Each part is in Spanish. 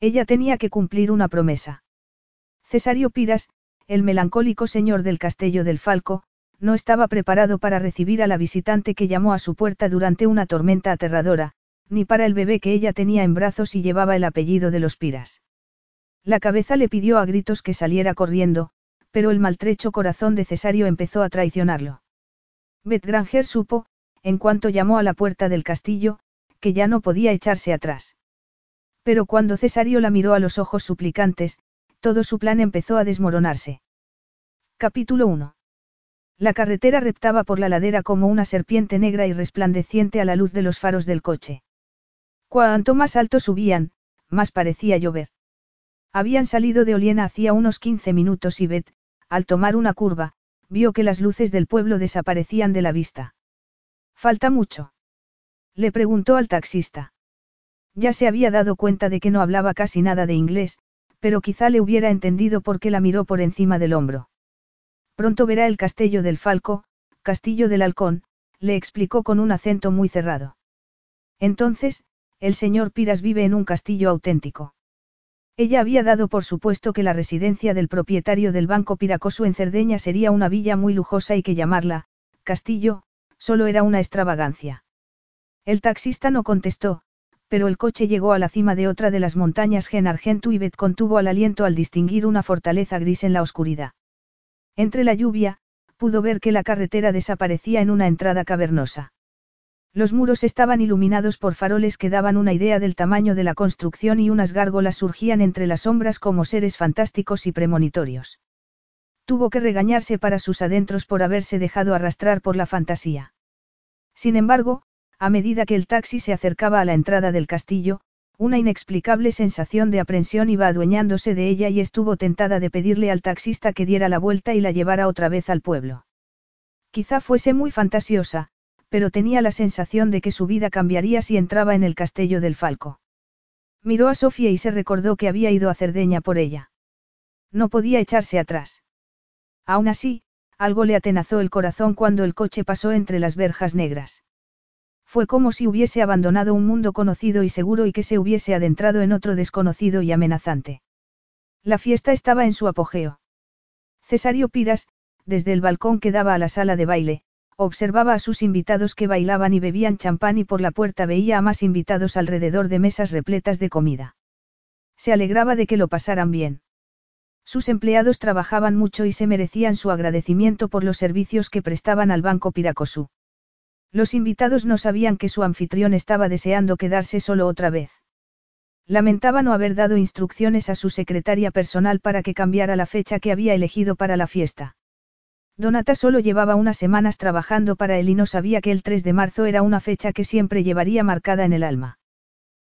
Ella tenía que cumplir una promesa. Cesario Piras, el melancólico señor del castillo del Falco, no estaba preparado para recibir a la visitante que llamó a su puerta durante una tormenta aterradora, ni para el bebé que ella tenía en brazos y llevaba el apellido de los Piras. La cabeza le pidió a gritos que saliera corriendo, pero el maltrecho corazón de Cesario empezó a traicionarlo. Beth Granger supo, en cuanto llamó a la puerta del castillo, que ya no podía echarse atrás. Pero cuando Cesario la miró a los ojos suplicantes, todo su plan empezó a desmoronarse. Capítulo 1. La carretera reptaba por la ladera como una serpiente negra y resplandeciente a la luz de los faros del coche. Cuanto más alto subían, más parecía llover. Habían salido de Oliena hacía unos 15 minutos y Beth, al tomar una curva, vio que las luces del pueblo desaparecían de la vista. ¿Falta mucho? Le preguntó al taxista. Ya se había dado cuenta de que no hablaba casi nada de inglés, pero quizá le hubiera entendido porque la miró por encima del hombro. Pronto verá el castillo del Falco, castillo del Halcón, le explicó con un acento muy cerrado. Entonces, el señor Piras vive en un castillo auténtico. Ella había dado por supuesto que la residencia del propietario del Banco Piracosu en Cerdeña sería una villa muy lujosa y que llamarla, castillo, solo era una extravagancia. El taxista no contestó, pero el coche llegó a la cima de otra de las montañas Gen Argentu y Bet contuvo al aliento al distinguir una fortaleza gris en la oscuridad. Entre la lluvia, pudo ver que la carretera desaparecía en una entrada cavernosa. Los muros estaban iluminados por faroles que daban una idea del tamaño de la construcción y unas gárgolas surgían entre las sombras como seres fantásticos y premonitorios. Tuvo que regañarse para sus adentros por haberse dejado arrastrar por la fantasía. Sin embargo, a medida que el taxi se acercaba a la entrada del castillo, una inexplicable sensación de aprensión iba adueñándose de ella y estuvo tentada de pedirle al taxista que diera la vuelta y la llevara otra vez al pueblo. Quizá fuese muy fantasiosa, pero tenía la sensación de que su vida cambiaría si entraba en el castillo del Falco. Miró a Sofía y se recordó que había ido a Cerdeña por ella. No podía echarse atrás. Aún así, algo le atenazó el corazón cuando el coche pasó entre las verjas negras. Fue como si hubiese abandonado un mundo conocido y seguro y que se hubiese adentrado en otro desconocido y amenazante. La fiesta estaba en su apogeo. Cesario Piras, desde el balcón que daba a la sala de baile, observaba a sus invitados que bailaban y bebían champán y por la puerta veía a más invitados alrededor de mesas repletas de comida. Se alegraba de que lo pasaran bien. Sus empleados trabajaban mucho y se merecían su agradecimiento por los servicios que prestaban al Banco Piracosú. Los invitados no sabían que su anfitrión estaba deseando quedarse solo otra vez. Lamentaba no haber dado instrucciones a su secretaria personal para que cambiara la fecha que había elegido para la fiesta. Donata solo llevaba unas semanas trabajando para él y no sabía que el 3 de marzo era una fecha que siempre llevaría marcada en el alma.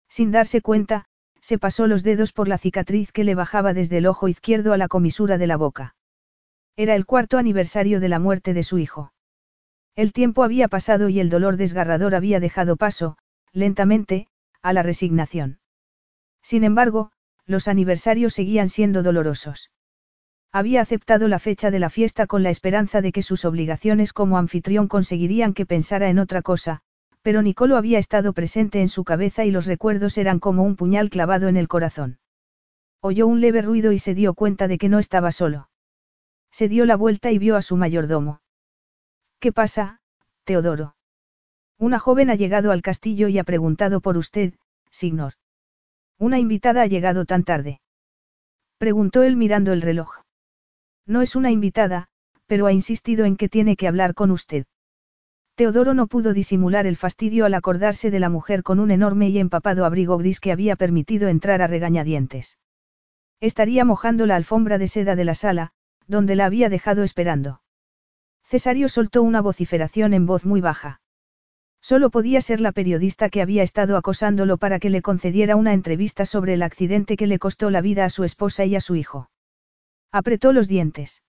Sin darse cuenta, se pasó los dedos por la cicatriz que le bajaba desde el ojo izquierdo a la comisura de la boca. Era el cuarto aniversario de la muerte de su hijo. El tiempo había pasado y el dolor desgarrador había dejado paso, lentamente, a la resignación. Sin embargo, los aniversarios seguían siendo dolorosos. Había aceptado la fecha de la fiesta con la esperanza de que sus obligaciones como anfitrión conseguirían que pensara en otra cosa, pero Nicolo había estado presente en su cabeza y los recuerdos eran como un puñal clavado en el corazón. Oyó un leve ruido y se dio cuenta de que no estaba solo. Se dio la vuelta y vio a su mayordomo. ¿Qué pasa, Teodoro? Una joven ha llegado al castillo y ha preguntado por usted, señor. Una invitada ha llegado tan tarde. Preguntó él mirando el reloj. No es una invitada, pero ha insistido en que tiene que hablar con usted. Teodoro no pudo disimular el fastidio al acordarse de la mujer con un enorme y empapado abrigo gris que había permitido entrar a regañadientes. Estaría mojando la alfombra de seda de la sala, donde la había dejado esperando. Cesario soltó una vociferación en voz muy baja. Solo podía ser la periodista que había estado acosándolo para que le concediera una entrevista sobre el accidente que le costó la vida a su esposa y a su hijo. Apretó los dientes.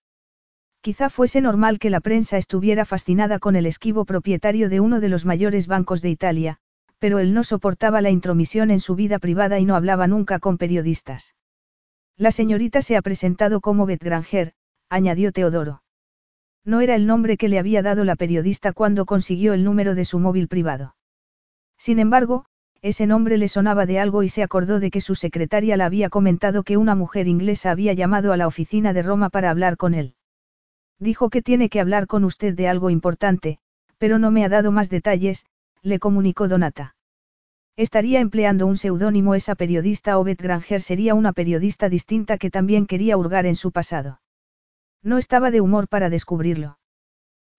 Quizá fuese normal que la prensa estuviera fascinada con el esquivo propietario de uno de los mayores bancos de Italia, pero él no soportaba la intromisión en su vida privada y no hablaba nunca con periodistas. La señorita se ha presentado como Beth Granger, añadió Teodoro. No era el nombre que le había dado la periodista cuando consiguió el número de su móvil privado. Sin embargo, ese nombre le sonaba de algo y se acordó de que su secretaria le había comentado que una mujer inglesa había llamado a la oficina de Roma para hablar con él. Dijo que tiene que hablar con usted de algo importante, pero no me ha dado más detalles, le comunicó Donata. Estaría empleando un seudónimo esa periodista o Granger sería una periodista distinta que también quería hurgar en su pasado. No estaba de humor para descubrirlo.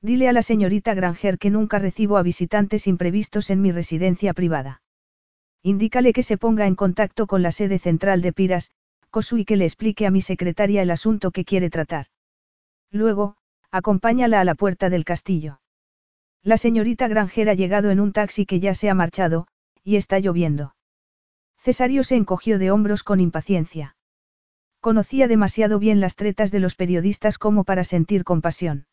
Dile a la señorita Granger que nunca recibo a visitantes imprevistos en mi residencia privada. Indícale que se ponga en contacto con la sede central de Piras, Cosu y que le explique a mi secretaria el asunto que quiere tratar. Luego, acompáñala a la puerta del castillo. La señorita Granger ha llegado en un taxi que ya se ha marchado, y está lloviendo. Cesario se encogió de hombros con impaciencia. Conocía demasiado bien las tretas de los periodistas como para sentir compasión.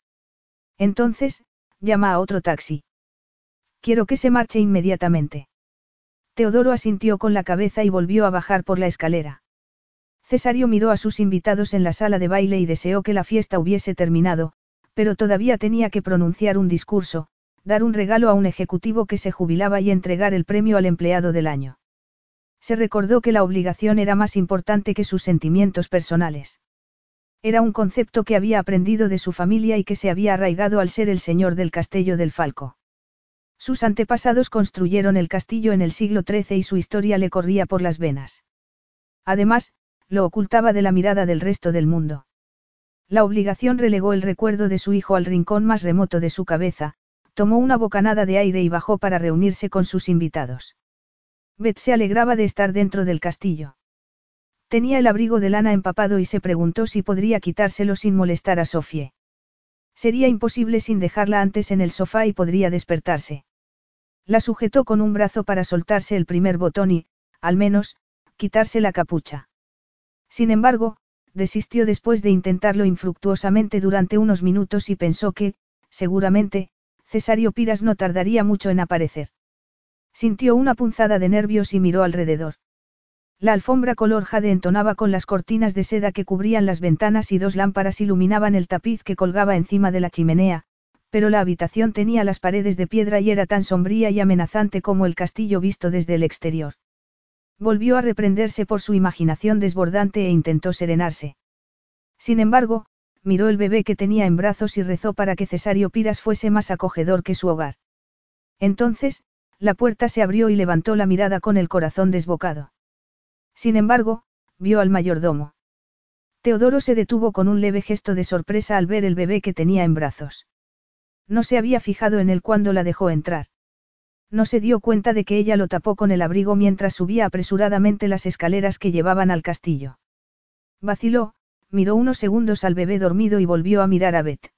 Entonces, llama a otro taxi. Quiero que se marche inmediatamente. Teodoro asintió con la cabeza y volvió a bajar por la escalera. Cesario miró a sus invitados en la sala de baile y deseó que la fiesta hubiese terminado, pero todavía tenía que pronunciar un discurso, dar un regalo a un ejecutivo que se jubilaba y entregar el premio al empleado del año. Se recordó que la obligación era más importante que sus sentimientos personales. Era un concepto que había aprendido de su familia y que se había arraigado al ser el señor del castillo del Falco. Sus antepasados construyeron el castillo en el siglo XIII y su historia le corría por las venas. Además, lo ocultaba de la mirada del resto del mundo. La obligación relegó el recuerdo de su hijo al rincón más remoto de su cabeza, tomó una bocanada de aire y bajó para reunirse con sus invitados. Beth se alegraba de estar dentro del castillo. Tenía el abrigo de lana empapado y se preguntó si podría quitárselo sin molestar a Sofie. Sería imposible sin dejarla antes en el sofá y podría despertarse. La sujetó con un brazo para soltarse el primer botón y, al menos, quitarse la capucha. Sin embargo, desistió después de intentarlo infructuosamente durante unos minutos y pensó que, seguramente, Cesario Piras no tardaría mucho en aparecer. Sintió una punzada de nervios y miró alrededor. La alfombra color jade entonaba con las cortinas de seda que cubrían las ventanas y dos lámparas iluminaban el tapiz que colgaba encima de la chimenea, pero la habitación tenía las paredes de piedra y era tan sombría y amenazante como el castillo visto desde el exterior. Volvió a reprenderse por su imaginación desbordante e intentó serenarse. Sin embargo, miró el bebé que tenía en brazos y rezó para que Cesario Piras fuese más acogedor que su hogar. Entonces, la puerta se abrió y levantó la mirada con el corazón desbocado. Sin embargo, vio al mayordomo. Teodoro se detuvo con un leve gesto de sorpresa al ver el bebé que tenía en brazos. No se había fijado en él cuando la dejó entrar. No se dio cuenta de que ella lo tapó con el abrigo mientras subía apresuradamente las escaleras que llevaban al castillo. Vaciló, miró unos segundos al bebé dormido y volvió a mirar a Beth.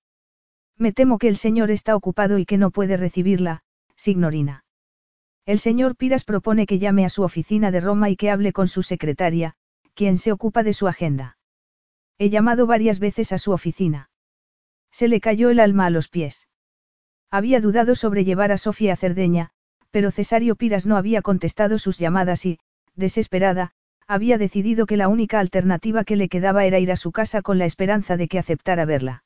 Me temo que el señor está ocupado y que no puede recibirla, signorina. El señor Piras propone que llame a su oficina de Roma y que hable con su secretaria, quien se ocupa de su agenda. He llamado varias veces a su oficina. Se le cayó el alma a los pies. Había dudado sobre llevar a Sofía a Cerdeña, pero Cesario Piras no había contestado sus llamadas y, desesperada, había decidido que la única alternativa que le quedaba era ir a su casa con la esperanza de que aceptara verla.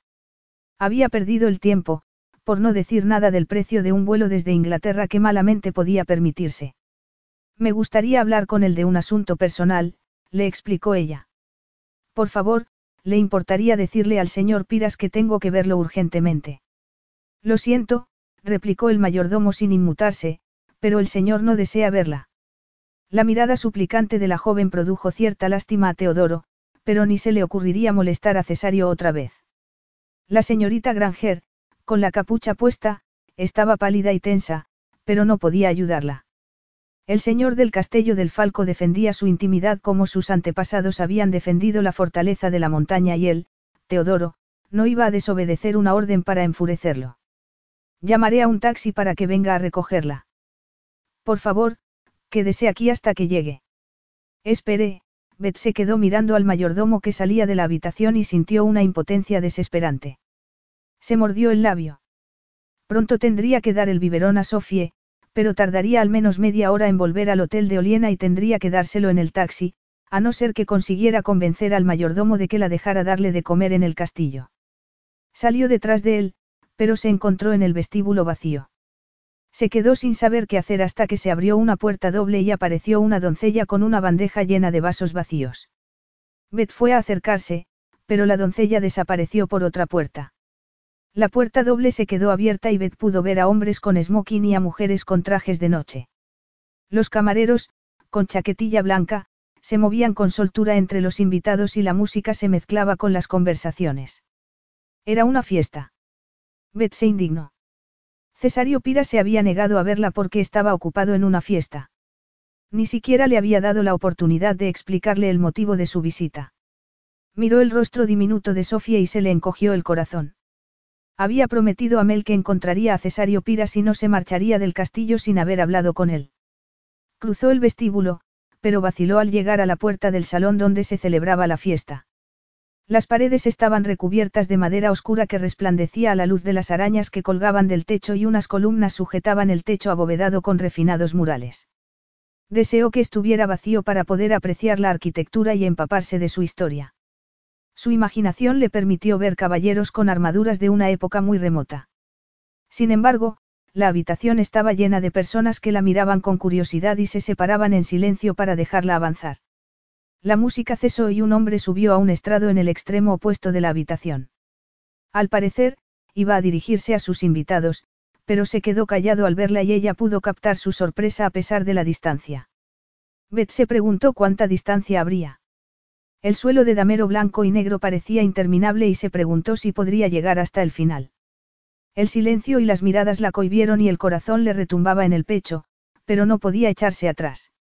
Había perdido el tiempo, por no decir nada del precio de un vuelo desde Inglaterra que malamente podía permitirse. Me gustaría hablar con él de un asunto personal, le explicó ella. Por favor, le importaría decirle al señor Piras que tengo que verlo urgentemente. Lo siento, replicó el mayordomo sin inmutarse, pero el señor no desea verla. La mirada suplicante de la joven produjo cierta lástima a Teodoro, pero ni se le ocurriría molestar a Cesario otra vez. La señorita Granger, con la capucha puesta, estaba pálida y tensa, pero no podía ayudarla. El señor del castillo del Falco defendía su intimidad como sus antepasados habían defendido la fortaleza de la montaña y él, Teodoro, no iba a desobedecer una orden para enfurecerlo. Llamaré a un taxi para que venga a recogerla. Por favor, quédese aquí hasta que llegue. Espere, Beth se quedó mirando al mayordomo que salía de la habitación y sintió una impotencia desesperante. Se mordió el labio. Pronto tendría que dar el biberón a Sofie, pero tardaría al menos media hora en volver al hotel de Oliena y tendría que dárselo en el taxi, a no ser que consiguiera convencer al mayordomo de que la dejara darle de comer en el castillo. Salió detrás de él, pero se encontró en el vestíbulo vacío. Se quedó sin saber qué hacer hasta que se abrió una puerta doble y apareció una doncella con una bandeja llena de vasos vacíos. Beth fue a acercarse, pero la doncella desapareció por otra puerta. La puerta doble se quedó abierta y Beth pudo ver a hombres con smoking y a mujeres con trajes de noche. Los camareros, con chaquetilla blanca, se movían con soltura entre los invitados y la música se mezclaba con las conversaciones. Era una fiesta. Beth se indignó. Cesario Pira se había negado a verla porque estaba ocupado en una fiesta. Ni siquiera le había dado la oportunidad de explicarle el motivo de su visita. Miró el rostro diminuto de Sofía y se le encogió el corazón. Había prometido a Mel que encontraría a Cesario Piras y no se marcharía del castillo sin haber hablado con él. Cruzó el vestíbulo, pero vaciló al llegar a la puerta del salón donde se celebraba la fiesta. Las paredes estaban recubiertas de madera oscura que resplandecía a la luz de las arañas que colgaban del techo y unas columnas sujetaban el techo abovedado con refinados murales. Deseó que estuviera vacío para poder apreciar la arquitectura y empaparse de su historia. Su imaginación le permitió ver caballeros con armaduras de una época muy remota. Sin embargo, la habitación estaba llena de personas que la miraban con curiosidad y se separaban en silencio para dejarla avanzar. La música cesó y un hombre subió a un estrado en el extremo opuesto de la habitación. Al parecer, iba a dirigirse a sus invitados, pero se quedó callado al verla y ella pudo captar su sorpresa a pesar de la distancia. Beth se preguntó cuánta distancia habría. El suelo de damero blanco y negro parecía interminable y se preguntó si podría llegar hasta el final. El silencio y las miradas la cohibieron y el corazón le retumbaba en el pecho, pero no podía echarse atrás.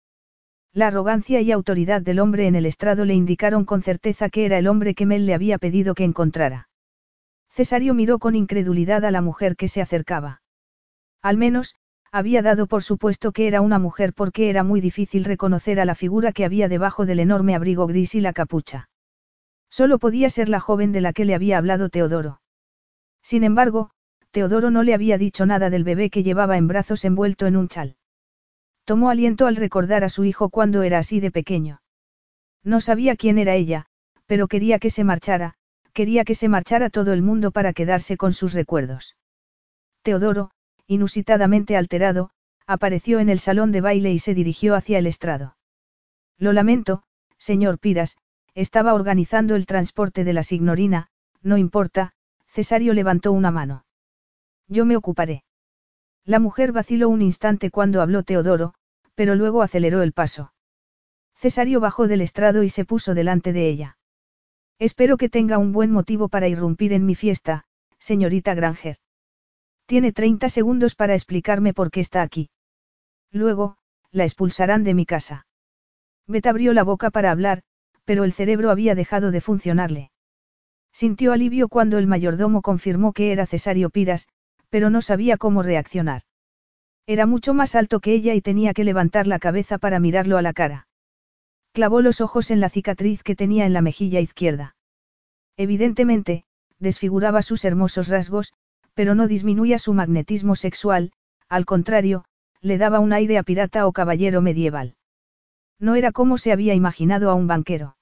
La arrogancia y autoridad del hombre en el estrado le indicaron con certeza que era el hombre que Mel le había pedido que encontrara. Cesario miró con incredulidad a la mujer que se acercaba. Al menos, había dado por supuesto que era una mujer porque era muy difícil reconocer a la figura que había debajo del enorme abrigo gris y la capucha. Solo podía ser la joven de la que le había hablado Teodoro. Sin embargo, Teodoro no le había dicho nada del bebé que llevaba en brazos envuelto en un chal. Tomó aliento al recordar a su hijo cuando era así de pequeño. No sabía quién era ella, pero quería que se marchara, quería que se marchara todo el mundo para quedarse con sus recuerdos. Teodoro, inusitadamente alterado, apareció en el salón de baile y se dirigió hacia el estrado. Lo lamento, señor Piras, estaba organizando el transporte de la signorina, no importa, Cesario levantó una mano. Yo me ocuparé. La mujer vaciló un instante cuando habló Teodoro, pero luego aceleró el paso. Cesario bajó del estrado y se puso delante de ella. Espero que tenga un buen motivo para irrumpir en mi fiesta, señorita Granger. Tiene 30 segundos para explicarme por qué está aquí. Luego, la expulsarán de mi casa. Bet abrió la boca para hablar, pero el cerebro había dejado de funcionarle. Sintió alivio cuando el mayordomo confirmó que era Cesario Piras, pero no sabía cómo reaccionar. Era mucho más alto que ella y tenía que levantar la cabeza para mirarlo a la cara. Clavó los ojos en la cicatriz que tenía en la mejilla izquierda. Evidentemente, desfiguraba sus hermosos rasgos, pero no disminuía su magnetismo sexual, al contrario, le daba un aire a pirata o caballero medieval. No era como se había imaginado a un banquero.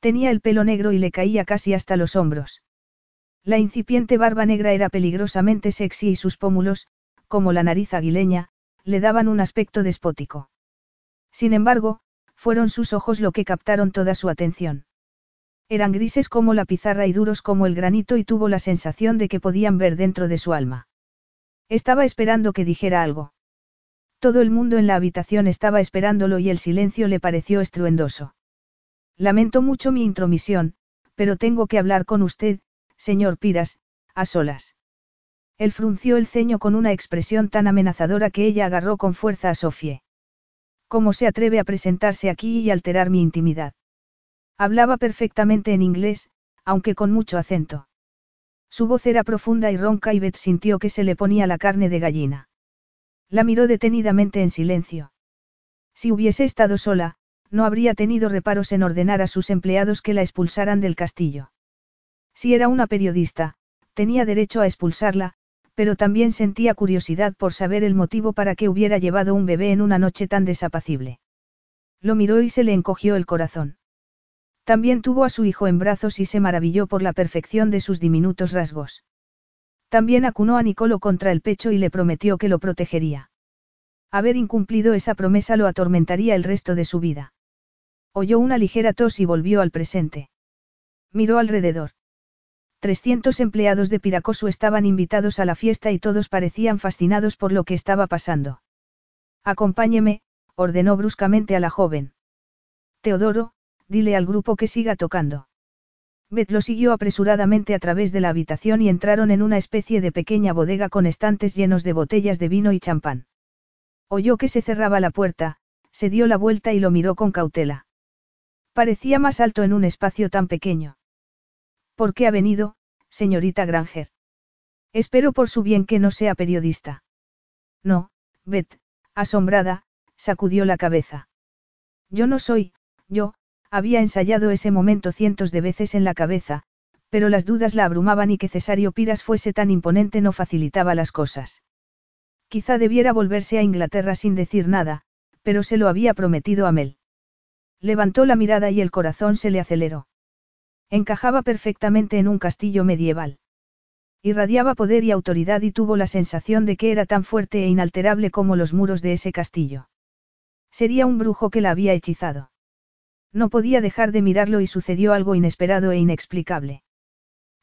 Tenía el pelo negro y le caía casi hasta los hombros. La incipiente barba negra era peligrosamente sexy y sus pómulos, como la nariz aguileña, le daban un aspecto despótico. Sin embargo, fueron sus ojos lo que captaron toda su atención. Eran grises como la pizarra y duros como el granito y tuvo la sensación de que podían ver dentro de su alma. Estaba esperando que dijera algo. Todo el mundo en la habitación estaba esperándolo y el silencio le pareció estruendoso. Lamento mucho mi intromisión, pero tengo que hablar con usted, señor Piras, a solas. Él frunció el ceño con una expresión tan amenazadora que ella agarró con fuerza a Sofie. ¿Cómo se atreve a presentarse aquí y alterar mi intimidad? Hablaba perfectamente en inglés, aunque con mucho acento. Su voz era profunda y ronca y Beth sintió que se le ponía la carne de gallina. La miró detenidamente en silencio. Si hubiese estado sola, no habría tenido reparos en ordenar a sus empleados que la expulsaran del castillo. Si era una periodista, tenía derecho a expulsarla, pero también sentía curiosidad por saber el motivo para que hubiera llevado un bebé en una noche tan desapacible. Lo miró y se le encogió el corazón. También tuvo a su hijo en brazos y se maravilló por la perfección de sus diminutos rasgos. También acunó a Nicolo contra el pecho y le prometió que lo protegería. Haber incumplido esa promesa lo atormentaría el resto de su vida. Oyó una ligera tos y volvió al presente. Miró alrededor. Trescientos empleados de Piracosu estaban invitados a la fiesta y todos parecían fascinados por lo que estaba pasando. Acompáñeme, ordenó bruscamente a la joven. Teodoro, dile al grupo que siga tocando. Beth lo siguió apresuradamente a través de la habitación y entraron en una especie de pequeña bodega con estantes llenos de botellas de vino y champán. Oyó que se cerraba la puerta, se dio la vuelta y lo miró con cautela. Parecía más alto en un espacio tan pequeño. ¿Por qué ha venido, señorita Granger? Espero por su bien que no sea periodista. No, Beth, asombrada, sacudió la cabeza. Yo no soy, yo, había ensayado ese momento cientos de veces en la cabeza, pero las dudas la abrumaban y que Cesario Piras fuese tan imponente no facilitaba las cosas. Quizá debiera volverse a Inglaterra sin decir nada, pero se lo había prometido a Mel. Levantó la mirada y el corazón se le aceleró. Encajaba perfectamente en un castillo medieval. Irradiaba poder y autoridad y tuvo la sensación de que era tan fuerte e inalterable como los muros de ese castillo. Sería un brujo que la había hechizado. No podía dejar de mirarlo y sucedió algo inesperado e inexplicable.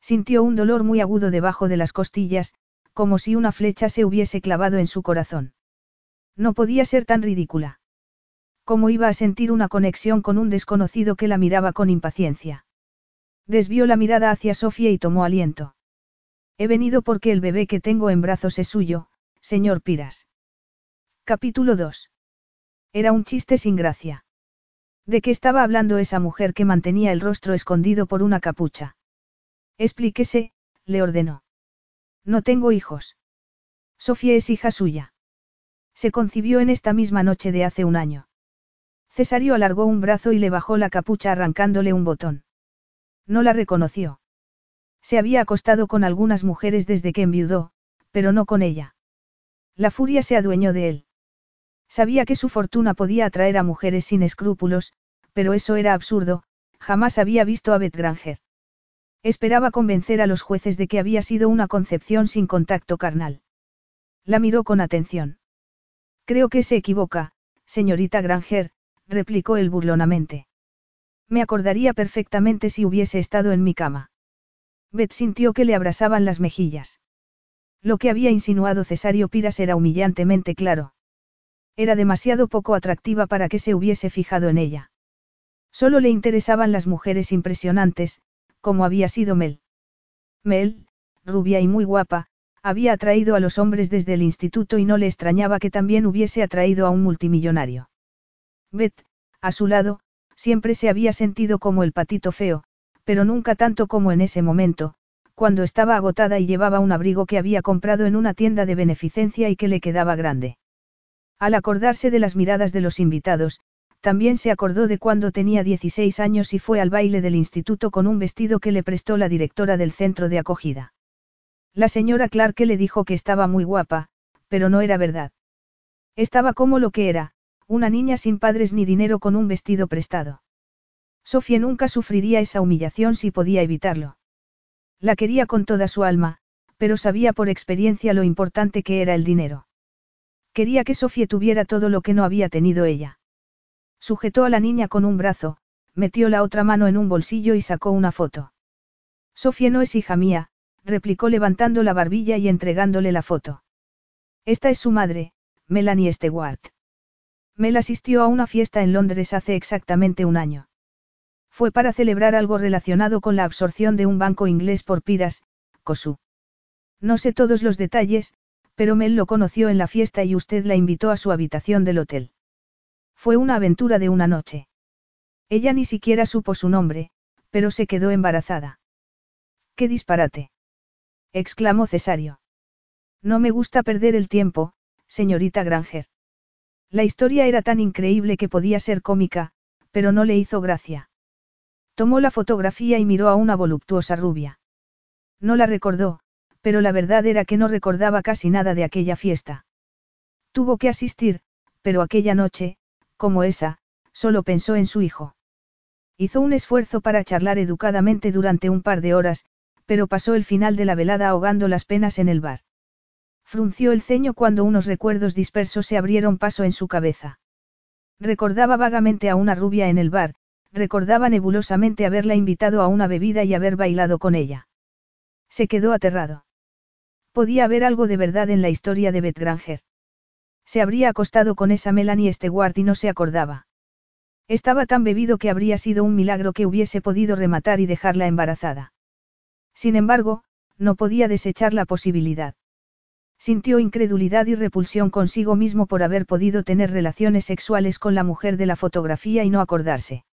Sintió un dolor muy agudo debajo de las costillas, como si una flecha se hubiese clavado en su corazón. No podía ser tan ridícula. ¿Cómo iba a sentir una conexión con un desconocido que la miraba con impaciencia? Desvió la mirada hacia Sofía y tomó aliento. He venido porque el bebé que tengo en brazos es suyo, señor Piras. Capítulo 2. Era un chiste sin gracia. ¿De qué estaba hablando esa mujer que mantenía el rostro escondido por una capucha? Explíquese, le ordenó. No tengo hijos. Sofía es hija suya. Se concibió en esta misma noche de hace un año. Cesario alargó un brazo y le bajó la capucha arrancándole un botón. No la reconoció. Se había acostado con algunas mujeres desde que enviudó, pero no con ella. La furia se adueñó de él. Sabía que su fortuna podía atraer a mujeres sin escrúpulos, pero eso era absurdo, jamás había visto a Beth Granger. Esperaba convencer a los jueces de que había sido una concepción sin contacto carnal. La miró con atención. Creo que se equivoca, señorita Granger, replicó él burlonamente. Me acordaría perfectamente si hubiese estado en mi cama. Beth sintió que le abrasaban las mejillas. Lo que había insinuado Cesario Piras era humillantemente claro. Era demasiado poco atractiva para que se hubiese fijado en ella. Solo le interesaban las mujeres impresionantes, como había sido Mel. Mel, rubia y muy guapa, había atraído a los hombres desde el instituto y no le extrañaba que también hubiese atraído a un multimillonario. Beth, a su lado, siempre se había sentido como el patito feo, pero nunca tanto como en ese momento, cuando estaba agotada y llevaba un abrigo que había comprado en una tienda de beneficencia y que le quedaba grande. Al acordarse de las miradas de los invitados, también se acordó de cuando tenía 16 años y fue al baile del instituto con un vestido que le prestó la directora del centro de acogida. La señora Clark le dijo que estaba muy guapa, pero no era verdad. Estaba como lo que era, una niña sin padres ni dinero con un vestido prestado. Sofía nunca sufriría esa humillación si podía evitarlo. La quería con toda su alma, pero sabía por experiencia lo importante que era el dinero. Quería que Sofía tuviera todo lo que no había tenido ella. Sujetó a la niña con un brazo, metió la otra mano en un bolsillo y sacó una foto. Sofía no es hija mía, replicó levantando la barbilla y entregándole la foto. Esta es su madre, Melanie Stewart. Mel asistió a una fiesta en Londres hace exactamente un año. Fue para celebrar algo relacionado con la absorción de un banco inglés por Piras, COSU. No sé todos los detalles, pero Mel lo conoció en la fiesta y usted la invitó a su habitación del hotel. Fue una aventura de una noche. Ella ni siquiera supo su nombre, pero se quedó embarazada. ¡Qué disparate! exclamó Cesario. No me gusta perder el tiempo, señorita Granger. La historia era tan increíble que podía ser cómica, pero no le hizo gracia. Tomó la fotografía y miró a una voluptuosa rubia. No la recordó, pero la verdad era que no recordaba casi nada de aquella fiesta. Tuvo que asistir, pero aquella noche, como esa, solo pensó en su hijo. Hizo un esfuerzo para charlar educadamente durante un par de horas, pero pasó el final de la velada ahogando las penas en el bar. Frunció el ceño cuando unos recuerdos dispersos se abrieron paso en su cabeza. Recordaba vagamente a una rubia en el bar, recordaba nebulosamente haberla invitado a una bebida y haber bailado con ella. Se quedó aterrado. Podía haber algo de verdad en la historia de Beth Granger. Se habría acostado con esa Melanie Stewart y no se acordaba. Estaba tan bebido que habría sido un milagro que hubiese podido rematar y dejarla embarazada. Sin embargo, no podía desechar la posibilidad. Sintió incredulidad y repulsión consigo mismo por haber podido tener relaciones sexuales con la mujer de la fotografía y no acordarse.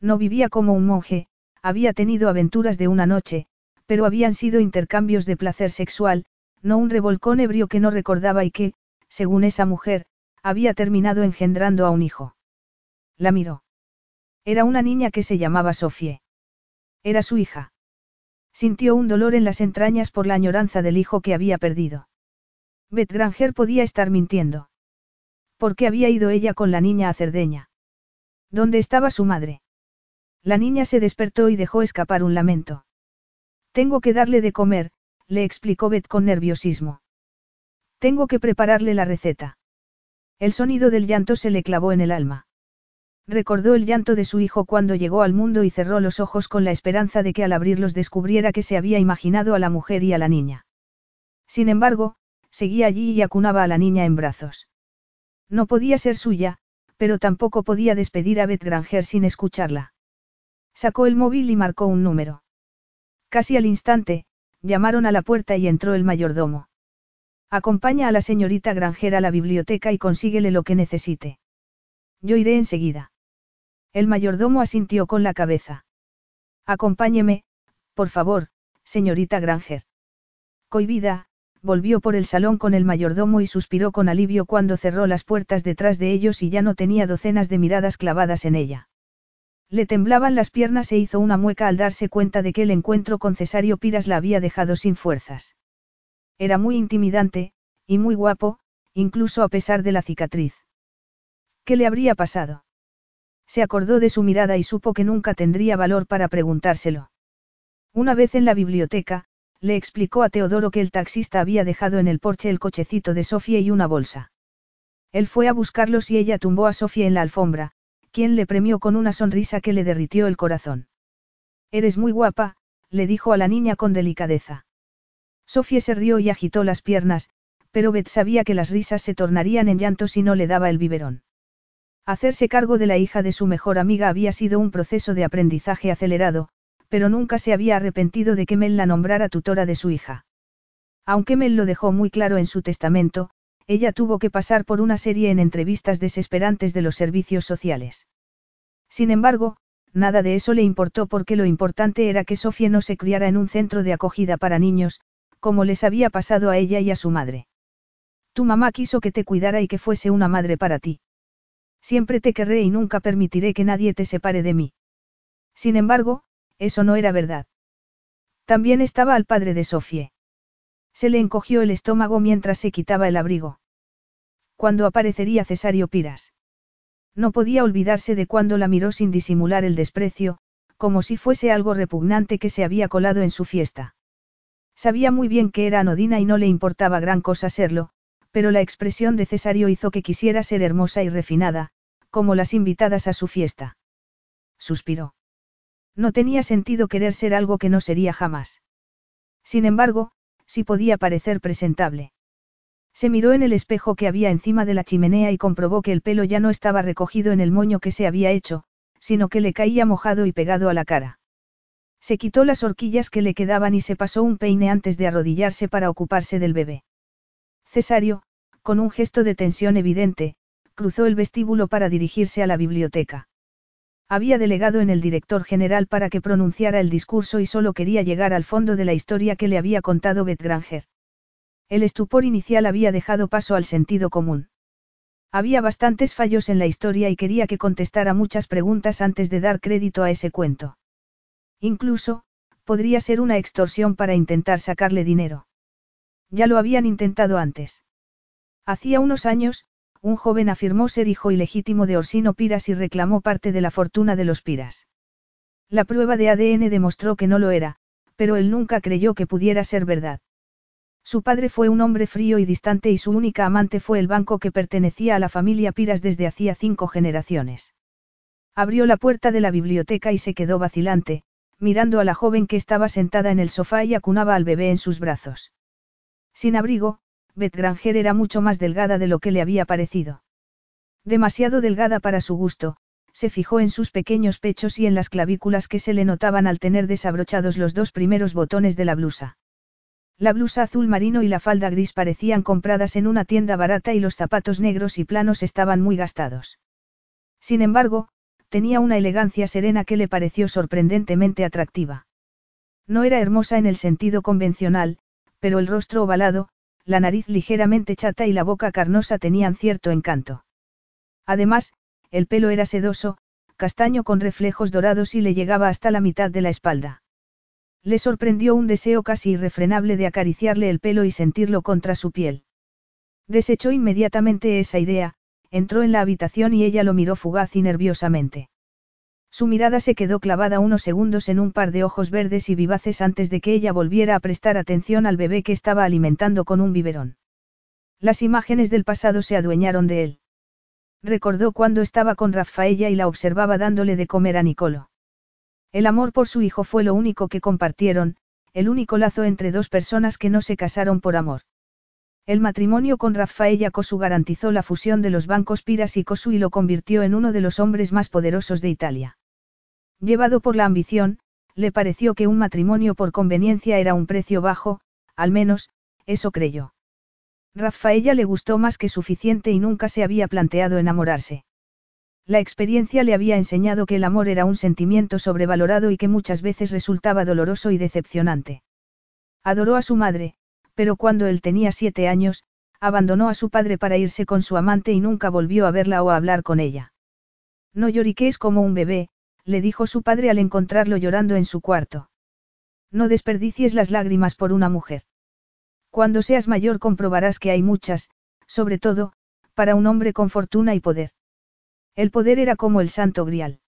No vivía como un monje, había tenido aventuras de una noche, pero habían sido intercambios de placer sexual, no un revolcón ebrio que no recordaba y que, según esa mujer, había terminado engendrando a un hijo. La miró. Era una niña que se llamaba Sofie. Era su hija. Sintió un dolor en las entrañas por la añoranza del hijo que había perdido. Beth Granger podía estar mintiendo. ¿Por qué había ido ella con la niña a Cerdeña? ¿Dónde estaba su madre? La niña se despertó y dejó escapar un lamento. Tengo que darle de comer, le explicó Beth con nerviosismo. Tengo que prepararle la receta. El sonido del llanto se le clavó en el alma. Recordó el llanto de su hijo cuando llegó al mundo y cerró los ojos con la esperanza de que al abrirlos descubriera que se había imaginado a la mujer y a la niña. Sin embargo, seguía allí y acunaba a la niña en brazos. No podía ser suya, pero tampoco podía despedir a Beth Granger sin escucharla. Sacó el móvil y marcó un número. Casi al instante, llamaron a la puerta y entró el mayordomo. Acompaña a la señorita Granger a la biblioteca y consíguele lo que necesite. Yo iré enseguida. El mayordomo asintió con la cabeza. Acompáñeme, por favor, señorita Granger. Coivida, volvió por el salón con el mayordomo y suspiró con alivio cuando cerró las puertas detrás de ellos y ya no tenía docenas de miradas clavadas en ella. Le temblaban las piernas e hizo una mueca al darse cuenta de que el encuentro con Cesario Piras la había dejado sin fuerzas. Era muy intimidante, y muy guapo, incluso a pesar de la cicatriz. ¿Qué le habría pasado? Se acordó de su mirada y supo que nunca tendría valor para preguntárselo. Una vez en la biblioteca, le explicó a Teodoro que el taxista había dejado en el porche el cochecito de Sofía y una bolsa. Él fue a buscarlos y ella tumbó a Sofía en la alfombra, quien le premió con una sonrisa que le derritió el corazón. Eres muy guapa, le dijo a la niña con delicadeza. Sofía se rió y agitó las piernas, pero Beth sabía que las risas se tornarían en llanto si no le daba el biberón. Hacerse cargo de la hija de su mejor amiga había sido un proceso de aprendizaje acelerado, pero nunca se había arrepentido de que Mel la nombrara tutora de su hija. Aunque Mel lo dejó muy claro en su testamento, ella tuvo que pasar por una serie en entrevistas desesperantes de los servicios sociales. Sin embargo, nada de eso le importó porque lo importante era que Sofía no se criara en un centro de acogida para niños, como les había pasado a ella y a su madre. Tu mamá quiso que te cuidara y que fuese una madre para ti. Siempre te querré y nunca permitiré que nadie te separe de mí. Sin embargo, eso no era verdad. También estaba al padre de Sofie. Se le encogió el estómago mientras se quitaba el abrigo. ¿Cuándo aparecería Cesario Piras? No podía olvidarse de cuando la miró sin disimular el desprecio, como si fuese algo repugnante que se había colado en su fiesta. Sabía muy bien que era anodina y no le importaba gran cosa serlo, pero la expresión de Cesario hizo que quisiera ser hermosa y refinada, como las invitadas a su fiesta. Suspiró. No tenía sentido querer ser algo que no sería jamás. Sin embargo, sí podía parecer presentable. Se miró en el espejo que había encima de la chimenea y comprobó que el pelo ya no estaba recogido en el moño que se había hecho, sino que le caía mojado y pegado a la cara. Se quitó las horquillas que le quedaban y se pasó un peine antes de arrodillarse para ocuparse del bebé. Cesario, con un gesto de tensión evidente, cruzó el vestíbulo para dirigirse a la biblioteca. Había delegado en el director general para que pronunciara el discurso y solo quería llegar al fondo de la historia que le había contado Beth Granger. El estupor inicial había dejado paso al sentido común. Había bastantes fallos en la historia y quería que contestara muchas preguntas antes de dar crédito a ese cuento. Incluso, podría ser una extorsión para intentar sacarle dinero. Ya lo habían intentado antes. Hacía unos años, un joven afirmó ser hijo ilegítimo de Orsino Piras y reclamó parte de la fortuna de los Piras. La prueba de ADN demostró que no lo era, pero él nunca creyó que pudiera ser verdad. Su padre fue un hombre frío y distante y su única amante fue el banco que pertenecía a la familia Piras desde hacía cinco generaciones. Abrió la puerta de la biblioteca y se quedó vacilante, mirando a la joven que estaba sentada en el sofá y acunaba al bebé en sus brazos. Sin abrigo, Beth Granger era mucho más delgada de lo que le había parecido. Demasiado delgada para su gusto, se fijó en sus pequeños pechos y en las clavículas que se le notaban al tener desabrochados los dos primeros botones de la blusa. La blusa azul marino y la falda gris parecían compradas en una tienda barata y los zapatos negros y planos estaban muy gastados. Sin embargo, tenía una elegancia serena que le pareció sorprendentemente atractiva. No era hermosa en el sentido convencional, pero el rostro ovalado, la nariz ligeramente chata y la boca carnosa tenían cierto encanto. Además, el pelo era sedoso, castaño con reflejos dorados y le llegaba hasta la mitad de la espalda. Le sorprendió un deseo casi irrefrenable de acariciarle el pelo y sentirlo contra su piel. Desechó inmediatamente esa idea, entró en la habitación y ella lo miró fugaz y nerviosamente. Su mirada se quedó clavada unos segundos en un par de ojos verdes y vivaces antes de que ella volviera a prestar atención al bebé que estaba alimentando con un biberón. Las imágenes del pasado se adueñaron de él. Recordó cuando estaba con Rafaella y la observaba dándole de comer a Nicolo. El amor por su hijo fue lo único que compartieron, el único lazo entre dos personas que no se casaron por amor. El matrimonio con Rafaella Cosu garantizó la fusión de los bancos Piras y Cosu y lo convirtió en uno de los hombres más poderosos de Italia. Llevado por la ambición, le pareció que un matrimonio por conveniencia era un precio bajo, al menos, eso creyó. Rafaella le gustó más que suficiente y nunca se había planteado enamorarse. La experiencia le había enseñado que el amor era un sentimiento sobrevalorado y que muchas veces resultaba doloroso y decepcionante. Adoró a su madre, pero cuando él tenía siete años, abandonó a su padre para irse con su amante y nunca volvió a verla o a hablar con ella. No lloriques como un bebé, le dijo su padre al encontrarlo llorando en su cuarto. No desperdicies las lágrimas por una mujer. Cuando seas mayor comprobarás que hay muchas, sobre todo, para un hombre con fortuna y poder. El poder era como el santo grial.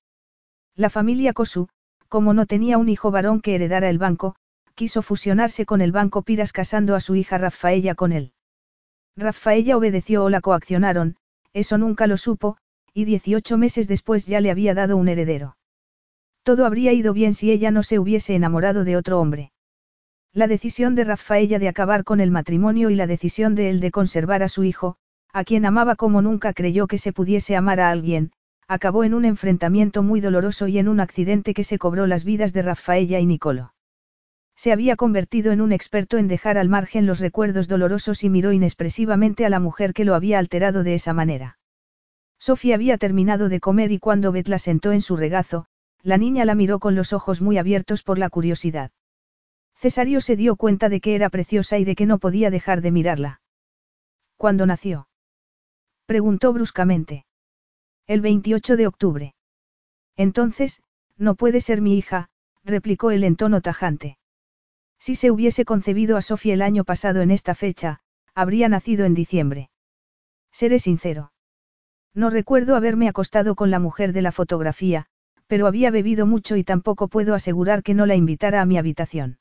La familia Kosu, como no tenía un hijo varón que heredara el banco, quiso fusionarse con el banco Piras casando a su hija Rafaella con él. Rafaella obedeció o la coaccionaron, eso nunca lo supo, y 18 meses después ya le había dado un heredero. Todo habría ido bien si ella no se hubiese enamorado de otro hombre. La decisión de Rafaella de acabar con el matrimonio y la decisión de él de conservar a su hijo, a quien amaba como nunca creyó que se pudiese amar a alguien, acabó en un enfrentamiento muy doloroso y en un accidente que se cobró las vidas de Rafaella y Nicolo. Se había convertido en un experto en dejar al margen los recuerdos dolorosos y miró inexpresivamente a la mujer que lo había alterado de esa manera. Sofía había terminado de comer y cuando Beth la sentó en su regazo, la niña la miró con los ojos muy abiertos por la curiosidad. Cesario se dio cuenta de que era preciosa y de que no podía dejar de mirarla. ¿Cuándo nació? Preguntó bruscamente. El 28 de octubre. Entonces, no puede ser mi hija, replicó él en tono tajante. Si se hubiese concebido a Sofía el año pasado en esta fecha, habría nacido en diciembre. Seré sincero. No recuerdo haberme acostado con la mujer de la fotografía, pero había bebido mucho y tampoco puedo asegurar que no la invitara a mi habitación.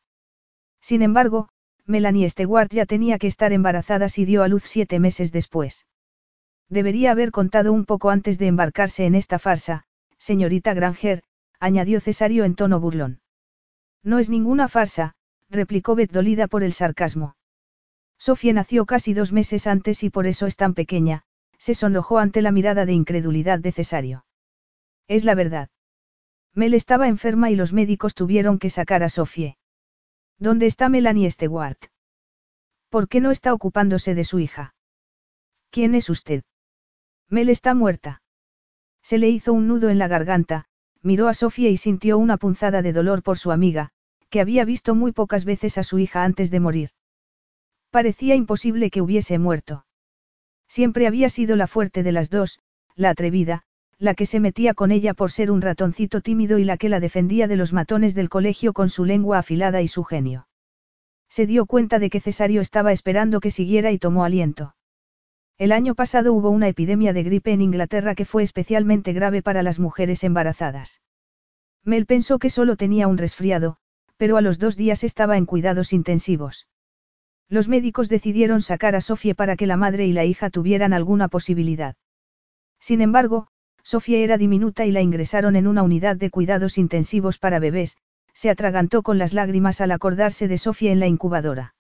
Sin embargo, Melanie Stewart ya tenía que estar embarazada si dio a luz siete meses después. Debería haber contado un poco antes de embarcarse en esta farsa, señorita Granger, añadió Cesario en tono burlón. No es ninguna farsa, replicó Beth dolida por el sarcasmo. Sofía nació casi dos meses antes y por eso es tan pequeña, se sonrojó ante la mirada de incredulidad de Cesario. Es la verdad. Mel estaba enferma y los médicos tuvieron que sacar a Sophie. ¿Dónde está Melanie Stewart? ¿Por qué no está ocupándose de su hija? ¿Quién es usted? Mel está muerta. Se le hizo un nudo en la garganta, miró a Sofía y sintió una punzada de dolor por su amiga, que había visto muy pocas veces a su hija antes de morir. Parecía imposible que hubiese muerto. Siempre había sido la fuerte de las dos, la atrevida, la que se metía con ella por ser un ratoncito tímido y la que la defendía de los matones del colegio con su lengua afilada y su genio. Se dio cuenta de que Cesario estaba esperando que siguiera y tomó aliento. El año pasado hubo una epidemia de gripe en Inglaterra que fue especialmente grave para las mujeres embarazadas. Mel pensó que solo tenía un resfriado, pero a los dos días estaba en cuidados intensivos. Los médicos decidieron sacar a Sofía para que la madre y la hija tuvieran alguna posibilidad. Sin embargo, Sofía era diminuta y la ingresaron en una unidad de cuidados intensivos para bebés, se atragantó con las lágrimas al acordarse de Sofía en la incubadora.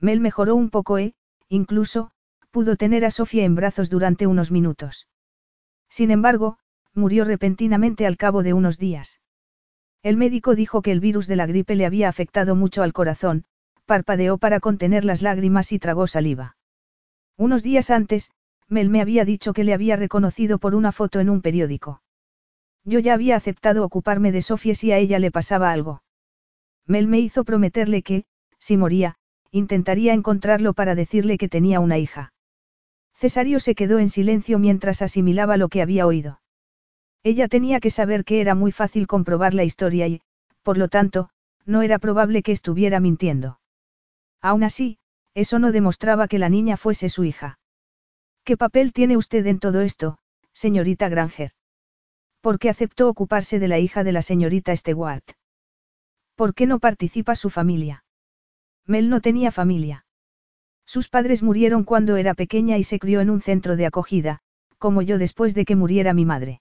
Mel mejoró un poco e, incluso, pudo tener a Sofía en brazos durante unos minutos. Sin embargo, murió repentinamente al cabo de unos días. El médico dijo que el virus de la gripe le había afectado mucho al corazón, parpadeó para contener las lágrimas y tragó saliva. Unos días antes, Mel me había dicho que le había reconocido por una foto en un periódico. Yo ya había aceptado ocuparme de Sofía si a ella le pasaba algo. Mel me hizo prometerle que, si moría, intentaría encontrarlo para decirle que tenía una hija. Cesario se quedó en silencio mientras asimilaba lo que había oído. Ella tenía que saber que era muy fácil comprobar la historia y, por lo tanto, no era probable que estuviera mintiendo. Aún así, eso no demostraba que la niña fuese su hija. ¿Qué papel tiene usted en todo esto, señorita Granger? ¿Por qué aceptó ocuparse de la hija de la señorita Stewart? ¿Por qué no participa su familia? Mel no tenía familia. Sus padres murieron cuando era pequeña y se crió en un centro de acogida, como yo después de que muriera mi madre.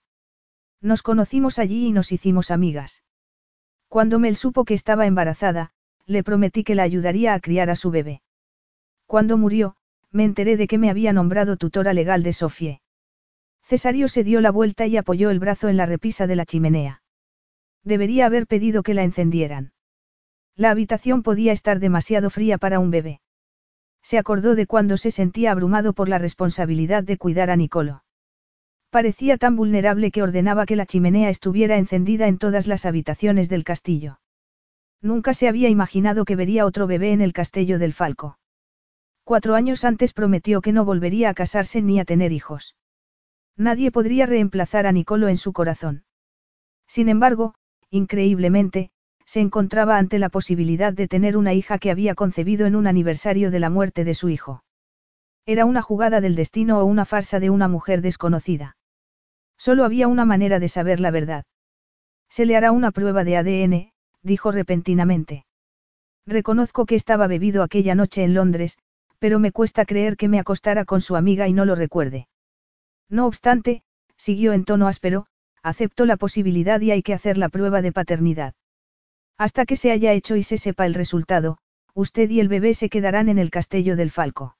Nos conocimos allí y nos hicimos amigas. Cuando Mel supo que estaba embarazada, le prometí que la ayudaría a criar a su bebé. Cuando murió, me enteré de que me había nombrado tutora legal de Sofie. Cesario se dio la vuelta y apoyó el brazo en la repisa de la chimenea. Debería haber pedido que la encendieran. La habitación podía estar demasiado fría para un bebé. Se acordó de cuando se sentía abrumado por la responsabilidad de cuidar a Nicolo. Parecía tan vulnerable que ordenaba que la chimenea estuviera encendida en todas las habitaciones del castillo. Nunca se había imaginado que vería otro bebé en el castillo del Falco. Cuatro años antes prometió que no volvería a casarse ni a tener hijos. Nadie podría reemplazar a Nicolo en su corazón. Sin embargo, increíblemente, se encontraba ante la posibilidad de tener una hija que había concebido en un aniversario de la muerte de su hijo. Era una jugada del destino o una farsa de una mujer desconocida. Solo había una manera de saber la verdad. Se le hará una prueba de ADN, dijo repentinamente. Reconozco que estaba bebido aquella noche en Londres, pero me cuesta creer que me acostara con su amiga y no lo recuerde. No obstante, siguió en tono áspero, acepto la posibilidad y hay que hacer la prueba de paternidad. Hasta que se haya hecho y se sepa el resultado, usted y el bebé se quedarán en el castillo del Falco.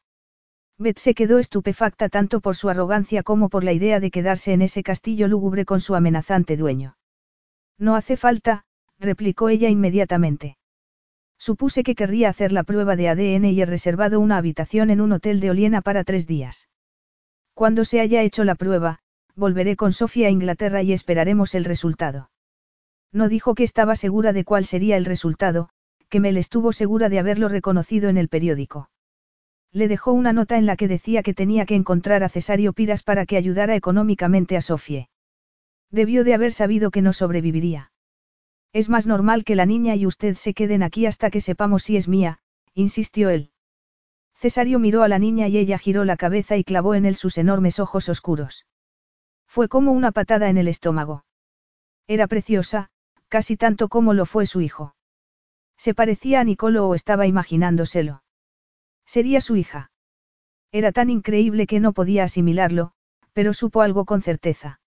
Beth se quedó estupefacta tanto por su arrogancia como por la idea de quedarse en ese castillo lúgubre con su amenazante dueño. No hace falta, replicó ella inmediatamente. Supuse que querría hacer la prueba de ADN y he reservado una habitación en un hotel de Oliena para tres días. Cuando se haya hecho la prueba, volveré con Sofía a Inglaterra y esperaremos el resultado. No dijo que estaba segura de cuál sería el resultado, que Mel estuvo segura de haberlo reconocido en el periódico. Le dejó una nota en la que decía que tenía que encontrar a Cesario Piras para que ayudara económicamente a Sofía. Debió de haber sabido que no sobreviviría. Es más normal que la niña y usted se queden aquí hasta que sepamos si es mía, insistió él. Cesario miró a la niña y ella giró la cabeza y clavó en él sus enormes ojos oscuros. Fue como una patada en el estómago. Era preciosa, casi tanto como lo fue su hijo. Se parecía a Nicolo o estaba imaginándoselo. Sería su hija. Era tan increíble que no podía asimilarlo, pero supo algo con certeza.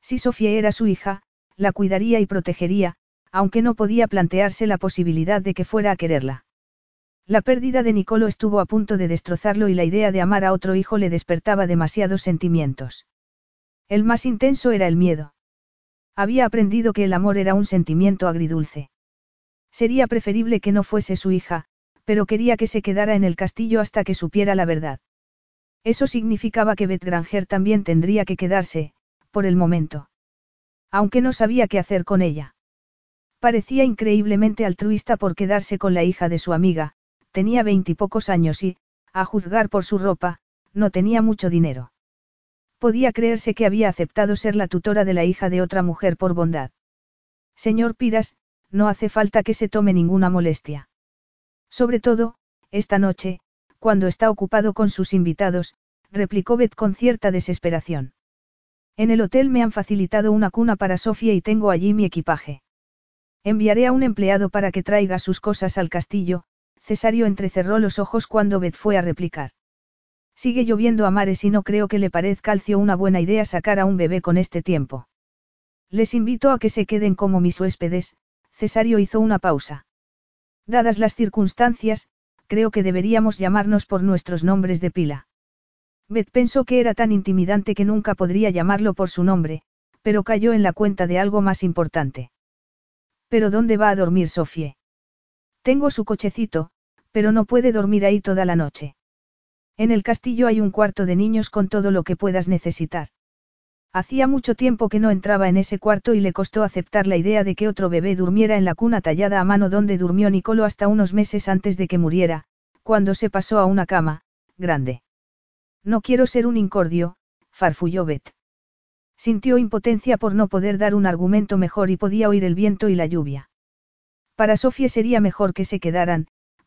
Si Sofía era su hija, la cuidaría y protegería, aunque no podía plantearse la posibilidad de que fuera a quererla. La pérdida de Nicolo estuvo a punto de destrozarlo y la idea de amar a otro hijo le despertaba demasiados sentimientos. El más intenso era el miedo. Había aprendido que el amor era un sentimiento agridulce. Sería preferible que no fuese su hija, pero quería que se quedara en el castillo hasta que supiera la verdad. Eso significaba que Beth Granger también tendría que quedarse, por el momento. Aunque no sabía qué hacer con ella. Parecía increíblemente altruista por quedarse con la hija de su amiga, tenía veintipocos años y, a juzgar por su ropa, no tenía mucho dinero. Podía creerse que había aceptado ser la tutora de la hija de otra mujer por bondad. Señor Piras, no hace falta que se tome ninguna molestia. Sobre todo, esta noche, cuando está ocupado con sus invitados, replicó Beth con cierta desesperación. En el hotel me han facilitado una cuna para Sofía y tengo allí mi equipaje. Enviaré a un empleado para que traiga sus cosas al castillo, Cesario entrecerró los ojos cuando Beth fue a replicar. Sigue lloviendo a mares y no creo que le parezca Calcio una buena idea sacar a un bebé con este tiempo. Les invito a que se queden como mis huéspedes, Cesario hizo una pausa. Dadas las circunstancias, creo que deberíamos llamarnos por nuestros nombres de pila. Beth pensó que era tan intimidante que nunca podría llamarlo por su nombre, pero cayó en la cuenta de algo más importante. ¿Pero dónde va a dormir Sofie? Tengo su cochecito, pero no puede dormir ahí toda la noche. En el castillo hay un cuarto de niños con todo lo que puedas necesitar. Hacía mucho tiempo que no entraba en ese cuarto y le costó aceptar la idea de que otro bebé durmiera en la cuna tallada a mano donde durmió Nicolo hasta unos meses antes de que muriera, cuando se pasó a una cama, grande. No quiero ser un incordio, farfulló Beth. Sintió impotencia por no poder dar un argumento mejor y podía oír el viento y la lluvia. Para Sofía sería mejor que se quedaran,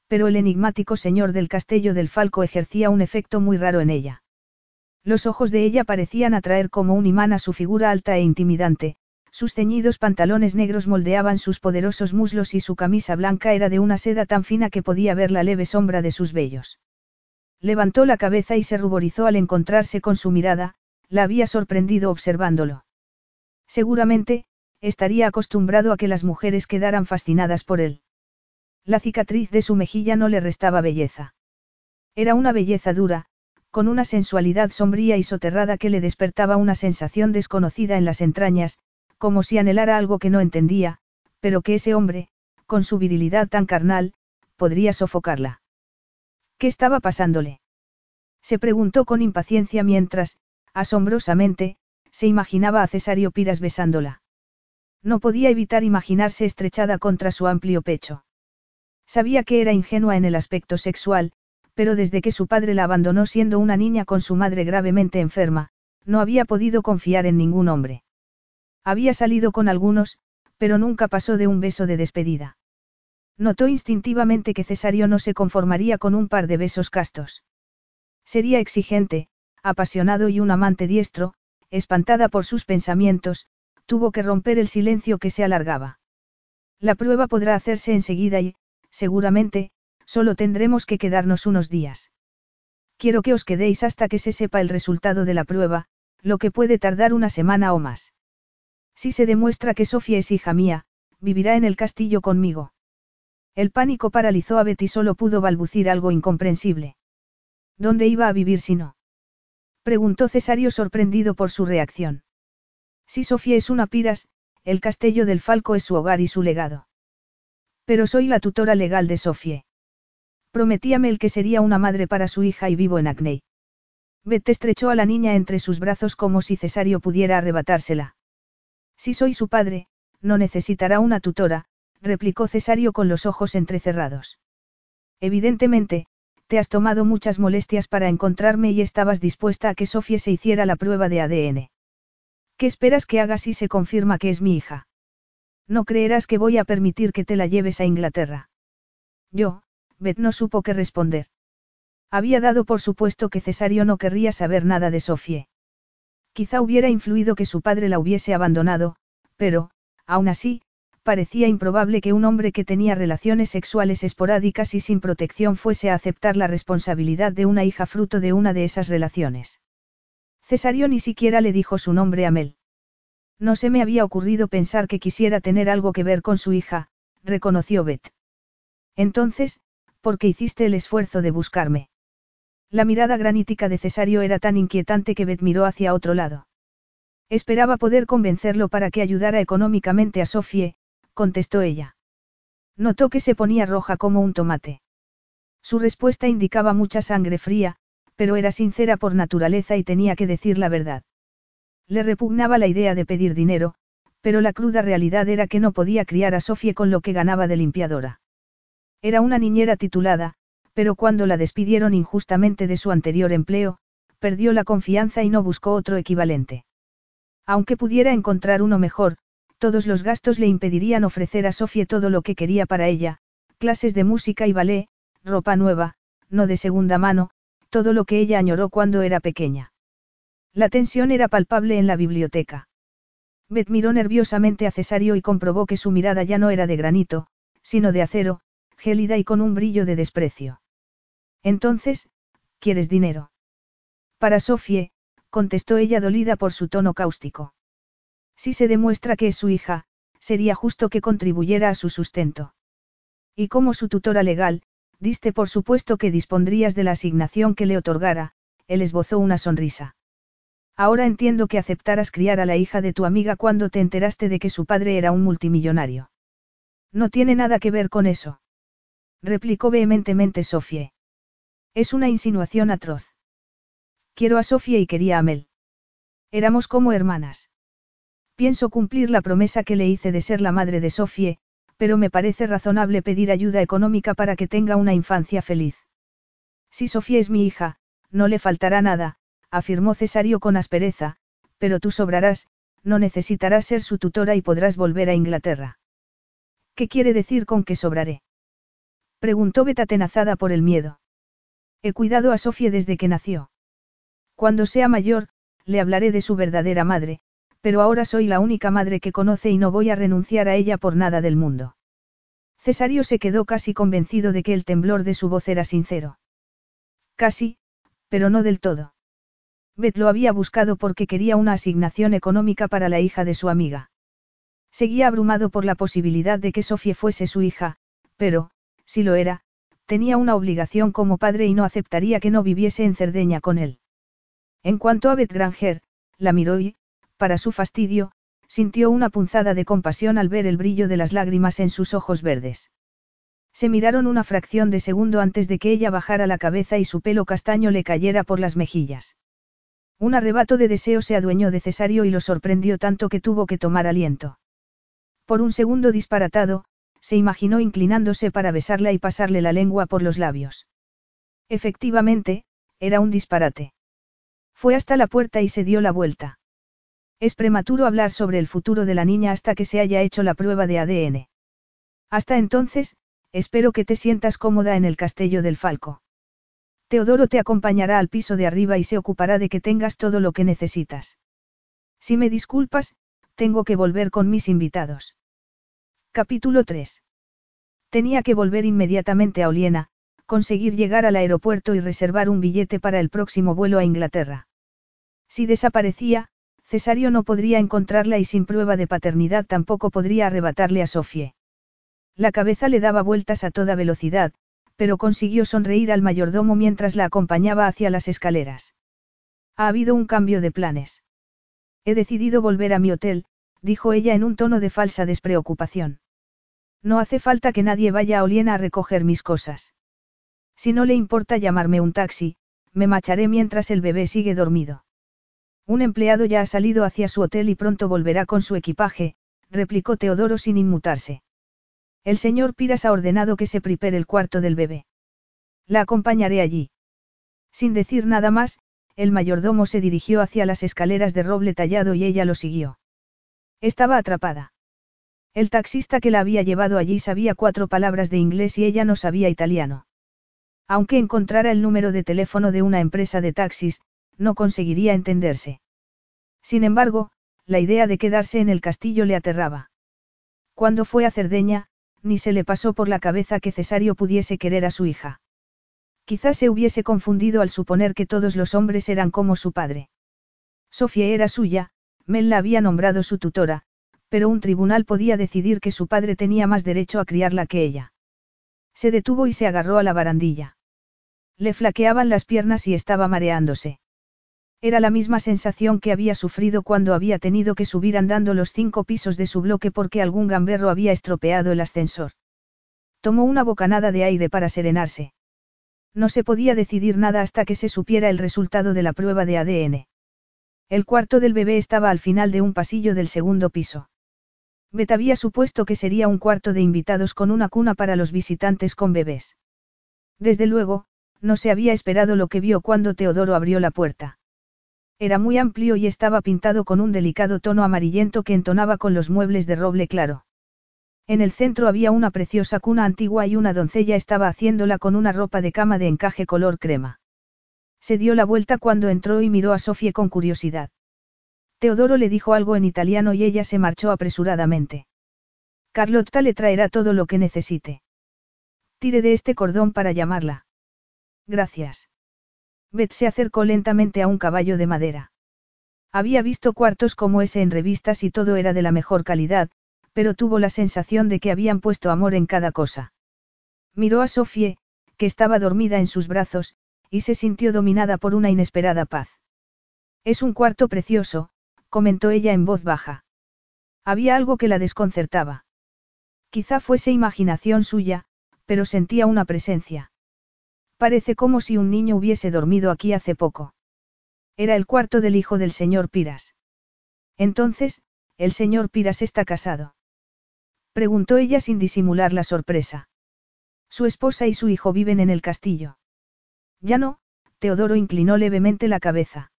pero el enigmático señor del castillo del Falco ejercía un efecto muy raro en ella. Los ojos de ella parecían atraer como un imán a su figura alta e intimidante, sus ceñidos pantalones negros moldeaban sus poderosos muslos y su camisa blanca era de una seda tan fina que podía ver la leve sombra de sus vellos. Levantó la cabeza y se ruborizó al encontrarse con su mirada, la había sorprendido observándolo. Seguramente, estaría acostumbrado a que las mujeres quedaran fascinadas por él. La cicatriz de su mejilla no le restaba belleza. Era una belleza dura, con una sensualidad sombría y soterrada que le despertaba una sensación desconocida en las entrañas, como si anhelara algo que no entendía, pero que ese hombre, con su virilidad tan carnal, podría sofocarla. ¿Qué estaba pasándole? Se preguntó con impaciencia mientras, asombrosamente, se imaginaba a Cesario Piras besándola. No podía evitar imaginarse estrechada contra su amplio pecho. Sabía que era ingenua en el aspecto sexual, pero desde que su padre la abandonó siendo una niña con su madre gravemente enferma, no había podido confiar en ningún hombre. Había salido con algunos, pero nunca pasó de un beso de despedida. Notó instintivamente que Cesario no se conformaría con un par de besos castos. Sería exigente, apasionado y un amante diestro, espantada por sus pensamientos, tuvo que romper el silencio que se alargaba. La prueba podrá hacerse enseguida y, seguramente, solo tendremos que quedarnos unos días. Quiero que os quedéis hasta que se sepa el resultado de la prueba, lo que puede tardar una semana o más. Si se demuestra que Sofía es hija mía, vivirá en el castillo conmigo. El pánico paralizó a Betty y solo pudo balbucir algo incomprensible. ¿Dónde iba a vivir si no? Preguntó Cesario sorprendido por su reacción. Si Sofía es una piras, el castillo del Falco es su hogar y su legado. Pero soy la tutora legal de Sofía. Prometíame el que sería una madre para su hija y vivo en Acney. Beth estrechó a la niña entre sus brazos como si Cesario pudiera arrebatársela. Si soy su padre, no necesitará una tutora, replicó Cesario con los ojos entrecerrados. Evidentemente, te has tomado muchas molestias para encontrarme y estabas dispuesta a que Sofía se hiciera la prueba de ADN. ¿Qué esperas que haga si se confirma que es mi hija? No creerás que voy a permitir que te la lleves a Inglaterra. Yo, Beth no supo qué responder. Había dado por supuesto que Cesario no querría saber nada de Sofie. Quizá hubiera influido que su padre la hubiese abandonado, pero, aún así, parecía improbable que un hombre que tenía relaciones sexuales esporádicas y sin protección fuese a aceptar la responsabilidad de una hija fruto de una de esas relaciones. Cesario ni siquiera le dijo su nombre a Mel. No se me había ocurrido pensar que quisiera tener algo que ver con su hija, reconoció Beth. Entonces, ¿por qué hiciste el esfuerzo de buscarme? La mirada granítica de Cesario era tan inquietante que Beth miró hacia otro lado. Esperaba poder convencerlo para que ayudara económicamente a Sofie, contestó ella. Notó que se ponía roja como un tomate. Su respuesta indicaba mucha sangre fría, pero era sincera por naturaleza y tenía que decir la verdad. Le repugnaba la idea de pedir dinero, pero la cruda realidad era que no podía criar a Sofie con lo que ganaba de limpiadora. Era una niñera titulada, pero cuando la despidieron injustamente de su anterior empleo, perdió la confianza y no buscó otro equivalente. Aunque pudiera encontrar uno mejor, todos los gastos le impedirían ofrecer a Sofie todo lo que quería para ella, clases de música y ballet, ropa nueva, no de segunda mano, todo lo que ella añoró cuando era pequeña. La tensión era palpable en la biblioteca. Beth miró nerviosamente a Cesario y comprobó que su mirada ya no era de granito, sino de acero, gélida y con un brillo de desprecio. Entonces, ¿quieres dinero? Para Sofie, contestó ella dolida por su tono cáustico. Si se demuestra que es su hija, sería justo que contribuyera a su sustento. Y como su tutora legal, diste por supuesto que dispondrías de la asignación que le otorgara, él esbozó una sonrisa. Ahora entiendo que aceptaras criar a la hija de tu amiga cuando te enteraste de que su padre era un multimillonario. No tiene nada que ver con eso. Replicó vehementemente Sofie. Es una insinuación atroz. Quiero a Sofía y quería a Mel. Éramos como hermanas. Pienso cumplir la promesa que le hice de ser la madre de Sofie, pero me parece razonable pedir ayuda económica para que tenga una infancia feliz. Si Sofía es mi hija, no le faltará nada, afirmó Cesario con aspereza, pero tú sobrarás, no necesitarás ser su tutora y podrás volver a Inglaterra. ¿Qué quiere decir con que sobraré? Preguntó Beta tenazada por el miedo. He cuidado a Sofía desde que nació. Cuando sea mayor, le hablaré de su verdadera madre, pero ahora soy la única madre que conoce y no voy a renunciar a ella por nada del mundo. Cesario se quedó casi convencido de que el temblor de su voz era sincero. Casi, pero no del todo. Beth lo había buscado porque quería una asignación económica para la hija de su amiga. Seguía abrumado por la posibilidad de que Sofía fuese su hija, pero, si lo era, tenía una obligación como padre y no aceptaría que no viviese en Cerdeña con él. En cuanto a Beth Granger, la miró y, para su fastidio, sintió una punzada de compasión al ver el brillo de las lágrimas en sus ojos verdes. Se miraron una fracción de segundo antes de que ella bajara la cabeza y su pelo castaño le cayera por las mejillas. Un arrebato de deseo se adueñó de Cesario y lo sorprendió tanto que tuvo que tomar aliento. Por un segundo disparatado, se imaginó inclinándose para besarla y pasarle la lengua por los labios. Efectivamente, era un disparate. Fue hasta la puerta y se dio la vuelta. Es prematuro hablar sobre el futuro de la niña hasta que se haya hecho la prueba de ADN. Hasta entonces, espero que te sientas cómoda en el castillo del Falco. Teodoro te acompañará al piso de arriba y se ocupará de que tengas todo lo que necesitas. Si me disculpas, tengo que volver con mis invitados. Capítulo 3. Tenía que volver inmediatamente a Oliena, conseguir llegar al aeropuerto y reservar un billete para el próximo vuelo a Inglaterra. Si desaparecía, Cesario no podría encontrarla y sin prueba de paternidad tampoco podría arrebatarle a Sofie. La cabeza le daba vueltas a toda velocidad, pero consiguió sonreír al mayordomo mientras la acompañaba hacia las escaleras. Ha habido un cambio de planes. He decidido volver a mi hotel, dijo ella en un tono de falsa despreocupación. No hace falta que nadie vaya a Oliena a recoger mis cosas. Si no le importa llamarme un taxi, me marcharé mientras el bebé sigue dormido. Un empleado ya ha salido hacia su hotel y pronto volverá con su equipaje, replicó Teodoro sin inmutarse. El señor Piras ha ordenado que se prepare el cuarto del bebé. La acompañaré allí. Sin decir nada más, el mayordomo se dirigió hacia las escaleras de roble tallado y ella lo siguió. Estaba atrapada. El taxista que la había llevado allí sabía cuatro palabras de inglés y ella no sabía italiano. Aunque encontrara el número de teléfono de una empresa de taxis, no conseguiría entenderse. Sin embargo, la idea de quedarse en el castillo le aterraba. Cuando fue a Cerdeña, ni se le pasó por la cabeza que Cesario pudiese querer a su hija. Quizás se hubiese confundido al suponer que todos los hombres eran como su padre. Sofía era suya, Mel la había nombrado su tutora, pero un tribunal podía decidir que su padre tenía más derecho a criarla que ella. Se detuvo y se agarró a la barandilla. Le flaqueaban las piernas y estaba mareándose. Era la misma sensación que había sufrido cuando había tenido que subir andando los cinco pisos de su bloque porque algún gamberro había estropeado el ascensor. Tomó una bocanada de aire para serenarse. No se podía decidir nada hasta que se supiera el resultado de la prueba de ADN. El cuarto del bebé estaba al final de un pasillo del segundo piso. Bet había supuesto que sería un cuarto de invitados con una cuna para los visitantes con bebés. Desde luego, no se había esperado lo que vio cuando Teodoro abrió la puerta. Era muy amplio y estaba pintado con un delicado tono amarillento que entonaba con los muebles de roble claro. En el centro había una preciosa cuna antigua y una doncella estaba haciéndola con una ropa de cama de encaje color crema. Se dio la vuelta cuando entró y miró a Sofía con curiosidad. Teodoro le dijo algo en italiano y ella se marchó apresuradamente. Carlotta le traerá todo lo que necesite. Tire de este cordón para llamarla. Gracias. Beth se acercó lentamente a un caballo de madera. Había visto cuartos como ese en revistas y todo era de la mejor calidad, pero tuvo la sensación de que habían puesto amor en cada cosa. Miró a Sofie, que estaba dormida en sus brazos, y se sintió dominada por una inesperada paz. Es un cuarto precioso, comentó ella en voz baja. Había algo que la desconcertaba. Quizá fuese imaginación suya, pero sentía una presencia. Parece como si un niño hubiese dormido aquí hace poco. Era el cuarto del hijo del señor Piras. Entonces, el señor Piras está casado. Preguntó ella sin disimular la sorpresa. Su esposa y su hijo viven en el castillo. Ya no, Teodoro inclinó levemente la cabeza.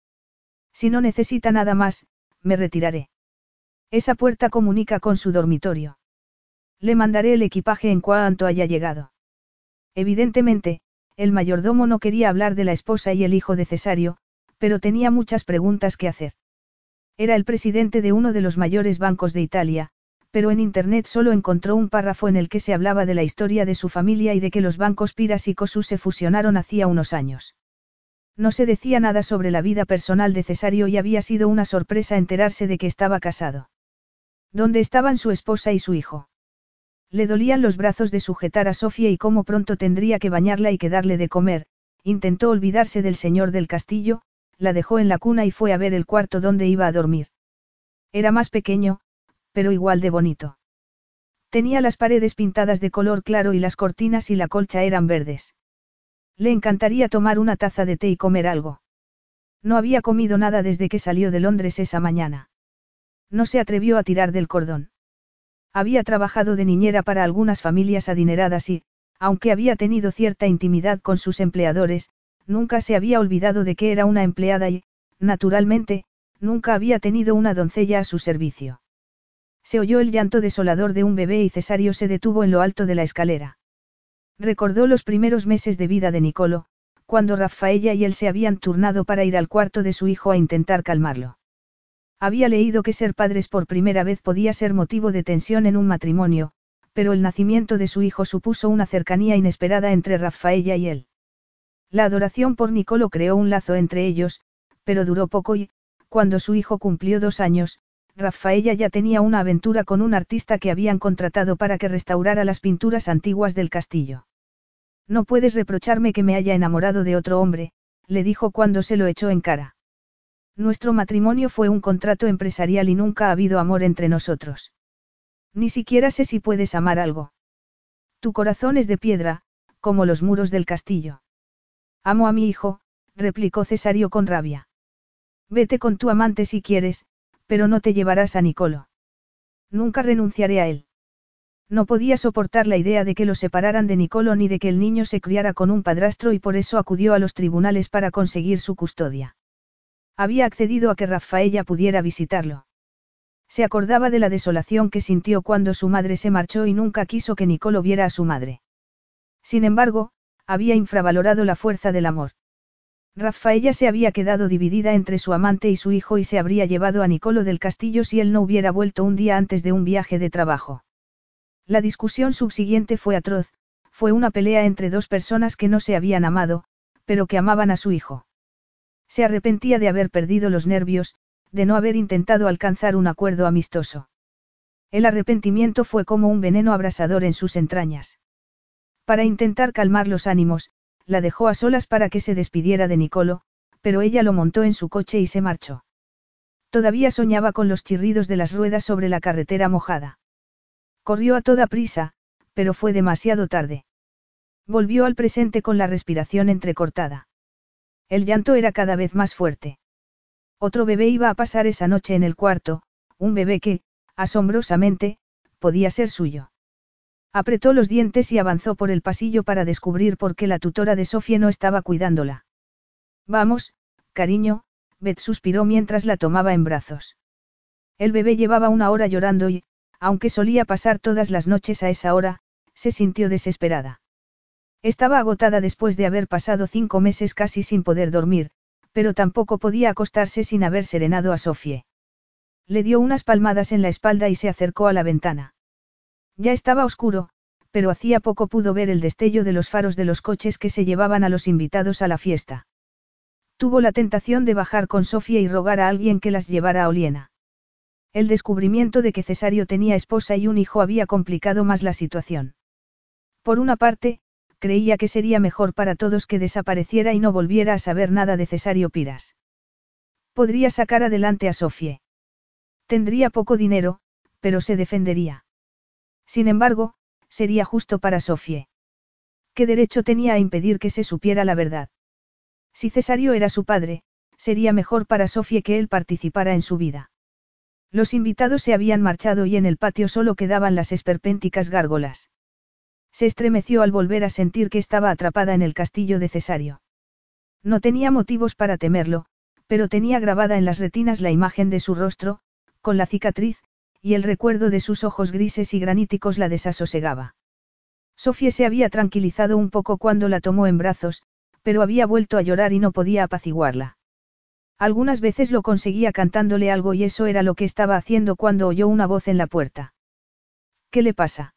Si no necesita nada más, me retiraré. Esa puerta comunica con su dormitorio. Le mandaré el equipaje en cuanto haya llegado. Evidentemente, el mayordomo no quería hablar de la esposa y el hijo de Cesario, pero tenía muchas preguntas que hacer. Era el presidente de uno de los mayores bancos de Italia, pero en Internet solo encontró un párrafo en el que se hablaba de la historia de su familia y de que los bancos Piras y Cosu se fusionaron hacía unos años. No se decía nada sobre la vida personal de Cesario y había sido una sorpresa enterarse de que estaba casado. ¿Dónde estaban su esposa y su hijo? Le dolían los brazos de sujetar a Sofía y cómo pronto tendría que bañarla y que darle de comer, intentó olvidarse del señor del castillo, la dejó en la cuna y fue a ver el cuarto donde iba a dormir. Era más pequeño, pero igual de bonito. Tenía las paredes pintadas de color claro y las cortinas y la colcha eran verdes. Le encantaría tomar una taza de té y comer algo. No había comido nada desde que salió de Londres esa mañana. No se atrevió a tirar del cordón. Había trabajado de niñera para algunas familias adineradas y, aunque había tenido cierta intimidad con sus empleadores, nunca se había olvidado de que era una empleada y, naturalmente, nunca había tenido una doncella a su servicio. Se oyó el llanto desolador de un bebé y Cesario se detuvo en lo alto de la escalera. Recordó los primeros meses de vida de Nicolo, cuando Rafaella y él se habían turnado para ir al cuarto de su hijo a intentar calmarlo. Había leído que ser padres por primera vez podía ser motivo de tensión en un matrimonio, pero el nacimiento de su hijo supuso una cercanía inesperada entre Rafaella y él. La adoración por Nicolo creó un lazo entre ellos, pero duró poco y, cuando su hijo cumplió dos años, Rafaella ya tenía una aventura con un artista que habían contratado para que restaurara las pinturas antiguas del castillo. No puedes reprocharme que me haya enamorado de otro hombre, le dijo cuando se lo echó en cara. Nuestro matrimonio fue un contrato empresarial y nunca ha habido amor entre nosotros. Ni siquiera sé si puedes amar algo. Tu corazón es de piedra, como los muros del castillo. Amo a mi hijo, replicó Cesario con rabia. Vete con tu amante si quieres, pero no te llevarás a Nicolo. Nunca renunciaré a él. No podía soportar la idea de que lo separaran de Nicolo ni de que el niño se criara con un padrastro y por eso acudió a los tribunales para conseguir su custodia. Había accedido a que Rafaella pudiera visitarlo. Se acordaba de la desolación que sintió cuando su madre se marchó y nunca quiso que Nicolo viera a su madre. Sin embargo, había infravalorado la fuerza del amor. Rafaella se había quedado dividida entre su amante y su hijo y se habría llevado a Nicolo del castillo si él no hubiera vuelto un día antes de un viaje de trabajo. La discusión subsiguiente fue atroz, fue una pelea entre dos personas que no se habían amado, pero que amaban a su hijo. Se arrepentía de haber perdido los nervios, de no haber intentado alcanzar un acuerdo amistoso. El arrepentimiento fue como un veneno abrasador en sus entrañas. Para intentar calmar los ánimos, la dejó a solas para que se despidiera de Nicolo, pero ella lo montó en su coche y se marchó. Todavía soñaba con los chirridos de las ruedas sobre la carretera mojada. Corrió a toda prisa, pero fue demasiado tarde. Volvió al presente con la respiración entrecortada. El llanto era cada vez más fuerte. Otro bebé iba a pasar esa noche en el cuarto, un bebé que, asombrosamente, podía ser suyo. Apretó los dientes y avanzó por el pasillo para descubrir por qué la tutora de Sofía no estaba cuidándola. Vamos, cariño, Beth suspiró mientras la tomaba en brazos. El bebé llevaba una hora llorando y, aunque solía pasar todas las noches a esa hora, se sintió desesperada. Estaba agotada después de haber pasado cinco meses casi sin poder dormir, pero tampoco podía acostarse sin haber serenado a Sofie. Le dio unas palmadas en la espalda y se acercó a la ventana. Ya estaba oscuro, pero hacía poco pudo ver el destello de los faros de los coches que se llevaban a los invitados a la fiesta. Tuvo la tentación de bajar con Sofía y rogar a alguien que las llevara a Oliena. El descubrimiento de que Cesario tenía esposa y un hijo había complicado más la situación. Por una parte, creía que sería mejor para todos que desapareciera y no volviera a saber nada de Cesario Piras. Podría sacar adelante a Sofie. Tendría poco dinero, pero se defendería. Sin embargo, sería justo para Sofie. ¿Qué derecho tenía a impedir que se supiera la verdad? Si Cesario era su padre, sería mejor para Sofie que él participara en su vida. Los invitados se habían marchado y en el patio solo quedaban las esperpénticas gárgolas. Se estremeció al volver a sentir que estaba atrapada en el castillo de Cesario. No tenía motivos para temerlo, pero tenía grabada en las retinas la imagen de su rostro, con la cicatriz, y el recuerdo de sus ojos grises y graníticos la desasosegaba. Sofía se había tranquilizado un poco cuando la tomó en brazos, pero había vuelto a llorar y no podía apaciguarla. Algunas veces lo conseguía cantándole algo y eso era lo que estaba haciendo cuando oyó una voz en la puerta. ¿Qué le pasa?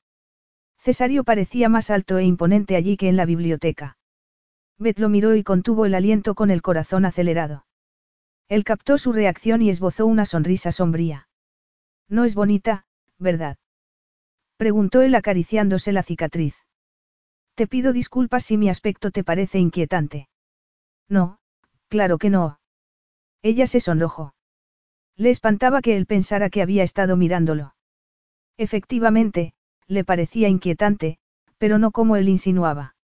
Cesario parecía más alto e imponente allí que en la biblioteca. Beth lo miró y contuvo el aliento con el corazón acelerado. Él captó su reacción y esbozó una sonrisa sombría. No es bonita, ¿verdad? Preguntó él acariciándose la cicatriz. Te pido disculpas si mi aspecto te parece inquietante. No, claro que no. Ella se sonrojó. Le espantaba que él pensara que había estado mirándolo. Efectivamente, le parecía inquietante, pero no como él insinuaba.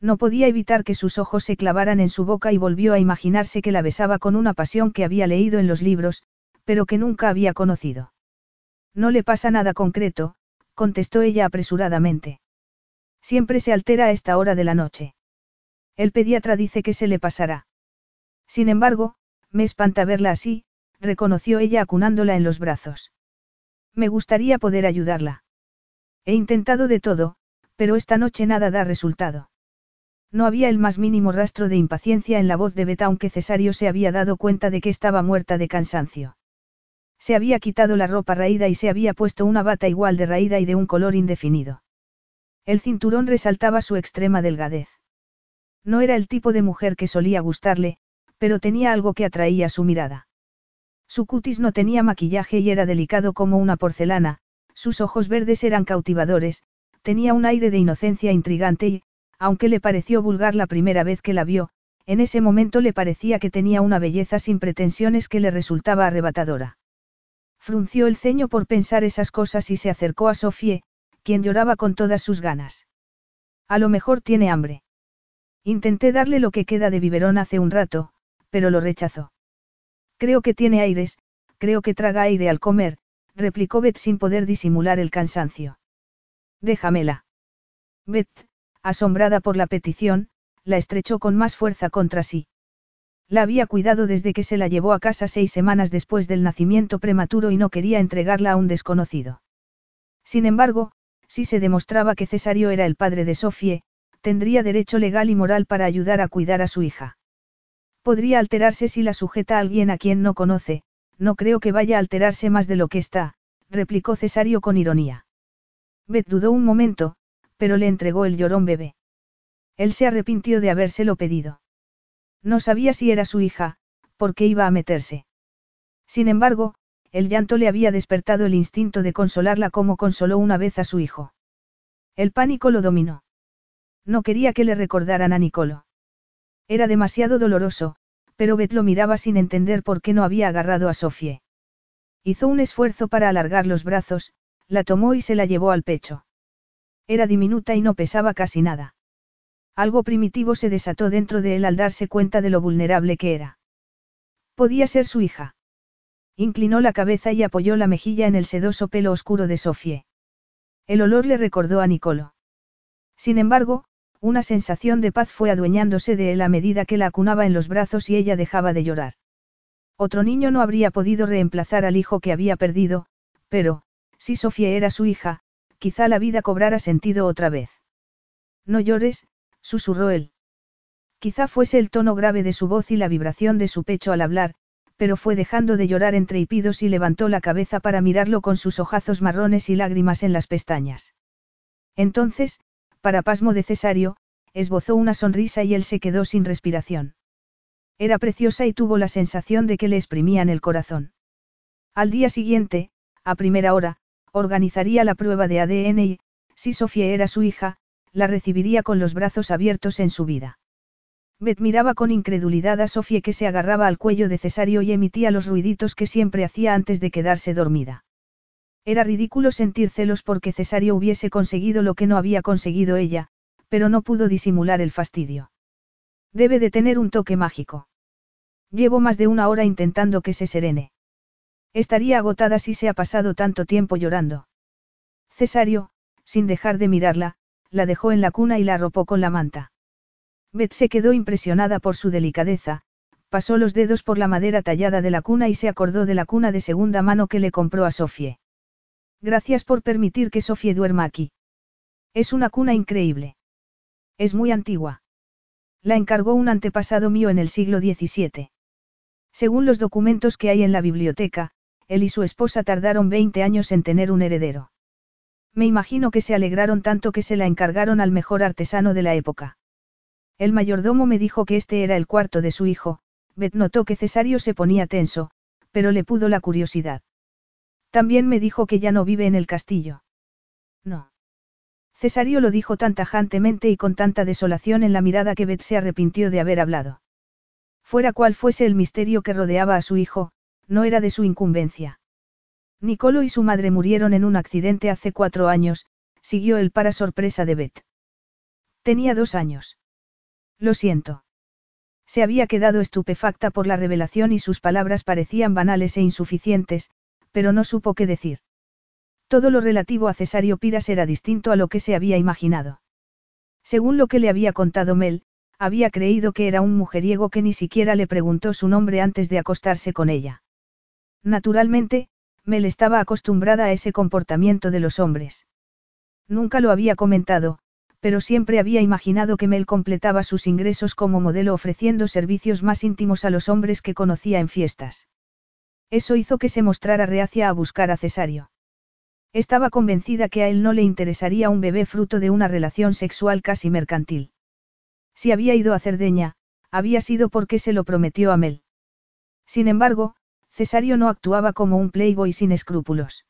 No podía evitar que sus ojos se clavaran en su boca y volvió a imaginarse que la besaba con una pasión que había leído en los libros, pero que nunca había conocido. No le pasa nada concreto, contestó ella apresuradamente. Siempre se altera a esta hora de la noche. El pediatra dice que se le pasará. Sin embargo, me espanta verla así, reconoció ella acunándola en los brazos. Me gustaría poder ayudarla. He intentado de todo, pero esta noche nada da resultado. No había el más mínimo rastro de impaciencia en la voz de Beta aunque Cesario se había dado cuenta de que estaba muerta de cansancio. Se había quitado la ropa raída y se había puesto una bata igual de raída y de un color indefinido. El cinturón resaltaba su extrema delgadez. No era el tipo de mujer que solía gustarle, pero tenía algo que atraía su mirada. Su cutis no tenía maquillaje y era delicado como una porcelana, sus ojos verdes eran cautivadores, tenía un aire de inocencia intrigante y, aunque le pareció vulgar la primera vez que la vio, en ese momento le parecía que tenía una belleza sin pretensiones que le resultaba arrebatadora. Frunció el ceño por pensar esas cosas y se acercó a Sofie, quien lloraba con todas sus ganas. A lo mejor tiene hambre. Intenté darle lo que queda de biberón hace un rato, pero lo rechazó. Creo que tiene aires, creo que traga aire al comer, replicó Beth sin poder disimular el cansancio. Déjamela. Beth, asombrada por la petición, la estrechó con más fuerza contra sí. La había cuidado desde que se la llevó a casa seis semanas después del nacimiento prematuro y no quería entregarla a un desconocido. Sin embargo, si se demostraba que Cesario era el padre de Sofie, tendría derecho legal y moral para ayudar a cuidar a su hija. Podría alterarse si la sujeta a alguien a quien no conoce, no creo que vaya a alterarse más de lo que está, replicó Cesario con ironía. Beth dudó un momento, pero le entregó el llorón bebé. Él se arrepintió de habérselo pedido. No sabía si era su hija, por qué iba a meterse. Sin embargo, el llanto le había despertado el instinto de consolarla como consoló una vez a su hijo. El pánico lo dominó. No quería que le recordaran a Nicolo. Era demasiado doloroso, pero Beth lo miraba sin entender por qué no había agarrado a Sofie. Hizo un esfuerzo para alargar los brazos, la tomó y se la llevó al pecho. Era diminuta y no pesaba casi nada. Algo primitivo se desató dentro de él al darse cuenta de lo vulnerable que era. Podía ser su hija. Inclinó la cabeza y apoyó la mejilla en el sedoso pelo oscuro de Sofie. El olor le recordó a Nicolo. Sin embargo, una sensación de paz fue adueñándose de él a medida que la acunaba en los brazos y ella dejaba de llorar. Otro niño no habría podido reemplazar al hijo que había perdido, pero, si Sofía era su hija, quizá la vida cobrara sentido otra vez. No llores, susurró él. Quizá fuese el tono grave de su voz y la vibración de su pecho al hablar, pero fue dejando de llorar entre hipidos y levantó la cabeza para mirarlo con sus ojazos marrones y lágrimas en las pestañas. Entonces, para pasmo de Cesario, esbozó una sonrisa y él se quedó sin respiración. Era preciosa y tuvo la sensación de que le exprimían el corazón. Al día siguiente, a primera hora, organizaría la prueba de ADN y, si Sofía era su hija, la recibiría con los brazos abiertos en su vida. Beth miraba con incredulidad a Sofía que se agarraba al cuello de Cesario y emitía los ruiditos que siempre hacía antes de quedarse dormida. Era ridículo sentir celos porque Cesario hubiese conseguido lo que no había conseguido ella, pero no pudo disimular el fastidio. Debe de tener un toque mágico. Llevo más de una hora intentando que se serene. Estaría agotada si se ha pasado tanto tiempo llorando. Cesario, sin dejar de mirarla, la dejó en la cuna y la arropó con la manta. Beth se quedó impresionada por su delicadeza, pasó los dedos por la madera tallada de la cuna y se acordó de la cuna de segunda mano que le compró a Sofie. Gracias por permitir que Sofie duerma aquí. Es una cuna increíble. Es muy antigua. La encargó un antepasado mío en el siglo XVII. Según los documentos que hay en la biblioteca, él y su esposa tardaron 20 años en tener un heredero. Me imagino que se alegraron tanto que se la encargaron al mejor artesano de la época. El mayordomo me dijo que este era el cuarto de su hijo, Beth notó que Cesario se ponía tenso, pero le pudo la curiosidad. También me dijo que ya no vive en el castillo. No. Cesario lo dijo tan tajantemente y con tanta desolación en la mirada que Beth se arrepintió de haber hablado. Fuera cual fuese el misterio que rodeaba a su hijo, no era de su incumbencia. Nicolo y su madre murieron en un accidente hace cuatro años, siguió el para sorpresa de Beth. Tenía dos años. Lo siento. Se había quedado estupefacta por la revelación y sus palabras parecían banales e insuficientes, pero no supo qué decir. Todo lo relativo a Cesario Piras era distinto a lo que se había imaginado. Según lo que le había contado Mel, había creído que era un mujeriego que ni siquiera le preguntó su nombre antes de acostarse con ella. Naturalmente, Mel estaba acostumbrada a ese comportamiento de los hombres. Nunca lo había comentado, pero siempre había imaginado que Mel completaba sus ingresos como modelo ofreciendo servicios más íntimos a los hombres que conocía en fiestas. Eso hizo que se mostrara reacia a buscar a Cesario. Estaba convencida que a él no le interesaría un bebé fruto de una relación sexual casi mercantil. Si había ido a Cerdeña, había sido porque se lo prometió a Mel. Sin embargo, Cesario no actuaba como un playboy sin escrúpulos.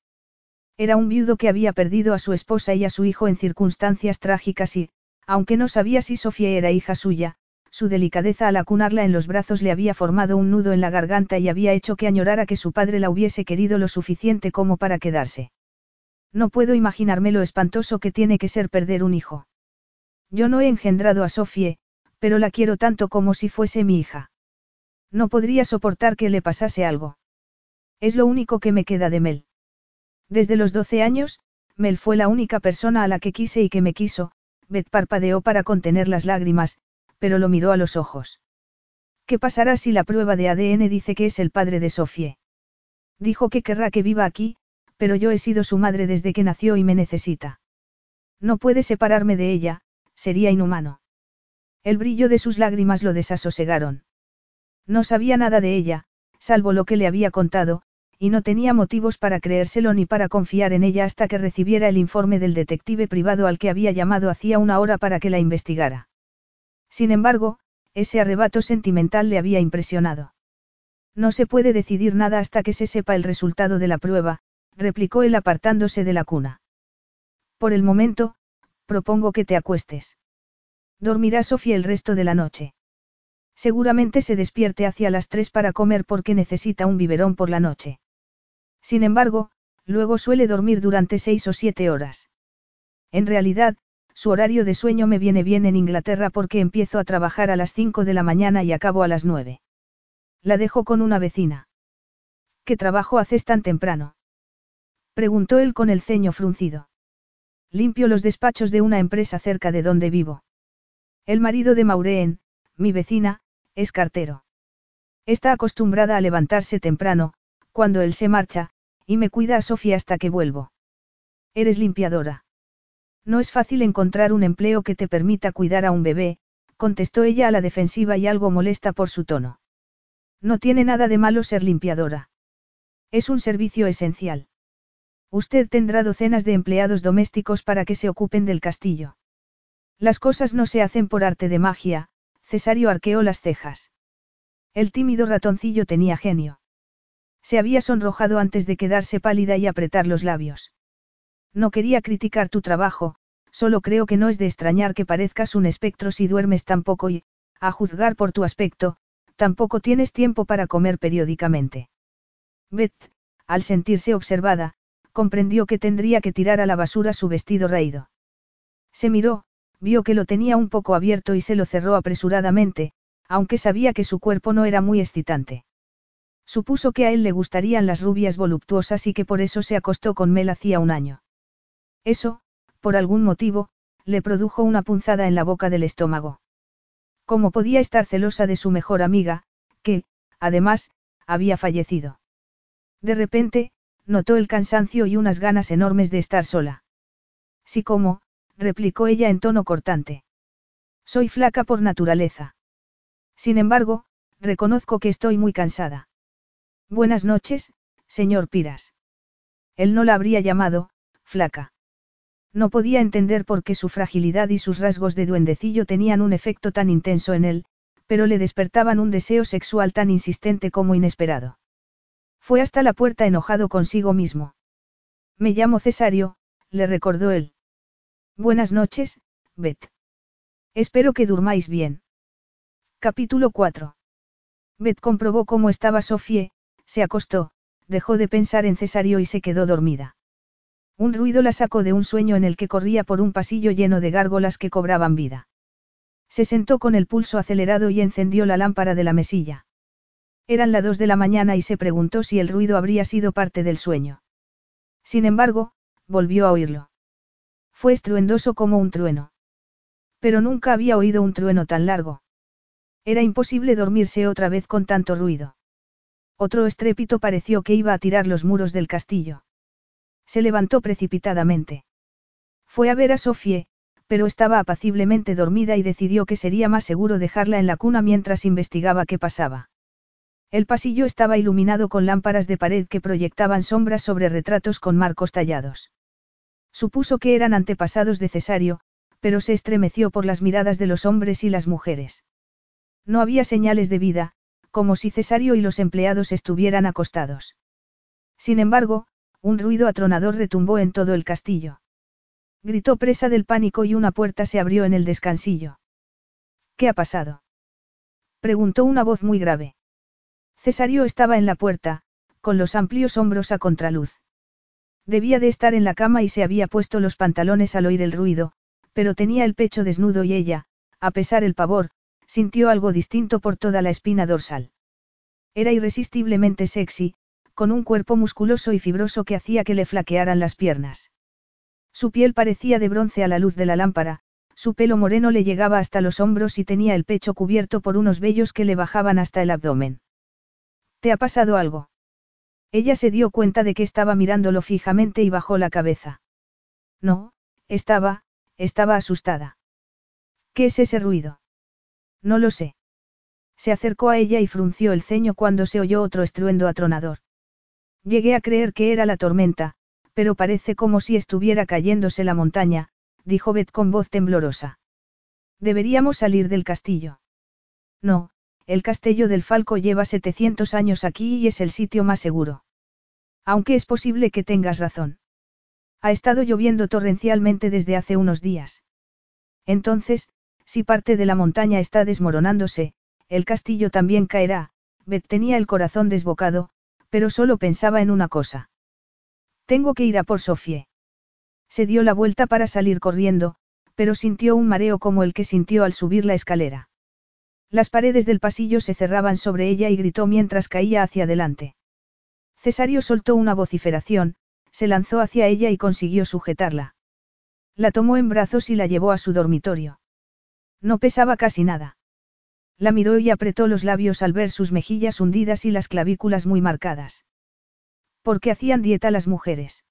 Era un viudo que había perdido a su esposa y a su hijo en circunstancias trágicas y, aunque no sabía si Sofía era hija suya, su delicadeza al acunarla en los brazos le había formado un nudo en la garganta y había hecho que añorara que su padre la hubiese querido lo suficiente como para quedarse. No puedo imaginarme lo espantoso que tiene que ser perder un hijo. Yo no he engendrado a Sofía, pero la quiero tanto como si fuese mi hija. No podría soportar que le pasase algo. Es lo único que me queda de Mel. Desde los 12 años, Mel fue la única persona a la que quise y que me quiso, Beth parpadeó para contener las lágrimas, pero lo miró a los ojos. ¿Qué pasará si la prueba de ADN dice que es el padre de Sofie? Dijo que querrá que viva aquí, pero yo he sido su madre desde que nació y me necesita. No puede separarme de ella, sería inhumano. El brillo de sus lágrimas lo desasosegaron. No sabía nada de ella, salvo lo que le había contado, y no tenía motivos para creérselo ni para confiar en ella hasta que recibiera el informe del detective privado al que había llamado hacía una hora para que la investigara. Sin embargo, ese arrebato sentimental le había impresionado. No se puede decidir nada hasta que se sepa el resultado de la prueba, replicó él apartándose de la cuna. Por el momento, propongo que te acuestes. Dormirá Sofía el resto de la noche. Seguramente se despierte hacia las tres para comer porque necesita un biberón por la noche. Sin embargo, luego suele dormir durante seis o siete horas. En realidad, su horario de sueño me viene bien en Inglaterra porque empiezo a trabajar a las cinco de la mañana y acabo a las nueve. La dejo con una vecina. ¿Qué trabajo haces tan temprano? Preguntó él con el ceño fruncido. Limpio los despachos de una empresa cerca de donde vivo. El marido de Maureen, mi vecina, es cartero. Está acostumbrada a levantarse temprano, cuando él se marcha, y me cuida a Sofía hasta que vuelvo. Eres limpiadora. No es fácil encontrar un empleo que te permita cuidar a un bebé, contestó ella a la defensiva y algo molesta por su tono. No tiene nada de malo ser limpiadora. Es un servicio esencial. Usted tendrá docenas de empleados domésticos para que se ocupen del castillo. Las cosas no se hacen por arte de magia, Cesario arqueó las cejas. El tímido ratoncillo tenía genio. Se había sonrojado antes de quedarse pálida y apretar los labios. No quería criticar tu trabajo, solo creo que no es de extrañar que parezcas un espectro si duermes tan poco y, a juzgar por tu aspecto, tampoco tienes tiempo para comer periódicamente. Beth, al sentirse observada, comprendió que tendría que tirar a la basura su vestido raído. Se miró, vio que lo tenía un poco abierto y se lo cerró apresuradamente, aunque sabía que su cuerpo no era muy excitante. Supuso que a él le gustarían las rubias voluptuosas y que por eso se acostó con Mel hacía un año. Eso, por algún motivo, le produjo una punzada en la boca del estómago. ¿Cómo podía estar celosa de su mejor amiga, que, además, había fallecido? De repente, notó el cansancio y unas ganas enormes de estar sola. Sí como, replicó ella en tono cortante. Soy flaca por naturaleza. Sin embargo, reconozco que estoy muy cansada. Buenas noches, señor Piras. Él no la habría llamado, flaca. No podía entender por qué su fragilidad y sus rasgos de duendecillo tenían un efecto tan intenso en él, pero le despertaban un deseo sexual tan insistente como inesperado. Fue hasta la puerta enojado consigo mismo. Me llamo Cesario, le recordó él. Buenas noches, Beth. Espero que durmáis bien. Capítulo 4. Beth comprobó cómo estaba Sofie, se acostó, dejó de pensar en Cesario y se quedó dormida. Un ruido la sacó de un sueño en el que corría por un pasillo lleno de gárgolas que cobraban vida. Se sentó con el pulso acelerado y encendió la lámpara de la mesilla. Eran las dos de la mañana y se preguntó si el ruido habría sido parte del sueño. Sin embargo, volvió a oírlo. Fue estruendoso como un trueno. Pero nunca había oído un trueno tan largo. Era imposible dormirse otra vez con tanto ruido. Otro estrépito pareció que iba a tirar los muros del castillo. Se levantó precipitadamente. Fue a ver a Sofie, pero estaba apaciblemente dormida y decidió que sería más seguro dejarla en la cuna mientras investigaba qué pasaba. El pasillo estaba iluminado con lámparas de pared que proyectaban sombras sobre retratos con marcos tallados. Supuso que eran antepasados de Cesario, pero se estremeció por las miradas de los hombres y las mujeres. No había señales de vida, como si Cesario y los empleados estuvieran acostados. Sin embargo, un ruido atronador retumbó en todo el castillo. Gritó presa del pánico y una puerta se abrió en el descansillo. ¿Qué ha pasado? Preguntó una voz muy grave. Cesario estaba en la puerta, con los amplios hombros a contraluz. Debía de estar en la cama y se había puesto los pantalones al oír el ruido, pero tenía el pecho desnudo y ella, a pesar el pavor, sintió algo distinto por toda la espina dorsal. Era irresistiblemente sexy, con un cuerpo musculoso y fibroso que hacía que le flaquearan las piernas. Su piel parecía de bronce a la luz de la lámpara, su pelo moreno le llegaba hasta los hombros y tenía el pecho cubierto por unos vellos que le bajaban hasta el abdomen. ¿Te ha pasado algo? Ella se dio cuenta de que estaba mirándolo fijamente y bajó la cabeza. No, estaba, estaba asustada. ¿Qué es ese ruido? No lo sé. Se acercó a ella y frunció el ceño cuando se oyó otro estruendo atronador. Llegué a creer que era la tormenta, pero parece como si estuviera cayéndose la montaña, dijo Beth con voz temblorosa. Deberíamos salir del castillo. No, el castillo del Falco lleva 700 años aquí y es el sitio más seguro. Aunque es posible que tengas razón. Ha estado lloviendo torrencialmente desde hace unos días. Entonces, si parte de la montaña está desmoronándose, el castillo también caerá. Beth tenía el corazón desbocado, pero solo pensaba en una cosa. Tengo que ir a por Sofie. Se dio la vuelta para salir corriendo, pero sintió un mareo como el que sintió al subir la escalera. Las paredes del pasillo se cerraban sobre ella y gritó mientras caía hacia adelante. Cesario soltó una vociferación, se lanzó hacia ella y consiguió sujetarla. La tomó en brazos y la llevó a su dormitorio. No pesaba casi nada. La miró y apretó los labios al ver sus mejillas hundidas y las clavículas muy marcadas. ¿Por qué hacían dieta las mujeres?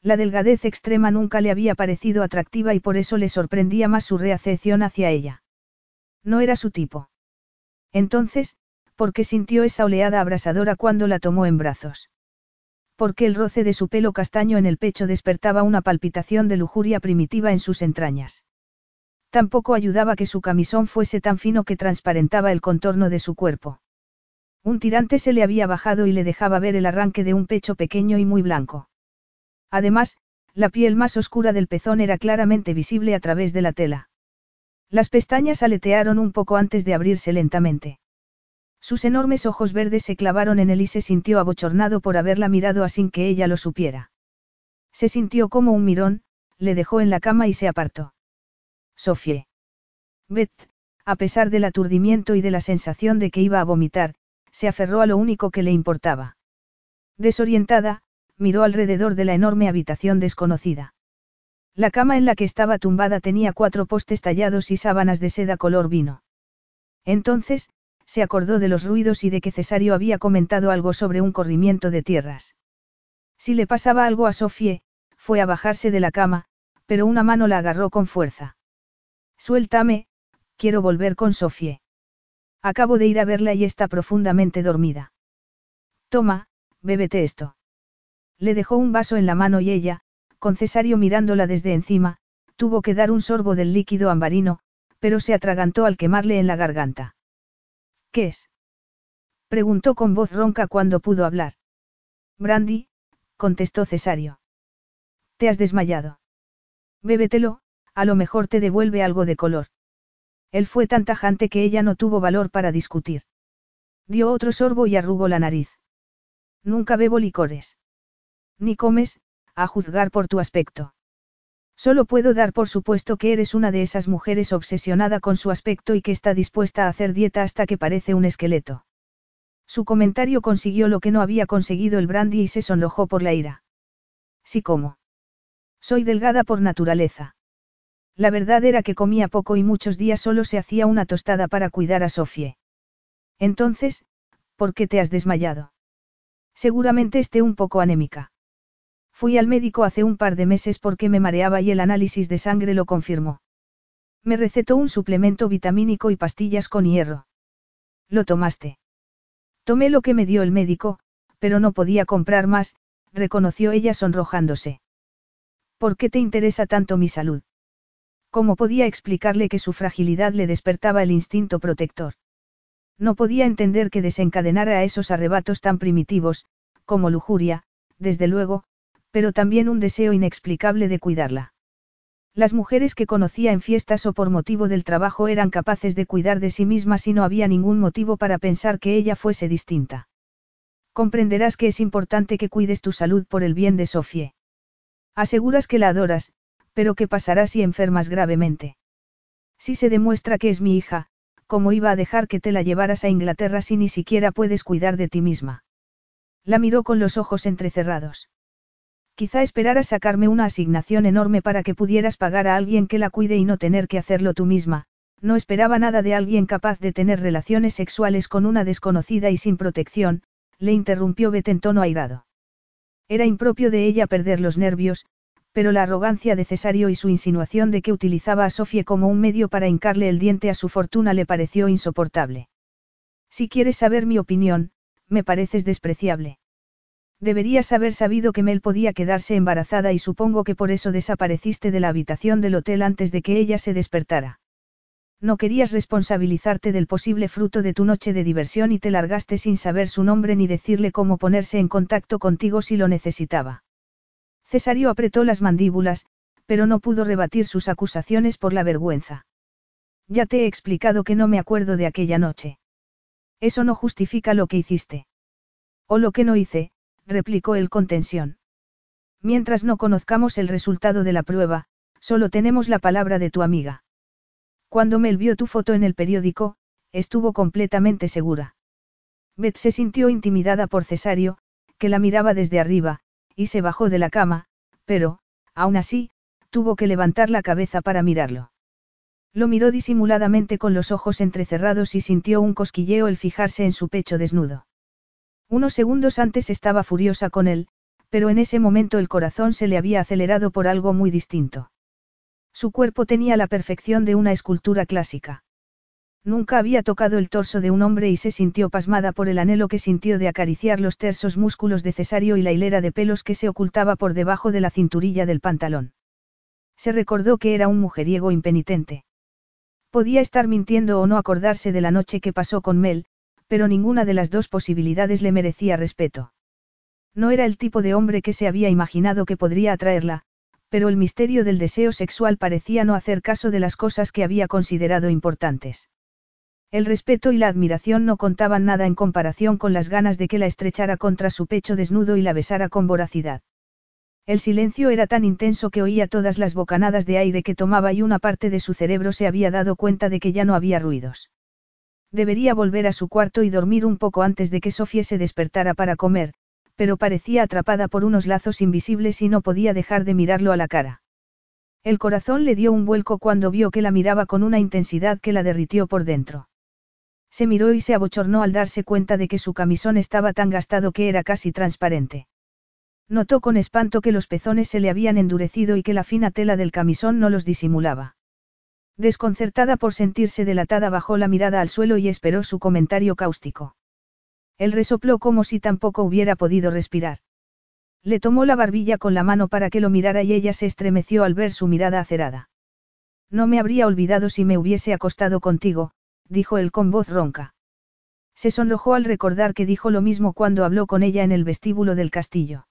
La delgadez extrema nunca le había parecido atractiva y por eso le sorprendía más su reacepción hacia ella. No era su tipo. Entonces, ¿por qué sintió esa oleada abrasadora cuando la tomó en brazos? Porque el roce de su pelo castaño en el pecho despertaba una palpitación de lujuria primitiva en sus entrañas. Tampoco ayudaba que su camisón fuese tan fino que transparentaba el contorno de su cuerpo. Un tirante se le había bajado y le dejaba ver el arranque de un pecho pequeño y muy blanco. Además, la piel más oscura del pezón era claramente visible a través de la tela. Las pestañas aletearon un poco antes de abrirse lentamente. Sus enormes ojos verdes se clavaron en él y se sintió abochornado por haberla mirado sin que ella lo supiera. Se sintió como un mirón, le dejó en la cama y se apartó. Sofie. Beth, a pesar del aturdimiento y de la sensación de que iba a vomitar, se aferró a lo único que le importaba. Desorientada, miró alrededor de la enorme habitación desconocida. La cama en la que estaba tumbada tenía cuatro postes tallados y sábanas de seda color vino. Entonces, se acordó de los ruidos y de que Cesario había comentado algo sobre un corrimiento de tierras. Si le pasaba algo a Sofie, fue a bajarse de la cama, pero una mano la agarró con fuerza. Suéltame, quiero volver con Sofie. Acabo de ir a verla y está profundamente dormida. Toma, bébete esto. Le dejó un vaso en la mano y ella, con Cesario mirándola desde encima, tuvo que dar un sorbo del líquido ambarino, pero se atragantó al quemarle en la garganta. ¿Qué es? preguntó con voz ronca cuando pudo hablar. Brandy, contestó Cesario. Te has desmayado. Bébetelo, a lo mejor te devuelve algo de color. Él fue tan tajante que ella no tuvo valor para discutir. Dio otro sorbo y arrugó la nariz. Nunca bebo licores. Ni comes, a juzgar por tu aspecto. Solo puedo dar por supuesto que eres una de esas mujeres obsesionada con su aspecto y que está dispuesta a hacer dieta hasta que parece un esqueleto. Su comentario consiguió lo que no había conseguido el brandy y se sonrojó por la ira. Sí como. Soy delgada por naturaleza. La verdad era que comía poco y muchos días solo se hacía una tostada para cuidar a Sofie. Entonces, ¿por qué te has desmayado? Seguramente esté un poco anémica. Fui al médico hace un par de meses porque me mareaba y el análisis de sangre lo confirmó. Me recetó un suplemento vitamínico y pastillas con hierro. ¿Lo tomaste? Tomé lo que me dio el médico, pero no podía comprar más, reconoció ella sonrojándose. ¿Por qué te interesa tanto mi salud? ¿Cómo podía explicarle que su fragilidad le despertaba el instinto protector? No podía entender que desencadenara a esos arrebatos tan primitivos, como lujuria, desde luego, pero también un deseo inexplicable de cuidarla. Las mujeres que conocía en fiestas o por motivo del trabajo eran capaces de cuidar de sí mismas y no había ningún motivo para pensar que ella fuese distinta. Comprenderás que es importante que cuides tu salud por el bien de Sofie. Aseguras que la adoras, pero ¿qué pasará si enfermas gravemente? Si se demuestra que es mi hija, ¿cómo iba a dejar que te la llevaras a Inglaterra si ni siquiera puedes cuidar de ti misma? La miró con los ojos entrecerrados. Quizá esperaras sacarme una asignación enorme para que pudieras pagar a alguien que la cuide y no tener que hacerlo tú misma, no esperaba nada de alguien capaz de tener relaciones sexuales con una desconocida y sin protección, le interrumpió Bet en tono airado. Era impropio de ella perder los nervios, pero la arrogancia de Cesario y su insinuación de que utilizaba a Sofie como un medio para hincarle el diente a su fortuna le pareció insoportable. Si quieres saber mi opinión, me pareces despreciable. Deberías haber sabido que Mel podía quedarse embarazada y supongo que por eso desapareciste de la habitación del hotel antes de que ella se despertara. No querías responsabilizarte del posible fruto de tu noche de diversión y te largaste sin saber su nombre ni decirle cómo ponerse en contacto contigo si lo necesitaba. Cesario apretó las mandíbulas, pero no pudo rebatir sus acusaciones por la vergüenza. Ya te he explicado que no me acuerdo de aquella noche. Eso no justifica lo que hiciste. O lo que no hice, replicó él con tensión. Mientras no conozcamos el resultado de la prueba, solo tenemos la palabra de tu amiga. Cuando Mel vio tu foto en el periódico, estuvo completamente segura. Beth se sintió intimidada por Cesario, que la miraba desde arriba, y se bajó de la cama, pero, aún así, tuvo que levantar la cabeza para mirarlo. Lo miró disimuladamente con los ojos entrecerrados y sintió un cosquilleo el fijarse en su pecho desnudo. Unos segundos antes estaba furiosa con él, pero en ese momento el corazón se le había acelerado por algo muy distinto. Su cuerpo tenía la perfección de una escultura clásica. Nunca había tocado el torso de un hombre y se sintió pasmada por el anhelo que sintió de acariciar los tersos músculos de Cesario y la hilera de pelos que se ocultaba por debajo de la cinturilla del pantalón. Se recordó que era un mujeriego impenitente. Podía estar mintiendo o no acordarse de la noche que pasó con Mel, pero ninguna de las dos posibilidades le merecía respeto. No era el tipo de hombre que se había imaginado que podría atraerla, pero el misterio del deseo sexual parecía no hacer caso de las cosas que había considerado importantes. El respeto y la admiración no contaban nada en comparación con las ganas de que la estrechara contra su pecho desnudo y la besara con voracidad. El silencio era tan intenso que oía todas las bocanadas de aire que tomaba y una parte de su cerebro se había dado cuenta de que ya no había ruidos. Debería volver a su cuarto y dormir un poco antes de que Sofía se despertara para comer, pero parecía atrapada por unos lazos invisibles y no podía dejar de mirarlo a la cara. El corazón le dio un vuelco cuando vio que la miraba con una intensidad que la derritió por dentro. Se miró y se abochornó al darse cuenta de que su camisón estaba tan gastado que era casi transparente. Notó con espanto que los pezones se le habían endurecido y que la fina tela del camisón no los disimulaba. Desconcertada por sentirse delatada bajó la mirada al suelo y esperó su comentario cáustico. Él resopló como si tampoco hubiera podido respirar. Le tomó la barbilla con la mano para que lo mirara y ella se estremeció al ver su mirada acerada. No me habría olvidado si me hubiese acostado contigo, dijo él con voz ronca. Se sonrojó al recordar que dijo lo mismo cuando habló con ella en el vestíbulo del castillo.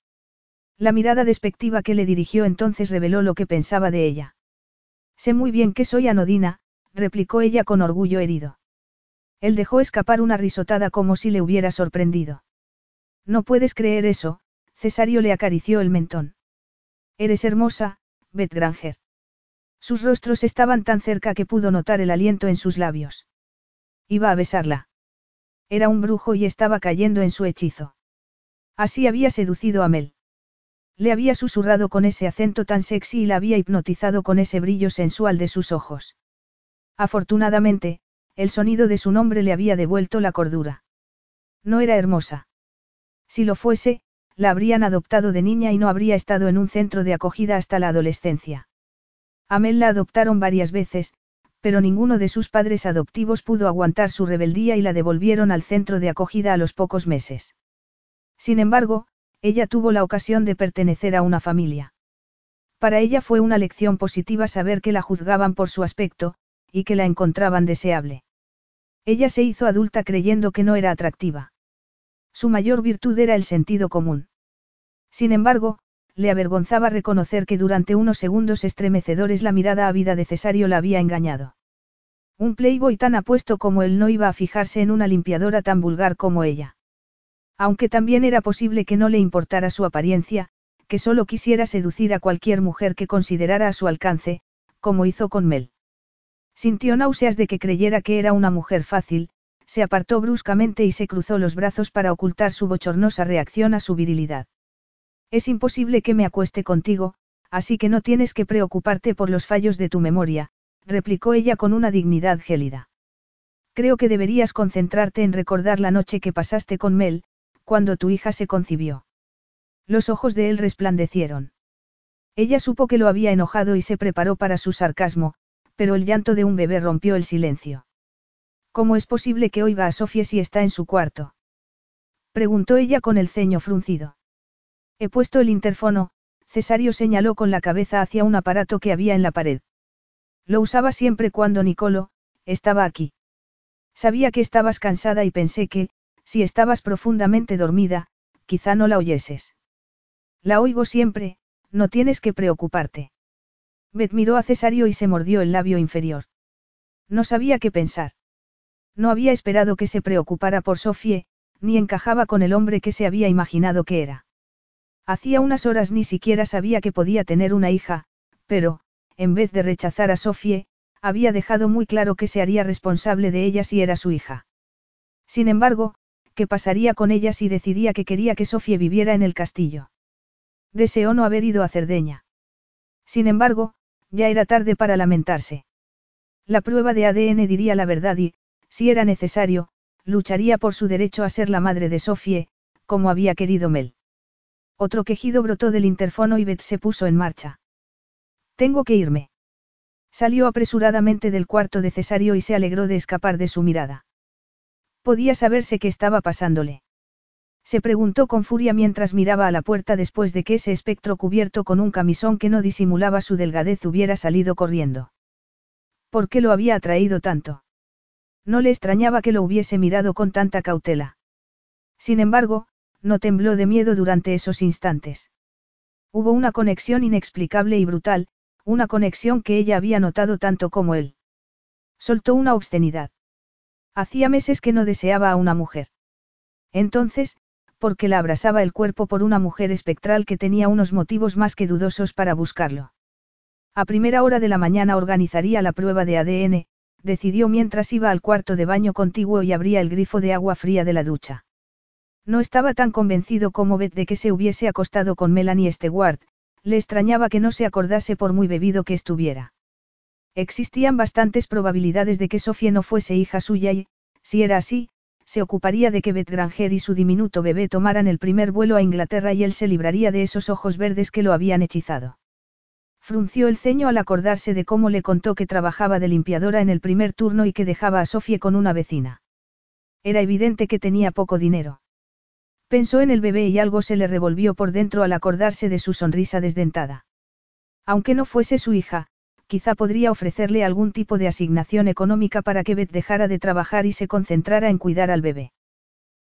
La mirada despectiva que le dirigió entonces reveló lo que pensaba de ella. Sé muy bien que soy anodina, replicó ella con orgullo herido. Él dejó escapar una risotada como si le hubiera sorprendido. No puedes creer eso, Cesario le acarició el mentón. Eres hermosa, Beth Granger. Sus rostros estaban tan cerca que pudo notar el aliento en sus labios. Iba a besarla. Era un brujo y estaba cayendo en su hechizo. Así había seducido a Mel. Le había susurrado con ese acento tan sexy y la había hipnotizado con ese brillo sensual de sus ojos. Afortunadamente, el sonido de su nombre le había devuelto la cordura. No era hermosa. Si lo fuese, la habrían adoptado de niña y no habría estado en un centro de acogida hasta la adolescencia. A Mel la adoptaron varias veces, pero ninguno de sus padres adoptivos pudo aguantar su rebeldía y la devolvieron al centro de acogida a los pocos meses. Sin embargo, ella tuvo la ocasión de pertenecer a una familia. Para ella fue una lección positiva saber que la juzgaban por su aspecto, y que la encontraban deseable. Ella se hizo adulta creyendo que no era atractiva. Su mayor virtud era el sentido común. Sin embargo, le avergonzaba reconocer que durante unos segundos estremecedores la mirada ávida de Cesario la había engañado. Un playboy tan apuesto como él no iba a fijarse en una limpiadora tan vulgar como ella. Aunque también era posible que no le importara su apariencia, que solo quisiera seducir a cualquier mujer que considerara a su alcance, como hizo con Mel. Sintió náuseas de que creyera que era una mujer fácil, se apartó bruscamente y se cruzó los brazos para ocultar su bochornosa reacción a su virilidad. Es imposible que me acueste contigo, así que no tienes que preocuparte por los fallos de tu memoria, replicó ella con una dignidad gélida. Creo que deberías concentrarte en recordar la noche que pasaste con Mel, cuando tu hija se concibió. Los ojos de él resplandecieron. Ella supo que lo había enojado y se preparó para su sarcasmo, pero el llanto de un bebé rompió el silencio. ¿Cómo es posible que oiga a Sofía si está en su cuarto? Preguntó ella con el ceño fruncido. He puesto el interfono, Cesario señaló con la cabeza hacia un aparato que había en la pared. Lo usaba siempre cuando Nicolo, estaba aquí. Sabía que estabas cansada y pensé que, si estabas profundamente dormida, quizá no la oyeses. La oigo siempre, no tienes que preocuparte. Beth miró a Cesario y se mordió el labio inferior. No sabía qué pensar. No había esperado que se preocupara por Sofie, ni encajaba con el hombre que se había imaginado que era. Hacía unas horas ni siquiera sabía que podía tener una hija, pero, en vez de rechazar a Sofie, había dejado muy claro que se haría responsable de ella si era su hija. Sin embargo, ¿qué pasaría con ella si decidía que quería que Sofie viviera en el castillo? Deseó no haber ido a Cerdeña. Sin embargo, ya era tarde para lamentarse. La prueba de ADN diría la verdad y, si era necesario, lucharía por su derecho a ser la madre de Sofie, como había querido Mel. Otro quejido brotó del interfono y Beth se puso en marcha. Tengo que irme. Salió apresuradamente del cuarto de Cesario y se alegró de escapar de su mirada. Podía saberse qué estaba pasándole. Se preguntó con furia mientras miraba a la puerta después de que ese espectro cubierto con un camisón que no disimulaba su delgadez hubiera salido corriendo. ¿Por qué lo había atraído tanto? No le extrañaba que lo hubiese mirado con tanta cautela. Sin embargo, no tembló de miedo durante esos instantes. Hubo una conexión inexplicable y brutal, una conexión que ella había notado tanto como él. Soltó una obscenidad. Hacía meses que no deseaba a una mujer. Entonces, porque la abrasaba el cuerpo por una mujer espectral que tenía unos motivos más que dudosos para buscarlo. A primera hora de la mañana organizaría la prueba de ADN, decidió mientras iba al cuarto de baño contiguo y abría el grifo de agua fría de la ducha. No estaba tan convencido como Beth de que se hubiese acostado con Melanie Stewart, le extrañaba que no se acordase por muy bebido que estuviera. Existían bastantes probabilidades de que Sofía no fuese hija suya y, si era así, se ocuparía de que Beth Granger y su diminuto bebé tomaran el primer vuelo a Inglaterra y él se libraría de esos ojos verdes que lo habían hechizado. Frunció el ceño al acordarse de cómo le contó que trabajaba de limpiadora en el primer turno y que dejaba a Sofía con una vecina. Era evidente que tenía poco dinero. Pensó en el bebé y algo se le revolvió por dentro al acordarse de su sonrisa desdentada. Aunque no fuese su hija, quizá podría ofrecerle algún tipo de asignación económica para que Beth dejara de trabajar y se concentrara en cuidar al bebé.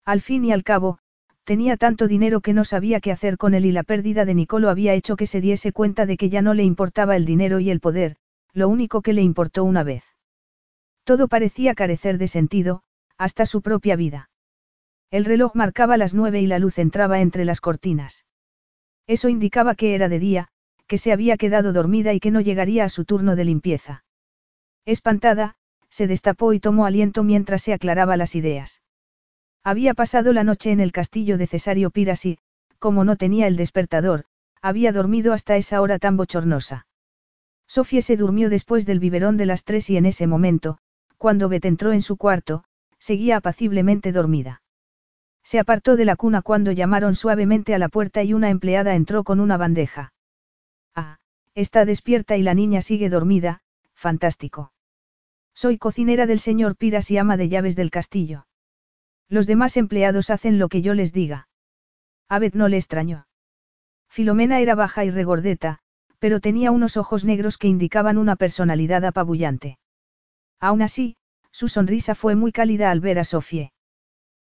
Al fin y al cabo, tenía tanto dinero que no sabía qué hacer con él y la pérdida de Nicolo había hecho que se diese cuenta de que ya no le importaba el dinero y el poder, lo único que le importó una vez. Todo parecía carecer de sentido, hasta su propia vida. El reloj marcaba las nueve y la luz entraba entre las cortinas. Eso indicaba que era de día, que se había quedado dormida y que no llegaría a su turno de limpieza. Espantada, se destapó y tomó aliento mientras se aclaraba las ideas. Había pasado la noche en el castillo de Cesario Piras y, como no tenía el despertador, había dormido hasta esa hora tan bochornosa. Sofía se durmió después del biberón de las tres y en ese momento, cuando Bet entró en su cuarto, seguía apaciblemente dormida. Se apartó de la cuna cuando llamaron suavemente a la puerta y una empleada entró con una bandeja. Ah, está despierta y la niña sigue dormida, fantástico. Soy cocinera del señor Piras y ama de llaves del castillo. Los demás empleados hacen lo que yo les diga. Abed no le extrañó. Filomena era baja y regordeta, pero tenía unos ojos negros que indicaban una personalidad apabullante. Aún así, su sonrisa fue muy cálida al ver a Sofie.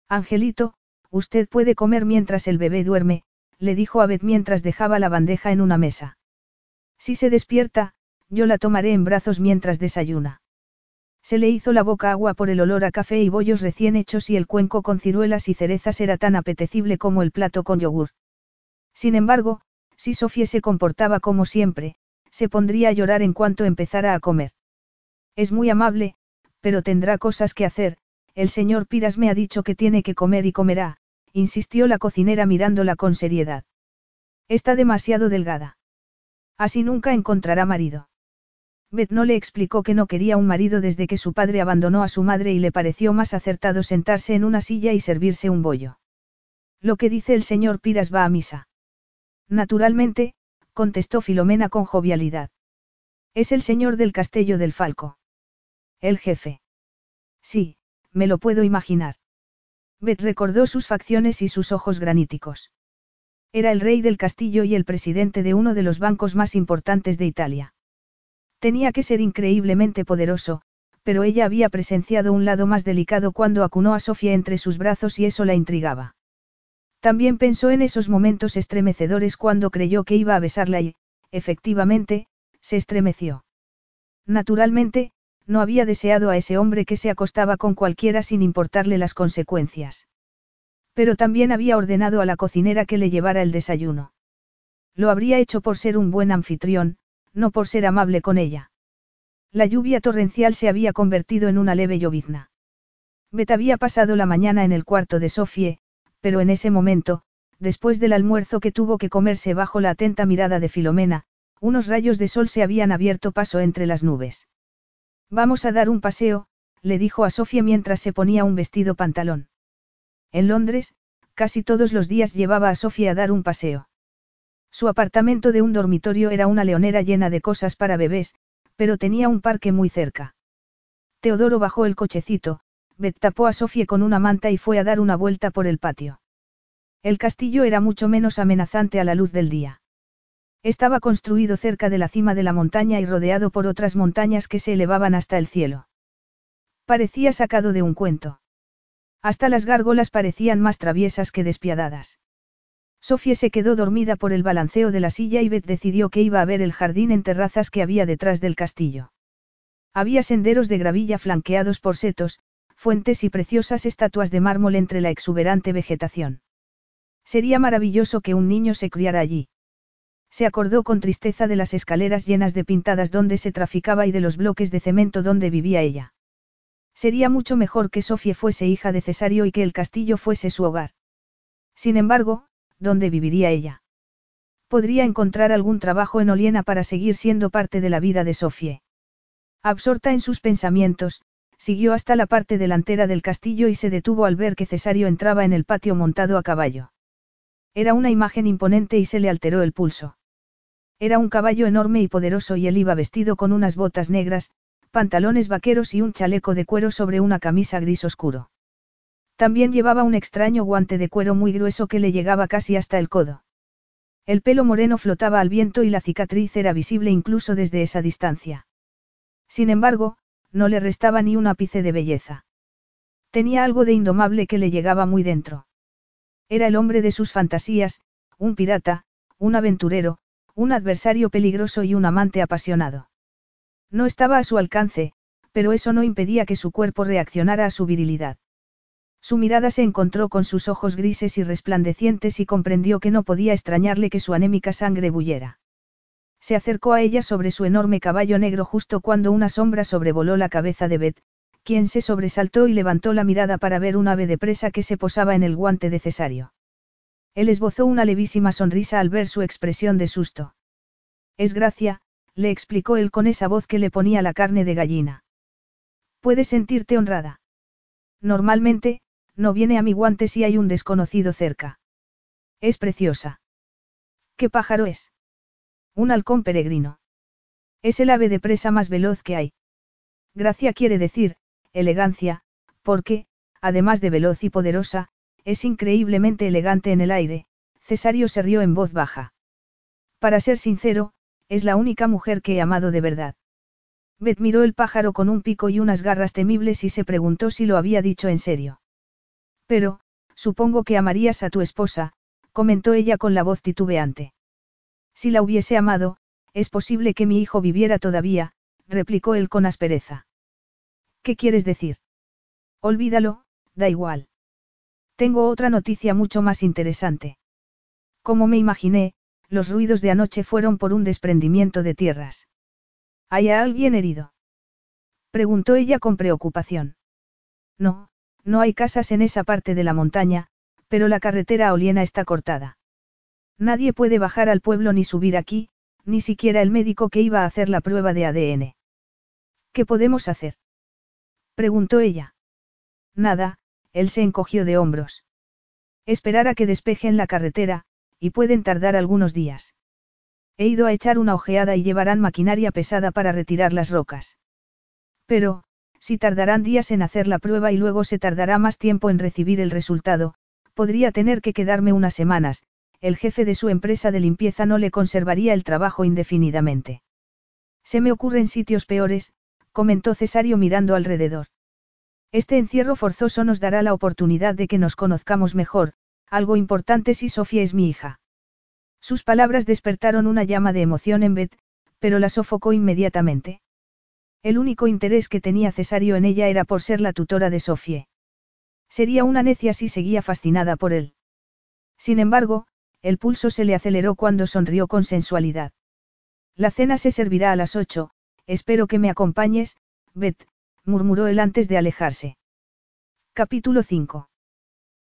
Angelito, Usted puede comer mientras el bebé duerme, le dijo Abed mientras dejaba la bandeja en una mesa. Si se despierta, yo la tomaré en brazos mientras desayuna. Se le hizo la boca agua por el olor a café y bollos recién hechos y el cuenco con ciruelas y cerezas era tan apetecible como el plato con yogur. Sin embargo, si Sofía se comportaba como siempre, se pondría a llorar en cuanto empezara a comer. Es muy amable, pero tendrá cosas que hacer, el señor Piras me ha dicho que tiene que comer y comerá, insistió la cocinera mirándola con seriedad. Está demasiado delgada. Así nunca encontrará marido. Beth no le explicó que no quería un marido desde que su padre abandonó a su madre y le pareció más acertado sentarse en una silla y servirse un bollo. Lo que dice el señor Piras va a misa. Naturalmente, contestó Filomena con jovialidad. Es el señor del castillo del Falco. El jefe. Sí, me lo puedo imaginar. Beth recordó sus facciones y sus ojos graníticos. Era el rey del castillo y el presidente de uno de los bancos más importantes de Italia. Tenía que ser increíblemente poderoso, pero ella había presenciado un lado más delicado cuando acunó a Sofía entre sus brazos y eso la intrigaba. También pensó en esos momentos estremecedores cuando creyó que iba a besarla y, efectivamente, se estremeció. Naturalmente, no había deseado a ese hombre que se acostaba con cualquiera sin importarle las consecuencias. Pero también había ordenado a la cocinera que le llevara el desayuno. Lo habría hecho por ser un buen anfitrión, no por ser amable con ella. La lluvia torrencial se había convertido en una leve llovizna. Bet había pasado la mañana en el cuarto de Sofie, pero en ese momento, después del almuerzo que tuvo que comerse bajo la atenta mirada de Filomena, Unos rayos de sol se habían abierto paso entre las nubes. Vamos a dar un paseo, le dijo a Sofía mientras se ponía un vestido pantalón. En Londres, casi todos los días llevaba a Sofía a dar un paseo. Su apartamento de un dormitorio era una leonera llena de cosas para bebés, pero tenía un parque muy cerca. Teodoro bajó el cochecito, Beth tapó a Sofía con una manta y fue a dar una vuelta por el patio. El castillo era mucho menos amenazante a la luz del día. Estaba construido cerca de la cima de la montaña y rodeado por otras montañas que se elevaban hasta el cielo. Parecía sacado de un cuento. Hasta las gárgolas parecían más traviesas que despiadadas. Sofía se quedó dormida por el balanceo de la silla y Beth decidió que iba a ver el jardín en terrazas que había detrás del castillo. Había senderos de gravilla flanqueados por setos, fuentes y preciosas estatuas de mármol entre la exuberante vegetación. Sería maravilloso que un niño se criara allí. Se acordó con tristeza de las escaleras llenas de pintadas donde se traficaba y de los bloques de cemento donde vivía ella. Sería mucho mejor que Sofía fuese hija de Cesario y que el castillo fuese su hogar. Sin embargo, ¿dónde viviría ella? Podría encontrar algún trabajo en Oliena para seguir siendo parte de la vida de Sofie. Absorta en sus pensamientos, siguió hasta la parte delantera del castillo y se detuvo al ver que Cesario entraba en el patio montado a caballo. Era una imagen imponente y se le alteró el pulso. Era un caballo enorme y poderoso y él iba vestido con unas botas negras, pantalones vaqueros y un chaleco de cuero sobre una camisa gris oscuro. También llevaba un extraño guante de cuero muy grueso que le llegaba casi hasta el codo. El pelo moreno flotaba al viento y la cicatriz era visible incluso desde esa distancia. Sin embargo, no le restaba ni un ápice de belleza. Tenía algo de indomable que le llegaba muy dentro. Era el hombre de sus fantasías, un pirata, un aventurero, un adversario peligroso y un amante apasionado. No estaba a su alcance, pero eso no impedía que su cuerpo reaccionara a su virilidad. Su mirada se encontró con sus ojos grises y resplandecientes y comprendió que no podía extrañarle que su anémica sangre bullera. Se acercó a ella sobre su enorme caballo negro justo cuando una sombra sobrevoló la cabeza de Beth, quien se sobresaltó y levantó la mirada para ver un ave de presa que se posaba en el guante de Cesario. Él esbozó una levísima sonrisa al ver su expresión de susto. Es gracia, le explicó él con esa voz que le ponía la carne de gallina. Puedes sentirte honrada. Normalmente, no viene a mi guante si hay un desconocido cerca. Es preciosa. ¿Qué pájaro es? Un halcón peregrino. Es el ave de presa más veloz que hay. Gracia quiere decir, elegancia, porque, además de veloz y poderosa, es increíblemente elegante en el aire, Cesario se rió en voz baja. Para ser sincero, es la única mujer que he amado de verdad. Beth miró el pájaro con un pico y unas garras temibles y se preguntó si lo había dicho en serio. Pero, supongo que amarías a tu esposa, comentó ella con la voz titubeante. Si la hubiese amado, es posible que mi hijo viviera todavía, replicó él con aspereza. ¿Qué quieres decir? Olvídalo, da igual. Tengo otra noticia mucho más interesante. Como me imaginé, los ruidos de anoche fueron por un desprendimiento de tierras. ¿Hay alguien herido? Preguntó ella con preocupación. No, no hay casas en esa parte de la montaña, pero la carretera a Oliena está cortada. Nadie puede bajar al pueblo ni subir aquí, ni siquiera el médico que iba a hacer la prueba de ADN. ¿Qué podemos hacer? preguntó ella. Nada, él se encogió de hombros. Esperar a que despejen la carretera, y pueden tardar algunos días. He ido a echar una ojeada y llevarán maquinaria pesada para retirar las rocas. Pero, si tardarán días en hacer la prueba y luego se tardará más tiempo en recibir el resultado, podría tener que quedarme unas semanas, el jefe de su empresa de limpieza no le conservaría el trabajo indefinidamente. Se me ocurren sitios peores, comentó Cesario mirando alrededor. Este encierro forzoso nos dará la oportunidad de que nos conozcamos mejor, algo importante si Sofía es mi hija. Sus palabras despertaron una llama de emoción en Beth, pero la sofocó inmediatamente. El único interés que tenía Cesario en ella era por ser la tutora de Sofie. Sería una necia si seguía fascinada por él. Sin embargo, el pulso se le aceleró cuando sonrió con sensualidad. La cena se servirá a las ocho, espero que me acompañes, Beth, murmuró él antes de alejarse. Capítulo 5.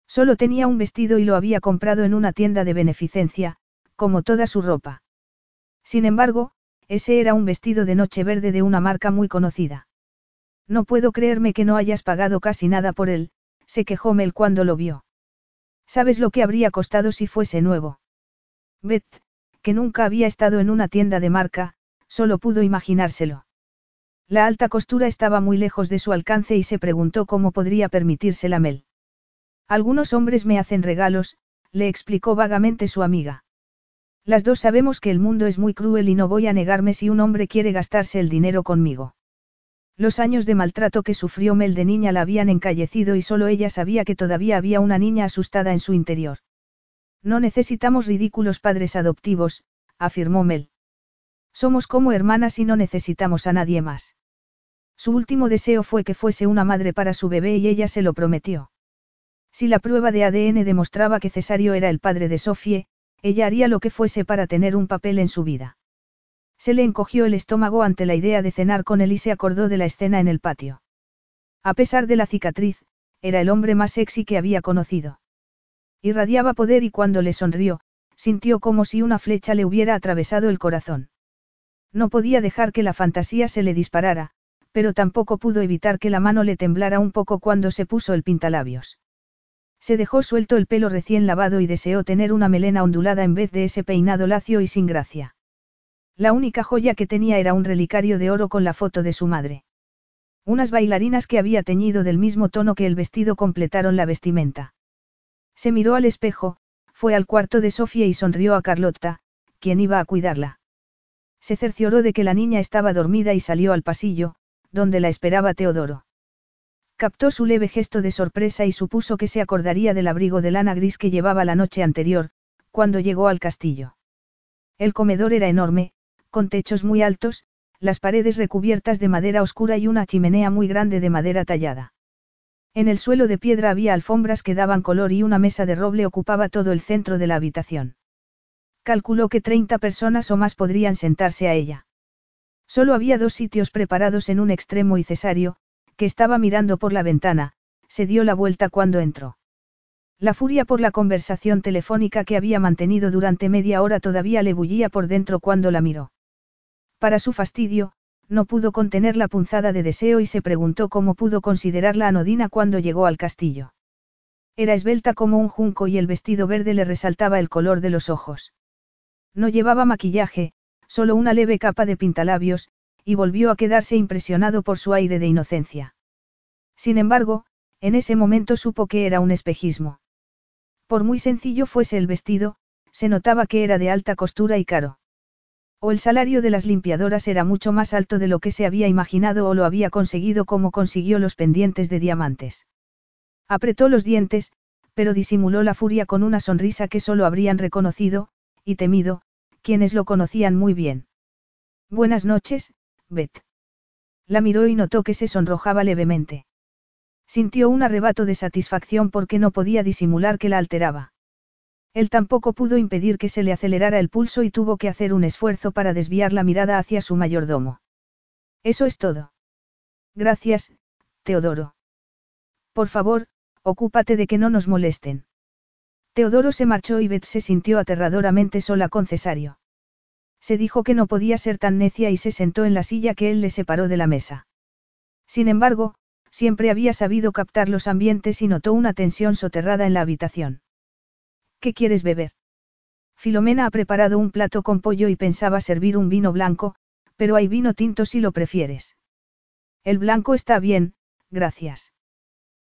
Solo tenía un vestido y lo había comprado en una tienda de beneficencia, como toda su ropa. Sin embargo, ese era un vestido de noche verde de una marca muy conocida. No puedo creerme que no hayas pagado casi nada por él, se quejó Mel cuando lo vio. ¿Sabes lo que habría costado si fuese nuevo? Beth, que nunca había estado en una tienda de marca, solo pudo imaginárselo. La alta costura estaba muy lejos de su alcance y se preguntó cómo podría permitírsela Mel. Algunos hombres me hacen regalos, le explicó vagamente su amiga. Las dos sabemos que el mundo es muy cruel y no voy a negarme si un hombre quiere gastarse el dinero conmigo. Los años de maltrato que sufrió Mel de niña la habían encallecido y solo ella sabía que todavía había una niña asustada en su interior. No necesitamos ridículos padres adoptivos, afirmó Mel. Somos como hermanas y no necesitamos a nadie más. Su último deseo fue que fuese una madre para su bebé y ella se lo prometió. Si la prueba de ADN demostraba que Cesario era el padre de Sofie, ella haría lo que fuese para tener un papel en su vida. Se le encogió el estómago ante la idea de cenar con él y se acordó de la escena en el patio. A pesar de la cicatriz, era el hombre más sexy que había conocido. Irradiaba poder y cuando le sonrió, sintió como si una flecha le hubiera atravesado el corazón. No podía dejar que la fantasía se le disparara, pero tampoco pudo evitar que la mano le temblara un poco cuando se puso el pintalabios. Se dejó suelto el pelo recién lavado y deseó tener una melena ondulada en vez de ese peinado lacio y sin gracia. La única joya que tenía era un relicario de oro con la foto de su madre. Unas bailarinas que había teñido del mismo tono que el vestido completaron la vestimenta. Se miró al espejo, fue al cuarto de Sofía y sonrió a Carlotta, quien iba a cuidarla. Se cercioró de que la niña estaba dormida y salió al pasillo, donde la esperaba Teodoro. Captó su leve gesto de sorpresa y supuso que se acordaría del abrigo de lana gris que llevaba la noche anterior, cuando llegó al castillo. El comedor era enorme, con techos muy altos, las paredes recubiertas de madera oscura y una chimenea muy grande de madera tallada. En el suelo de piedra había alfombras que daban color y una mesa de roble ocupaba todo el centro de la habitación. Calculó que 30 personas o más podrían sentarse a ella. Solo había dos sitios preparados en un extremo y Cesario, que estaba mirando por la ventana, se dio la vuelta cuando entró. La furia por la conversación telefónica que había mantenido durante media hora todavía le bullía por dentro cuando la miró. Para su fastidio, no pudo contener la punzada de deseo y se preguntó cómo pudo considerarla anodina cuando llegó al castillo. Era esbelta como un junco y el vestido verde le resaltaba el color de los ojos. No llevaba maquillaje, solo una leve capa de pintalabios, y volvió a quedarse impresionado por su aire de inocencia. Sin embargo, en ese momento supo que era un espejismo. Por muy sencillo fuese el vestido, se notaba que era de alta costura y caro. O el salario de las limpiadoras era mucho más alto de lo que se había imaginado o lo había conseguido como consiguió los pendientes de diamantes. Apretó los dientes, pero disimuló la furia con una sonrisa que solo habrían reconocido, y temido, quienes lo conocían muy bien. Buenas noches, Beth. La miró y notó que se sonrojaba levemente. Sintió un arrebato de satisfacción porque no podía disimular que la alteraba. Él tampoco pudo impedir que se le acelerara el pulso y tuvo que hacer un esfuerzo para desviar la mirada hacia su mayordomo. Eso es todo. Gracias, Teodoro. Por favor, ocúpate de que no nos molesten. Teodoro se marchó y Beth se sintió aterradoramente sola con Cesario. Se dijo que no podía ser tan necia y se sentó en la silla que él le separó de la mesa. Sin embargo, siempre había sabido captar los ambientes y notó una tensión soterrada en la habitación. ¿Qué quieres beber? Filomena ha preparado un plato con pollo y pensaba servir un vino blanco, pero hay vino tinto si lo prefieres. El blanco está bien, gracias.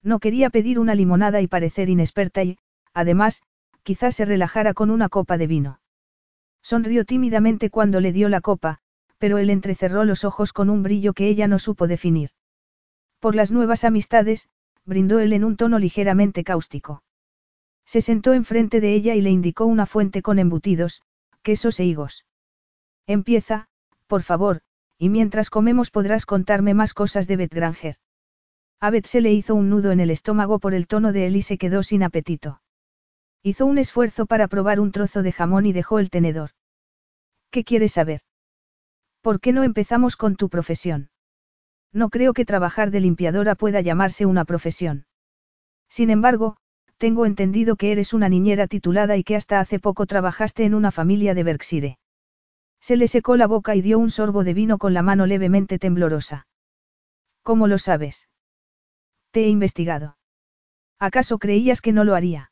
No quería pedir una limonada y parecer inexperta y, además, quizás se relajara con una copa de vino. Sonrió tímidamente cuando le dio la copa, pero él entrecerró los ojos con un brillo que ella no supo definir. Por las nuevas amistades, brindó él en un tono ligeramente cáustico. Se sentó enfrente de ella y le indicó una fuente con embutidos, quesos e higos. Empieza, por favor, y mientras comemos podrás contarme más cosas de Beth Granger. A se le hizo un nudo en el estómago por el tono de él y se quedó sin apetito. Hizo un esfuerzo para probar un trozo de jamón y dejó el tenedor. ¿Qué quieres saber? ¿Por qué no empezamos con tu profesión? No creo que trabajar de limpiadora pueda llamarse una profesión. Sin embargo, tengo entendido que eres una niñera titulada y que hasta hace poco trabajaste en una familia de Berkshire. Se le secó la boca y dio un sorbo de vino con la mano levemente temblorosa. ¿Cómo lo sabes? Te he investigado. ¿Acaso creías que no lo haría?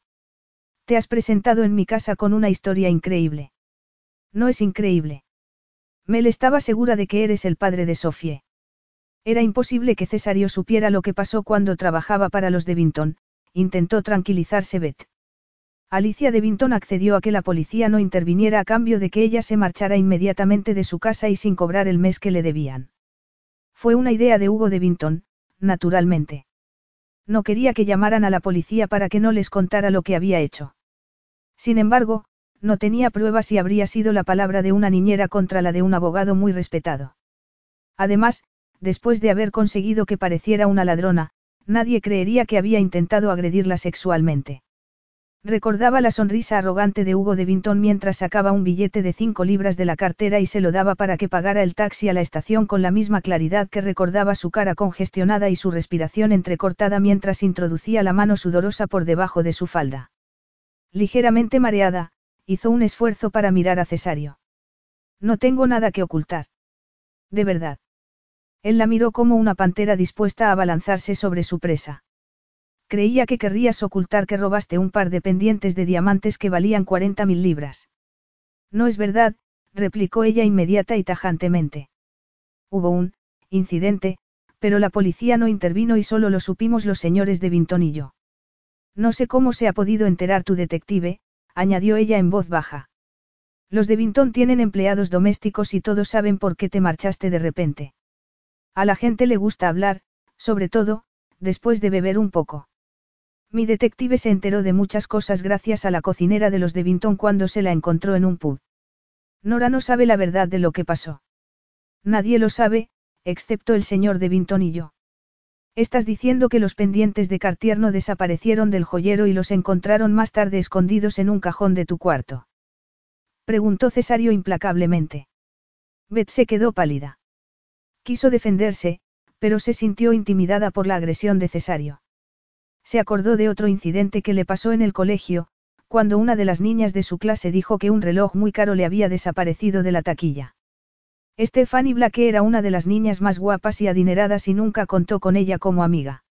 Te has presentado en mi casa con una historia increíble. No es increíble. Mel estaba segura de que eres el padre de Sofie. Era imposible que Cesario supiera lo que pasó cuando trabajaba para los de Vinton, intentó tranquilizarse Beth. Alicia de Vinton accedió a que la policía no interviniera a cambio de que ella se marchara inmediatamente de su casa y sin cobrar el mes que le debían. Fue una idea de Hugo de Vinton, naturalmente. No quería que llamaran a la policía para que no les contara lo que había hecho. Sin embargo, no tenía pruebas y habría sido la palabra de una niñera contra la de un abogado muy respetado. Además, después de haber conseguido que pareciera una ladrona, nadie creería que había intentado agredirla sexualmente. Recordaba la sonrisa arrogante de Hugo de Vinton mientras sacaba un billete de cinco libras de la cartera y se lo daba para que pagara el taxi a la estación con la misma claridad que recordaba su cara congestionada y su respiración entrecortada mientras introducía la mano sudorosa por debajo de su falda. Ligeramente mareada, hizo un esfuerzo para mirar a Cesario. No tengo nada que ocultar. De verdad. Él la miró como una pantera dispuesta a abalanzarse sobre su presa. Creía que querrías ocultar que robaste un par de pendientes de diamantes que valían 40 mil libras. No es verdad, replicó ella inmediata y tajantemente. Hubo un, incidente, pero la policía no intervino y solo lo supimos los señores de Vinton y yo. No sé cómo se ha podido enterar tu detective, añadió ella en voz baja. Los de Vinton tienen empleados domésticos y todos saben por qué te marchaste de repente. A la gente le gusta hablar, sobre todo, después de beber un poco. Mi detective se enteró de muchas cosas gracias a la cocinera de los de Vinton cuando se la encontró en un pub. Nora no sabe la verdad de lo que pasó. Nadie lo sabe, excepto el señor de Vinton y yo. Estás diciendo que los pendientes de Cartier no desaparecieron del joyero y los encontraron más tarde escondidos en un cajón de tu cuarto. Preguntó Cesario implacablemente. Beth se quedó pálida. Quiso defenderse, pero se sintió intimidada por la agresión de Cesario. Se acordó de otro incidente que le pasó en el colegio, cuando una de las niñas de su clase dijo que un reloj muy caro le había desaparecido de la taquilla. Stephanie Black era una de las niñas más guapas y adineradas y nunca contó con ella como amiga.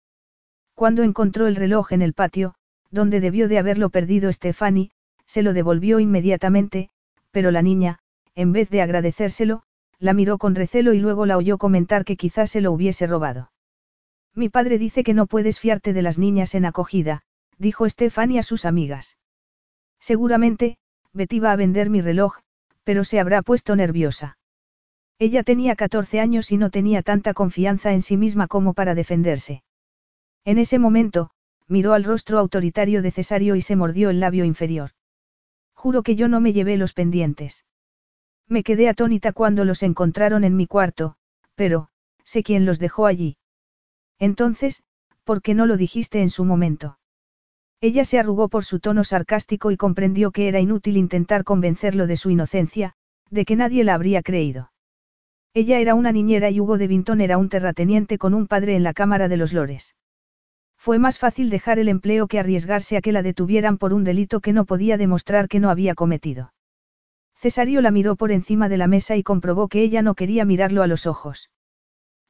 Cuando encontró el reloj en el patio, donde debió de haberlo perdido Stephanie, se lo devolvió inmediatamente, pero la niña, en vez de agradecérselo, la miró con recelo y luego la oyó comentar que quizás se lo hubiese robado. Mi padre dice que no puedes fiarte de las niñas en acogida, dijo Stephanie a sus amigas. Seguramente, Betty va a vender mi reloj, pero se habrá puesto nerviosa. Ella tenía 14 años y no tenía tanta confianza en sí misma como para defenderse. En ese momento, miró al rostro autoritario de Cesario y se mordió el labio inferior. Juro que yo no me llevé los pendientes. Me quedé atónita cuando los encontraron en mi cuarto, pero, sé quién los dejó allí. Entonces, ¿por qué no lo dijiste en su momento? Ella se arrugó por su tono sarcástico y comprendió que era inútil intentar convencerlo de su inocencia, de que nadie la habría creído. Ella era una niñera y Hugo de Vinton era un terrateniente con un padre en la Cámara de los Lores. Fue más fácil dejar el empleo que arriesgarse a que la detuvieran por un delito que no podía demostrar que no había cometido. Cesario la miró por encima de la mesa y comprobó que ella no quería mirarlo a los ojos.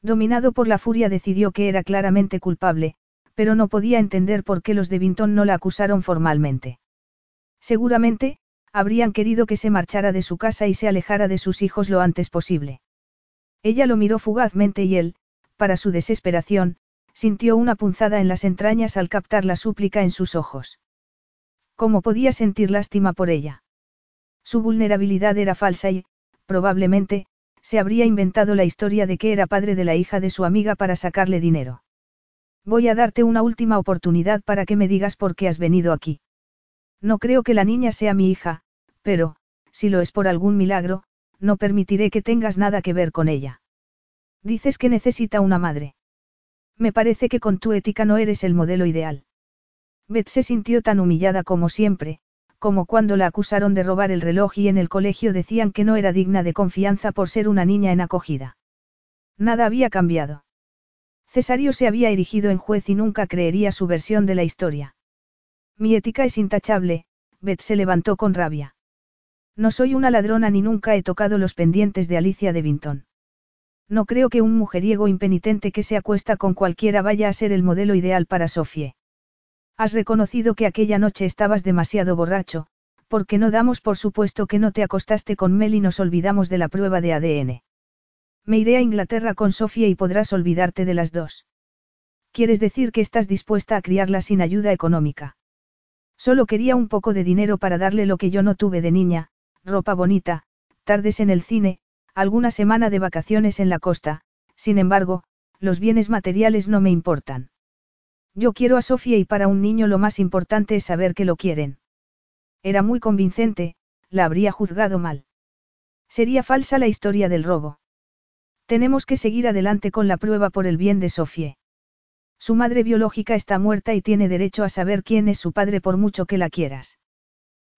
Dominado por la furia decidió que era claramente culpable, pero no podía entender por qué los de Vinton no la acusaron formalmente. Seguramente, habrían querido que se marchara de su casa y se alejara de sus hijos lo antes posible. Ella lo miró fugazmente y él, para su desesperación, sintió una punzada en las entrañas al captar la súplica en sus ojos. ¿Cómo podía sentir lástima por ella? Su vulnerabilidad era falsa y, probablemente, se habría inventado la historia de que era padre de la hija de su amiga para sacarle dinero. Voy a darte una última oportunidad para que me digas por qué has venido aquí. No creo que la niña sea mi hija, pero, si lo es por algún milagro, no permitiré que tengas nada que ver con ella. Dices que necesita una madre. Me parece que con tu ética no eres el modelo ideal. Beth se sintió tan humillada como siempre, como cuando la acusaron de robar el reloj y en el colegio decían que no era digna de confianza por ser una niña en acogida. Nada había cambiado. Cesario se había erigido en juez y nunca creería su versión de la historia. Mi ética es intachable, Beth se levantó con rabia. No soy una ladrona ni nunca he tocado los pendientes de Alicia de Vinton. No creo que un mujeriego impenitente que se acuesta con cualquiera vaya a ser el modelo ideal para Sofie. Has reconocido que aquella noche estabas demasiado borracho, porque no damos por supuesto que no te acostaste con Mel y nos olvidamos de la prueba de ADN. Me iré a Inglaterra con Sofía y podrás olvidarte de las dos. ¿Quieres decir que estás dispuesta a criarla sin ayuda económica? Solo quería un poco de dinero para darle lo que yo no tuve de niña, ropa bonita, tardes en el cine, alguna semana de vacaciones en la costa, sin embargo, los bienes materiales no me importan. Yo quiero a Sofía y para un niño lo más importante es saber que lo quieren. Era muy convincente, la habría juzgado mal. Sería falsa la historia del robo. Tenemos que seguir adelante con la prueba por el bien de Sofía. Su madre biológica está muerta y tiene derecho a saber quién es su padre por mucho que la quieras.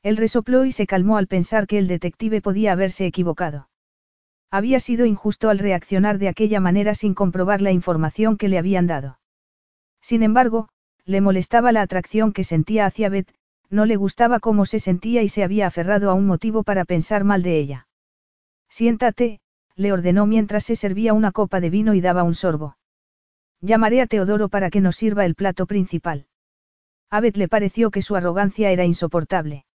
Él resopló y se calmó al pensar que el detective podía haberse equivocado. Había sido injusto al reaccionar de aquella manera sin comprobar la información que le habían dado. Sin embargo, le molestaba la atracción que sentía hacia Beth, no le gustaba cómo se sentía y se había aferrado a un motivo para pensar mal de ella. Siéntate, le ordenó mientras se servía una copa de vino y daba un sorbo. Llamaré a Teodoro para que nos sirva el plato principal. A Beth le pareció que su arrogancia era insoportable.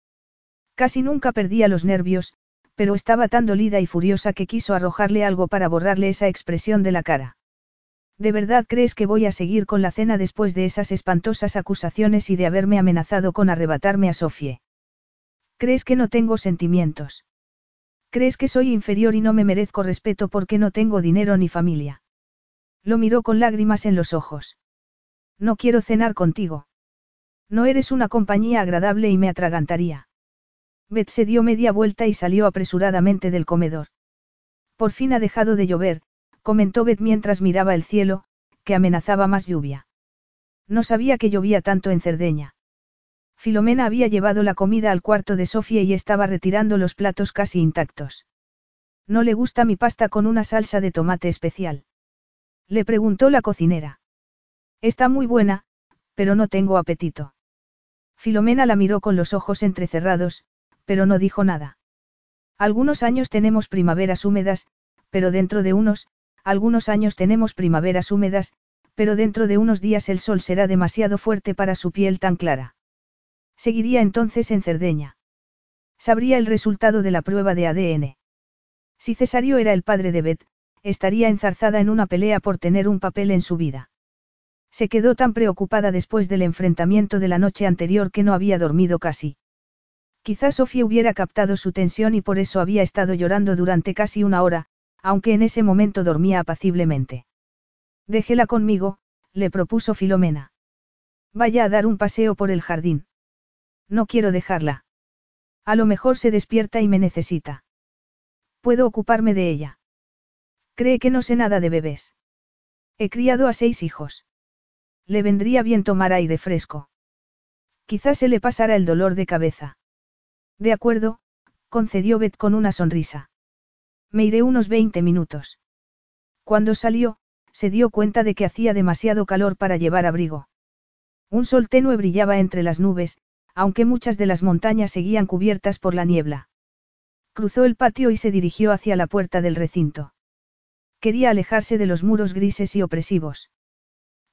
Casi nunca perdía los nervios, pero estaba tan dolida y furiosa que quiso arrojarle algo para borrarle esa expresión de la cara. ¿De verdad crees que voy a seguir con la cena después de esas espantosas acusaciones y de haberme amenazado con arrebatarme a Sofie? ¿Crees que no tengo sentimientos? ¿Crees que soy inferior y no me merezco respeto porque no tengo dinero ni familia? Lo miró con lágrimas en los ojos. No quiero cenar contigo. No eres una compañía agradable y me atragantaría. Beth se dio media vuelta y salió apresuradamente del comedor. Por fin ha dejado de llover, comentó Beth mientras miraba el cielo, que amenazaba más lluvia. No sabía que llovía tanto en Cerdeña. Filomena había llevado la comida al cuarto de Sofía y estaba retirando los platos casi intactos. ¿No le gusta mi pasta con una salsa de tomate especial? Le preguntó la cocinera. Está muy buena, pero no tengo apetito. Filomena la miró con los ojos entrecerrados, pero no dijo nada. Algunos años tenemos primaveras húmedas, pero dentro de unos, algunos años tenemos primaveras húmedas, pero dentro de unos días el sol será demasiado fuerte para su piel tan clara. Seguiría entonces en Cerdeña. Sabría el resultado de la prueba de ADN. Si Cesario era el padre de Beth, estaría enzarzada en una pelea por tener un papel en su vida. Se quedó tan preocupada después del enfrentamiento de la noche anterior que no había dormido casi. Quizás Sofía hubiera captado su tensión y por eso había estado llorando durante casi una hora, aunque en ese momento dormía apaciblemente. Déjela conmigo, le propuso Filomena. Vaya a dar un paseo por el jardín. No quiero dejarla. A lo mejor se despierta y me necesita. Puedo ocuparme de ella. Cree que no sé nada de bebés. He criado a seis hijos. Le vendría bien tomar aire fresco. Quizás se le pasara el dolor de cabeza. De acuerdo, concedió Beth con una sonrisa. Me iré unos 20 minutos. Cuando salió, se dio cuenta de que hacía demasiado calor para llevar abrigo. Un sol tenue brillaba entre las nubes, aunque muchas de las montañas seguían cubiertas por la niebla. Cruzó el patio y se dirigió hacia la puerta del recinto. Quería alejarse de los muros grises y opresivos.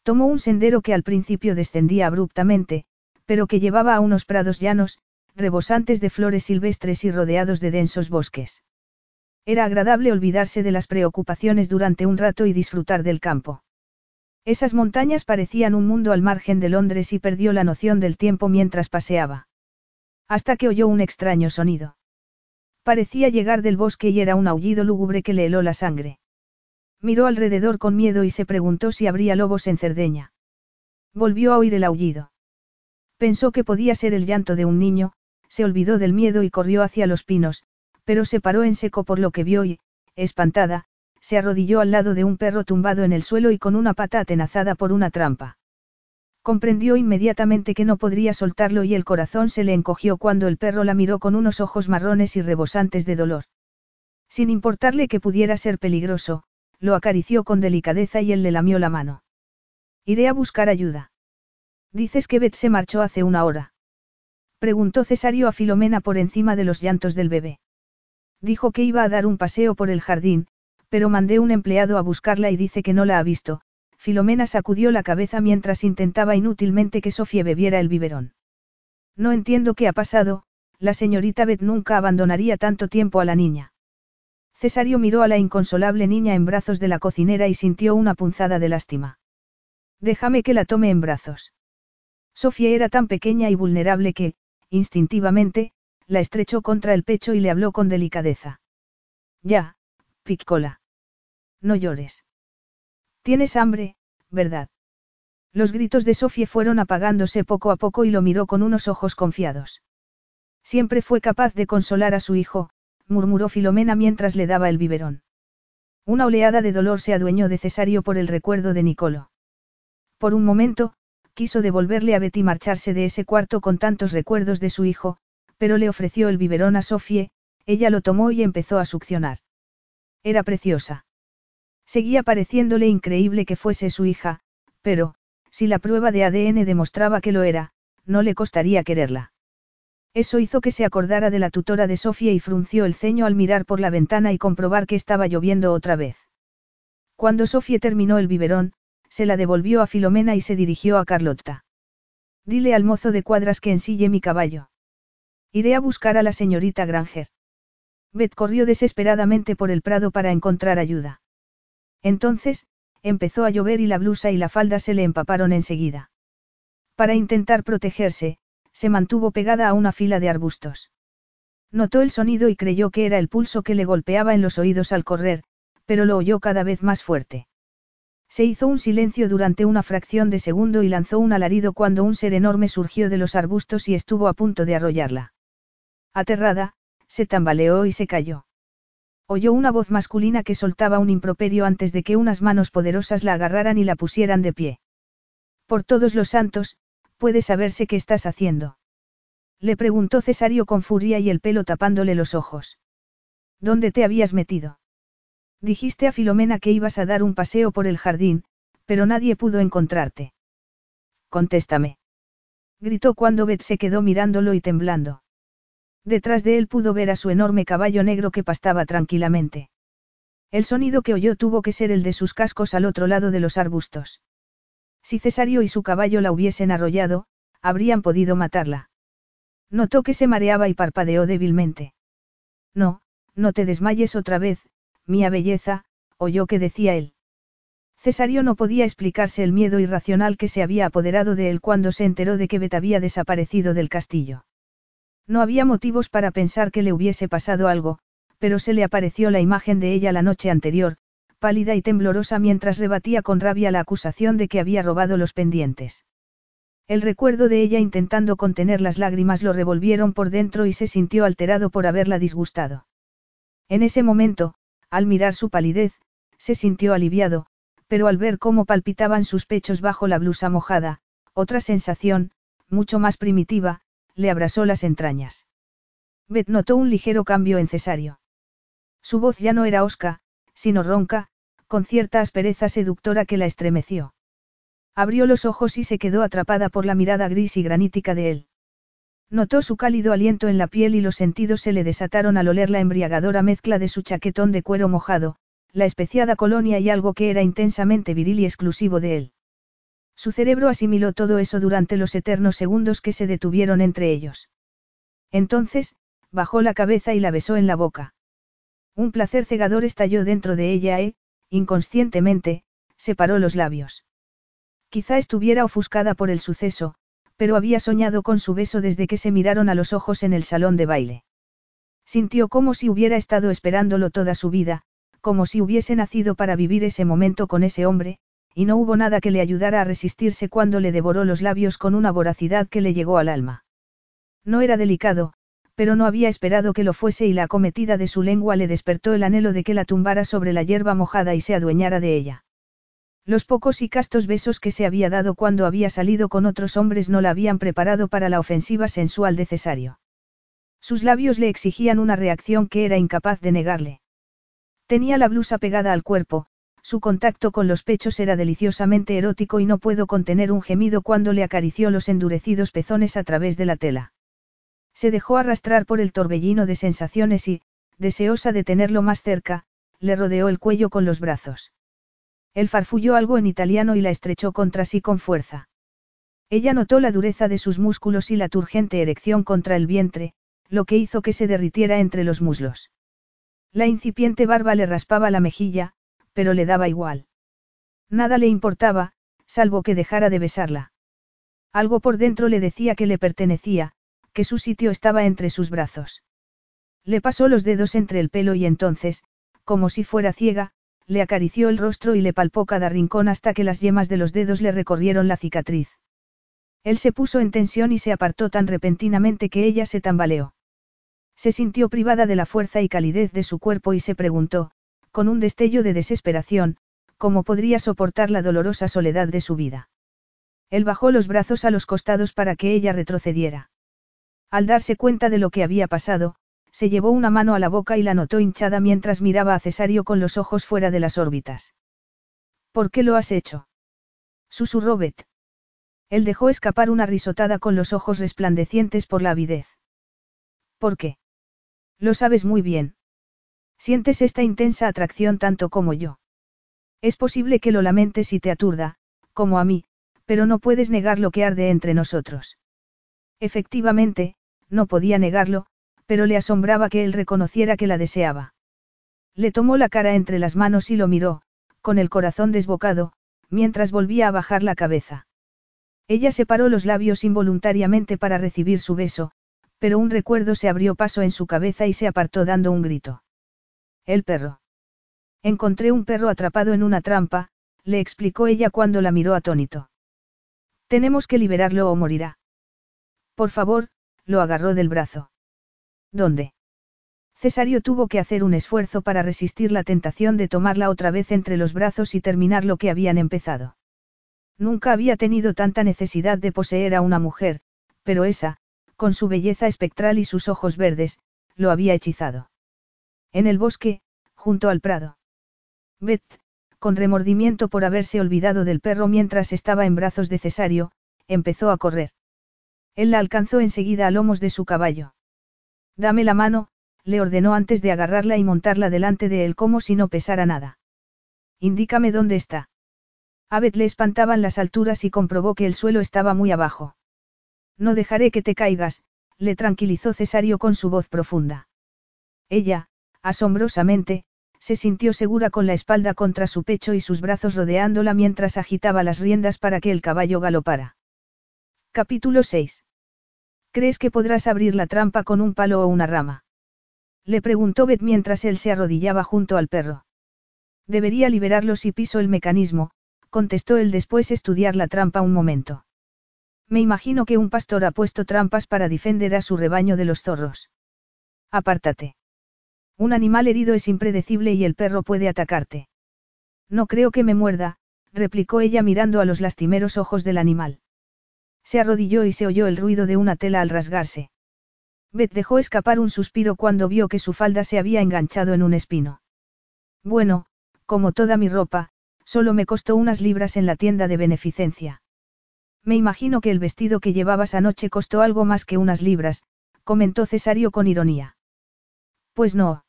Tomó un sendero que al principio descendía abruptamente, pero que llevaba a unos prados llanos, rebosantes de flores silvestres y rodeados de densos bosques. Era agradable olvidarse de las preocupaciones durante un rato y disfrutar del campo. Esas montañas parecían un mundo al margen de Londres y perdió la noción del tiempo mientras paseaba. Hasta que oyó un extraño sonido. Parecía llegar del bosque y era un aullido lúgubre que le heló la sangre. Miró alrededor con miedo y se preguntó si habría lobos en Cerdeña. Volvió a oír el aullido. Pensó que podía ser el llanto de un niño, se olvidó del miedo y corrió hacia los pinos, pero se paró en seco por lo que vio y, espantada, se arrodilló al lado de un perro tumbado en el suelo y con una pata atenazada por una trampa. Comprendió inmediatamente que no podría soltarlo y el corazón se le encogió cuando el perro la miró con unos ojos marrones y rebosantes de dolor. Sin importarle que pudiera ser peligroso, lo acarició con delicadeza y él le lamió la mano. Iré a buscar ayuda. Dices que Beth se marchó hace una hora. Preguntó Cesario a Filomena por encima de los llantos del bebé. Dijo que iba a dar un paseo por el jardín, pero mandé un empleado a buscarla y dice que no la ha visto. Filomena sacudió la cabeza mientras intentaba inútilmente que Sofía bebiera el biberón. No entiendo qué ha pasado, la señorita Beth nunca abandonaría tanto tiempo a la niña. Cesario miró a la inconsolable niña en brazos de la cocinera y sintió una punzada de lástima. Déjame que la tome en brazos. Sofía era tan pequeña y vulnerable que, instintivamente, la estrechó contra el pecho y le habló con delicadeza. Ya, Piccola. No llores. Tienes hambre, ¿verdad? Los gritos de Sofía fueron apagándose poco a poco y lo miró con unos ojos confiados. Siempre fue capaz de consolar a su hijo, murmuró Filomena mientras le daba el biberón. Una oleada de dolor se adueñó de Cesario por el recuerdo de Nicolo. Por un momento, quiso devolverle a Betty marcharse de ese cuarto con tantos recuerdos de su hijo, pero le ofreció el biberón a Sofie, ella lo tomó y empezó a succionar. Era preciosa. Seguía pareciéndole increíble que fuese su hija, pero, si la prueba de ADN demostraba que lo era, no le costaría quererla. Eso hizo que se acordara de la tutora de Sofía y frunció el ceño al mirar por la ventana y comprobar que estaba lloviendo otra vez. Cuando Sofía terminó el biberón, se la devolvió a Filomena y se dirigió a Carlotta. Dile al mozo de cuadras que ensille mi caballo. Iré a buscar a la señorita Granger. Beth corrió desesperadamente por el prado para encontrar ayuda. Entonces, empezó a llover y la blusa y la falda se le empaparon enseguida. Para intentar protegerse, se mantuvo pegada a una fila de arbustos. Notó el sonido y creyó que era el pulso que le golpeaba en los oídos al correr, pero lo oyó cada vez más fuerte. Se hizo un silencio durante una fracción de segundo y lanzó un alarido cuando un ser enorme surgió de los arbustos y estuvo a punto de arrollarla. Aterrada, se tambaleó y se cayó. Oyó una voz masculina que soltaba un improperio antes de que unas manos poderosas la agarraran y la pusieran de pie. Por todos los santos, puede saberse qué estás haciendo. Le preguntó Cesario con furia y el pelo tapándole los ojos. ¿Dónde te habías metido? Dijiste a Filomena que ibas a dar un paseo por el jardín, pero nadie pudo encontrarte. Contéstame. Gritó cuando Beth se quedó mirándolo y temblando. Detrás de él pudo ver a su enorme caballo negro que pastaba tranquilamente. El sonido que oyó tuvo que ser el de sus cascos al otro lado de los arbustos. Si Cesario y su caballo la hubiesen arrollado, habrían podido matarla. Notó que se mareaba y parpadeó débilmente. No, no te desmayes otra vez, mía belleza, oyó que decía él. Cesario no podía explicarse el miedo irracional que se había apoderado de él cuando se enteró de que Bet había desaparecido del castillo. No había motivos para pensar que le hubiese pasado algo, pero se le apareció la imagen de ella la noche anterior, pálida y temblorosa mientras rebatía con rabia la acusación de que había robado los pendientes. El recuerdo de ella intentando contener las lágrimas lo revolvieron por dentro y se sintió alterado por haberla disgustado. En ese momento, al mirar su palidez, se sintió aliviado, pero al ver cómo palpitaban sus pechos bajo la blusa mojada, otra sensación, mucho más primitiva, le abrasó las entrañas. Beth notó un ligero cambio en Cesario. Su voz ya no era osca, sino ronca, con cierta aspereza seductora que la estremeció. Abrió los ojos y se quedó atrapada por la mirada gris y granítica de él. Notó su cálido aliento en la piel y los sentidos se le desataron al oler la embriagadora mezcla de su chaquetón de cuero mojado, la especiada colonia y algo que era intensamente viril y exclusivo de él. Su cerebro asimiló todo eso durante los eternos segundos que se detuvieron entre ellos. Entonces, bajó la cabeza y la besó en la boca. Un placer cegador estalló dentro de ella e, inconscientemente, separó los labios. Quizá estuviera ofuscada por el suceso, pero había soñado con su beso desde que se miraron a los ojos en el salón de baile. Sintió como si hubiera estado esperándolo toda su vida, como si hubiese nacido para vivir ese momento con ese hombre, y no hubo nada que le ayudara a resistirse cuando le devoró los labios con una voracidad que le llegó al alma. No era delicado, pero no había esperado que lo fuese y la acometida de su lengua le despertó el anhelo de que la tumbara sobre la hierba mojada y se adueñara de ella. Los pocos y castos besos que se había dado cuando había salido con otros hombres no la habían preparado para la ofensiva sensual de Cesario. Sus labios le exigían una reacción que era incapaz de negarle. Tenía la blusa pegada al cuerpo, su contacto con los pechos era deliciosamente erótico y no puedo contener un gemido cuando le acarició los endurecidos pezones a través de la tela. Se dejó arrastrar por el torbellino de sensaciones y, deseosa de tenerlo más cerca, le rodeó el cuello con los brazos. Él farfulló algo en italiano y la estrechó contra sí con fuerza. Ella notó la dureza de sus músculos y la turgente erección contra el vientre, lo que hizo que se derritiera entre los muslos. La incipiente barba le raspaba la mejilla, pero le daba igual. Nada le importaba, salvo que dejara de besarla. Algo por dentro le decía que le pertenecía, que su sitio estaba entre sus brazos. Le pasó los dedos entre el pelo y entonces, como si fuera ciega, le acarició el rostro y le palpó cada rincón hasta que las yemas de los dedos le recorrieron la cicatriz. Él se puso en tensión y se apartó tan repentinamente que ella se tambaleó. Se sintió privada de la fuerza y calidez de su cuerpo y se preguntó, con un destello de desesperación, cómo podría soportar la dolorosa soledad de su vida. Él bajó los brazos a los costados para que ella retrocediera. Al darse cuenta de lo que había pasado, se llevó una mano a la boca y la notó hinchada mientras miraba a Cesario con los ojos fuera de las órbitas. ¿Por qué lo has hecho? Susurró Beth. Él dejó escapar una risotada con los ojos resplandecientes por la avidez. ¿Por qué? Lo sabes muy bien. Sientes esta intensa atracción tanto como yo. Es posible que lo lamentes y te aturda, como a mí, pero no puedes negar lo que arde entre nosotros. Efectivamente, no podía negarlo, pero le asombraba que él reconociera que la deseaba. Le tomó la cara entre las manos y lo miró, con el corazón desbocado, mientras volvía a bajar la cabeza. Ella separó los labios involuntariamente para recibir su beso, pero un recuerdo se abrió paso en su cabeza y se apartó dando un grito. El perro. Encontré un perro atrapado en una trampa, le explicó ella cuando la miró atónito. Tenemos que liberarlo o morirá. Por favor, lo agarró del brazo. ¿Dónde? Cesario tuvo que hacer un esfuerzo para resistir la tentación de tomarla otra vez entre los brazos y terminar lo que habían empezado. Nunca había tenido tanta necesidad de poseer a una mujer, pero esa, con su belleza espectral y sus ojos verdes, lo había hechizado. En el bosque, junto al prado. Beth, con remordimiento por haberse olvidado del perro mientras estaba en brazos de Cesario, empezó a correr. Él la alcanzó enseguida a lomos de su caballo. Dame la mano, le ordenó antes de agarrarla y montarla delante de él como si no pesara nada. Indícame dónde está. A Beth le espantaban las alturas y comprobó que el suelo estaba muy abajo. No dejaré que te caigas, le tranquilizó Cesario con su voz profunda. Ella, asombrosamente, se sintió segura con la espalda contra su pecho y sus brazos rodeándola mientras agitaba las riendas para que el caballo galopara. Capítulo 6. ¿Crees que podrás abrir la trampa con un palo o una rama? Le preguntó Beth mientras él se arrodillaba junto al perro. Debería liberarlo si piso el mecanismo, contestó él después estudiar la trampa un momento. Me imagino que un pastor ha puesto trampas para defender a su rebaño de los zorros. Apártate. Un animal herido es impredecible y el perro puede atacarte. No creo que me muerda, replicó ella mirando a los lastimeros ojos del animal. Se arrodilló y se oyó el ruido de una tela al rasgarse. Beth dejó escapar un suspiro cuando vio que su falda se había enganchado en un espino. Bueno, como toda mi ropa, Solo me costó unas libras en la tienda de beneficencia. Me imagino que el vestido que llevabas anoche costó algo más que unas libras, comentó Cesario con ironía. Pues no.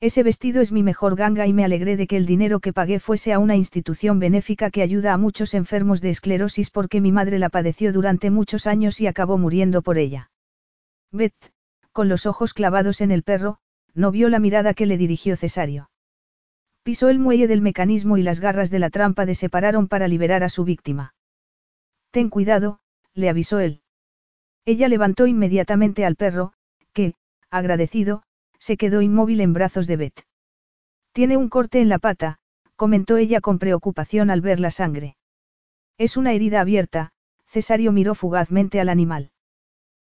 Ese vestido es mi mejor ganga y me alegré de que el dinero que pagué fuese a una institución benéfica que ayuda a muchos enfermos de esclerosis porque mi madre la padeció durante muchos años y acabó muriendo por ella. Beth, con los ojos clavados en el perro, no vio la mirada que le dirigió Cesario. Pisó el muelle del mecanismo y las garras de la trampa separaron para liberar a su víctima. Ten cuidado, le avisó él. Ella levantó inmediatamente al perro, que, agradecido, se quedó inmóvil en brazos de Beth. Tiene un corte en la pata, comentó ella con preocupación al ver la sangre. Es una herida abierta, Cesario miró fugazmente al animal.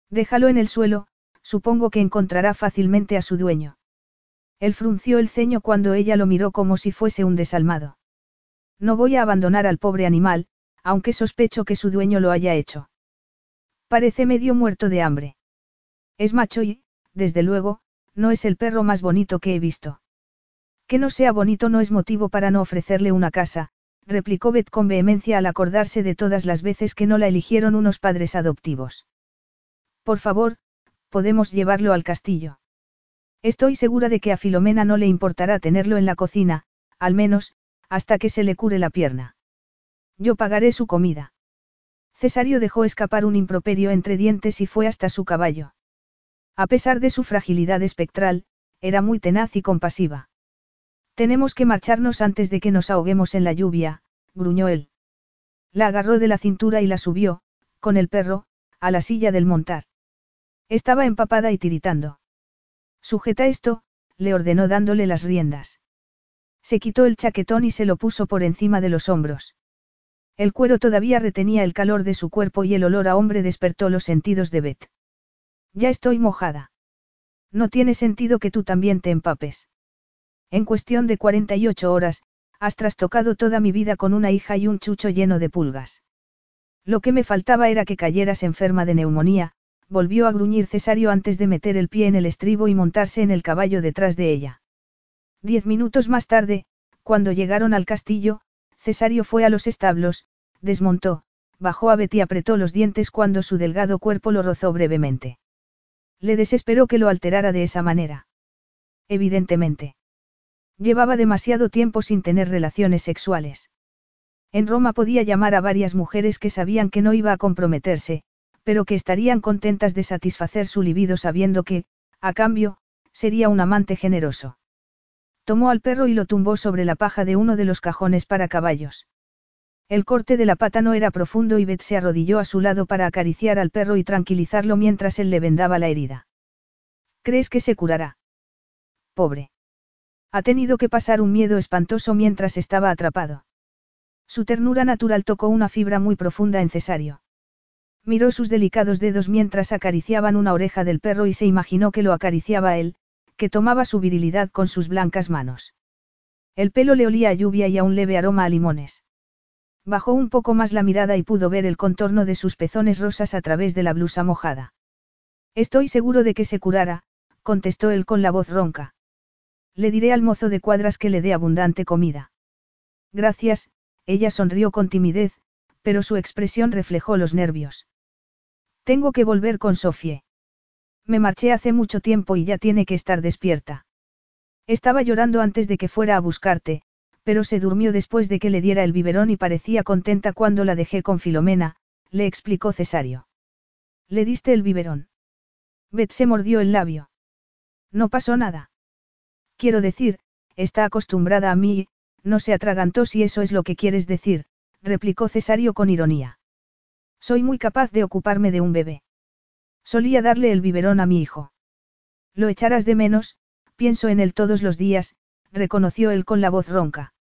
Déjalo en el suelo, supongo que encontrará fácilmente a su dueño. Él frunció el ceño cuando ella lo miró como si fuese un desalmado. No voy a abandonar al pobre animal, aunque sospecho que su dueño lo haya hecho. Parece medio muerto de hambre. Es macho y, desde luego, no es el perro más bonito que he visto. Que no sea bonito no es motivo para no ofrecerle una casa, replicó Beth con vehemencia al acordarse de todas las veces que no la eligieron unos padres adoptivos. Por favor, podemos llevarlo al castillo. Estoy segura de que a Filomena no le importará tenerlo en la cocina, al menos, hasta que se le cure la pierna. Yo pagaré su comida. Cesario dejó escapar un improperio entre dientes y fue hasta su caballo. A pesar de su fragilidad espectral, era muy tenaz y compasiva. Tenemos que marcharnos antes de que nos ahoguemos en la lluvia, gruñó él. La agarró de la cintura y la subió, con el perro, a la silla del montar. Estaba empapada y tiritando. Sujeta esto, le ordenó dándole las riendas. Se quitó el chaquetón y se lo puso por encima de los hombros. El cuero todavía retenía el calor de su cuerpo y el olor a hombre despertó los sentidos de Beth. Ya estoy mojada. No tiene sentido que tú también te empapes. En cuestión de 48 horas, has trastocado toda mi vida con una hija y un chucho lleno de pulgas. Lo que me faltaba era que cayeras enferma de neumonía, volvió a gruñir Cesario antes de meter el pie en el estribo y montarse en el caballo detrás de ella. Diez minutos más tarde, cuando llegaron al castillo, Cesario fue a los establos, desmontó, bajó a Betty y apretó los dientes cuando su delgado cuerpo lo rozó brevemente. Le desesperó que lo alterara de esa manera. Evidentemente. Llevaba demasiado tiempo sin tener relaciones sexuales. En Roma podía llamar a varias mujeres que sabían que no iba a comprometerse, pero que estarían contentas de satisfacer su libido sabiendo que, a cambio, sería un amante generoso. Tomó al perro y lo tumbó sobre la paja de uno de los cajones para caballos. El corte de la pata no era profundo y Beth se arrodilló a su lado para acariciar al perro y tranquilizarlo mientras él le vendaba la herida. ¿Crees que se curará? Pobre. Ha tenido que pasar un miedo espantoso mientras estaba atrapado. Su ternura natural tocó una fibra muy profunda en Cesario. Miró sus delicados dedos mientras acariciaban una oreja del perro y se imaginó que lo acariciaba él, que tomaba su virilidad con sus blancas manos. El pelo le olía a lluvia y a un leve aroma a limones. Bajó un poco más la mirada y pudo ver el contorno de sus pezones rosas a través de la blusa mojada. Estoy seguro de que se curara, contestó él con la voz ronca. Le diré al mozo de cuadras que le dé abundante comida. Gracias, ella sonrió con timidez, pero su expresión reflejó los nervios. Tengo que volver con Sofie. Me marché hace mucho tiempo y ya tiene que estar despierta. Estaba llorando antes de que fuera a buscarte, pero se durmió después de que le diera el biberón y parecía contenta cuando la dejé con Filomena, le explicó Cesario. ¿Le diste el biberón? Beth se mordió el labio. No pasó nada. Quiero decir, está acostumbrada a mí, no se atragantó si eso es lo que quieres decir, replicó Cesario con ironía. Soy muy capaz de ocuparme de un bebé. Solía darle el biberón a mi hijo. Lo echarás de menos, pienso en él todos los días, reconoció él con la voz ronca.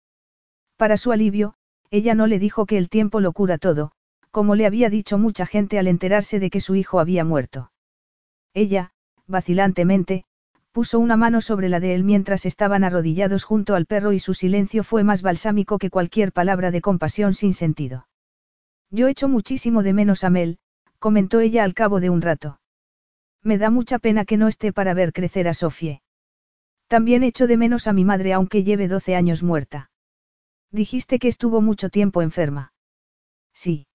Para su alivio, ella no le dijo que el tiempo lo cura todo, como le había dicho mucha gente al enterarse de que su hijo había muerto. Ella, vacilantemente, puso una mano sobre la de él mientras estaban arrodillados junto al perro y su silencio fue más balsámico que cualquier palabra de compasión sin sentido. Yo echo muchísimo de menos a Mel, comentó ella al cabo de un rato. Me da mucha pena que no esté para ver crecer a Sofie. También echo de menos a mi madre aunque lleve 12 años muerta. Dijiste que estuvo mucho tiempo enferma. Sí.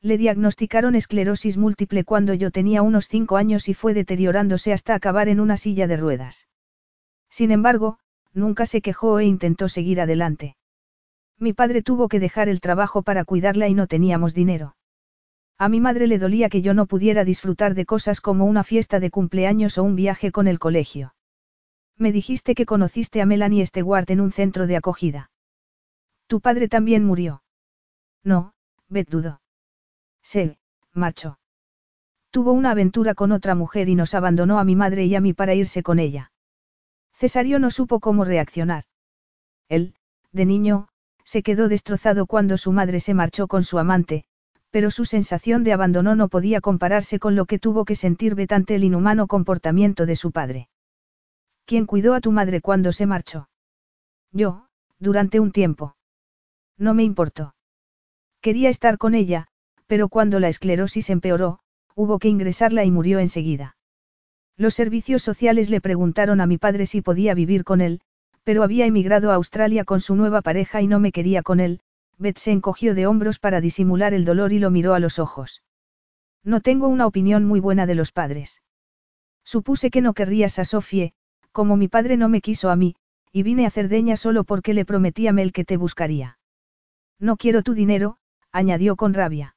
Le diagnosticaron esclerosis múltiple cuando yo tenía unos cinco años y fue deteriorándose hasta acabar en una silla de ruedas. Sin embargo, nunca se quejó e intentó seguir adelante. Mi padre tuvo que dejar el trabajo para cuidarla y no teníamos dinero. A mi madre le dolía que yo no pudiera disfrutar de cosas como una fiesta de cumpleaños o un viaje con el colegio. Me dijiste que conociste a Melanie Stewart en un centro de acogida. Tu padre también murió. No, Beth dudó. Se, marchó. Tuvo una aventura con otra mujer y nos abandonó a mi madre y a mí para irse con ella. Cesario no supo cómo reaccionar. Él, de niño, se quedó destrozado cuando su madre se marchó con su amante, pero su sensación de abandono no podía compararse con lo que tuvo que sentir ante el inhumano comportamiento de su padre. ¿Quién cuidó a tu madre cuando se marchó? Yo, durante un tiempo. No me importó. Quería estar con ella, pero cuando la esclerosis empeoró, hubo que ingresarla y murió enseguida. Los servicios sociales le preguntaron a mi padre si podía vivir con él, pero había emigrado a Australia con su nueva pareja y no me quería con él, Beth se encogió de hombros para disimular el dolor y lo miró a los ojos. No tengo una opinión muy buena de los padres. Supuse que no querrías a Sofie, como mi padre no me quiso a mí, y vine a Cerdeña solo porque le prometí a Mel que te buscaría. No quiero tu dinero, añadió con rabia.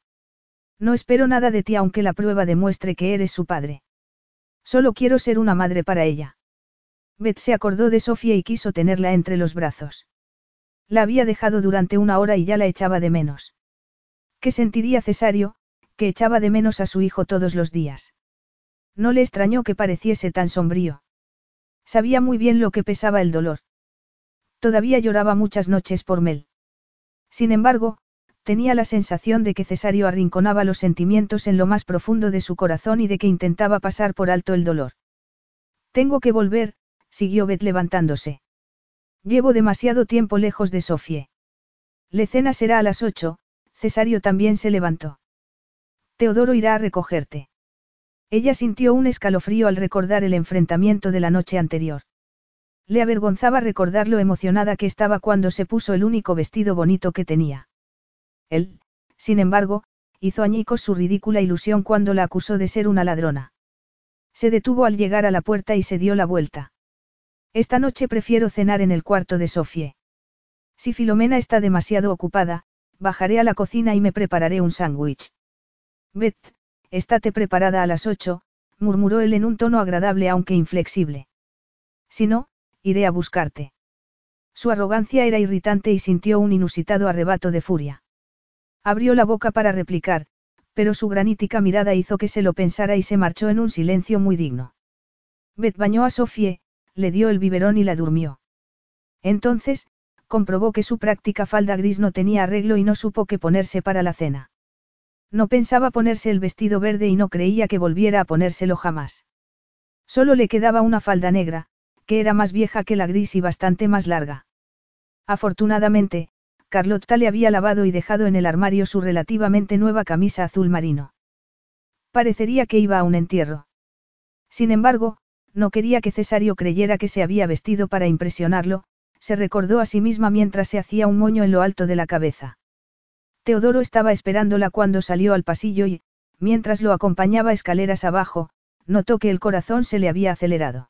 No espero nada de ti aunque la prueba demuestre que eres su padre. Solo quiero ser una madre para ella. Beth se acordó de Sofía y quiso tenerla entre los brazos. La había dejado durante una hora y ya la echaba de menos. ¿Qué sentiría Cesario, que echaba de menos a su hijo todos los días? No le extrañó que pareciese tan sombrío. Sabía muy bien lo que pesaba el dolor. Todavía lloraba muchas noches por Mel. Sin embargo, tenía la sensación de que Cesario arrinconaba los sentimientos en lo más profundo de su corazón y de que intentaba pasar por alto el dolor. Tengo que volver, siguió Beth levantándose. Llevo demasiado tiempo lejos de Sofie. La cena será a las ocho, Cesario también se levantó. Teodoro irá a recogerte. Ella sintió un escalofrío al recordar el enfrentamiento de la noche anterior. Le avergonzaba recordar lo emocionada que estaba cuando se puso el único vestido bonito que tenía. Él, sin embargo, hizo añicos su ridícula ilusión cuando la acusó de ser una ladrona. Se detuvo al llegar a la puerta y se dio la vuelta. Esta noche prefiero cenar en el cuarto de Sofie. Si Filomena está demasiado ocupada, bajaré a la cocina y me prepararé un sándwich. Beth, estate preparada a las ocho, murmuró él en un tono agradable aunque inflexible. Si no, iré a buscarte. Su arrogancia era irritante y sintió un inusitado arrebato de furia. Abrió la boca para replicar, pero su granítica mirada hizo que se lo pensara y se marchó en un silencio muy digno. Beth bañó a Sofie, le dio el biberón y la durmió. Entonces, comprobó que su práctica falda gris no tenía arreglo y no supo qué ponerse para la cena. No pensaba ponerse el vestido verde y no creía que volviera a ponérselo jamás. Solo le quedaba una falda negra, que era más vieja que la gris y bastante más larga. Afortunadamente, Carlotta le había lavado y dejado en el armario su relativamente nueva camisa azul marino. Parecería que iba a un entierro. Sin embargo, no quería que Cesario creyera que se había vestido para impresionarlo, se recordó a sí misma mientras se hacía un moño en lo alto de la cabeza. Teodoro estaba esperándola cuando salió al pasillo y, mientras lo acompañaba escaleras abajo, notó que el corazón se le había acelerado.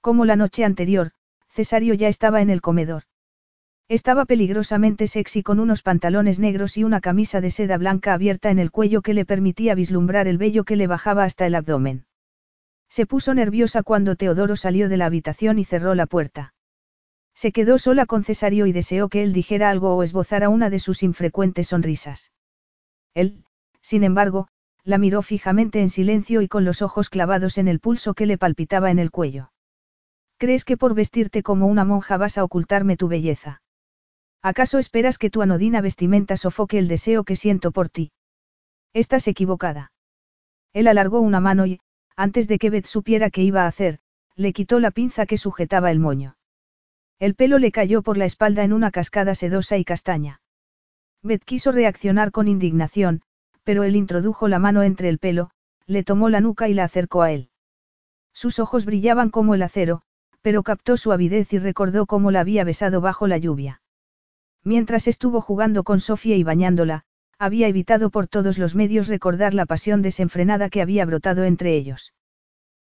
Como la noche anterior, Cesario ya estaba en el comedor. Estaba peligrosamente sexy con unos pantalones negros y una camisa de seda blanca abierta en el cuello que le permitía vislumbrar el vello que le bajaba hasta el abdomen. Se puso nerviosa cuando Teodoro salió de la habitación y cerró la puerta. Se quedó sola con Cesario y deseó que él dijera algo o esbozara una de sus infrecuentes sonrisas. Él, sin embargo, la miró fijamente en silencio y con los ojos clavados en el pulso que le palpitaba en el cuello. ¿Crees que por vestirte como una monja vas a ocultarme tu belleza? ¿Acaso esperas que tu anodina vestimenta sofoque el deseo que siento por ti? Estás equivocada. Él alargó una mano y, antes de que Beth supiera qué iba a hacer, le quitó la pinza que sujetaba el moño. El pelo le cayó por la espalda en una cascada sedosa y castaña. Beth quiso reaccionar con indignación, pero él introdujo la mano entre el pelo, le tomó la nuca y la acercó a él. Sus ojos brillaban como el acero, pero captó su avidez y recordó cómo la había besado bajo la lluvia. Mientras estuvo jugando con Sofía y bañándola, había evitado por todos los medios recordar la pasión desenfrenada que había brotado entre ellos.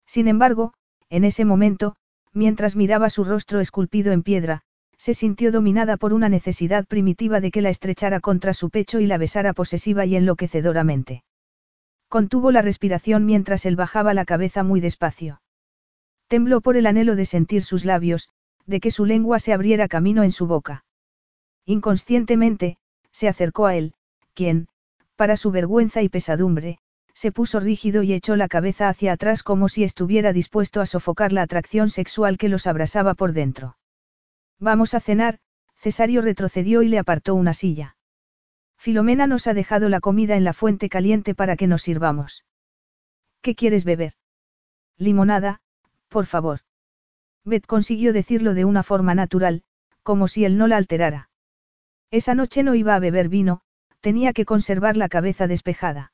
Sin embargo, en ese momento, mientras miraba su rostro esculpido en piedra, se sintió dominada por una necesidad primitiva de que la estrechara contra su pecho y la besara posesiva y enloquecedoramente. Contuvo la respiración mientras él bajaba la cabeza muy despacio. Tembló por el anhelo de sentir sus labios, de que su lengua se abriera camino en su boca. Inconscientemente, se acercó a él, quien, para su vergüenza y pesadumbre, se puso rígido y echó la cabeza hacia atrás como si estuviera dispuesto a sofocar la atracción sexual que los abrasaba por dentro. Vamos a cenar, Cesario retrocedió y le apartó una silla. Filomena nos ha dejado la comida en la fuente caliente para que nos sirvamos. ¿Qué quieres beber? Limonada, por favor. Beth consiguió decirlo de una forma natural, como si él no la alterara. Esa noche no iba a beber vino, tenía que conservar la cabeza despejada.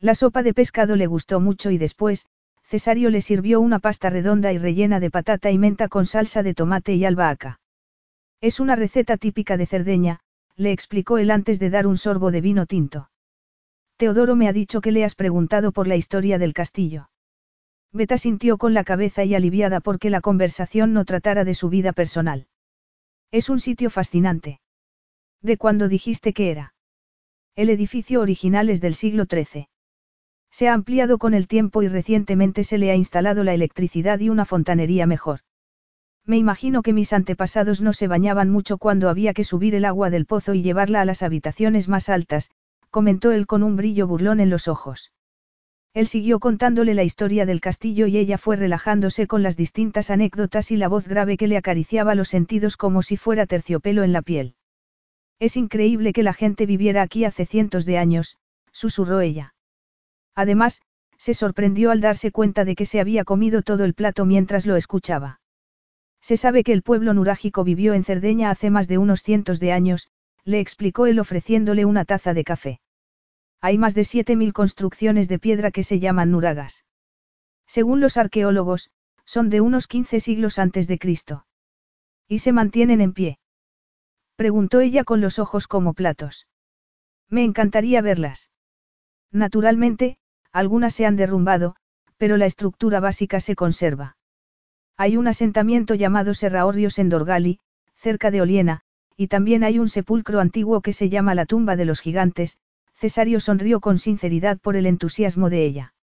La sopa de pescado le gustó mucho y después, Cesario le sirvió una pasta redonda y rellena de patata y menta con salsa de tomate y albahaca. Es una receta típica de Cerdeña, le explicó él antes de dar un sorbo de vino tinto. Teodoro me ha dicho que le has preguntado por la historia del castillo. Beta sintió con la cabeza y aliviada porque la conversación no tratara de su vida personal. Es un sitio fascinante. ¿De cuándo dijiste que era? El edificio original es del siglo XIII. Se ha ampliado con el tiempo y recientemente se le ha instalado la electricidad y una fontanería mejor. Me imagino que mis antepasados no se bañaban mucho cuando había que subir el agua del pozo y llevarla a las habitaciones más altas, comentó él con un brillo burlón en los ojos. Él siguió contándole la historia del castillo y ella fue relajándose con las distintas anécdotas y la voz grave que le acariciaba los sentidos como si fuera terciopelo en la piel. Es increíble que la gente viviera aquí hace cientos de años, susurró ella. Además, se sorprendió al darse cuenta de que se había comido todo el plato mientras lo escuchaba. Se sabe que el pueblo nurágico vivió en Cerdeña hace más de unos cientos de años, le explicó él ofreciéndole una taza de café. Hay más de 7.000 construcciones de piedra que se llaman nuragas. Según los arqueólogos, son de unos 15 siglos antes de Cristo. ¿Y se mantienen en pie? Preguntó ella con los ojos como platos. Me encantaría verlas. Naturalmente, algunas se han derrumbado, pero la estructura básica se conserva. Hay un asentamiento llamado Serraorrios en Dorgali, cerca de Oliena, y también hay un sepulcro antiguo que se llama la tumba de los gigantes, Cesario sonrió con sinceridad por el entusiasmo de ella.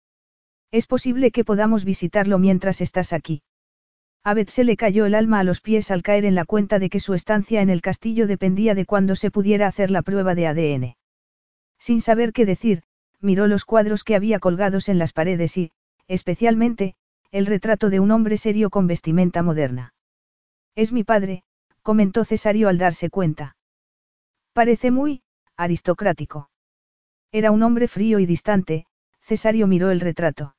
Es posible que podamos visitarlo mientras estás aquí. A Beth se le cayó el alma a los pies al caer en la cuenta de que su estancia en el castillo dependía de cuándo se pudiera hacer la prueba de ADN. Sin saber qué decir, miró los cuadros que había colgados en las paredes y, especialmente, el retrato de un hombre serio con vestimenta moderna. Es mi padre, comentó Cesario al darse cuenta. Parece muy, aristocrático. Era un hombre frío y distante, Cesario miró el retrato.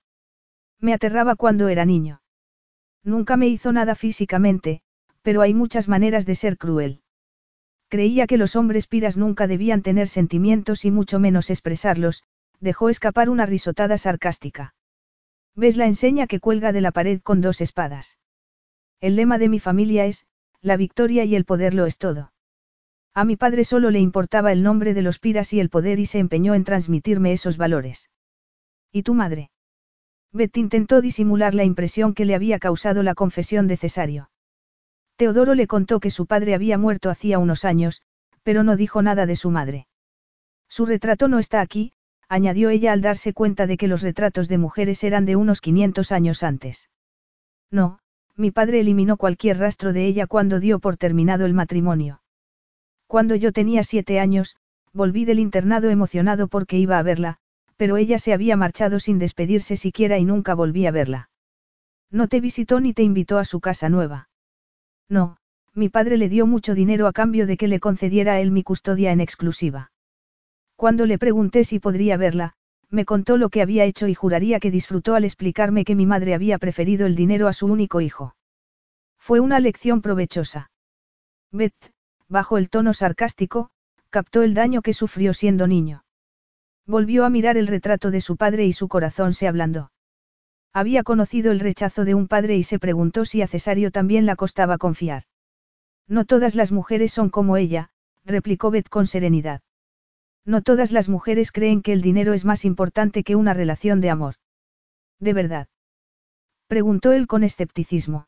Me aterraba cuando era niño. Nunca me hizo nada físicamente, pero hay muchas maneras de ser cruel. Creía que los hombres piras nunca debían tener sentimientos y mucho menos expresarlos, dejó escapar una risotada sarcástica. ¿Ves la enseña que cuelga de la pared con dos espadas? El lema de mi familia es, la victoria y el poder lo es todo. A mi padre solo le importaba el nombre de los piras y el poder y se empeñó en transmitirme esos valores. ¿Y tu madre? Beth intentó disimular la impresión que le había causado la confesión de Cesario. Teodoro le contó que su padre había muerto hacía unos años, pero no dijo nada de su madre. Su retrato no está aquí, añadió ella al darse cuenta de que los retratos de mujeres eran de unos 500 años antes. No, mi padre eliminó cualquier rastro de ella cuando dio por terminado el matrimonio. Cuando yo tenía siete años, volví del internado emocionado porque iba a verla, pero ella se había marchado sin despedirse siquiera y nunca volví a verla. No te visitó ni te invitó a su casa nueva. No, mi padre le dio mucho dinero a cambio de que le concediera a él mi custodia en exclusiva. Cuando le pregunté si podría verla, me contó lo que había hecho y juraría que disfrutó al explicarme que mi madre había preferido el dinero a su único hijo. Fue una lección provechosa. Beth, bajo el tono sarcástico, captó el daño que sufrió siendo niño. Volvió a mirar el retrato de su padre y su corazón se ablandó. Había conocido el rechazo de un padre y se preguntó si a Cesario también la costaba confiar. No todas las mujeres son como ella, replicó Beth con serenidad. No todas las mujeres creen que el dinero es más importante que una relación de amor. ¿De verdad? Preguntó él con escepticismo.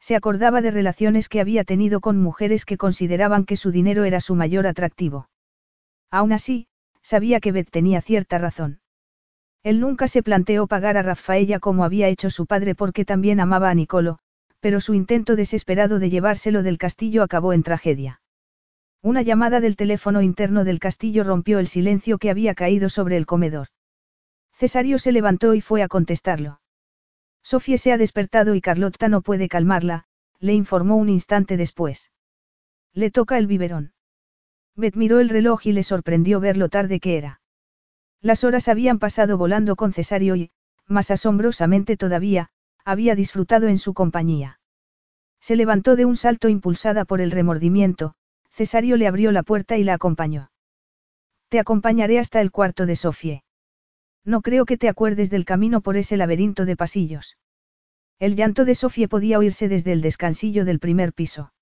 Se acordaba de relaciones que había tenido con mujeres que consideraban que su dinero era su mayor atractivo. Aún así, sabía que Beth tenía cierta razón. Él nunca se planteó pagar a Rafaella como había hecho su padre porque también amaba a Nicolo, pero su intento desesperado de llevárselo del castillo acabó en tragedia. Una llamada del teléfono interno del castillo rompió el silencio que había caído sobre el comedor. Cesario se levantó y fue a contestarlo. Sofía se ha despertado y Carlotta no puede calmarla, le informó un instante después. Le toca el biberón. Beth miró el reloj y le sorprendió ver lo tarde que era. Las horas habían pasado volando con Cesario y, más asombrosamente todavía, había disfrutado en su compañía. Se levantó de un salto impulsada por el remordimiento, Cesario le abrió la puerta y la acompañó. Te acompañaré hasta el cuarto de Sofie. No creo que te acuerdes del camino por ese laberinto de pasillos. El llanto de Sofía podía oírse desde el descansillo del primer piso.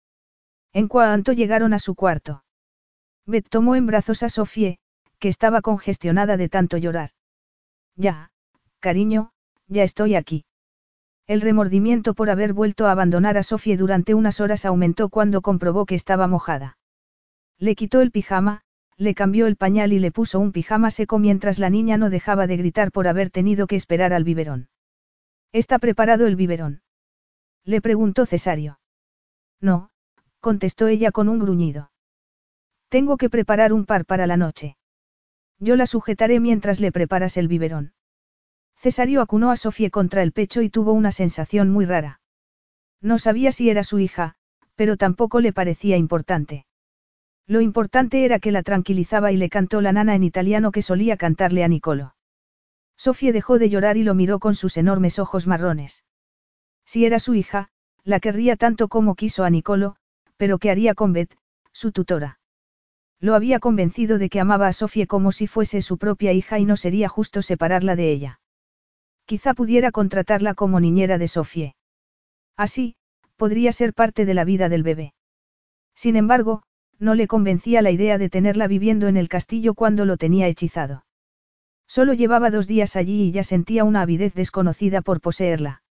En cuanto llegaron a su cuarto. Beth tomó en brazos a Sofía, que estaba congestionada de tanto llorar. Ya, cariño, ya estoy aquí. El remordimiento por haber vuelto a abandonar a Sofía durante unas horas aumentó cuando comprobó que estaba mojada. Le quitó el pijama, le cambió el pañal y le puso un pijama seco mientras la niña no dejaba de gritar por haber tenido que esperar al biberón. ¿Está preparado el biberón? Le preguntó Cesario. No, contestó ella con un gruñido. Tengo que preparar un par para la noche. Yo la sujetaré mientras le preparas el biberón. Cesario acunó a Sofía contra el pecho y tuvo una sensación muy rara. No sabía si era su hija, pero tampoco le parecía importante. Lo importante era que la tranquilizaba y le cantó la nana en italiano que solía cantarle a Nicolo. Sofía dejó de llorar y lo miró con sus enormes ojos marrones. Si era su hija, la querría tanto como quiso a Nicolo, pero ¿qué haría con Beth, su tutora? Lo había convencido de que amaba a Sofía como si fuese su propia hija y no sería justo separarla de ella. Quizá pudiera contratarla como niñera de Sofie. Así, podría ser parte de la vida del bebé. Sin embargo, no le convencía la idea de tenerla viviendo en el castillo cuando lo tenía hechizado. Solo llevaba dos días allí y ya sentía una avidez desconocida por poseerla.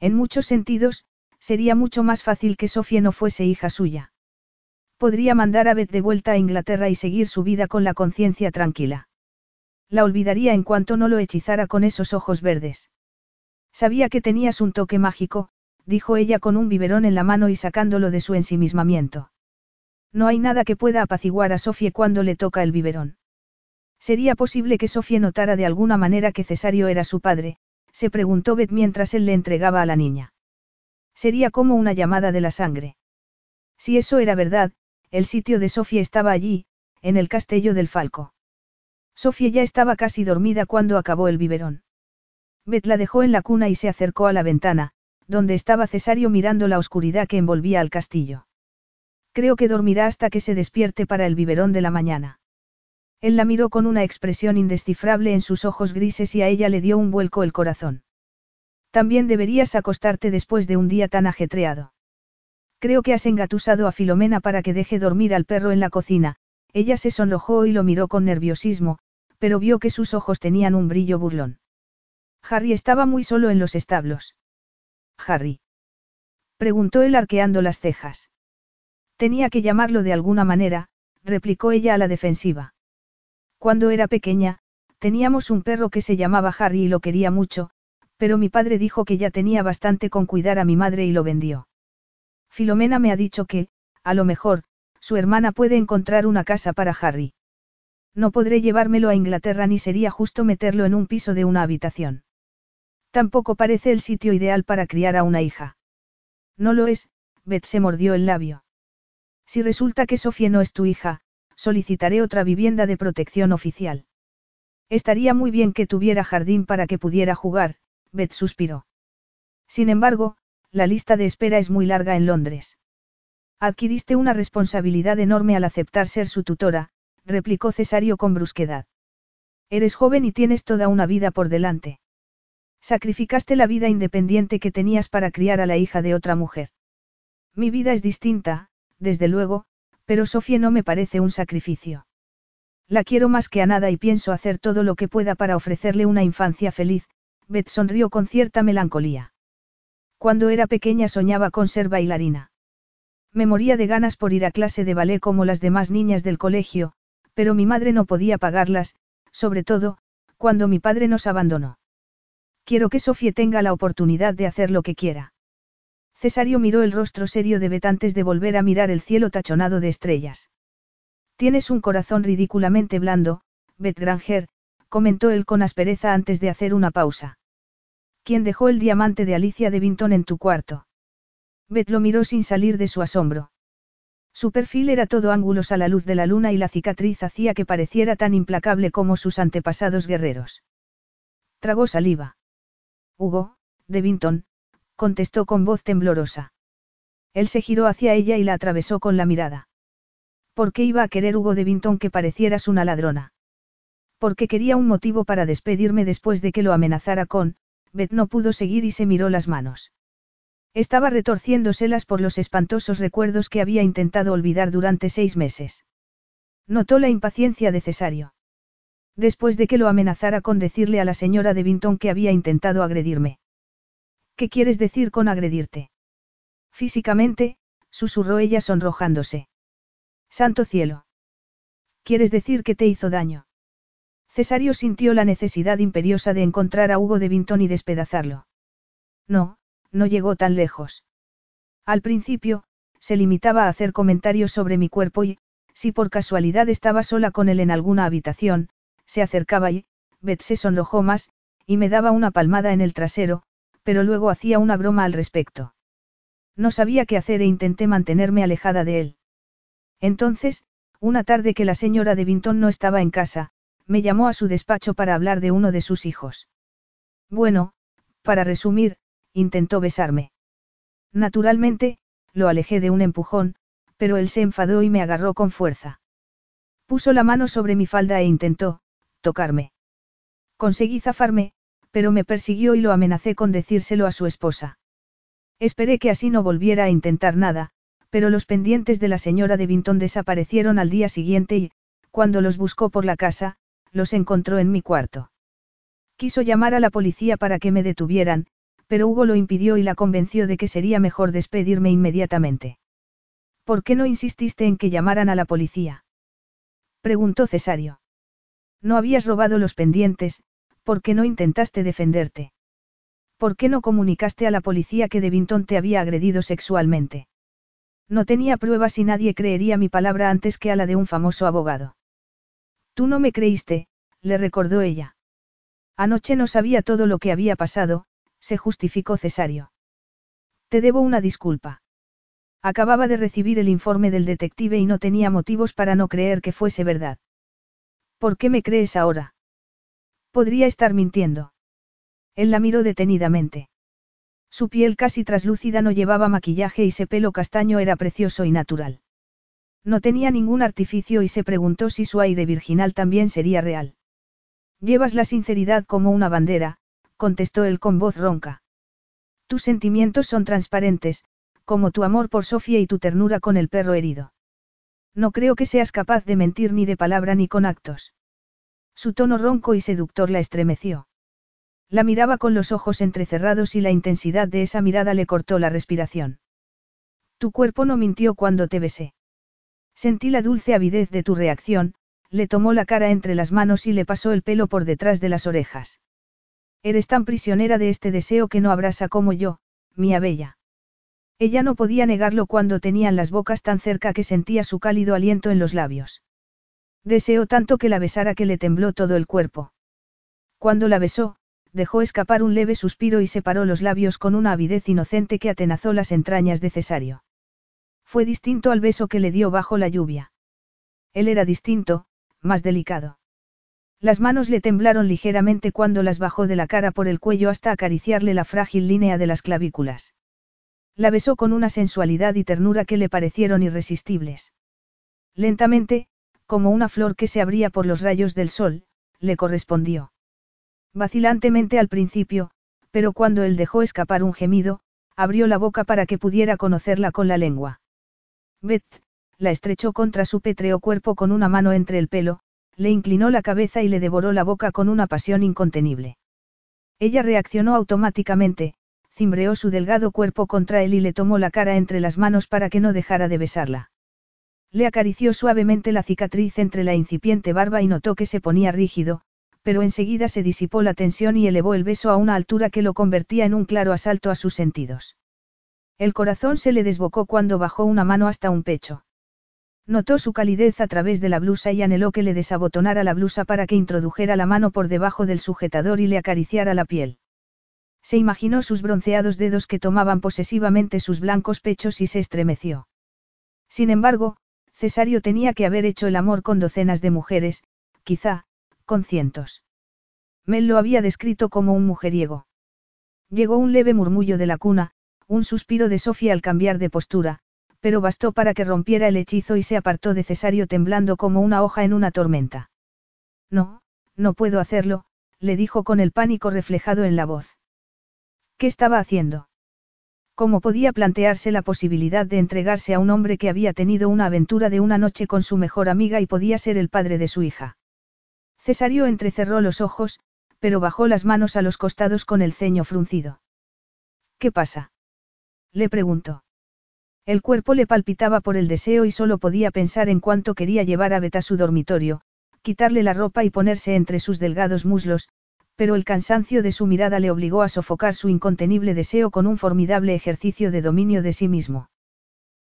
En muchos sentidos, sería mucho más fácil que Sofía no fuese hija suya. Podría mandar a Beth de vuelta a Inglaterra y seguir su vida con la conciencia tranquila. La olvidaría en cuanto no lo hechizara con esos ojos verdes. Sabía que tenías un toque mágico, dijo ella con un biberón en la mano y sacándolo de su ensimismamiento. No hay nada que pueda apaciguar a Sofía cuando le toca el biberón. ¿Sería posible que Sofía notara de alguna manera que Cesario era su padre? se preguntó Beth mientras él le entregaba a la niña. Sería como una llamada de la sangre. Si eso era verdad, el sitio de Sofía estaba allí, en el castillo del Falco. Sofía ya estaba casi dormida cuando acabó el biberón. Beth la dejó en la cuna y se acercó a la ventana, donde estaba Cesario mirando la oscuridad que envolvía al castillo. Creo que dormirá hasta que se despierte para el biberón de la mañana. Él la miró con una expresión indescifrable en sus ojos grises y a ella le dio un vuelco el corazón. También deberías acostarte después de un día tan ajetreado. Creo que has engatusado a Filomena para que deje dormir al perro en la cocina, ella se sonrojó y lo miró con nerviosismo, pero vio que sus ojos tenían un brillo burlón. Harry estaba muy solo en los establos. Harry. Preguntó él arqueando las cejas. Tenía que llamarlo de alguna manera, replicó ella a la defensiva. Cuando era pequeña, teníamos un perro que se llamaba Harry y lo quería mucho, pero mi padre dijo que ya tenía bastante con cuidar a mi madre y lo vendió. Filomena me ha dicho que, a lo mejor, su hermana puede encontrar una casa para Harry. No podré llevármelo a Inglaterra ni sería justo meterlo en un piso de una habitación. Tampoco parece el sitio ideal para criar a una hija. No lo es, Beth se mordió el labio. Si resulta que Sofía no es tu hija, solicitaré otra vivienda de protección oficial. Estaría muy bien que tuviera jardín para que pudiera jugar, Beth suspiró. Sin embargo, la lista de espera es muy larga en Londres. Adquiriste una responsabilidad enorme al aceptar ser su tutora, replicó Cesario con brusquedad. Eres joven y tienes toda una vida por delante. Sacrificaste la vida independiente que tenías para criar a la hija de otra mujer. Mi vida es distinta, desde luego, pero Sofía no me parece un sacrificio. La quiero más que a nada y pienso hacer todo lo que pueda para ofrecerle una infancia feliz, Beth sonrió con cierta melancolía. Cuando era pequeña soñaba con ser bailarina. Me moría de ganas por ir a clase de ballet como las demás niñas del colegio, pero mi madre no podía pagarlas, sobre todo, cuando mi padre nos abandonó. Quiero que Sofía tenga la oportunidad de hacer lo que quiera. Cesario miró el rostro serio de Bet antes de volver a mirar el cielo tachonado de estrellas. Tienes un corazón ridículamente blando, Bet Granger, comentó él con aspereza antes de hacer una pausa. ¿Quién dejó el diamante de Alicia de Vinton en tu cuarto? Bet lo miró sin salir de su asombro. Su perfil era todo ángulos a la luz de la luna y la cicatriz hacía que pareciera tan implacable como sus antepasados guerreros. Tragó saliva. Hugo, de Vinton, contestó con voz temblorosa. Él se giró hacia ella y la atravesó con la mirada. ¿Por qué iba a querer Hugo de Vinton que parecieras una ladrona? Porque quería un motivo para despedirme después de que lo amenazara con, Beth no pudo seguir y se miró las manos. Estaba retorciéndoselas por los espantosos recuerdos que había intentado olvidar durante seis meses. Notó la impaciencia de Cesario. Después de que lo amenazara con decirle a la señora de Vinton que había intentado agredirme. ¿Qué quieres decir con agredirte? Físicamente, susurró ella sonrojándose. Santo cielo. ¿Quieres decir que te hizo daño? Cesario sintió la necesidad imperiosa de encontrar a Hugo de Vinton y despedazarlo. No, no llegó tan lejos. Al principio, se limitaba a hacer comentarios sobre mi cuerpo y, si por casualidad estaba sola con él en alguna habitación, se acercaba y, Beth se sonrojó más, y me daba una palmada en el trasero, pero luego hacía una broma al respecto. No sabía qué hacer e intenté mantenerme alejada de él. Entonces, una tarde que la señora de Vinton no estaba en casa, me llamó a su despacho para hablar de uno de sus hijos. Bueno, para resumir, intentó besarme. Naturalmente, lo alejé de un empujón, pero él se enfadó y me agarró con fuerza. Puso la mano sobre mi falda e intentó, tocarme. Conseguí zafarme, pero me persiguió y lo amenacé con decírselo a su esposa. Esperé que así no volviera a intentar nada, pero los pendientes de la señora de Vinton desaparecieron al día siguiente y, cuando los buscó por la casa, los encontró en mi cuarto. Quiso llamar a la policía para que me detuvieran, pero Hugo lo impidió y la convenció de que sería mejor despedirme inmediatamente. ¿Por qué no insististe en que llamaran a la policía? preguntó Cesario. No habías robado los pendientes, ¿por qué no intentaste defenderte? ¿Por qué no comunicaste a la policía que Devington te había agredido sexualmente? No tenía pruebas y nadie creería mi palabra antes que a la de un famoso abogado. Tú no me creíste, le recordó ella. Anoche no sabía todo lo que había pasado, se justificó Cesario. Te debo una disculpa. Acababa de recibir el informe del detective y no tenía motivos para no creer que fuese verdad. ¿Por qué me crees ahora? Podría estar mintiendo. Él la miró detenidamente. Su piel casi traslúcida no llevaba maquillaje y ese pelo castaño era precioso y natural. No tenía ningún artificio y se preguntó si su aire virginal también sería real. Llevas la sinceridad como una bandera, contestó él con voz ronca. Tus sentimientos son transparentes, como tu amor por Sofía y tu ternura con el perro herido. No creo que seas capaz de mentir ni de palabra ni con actos. Su tono ronco y seductor la estremeció. La miraba con los ojos entrecerrados y la intensidad de esa mirada le cortó la respiración. Tu cuerpo no mintió cuando te besé. Sentí la dulce avidez de tu reacción, le tomó la cara entre las manos y le pasó el pelo por detrás de las orejas. Eres tan prisionera de este deseo que no abrasa como yo, mía bella. Ella no podía negarlo cuando tenían las bocas tan cerca que sentía su cálido aliento en los labios. Deseó tanto que la besara que le tembló todo el cuerpo. Cuando la besó, dejó escapar un leve suspiro y separó los labios con una avidez inocente que atenazó las entrañas de Cesario. Fue distinto al beso que le dio bajo la lluvia. Él era distinto, más delicado. Las manos le temblaron ligeramente cuando las bajó de la cara por el cuello hasta acariciarle la frágil línea de las clavículas. La besó con una sensualidad y ternura que le parecieron irresistibles. Lentamente, como una flor que se abría por los rayos del sol, le correspondió. Vacilantemente al principio, pero cuando él dejó escapar un gemido, abrió la boca para que pudiera conocerla con la lengua. Beth, la estrechó contra su pétreo cuerpo con una mano entre el pelo, le inclinó la cabeza y le devoró la boca con una pasión incontenible. Ella reaccionó automáticamente, cimbreó su delgado cuerpo contra él y le tomó la cara entre las manos para que no dejara de besarla. Le acarició suavemente la cicatriz entre la incipiente barba y notó que se ponía rígido, pero enseguida se disipó la tensión y elevó el beso a una altura que lo convertía en un claro asalto a sus sentidos. El corazón se le desbocó cuando bajó una mano hasta un pecho. Notó su calidez a través de la blusa y anheló que le desabotonara la blusa para que introdujera la mano por debajo del sujetador y le acariciara la piel. Se imaginó sus bronceados dedos que tomaban posesivamente sus blancos pechos y se estremeció. Sin embargo, Cesario tenía que haber hecho el amor con docenas de mujeres, quizá, con cientos. Mel lo había descrito como un mujeriego. Llegó un leve murmullo de la cuna, un suspiro de Sofía al cambiar de postura, pero bastó para que rompiera el hechizo y se apartó de Cesario temblando como una hoja en una tormenta. No, no puedo hacerlo, le dijo con el pánico reflejado en la voz. ¿Qué estaba haciendo? ¿Cómo podía plantearse la posibilidad de entregarse a un hombre que había tenido una aventura de una noche con su mejor amiga y podía ser el padre de su hija? Cesario entrecerró los ojos, pero bajó las manos a los costados con el ceño fruncido. ¿Qué pasa? Le preguntó. El cuerpo le palpitaba por el deseo y solo podía pensar en cuánto quería llevar a Bet a su dormitorio, quitarle la ropa y ponerse entre sus delgados muslos, pero el cansancio de su mirada le obligó a sofocar su incontenible deseo con un formidable ejercicio de dominio de sí mismo.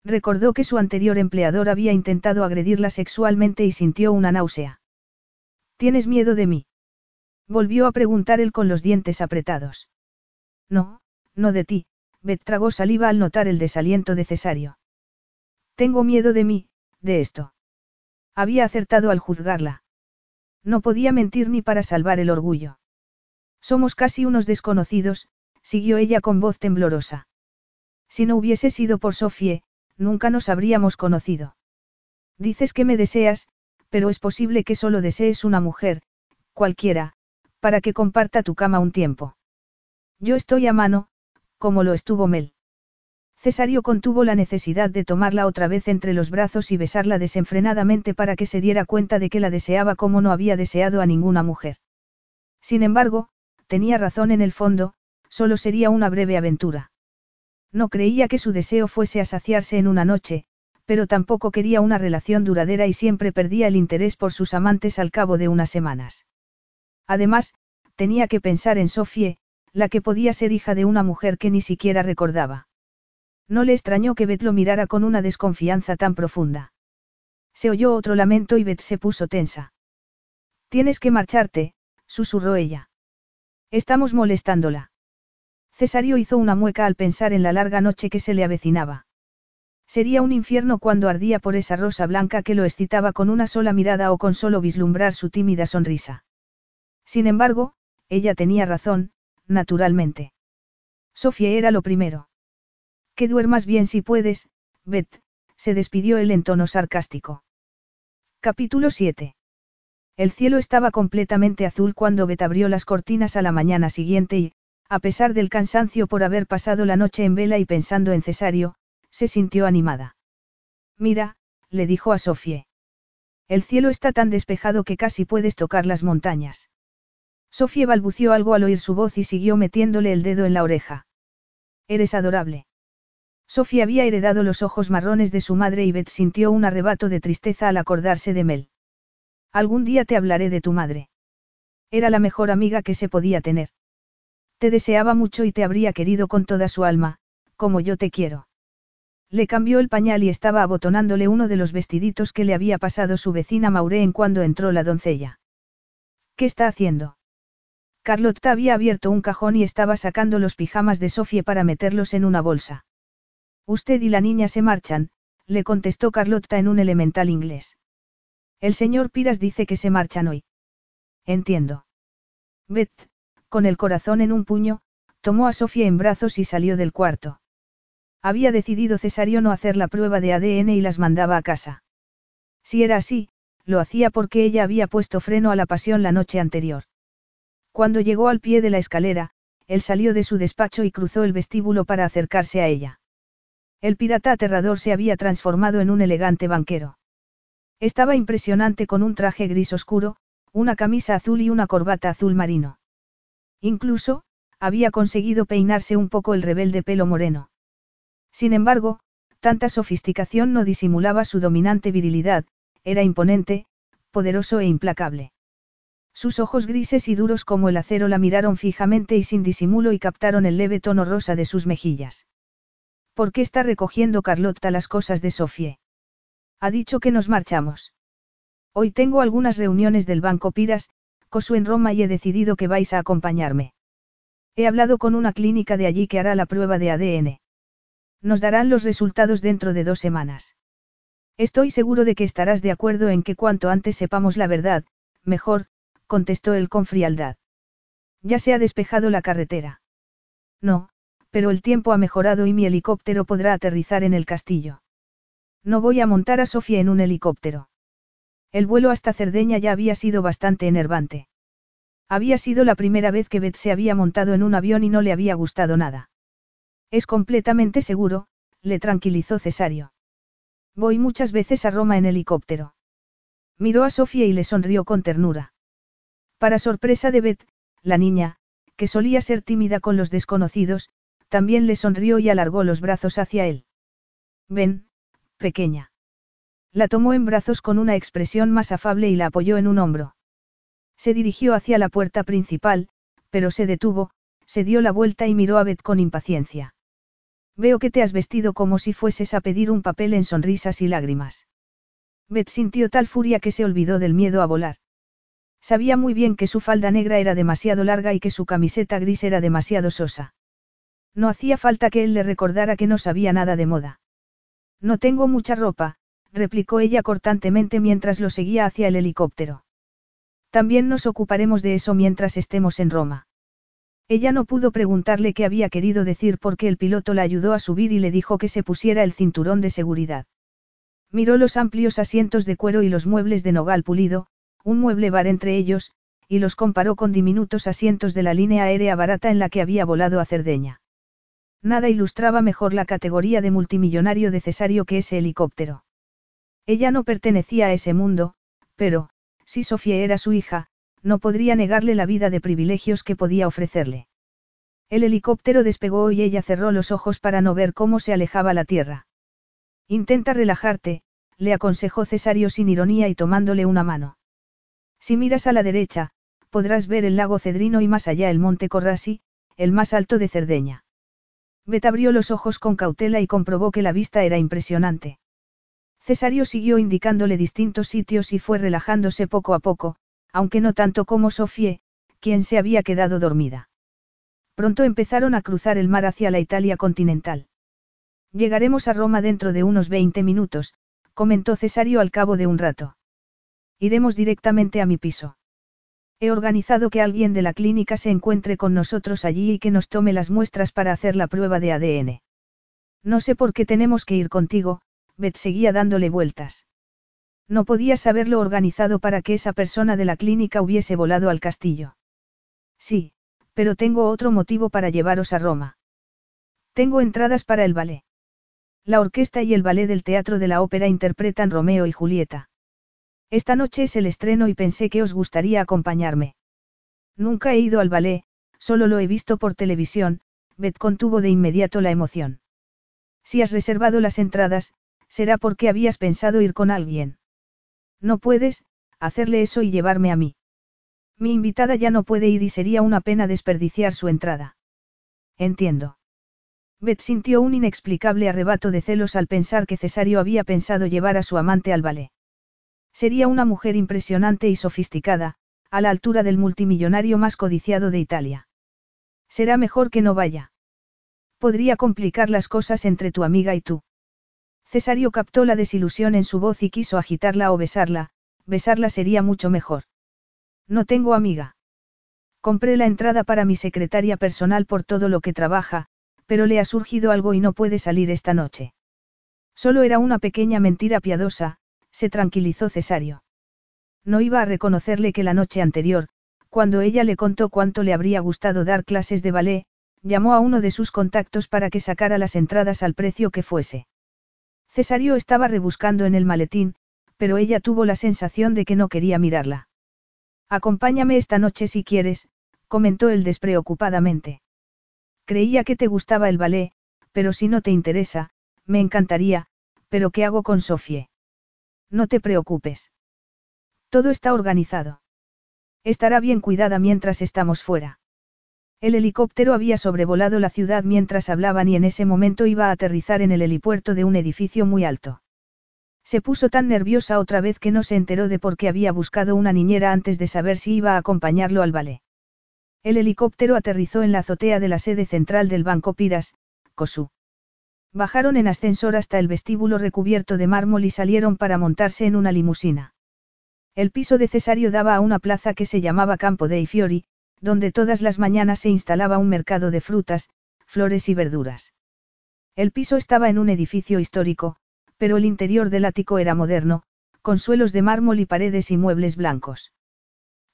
Recordó que su anterior empleador había intentado agredirla sexualmente y sintió una náusea. ¿Tienes miedo de mí? Volvió a preguntar él con los dientes apretados. No, no de ti, Beth tragó saliva al notar el desaliento de Cesario. Tengo miedo de mí, de esto. Había acertado al juzgarla. No podía mentir ni para salvar el orgullo. Somos casi unos desconocidos, siguió ella con voz temblorosa. Si no hubiese sido por Sofie, nunca nos habríamos conocido. Dices que me deseas, pero es posible que solo desees una mujer, cualquiera, para que comparta tu cama un tiempo. Yo estoy a mano, como lo estuvo Mel. Cesario contuvo la necesidad de tomarla otra vez entre los brazos y besarla desenfrenadamente para que se diera cuenta de que la deseaba como no había deseado a ninguna mujer. Sin embargo, tenía razón en el fondo, solo sería una breve aventura. No creía que su deseo fuese a saciarse en una noche, pero tampoco quería una relación duradera y siempre perdía el interés por sus amantes al cabo de unas semanas. Además, tenía que pensar en Sofie, la que podía ser hija de una mujer que ni siquiera recordaba. No le extrañó que Beth lo mirara con una desconfianza tan profunda. Se oyó otro lamento y Beth se puso tensa. Tienes que marcharte, susurró ella. Estamos molestándola. Cesario hizo una mueca al pensar en la larga noche que se le avecinaba. Sería un infierno cuando ardía por esa rosa blanca que lo excitaba con una sola mirada o con solo vislumbrar su tímida sonrisa. Sin embargo, ella tenía razón, naturalmente. Sofía era lo primero. Que duermas bien si puedes, Beth, se despidió él en tono sarcástico. Capítulo 7. El cielo estaba completamente azul cuando Beth abrió las cortinas a la mañana siguiente y, a pesar del cansancio por haber pasado la noche en vela y pensando en Cesario, se sintió animada. Mira, le dijo a Sofie. El cielo está tan despejado que casi puedes tocar las montañas. Sofía balbució algo al oír su voz y siguió metiéndole el dedo en la oreja. Eres adorable. Sofía había heredado los ojos marrones de su madre y Beth sintió un arrebato de tristeza al acordarse de Mel. Algún día te hablaré de tu madre. Era la mejor amiga que se podía tener. Te deseaba mucho y te habría querido con toda su alma, como yo te quiero. Le cambió el pañal y estaba abotonándole uno de los vestiditos que le había pasado su vecina Maureen cuando entró la doncella. ¿Qué está haciendo? Carlotta había abierto un cajón y estaba sacando los pijamas de Sofie para meterlos en una bolsa. Usted y la niña se marchan, le contestó Carlotta en un elemental inglés. El señor Piras dice que se marchan hoy. Entiendo. Beth, con el corazón en un puño, tomó a Sofía en brazos y salió del cuarto. Había decidido Cesario no hacer la prueba de ADN y las mandaba a casa. Si era así, lo hacía porque ella había puesto freno a la pasión la noche anterior. Cuando llegó al pie de la escalera, él salió de su despacho y cruzó el vestíbulo para acercarse a ella. El pirata aterrador se había transformado en un elegante banquero. Estaba impresionante con un traje gris oscuro, una camisa azul y una corbata azul marino. Incluso, había conseguido peinarse un poco el rebelde pelo moreno. Sin embargo, tanta sofisticación no disimulaba su dominante virilidad, era imponente, poderoso e implacable. Sus ojos grises y duros como el acero la miraron fijamente y sin disimulo y captaron el leve tono rosa de sus mejillas. ¿Por qué está recogiendo Carlotta las cosas de Sofie? Ha dicho que nos marchamos. Hoy tengo algunas reuniones del Banco Piras, Cosu en Roma y he decidido que vais a acompañarme. He hablado con una clínica de allí que hará la prueba de ADN. Nos darán los resultados dentro de dos semanas. Estoy seguro de que estarás de acuerdo en que cuanto antes sepamos la verdad, mejor, contestó él con frialdad. Ya se ha despejado la carretera. No, pero el tiempo ha mejorado y mi helicóptero podrá aterrizar en el castillo. No voy a montar a Sofía en un helicóptero. El vuelo hasta Cerdeña ya había sido bastante enervante. Había sido la primera vez que Beth se había montado en un avión y no le había gustado nada. Es completamente seguro, le tranquilizó Cesario. Voy muchas veces a Roma en helicóptero. Miró a Sofía y le sonrió con ternura. Para sorpresa de Beth, la niña, que solía ser tímida con los desconocidos, también le sonrió y alargó los brazos hacia él. Ven, pequeña. La tomó en brazos con una expresión más afable y la apoyó en un hombro. Se dirigió hacia la puerta principal, pero se detuvo, se dio la vuelta y miró a Beth con impaciencia. Veo que te has vestido como si fueses a pedir un papel en sonrisas y lágrimas. Beth sintió tal furia que se olvidó del miedo a volar. Sabía muy bien que su falda negra era demasiado larga y que su camiseta gris era demasiado sosa. No hacía falta que él le recordara que no sabía nada de moda. No tengo mucha ropa, replicó ella cortantemente mientras lo seguía hacia el helicóptero. También nos ocuparemos de eso mientras estemos en Roma. Ella no pudo preguntarle qué había querido decir porque el piloto la ayudó a subir y le dijo que se pusiera el cinturón de seguridad. Miró los amplios asientos de cuero y los muebles de nogal pulido, un mueble bar entre ellos, y los comparó con diminutos asientos de la línea aérea barata en la que había volado a Cerdeña. Nada ilustraba mejor la categoría de multimillonario de Cesario que ese helicóptero. Ella no pertenecía a ese mundo, pero, si Sofía era su hija, no podría negarle la vida de privilegios que podía ofrecerle. El helicóptero despegó y ella cerró los ojos para no ver cómo se alejaba la tierra. Intenta relajarte, le aconsejó Cesario sin ironía y tomándole una mano. Si miras a la derecha, podrás ver el lago Cedrino y más allá el monte Corrasi, el más alto de Cerdeña. Bet abrió los ojos con cautela y comprobó que la vista era impresionante. Cesario siguió indicándole distintos sitios y fue relajándose poco a poco, aunque no tanto como Sofie, quien se había quedado dormida. Pronto empezaron a cruzar el mar hacia la Italia continental. Llegaremos a Roma dentro de unos 20 minutos, comentó Cesario al cabo de un rato. Iremos directamente a mi piso. He organizado que alguien de la clínica se encuentre con nosotros allí y que nos tome las muestras para hacer la prueba de ADN. No sé por qué tenemos que ir contigo, Beth seguía dándole vueltas. No podías haberlo organizado para que esa persona de la clínica hubiese volado al castillo. Sí, pero tengo otro motivo para llevaros a Roma. Tengo entradas para el ballet. La orquesta y el ballet del Teatro de la Ópera interpretan Romeo y Julieta. Esta noche es el estreno y pensé que os gustaría acompañarme. Nunca he ido al ballet, solo lo he visto por televisión, Beth contuvo de inmediato la emoción. Si has reservado las entradas, será porque habías pensado ir con alguien. No puedes, hacerle eso y llevarme a mí. Mi invitada ya no puede ir y sería una pena desperdiciar su entrada. Entiendo. Beth sintió un inexplicable arrebato de celos al pensar que Cesario había pensado llevar a su amante al ballet. Sería una mujer impresionante y sofisticada, a la altura del multimillonario más codiciado de Italia. Será mejor que no vaya. Podría complicar las cosas entre tu amiga y tú. Cesario captó la desilusión en su voz y quiso agitarla o besarla, besarla sería mucho mejor. No tengo amiga. Compré la entrada para mi secretaria personal por todo lo que trabaja, pero le ha surgido algo y no puede salir esta noche. Solo era una pequeña mentira piadosa, se tranquilizó Cesario. No iba a reconocerle que la noche anterior, cuando ella le contó cuánto le habría gustado dar clases de ballet, llamó a uno de sus contactos para que sacara las entradas al precio que fuese. Cesario estaba rebuscando en el maletín, pero ella tuvo la sensación de que no quería mirarla. Acompáñame esta noche si quieres, comentó él despreocupadamente. Creía que te gustaba el ballet, pero si no te interesa, me encantaría, pero ¿qué hago con Sofie? No te preocupes. Todo está organizado. Estará bien cuidada mientras estamos fuera. El helicóptero había sobrevolado la ciudad mientras hablaban y en ese momento iba a aterrizar en el helipuerto de un edificio muy alto. Se puso tan nerviosa otra vez que no se enteró de por qué había buscado una niñera antes de saber si iba a acompañarlo al ballet. El helicóptero aterrizó en la azotea de la sede central del Banco Piras, COSU. Bajaron en ascensor hasta el vestíbulo recubierto de mármol y salieron para montarse en una limusina. El piso de Cesario daba a una plaza que se llamaba Campo dei Fiori, donde todas las mañanas se instalaba un mercado de frutas, flores y verduras. El piso estaba en un edificio histórico, pero el interior del ático era moderno, con suelos de mármol y paredes y muebles blancos.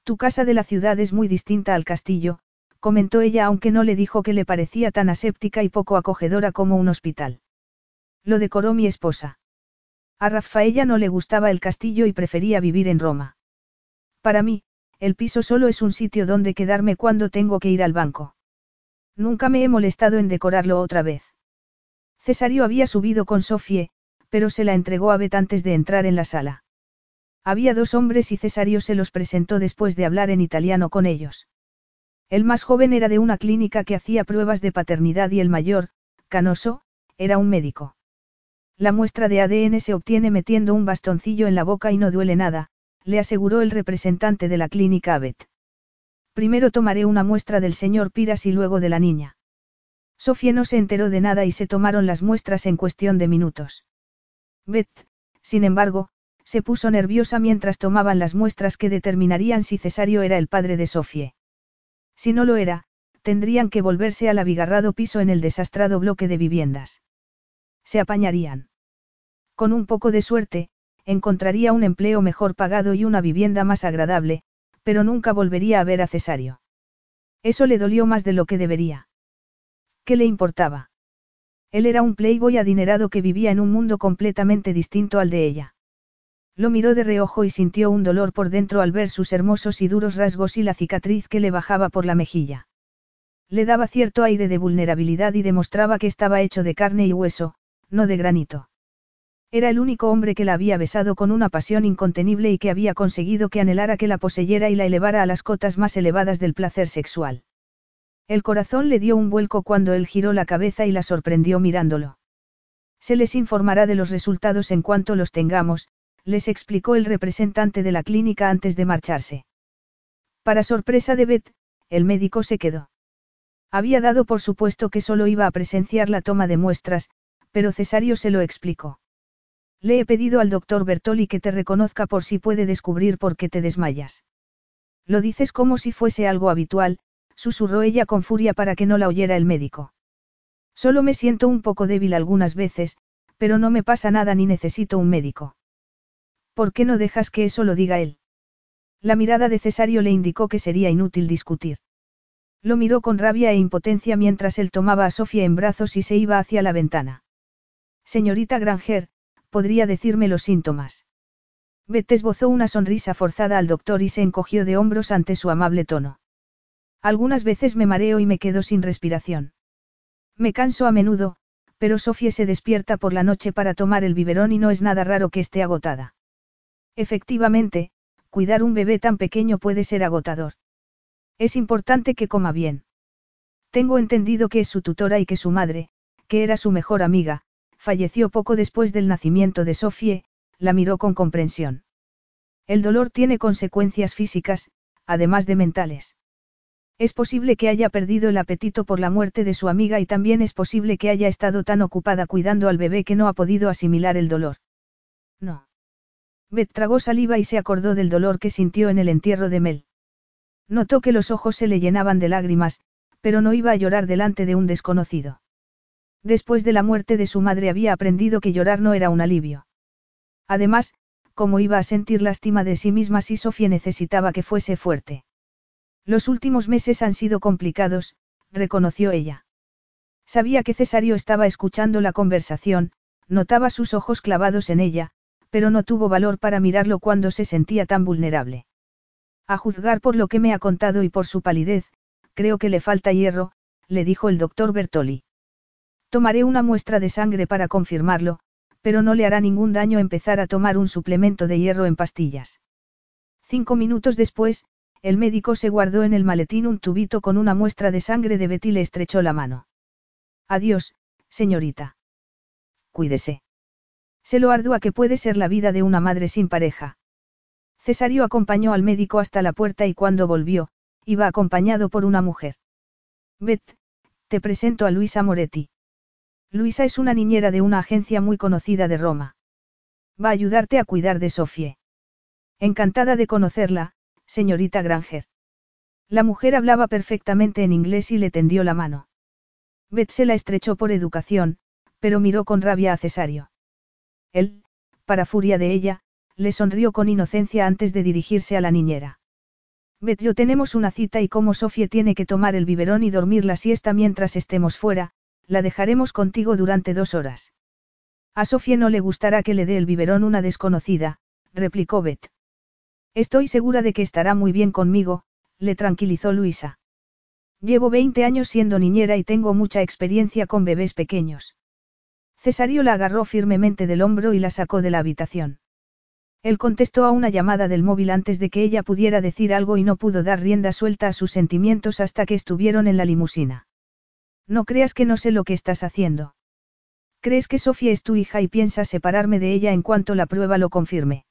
Tu casa de la ciudad es muy distinta al castillo, comentó ella aunque no le dijo que le parecía tan aséptica y poco acogedora como un hospital. Lo decoró mi esposa. A Rafaella no le gustaba el castillo y prefería vivir en Roma. Para mí, el piso solo es un sitio donde quedarme cuando tengo que ir al banco. Nunca me he molestado en decorarlo otra vez. Cesario había subido con Sofie, pero se la entregó a Bet antes de entrar en la sala. Había dos hombres y Cesario se los presentó después de hablar en italiano con ellos. El más joven era de una clínica que hacía pruebas de paternidad y el mayor, canoso, era un médico. La muestra de ADN se obtiene metiendo un bastoncillo en la boca y no duele nada, le aseguró el representante de la clínica Abet. Primero tomaré una muestra del señor Piras y luego de la niña. Sofía no se enteró de nada y se tomaron las muestras en cuestión de minutos. Beth, sin embargo, se puso nerviosa mientras tomaban las muestras que determinarían si Cesario era el padre de Sofie. Si no lo era, tendrían que volverse al abigarrado piso en el desastrado bloque de viviendas. Se apañarían. Con un poco de suerte, encontraría un empleo mejor pagado y una vivienda más agradable, pero nunca volvería a ver a Cesario. Eso le dolió más de lo que debería. ¿Qué le importaba? Él era un playboy adinerado que vivía en un mundo completamente distinto al de ella. Lo miró de reojo y sintió un dolor por dentro al ver sus hermosos y duros rasgos y la cicatriz que le bajaba por la mejilla. Le daba cierto aire de vulnerabilidad y demostraba que estaba hecho de carne y hueso, no de granito. Era el único hombre que la había besado con una pasión incontenible y que había conseguido que anhelara que la poseyera y la elevara a las cotas más elevadas del placer sexual. El corazón le dio un vuelco cuando él giró la cabeza y la sorprendió mirándolo. Se les informará de los resultados en cuanto los tengamos, les explicó el representante de la clínica antes de marcharse. Para sorpresa de Beth, el médico se quedó. Había dado por supuesto que solo iba a presenciar la toma de muestras, pero Cesario se lo explicó. Le he pedido al doctor Bertoli que te reconozca por si puede descubrir por qué te desmayas. Lo dices como si fuese algo habitual, susurró ella con furia para que no la oyera el médico. Solo me siento un poco débil algunas veces, pero no me pasa nada ni necesito un médico. ¿Por qué no dejas que eso lo diga él? La mirada de Cesario le indicó que sería inútil discutir. Lo miró con rabia e impotencia mientras él tomaba a Sofía en brazos y se iba hacia la ventana. Señorita Granger, ¿podría decirme los síntomas? Beth esbozó una sonrisa forzada al doctor y se encogió de hombros ante su amable tono. Algunas veces me mareo y me quedo sin respiración. Me canso a menudo, pero Sofía se despierta por la noche para tomar el biberón y no es nada raro que esté agotada. Efectivamente, cuidar un bebé tan pequeño puede ser agotador. Es importante que coma bien. Tengo entendido que es su tutora y que su madre, que era su mejor amiga, falleció poco después del nacimiento de Sofie, la miró con comprensión. El dolor tiene consecuencias físicas, además de mentales. Es posible que haya perdido el apetito por la muerte de su amiga y también es posible que haya estado tan ocupada cuidando al bebé que no ha podido asimilar el dolor. No. Beth tragó saliva y se acordó del dolor que sintió en el entierro de Mel. Notó que los ojos se le llenaban de lágrimas, pero no iba a llorar delante de un desconocido. Después de la muerte de su madre había aprendido que llorar no era un alivio. Además, ¿cómo iba a sentir lástima de sí misma si Sofía necesitaba que fuese fuerte? Los últimos meses han sido complicados, reconoció ella. Sabía que Cesario estaba escuchando la conversación, notaba sus ojos clavados en ella, pero no tuvo valor para mirarlo cuando se sentía tan vulnerable. A juzgar por lo que me ha contado y por su palidez, creo que le falta hierro, le dijo el doctor Bertoli. Tomaré una muestra de sangre para confirmarlo, pero no le hará ningún daño empezar a tomar un suplemento de hierro en pastillas. Cinco minutos después, el médico se guardó en el maletín un tubito con una muestra de sangre de Betty le estrechó la mano. Adiós, señorita. Cuídese. Sé lo ardua que puede ser la vida de una madre sin pareja. Cesario acompañó al médico hasta la puerta y cuando volvió, iba acompañado por una mujer. Beth, te presento a Luisa Moretti. Luisa es una niñera de una agencia muy conocida de Roma. Va a ayudarte a cuidar de Sofie. Encantada de conocerla, señorita Granger. La mujer hablaba perfectamente en inglés y le tendió la mano. Beth se la estrechó por educación, pero miró con rabia a Cesario. Él, para furia de ella, le sonrió con inocencia antes de dirigirse a la niñera. Bet yo tenemos una cita y como Sofía tiene que tomar el biberón y dormir la siesta mientras estemos fuera, la dejaremos contigo durante dos horas. A Sofía no le gustará que le dé el biberón una desconocida, replicó Bet. Estoy segura de que estará muy bien conmigo, le tranquilizó Luisa. Llevo 20 años siendo niñera y tengo mucha experiencia con bebés pequeños. Cesario la agarró firmemente del hombro y la sacó de la habitación. Él contestó a una llamada del móvil antes de que ella pudiera decir algo y no pudo dar rienda suelta a sus sentimientos hasta que estuvieron en la limusina. No creas que no sé lo que estás haciendo. ¿Crees que Sofía es tu hija y piensas separarme de ella en cuanto la prueba lo confirme?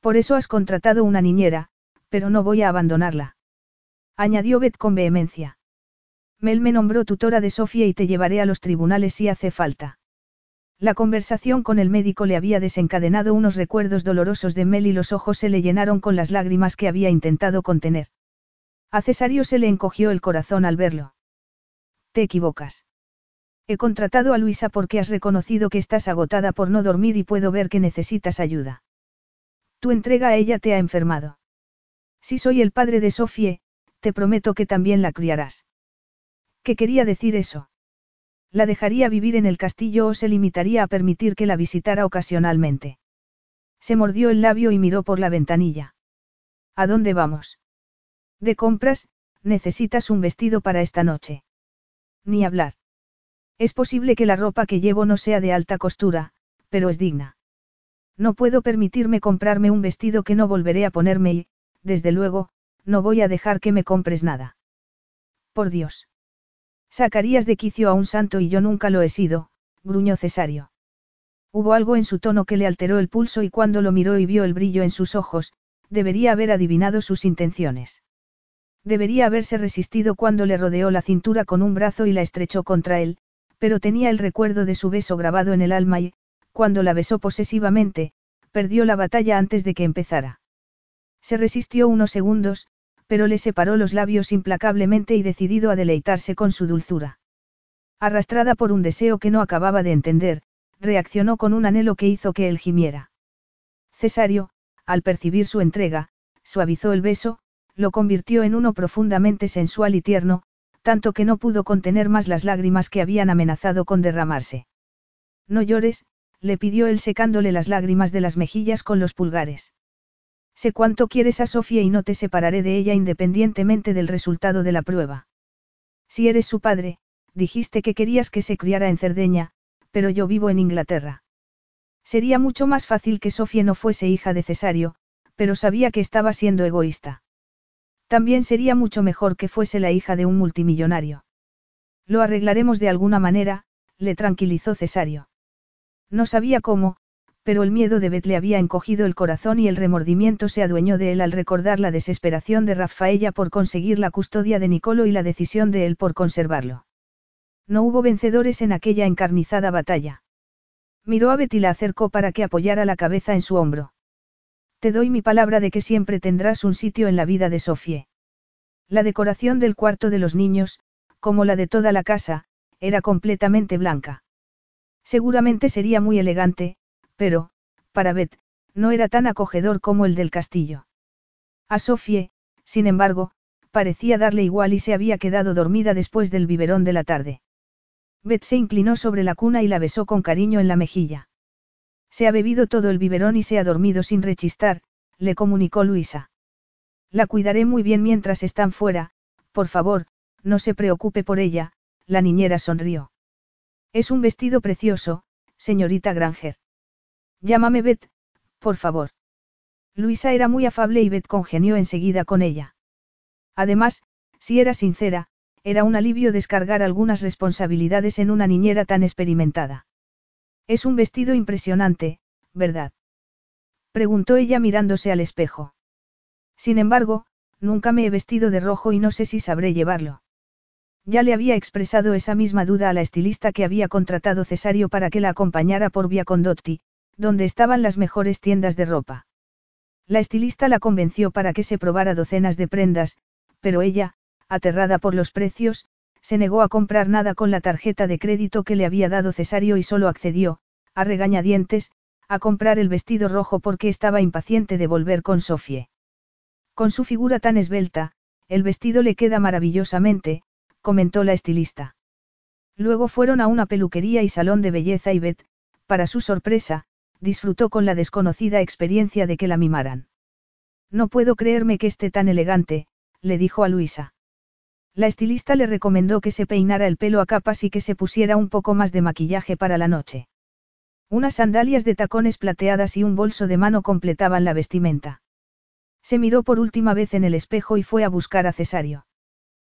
Por eso has contratado una niñera, pero no voy a abandonarla. Añadió Beth con vehemencia. Mel me nombró tutora de Sofía y te llevaré a los tribunales si hace falta. La conversación con el médico le había desencadenado unos recuerdos dolorosos de Mel y los ojos se le llenaron con las lágrimas que había intentado contener. A Cesario se le encogió el corazón al verlo. Te equivocas. He contratado a Luisa porque has reconocido que estás agotada por no dormir y puedo ver que necesitas ayuda. Tu entrega a ella te ha enfermado. Si soy el padre de Sofie, te prometo que también la criarás. ¿Qué quería decir eso? La dejaría vivir en el castillo o se limitaría a permitir que la visitara ocasionalmente. Se mordió el labio y miró por la ventanilla. ¿A dónde vamos? De compras, necesitas un vestido para esta noche. Ni hablar. Es posible que la ropa que llevo no sea de alta costura, pero es digna. No puedo permitirme comprarme un vestido que no volveré a ponerme y, desde luego, no voy a dejar que me compres nada. Por Dios. Sacarías de quicio a un santo y yo nunca lo he sido, gruñó Cesario. Hubo algo en su tono que le alteró el pulso y cuando lo miró y vio el brillo en sus ojos, debería haber adivinado sus intenciones. Debería haberse resistido cuando le rodeó la cintura con un brazo y la estrechó contra él, pero tenía el recuerdo de su beso grabado en el alma y, cuando la besó posesivamente, perdió la batalla antes de que empezara. Se resistió unos segundos, pero le separó los labios implacablemente y decidido a deleitarse con su dulzura. Arrastrada por un deseo que no acababa de entender, reaccionó con un anhelo que hizo que él gimiera. Cesario, al percibir su entrega, suavizó el beso, lo convirtió en uno profundamente sensual y tierno, tanto que no pudo contener más las lágrimas que habían amenazado con derramarse. No llores, le pidió él secándole las lágrimas de las mejillas con los pulgares. Sé cuánto quieres a Sofía y no te separaré de ella independientemente del resultado de la prueba. Si eres su padre, dijiste que querías que se criara en Cerdeña, pero yo vivo en Inglaterra. Sería mucho más fácil que Sofía no fuese hija de Cesario, pero sabía que estaba siendo egoísta. También sería mucho mejor que fuese la hija de un multimillonario. Lo arreglaremos de alguna manera, le tranquilizó Cesario. No sabía cómo, pero el miedo de Beth le había encogido el corazón y el remordimiento se adueñó de él al recordar la desesperación de Rafaella por conseguir la custodia de Nicolo y la decisión de él por conservarlo. No hubo vencedores en aquella encarnizada batalla. Miró a Beth y la acercó para que apoyara la cabeza en su hombro. Te doy mi palabra de que siempre tendrás un sitio en la vida de Sofie. La decoración del cuarto de los niños, como la de toda la casa, era completamente blanca. Seguramente sería muy elegante, pero, para Beth, no era tan acogedor como el del castillo. A Sofie, sin embargo, parecía darle igual y se había quedado dormida después del biberón de la tarde. Beth se inclinó sobre la cuna y la besó con cariño en la mejilla. Se ha bebido todo el biberón y se ha dormido sin rechistar, le comunicó Luisa. La cuidaré muy bien mientras están fuera, por favor, no se preocupe por ella, la niñera sonrió. Es un vestido precioso, señorita Granger. Llámame Beth, por favor. Luisa era muy afable y Beth congenió enseguida con ella. Además, si era sincera, era un alivio descargar algunas responsabilidades en una niñera tan experimentada. Es un vestido impresionante, ¿verdad? Preguntó ella mirándose al espejo. Sin embargo, nunca me he vestido de rojo y no sé si sabré llevarlo. Ya le había expresado esa misma duda a la estilista que había contratado Cesario para que la acompañara por Via Condotti, donde estaban las mejores tiendas de ropa. La estilista la convenció para que se probara docenas de prendas, pero ella, aterrada por los precios, se negó a comprar nada con la tarjeta de crédito que le había dado Cesario y solo accedió, a regañadientes, a comprar el vestido rojo porque estaba impaciente de volver con Sofie. Con su figura tan esbelta, el vestido le queda maravillosamente, comentó la estilista. Luego fueron a una peluquería y salón de belleza y Beth, para su sorpresa, disfrutó con la desconocida experiencia de que la mimaran. No puedo creerme que esté tan elegante, le dijo a Luisa. La estilista le recomendó que se peinara el pelo a capas y que se pusiera un poco más de maquillaje para la noche. Unas sandalias de tacones plateadas y un bolso de mano completaban la vestimenta. Se miró por última vez en el espejo y fue a buscar a Cesario.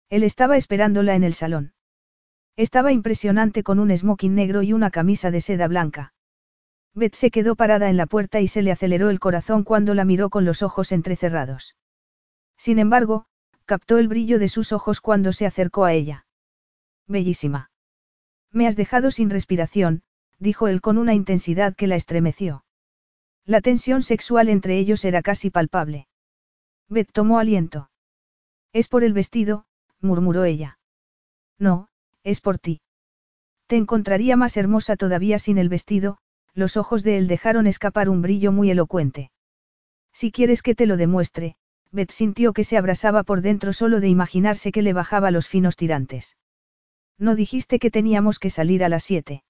Él estaba esperándola en el salón. Estaba impresionante con un smoking negro y una camisa de seda blanca. Beth se quedó parada en la puerta y se le aceleró el corazón cuando la miró con los ojos entrecerrados. Sin embargo, captó el brillo de sus ojos cuando se acercó a ella. Bellísima. Me has dejado sin respiración, dijo él con una intensidad que la estremeció. La tensión sexual entre ellos era casi palpable. Beth tomó aliento. Es por el vestido, murmuró ella. No, es por ti. Te encontraría más hermosa todavía sin el vestido, los ojos de él dejaron escapar un brillo muy elocuente. Si quieres que te lo demuestre, Beth sintió que se abrasaba por dentro solo de imaginarse que le bajaba los finos tirantes. ¿No dijiste que teníamos que salir a las siete?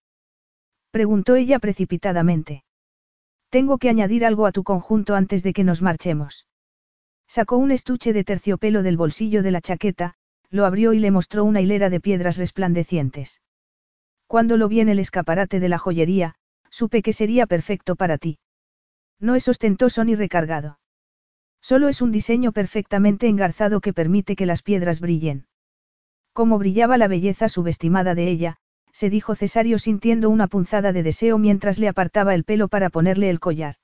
Preguntó ella precipitadamente. Tengo que añadir algo a tu conjunto antes de que nos marchemos. Sacó un estuche de terciopelo del bolsillo de la chaqueta, lo abrió y le mostró una hilera de piedras resplandecientes. Cuando lo vi en el escaparate de la joyería, Supe que sería perfecto para ti. No es ostentoso ni recargado. Solo es un diseño perfectamente engarzado que permite que las piedras brillen. Como brillaba la belleza subestimada de ella, se dijo Cesario sintiendo una punzada de deseo mientras le apartaba el pelo para ponerle el collar.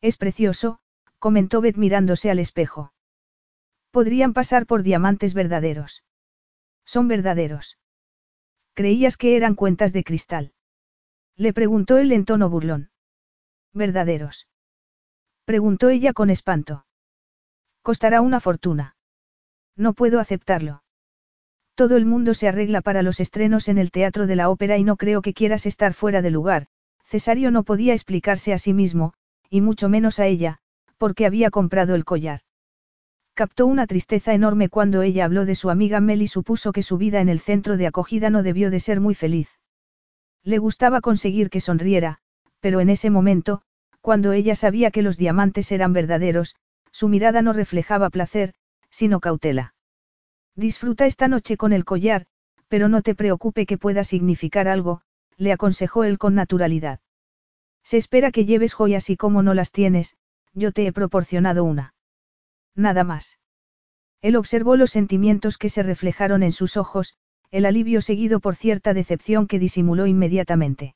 Es precioso, comentó Beth mirándose al espejo. Podrían pasar por diamantes verdaderos. Son verdaderos. Creías que eran cuentas de cristal. Le preguntó él en tono burlón. ¿Verdaderos? Preguntó ella con espanto. Costará una fortuna. No puedo aceptarlo. Todo el mundo se arregla para los estrenos en el Teatro de la Ópera y no creo que quieras estar fuera de lugar. Cesario no podía explicarse a sí mismo, y mucho menos a ella, porque había comprado el collar. Captó una tristeza enorme cuando ella habló de su amiga Mel y supuso que su vida en el centro de acogida no debió de ser muy feliz. Le gustaba conseguir que sonriera, pero en ese momento, cuando ella sabía que los diamantes eran verdaderos, su mirada no reflejaba placer, sino cautela. Disfruta esta noche con el collar, pero no te preocupe que pueda significar algo, le aconsejó él con naturalidad. Se espera que lleves joyas y como no las tienes, yo te he proporcionado una. Nada más. Él observó los sentimientos que se reflejaron en sus ojos, el alivio seguido por cierta decepción que disimuló inmediatamente.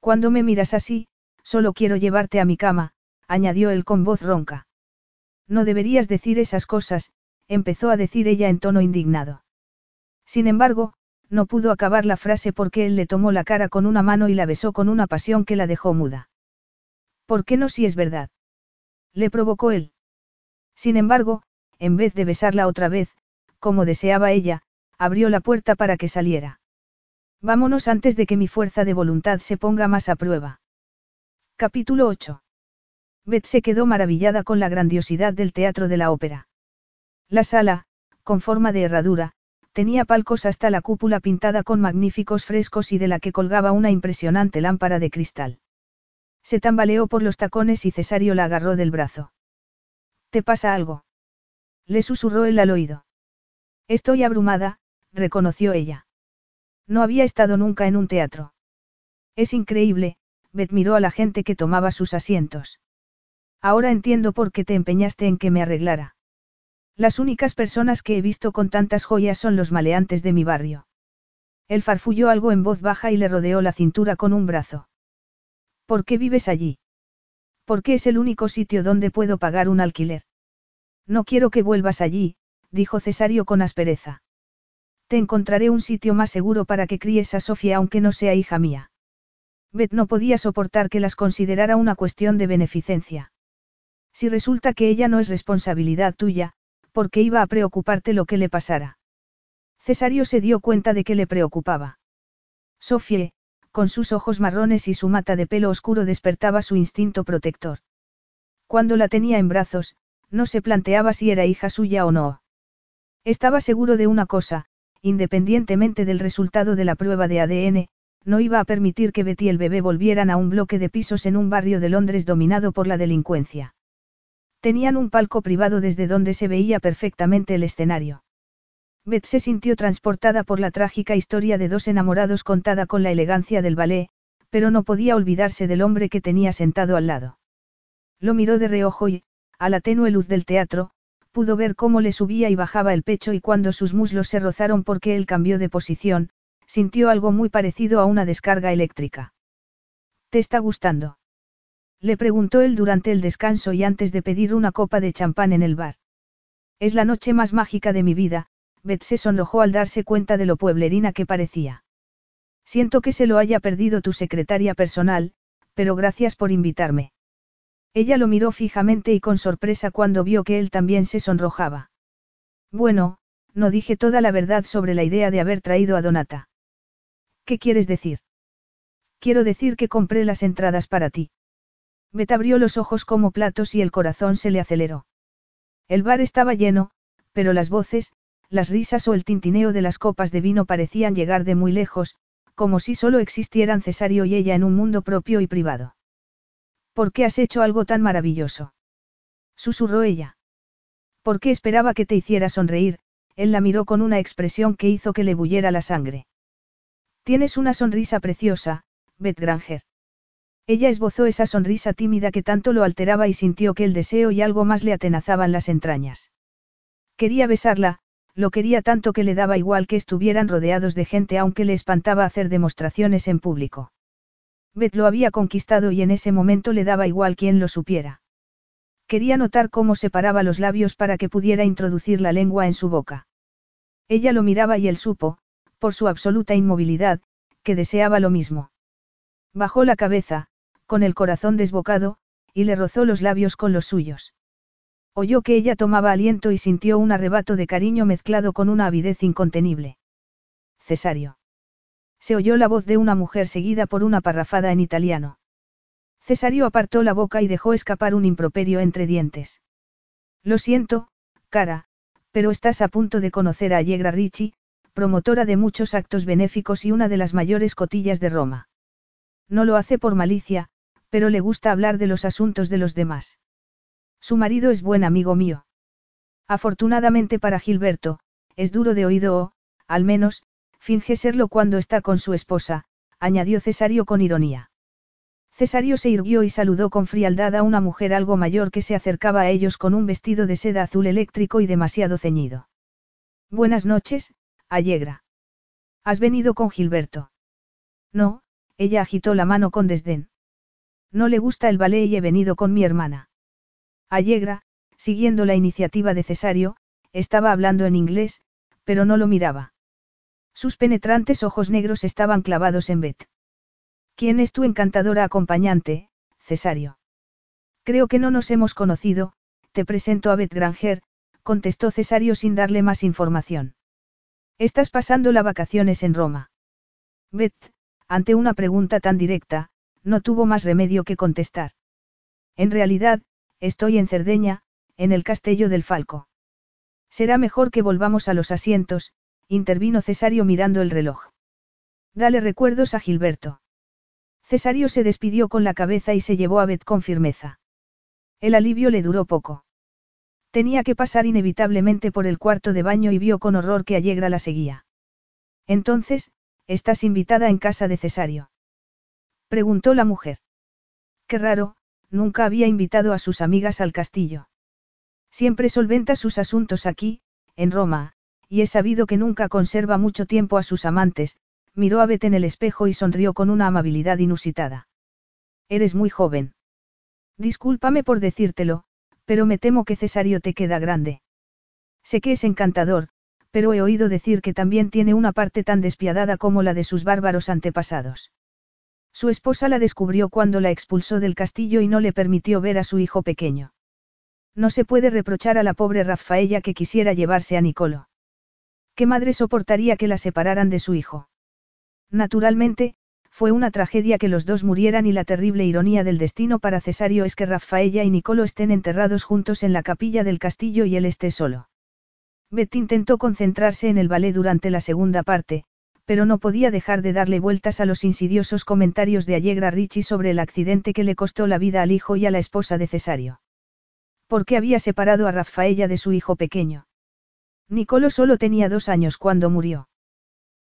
Cuando me miras así, solo quiero llevarte a mi cama, añadió él con voz ronca. No deberías decir esas cosas, empezó a decir ella en tono indignado. Sin embargo, no pudo acabar la frase porque él le tomó la cara con una mano y la besó con una pasión que la dejó muda. ¿Por qué no si es verdad? Le provocó él. Sin embargo, en vez de besarla otra vez, como deseaba ella, abrió la puerta para que saliera. Vámonos antes de que mi fuerza de voluntad se ponga más a prueba. Capítulo 8. Beth se quedó maravillada con la grandiosidad del teatro de la ópera. La sala, con forma de herradura, tenía palcos hasta la cúpula pintada con magníficos frescos y de la que colgaba una impresionante lámpara de cristal. Se tambaleó por los tacones y Cesario la agarró del brazo. ¿Te pasa algo? Le susurró él al oído. Estoy abrumada, reconoció ella. No había estado nunca en un teatro. Es increíble, Beth miró a la gente que tomaba sus asientos. Ahora entiendo por qué te empeñaste en que me arreglara. Las únicas personas que he visto con tantas joyas son los maleantes de mi barrio. Él farfulló algo en voz baja y le rodeó la cintura con un brazo. ¿Por qué vives allí? Porque es el único sitio donde puedo pagar un alquiler. No quiero que vuelvas allí, dijo Cesario con aspereza. Te encontraré un sitio más seguro para que críes a Sofía aunque no sea hija mía. Beth no podía soportar que las considerara una cuestión de beneficencia. Si resulta que ella no es responsabilidad tuya, ¿por qué iba a preocuparte lo que le pasara? Cesario se dio cuenta de que le preocupaba. Sofía, con sus ojos marrones y su mata de pelo oscuro despertaba su instinto protector. Cuando la tenía en brazos, no se planteaba si era hija suya o no. Estaba seguro de una cosa, independientemente del resultado de la prueba de ADN, no iba a permitir que Betty y el bebé volvieran a un bloque de pisos en un barrio de Londres dominado por la delincuencia. Tenían un palco privado desde donde se veía perfectamente el escenario. Beth se sintió transportada por la trágica historia de dos enamorados contada con la elegancia del ballet, pero no podía olvidarse del hombre que tenía sentado al lado. Lo miró de reojo y, a la tenue luz del teatro, pudo ver cómo le subía y bajaba el pecho y cuando sus muslos se rozaron porque él cambió de posición, sintió algo muy parecido a una descarga eléctrica. ¿Te está gustando? Le preguntó él durante el descanso y antes de pedir una copa de champán en el bar. Es la noche más mágica de mi vida, Beth se sonrojó al darse cuenta de lo pueblerina que parecía. Siento que se lo haya perdido tu secretaria personal, pero gracias por invitarme. Ella lo miró fijamente y con sorpresa cuando vio que él también se sonrojaba. Bueno, no dije toda la verdad sobre la idea de haber traído a Donata. ¿Qué quieres decir? Quiero decir que compré las entradas para ti. Bet abrió los ojos como platos y el corazón se le aceleró. El bar estaba lleno, pero las voces, las risas o el tintineo de las copas de vino parecían llegar de muy lejos, como si solo existieran Cesario y ella en un mundo propio y privado. ¿Por qué has hecho algo tan maravilloso? Susurró ella. ¿Por qué esperaba que te hiciera sonreír? Él la miró con una expresión que hizo que le bulliera la sangre. Tienes una sonrisa preciosa, Beth Granger. Ella esbozó esa sonrisa tímida que tanto lo alteraba y sintió que el deseo y algo más le atenazaban las entrañas. Quería besarla, lo quería tanto que le daba igual que estuvieran rodeados de gente aunque le espantaba hacer demostraciones en público. Beth lo había conquistado y en ese momento le daba igual quien lo supiera. Quería notar cómo separaba los labios para que pudiera introducir la lengua en su boca. Ella lo miraba y él supo, por su absoluta inmovilidad, que deseaba lo mismo. Bajó la cabeza, con el corazón desbocado, y le rozó los labios con los suyos. Oyó que ella tomaba aliento y sintió un arrebato de cariño mezclado con una avidez incontenible. Cesario. Se oyó la voz de una mujer seguida por una parrafada en italiano. Cesario apartó la boca y dejó escapar un improperio entre dientes. Lo siento, cara, pero estás a punto de conocer a Allegra Ricci, promotora de muchos actos benéficos y una de las mayores cotillas de Roma. No lo hace por malicia, pero le gusta hablar de los asuntos de los demás. Su marido es buen amigo mío. Afortunadamente para Gilberto, es duro de oído o, al menos, Finge serlo cuando está con su esposa, añadió Cesario con ironía. Cesario se irguió y saludó con frialdad a una mujer algo mayor que se acercaba a ellos con un vestido de seda azul eléctrico y demasiado ceñido. Buenas noches, Allegra. ¿Has venido con Gilberto? No, ella agitó la mano con desdén. No le gusta el ballet y he venido con mi hermana. Allegra, siguiendo la iniciativa de Cesario, estaba hablando en inglés, pero no lo miraba. Sus penetrantes ojos negros estaban clavados en Beth. ¿Quién es tu encantadora acompañante, Cesario? Creo que no nos hemos conocido, te presento a Beth Granger, contestó Cesario sin darle más información. Estás pasando las vacaciones en Roma. Beth, ante una pregunta tan directa, no tuvo más remedio que contestar. En realidad, estoy en Cerdeña, en el castillo del Falco. Será mejor que volvamos a los asientos, intervino Cesario mirando el reloj. Dale recuerdos a Gilberto. Cesario se despidió con la cabeza y se llevó a Beth con firmeza. El alivio le duró poco. Tenía que pasar inevitablemente por el cuarto de baño y vio con horror que Allegra la seguía. Entonces, estás invitada en casa de Cesario. Preguntó la mujer. Qué raro, nunca había invitado a sus amigas al castillo. Siempre solventa sus asuntos aquí, en Roma, y he sabido que nunca conserva mucho tiempo a sus amantes, miró a Beth en el espejo y sonrió con una amabilidad inusitada. Eres muy joven. Discúlpame por decírtelo, pero me temo que Cesario te queda grande. Sé que es encantador, pero he oído decir que también tiene una parte tan despiadada como la de sus bárbaros antepasados. Su esposa la descubrió cuando la expulsó del castillo y no le permitió ver a su hijo pequeño. No se puede reprochar a la pobre Rafaella que quisiera llevarse a Nicolo. ¿Qué madre soportaría que la separaran de su hijo? Naturalmente, fue una tragedia que los dos murieran y la terrible ironía del destino para Cesario es que Rafaella y Nicolo estén enterrados juntos en la capilla del castillo y él esté solo. Beth intentó concentrarse en el ballet durante la segunda parte, pero no podía dejar de darle vueltas a los insidiosos comentarios de Allegra Ricci sobre el accidente que le costó la vida al hijo y a la esposa de Cesario. ¿Por qué había separado a Rafaella de su hijo pequeño? Nicolo solo tenía dos años cuando murió.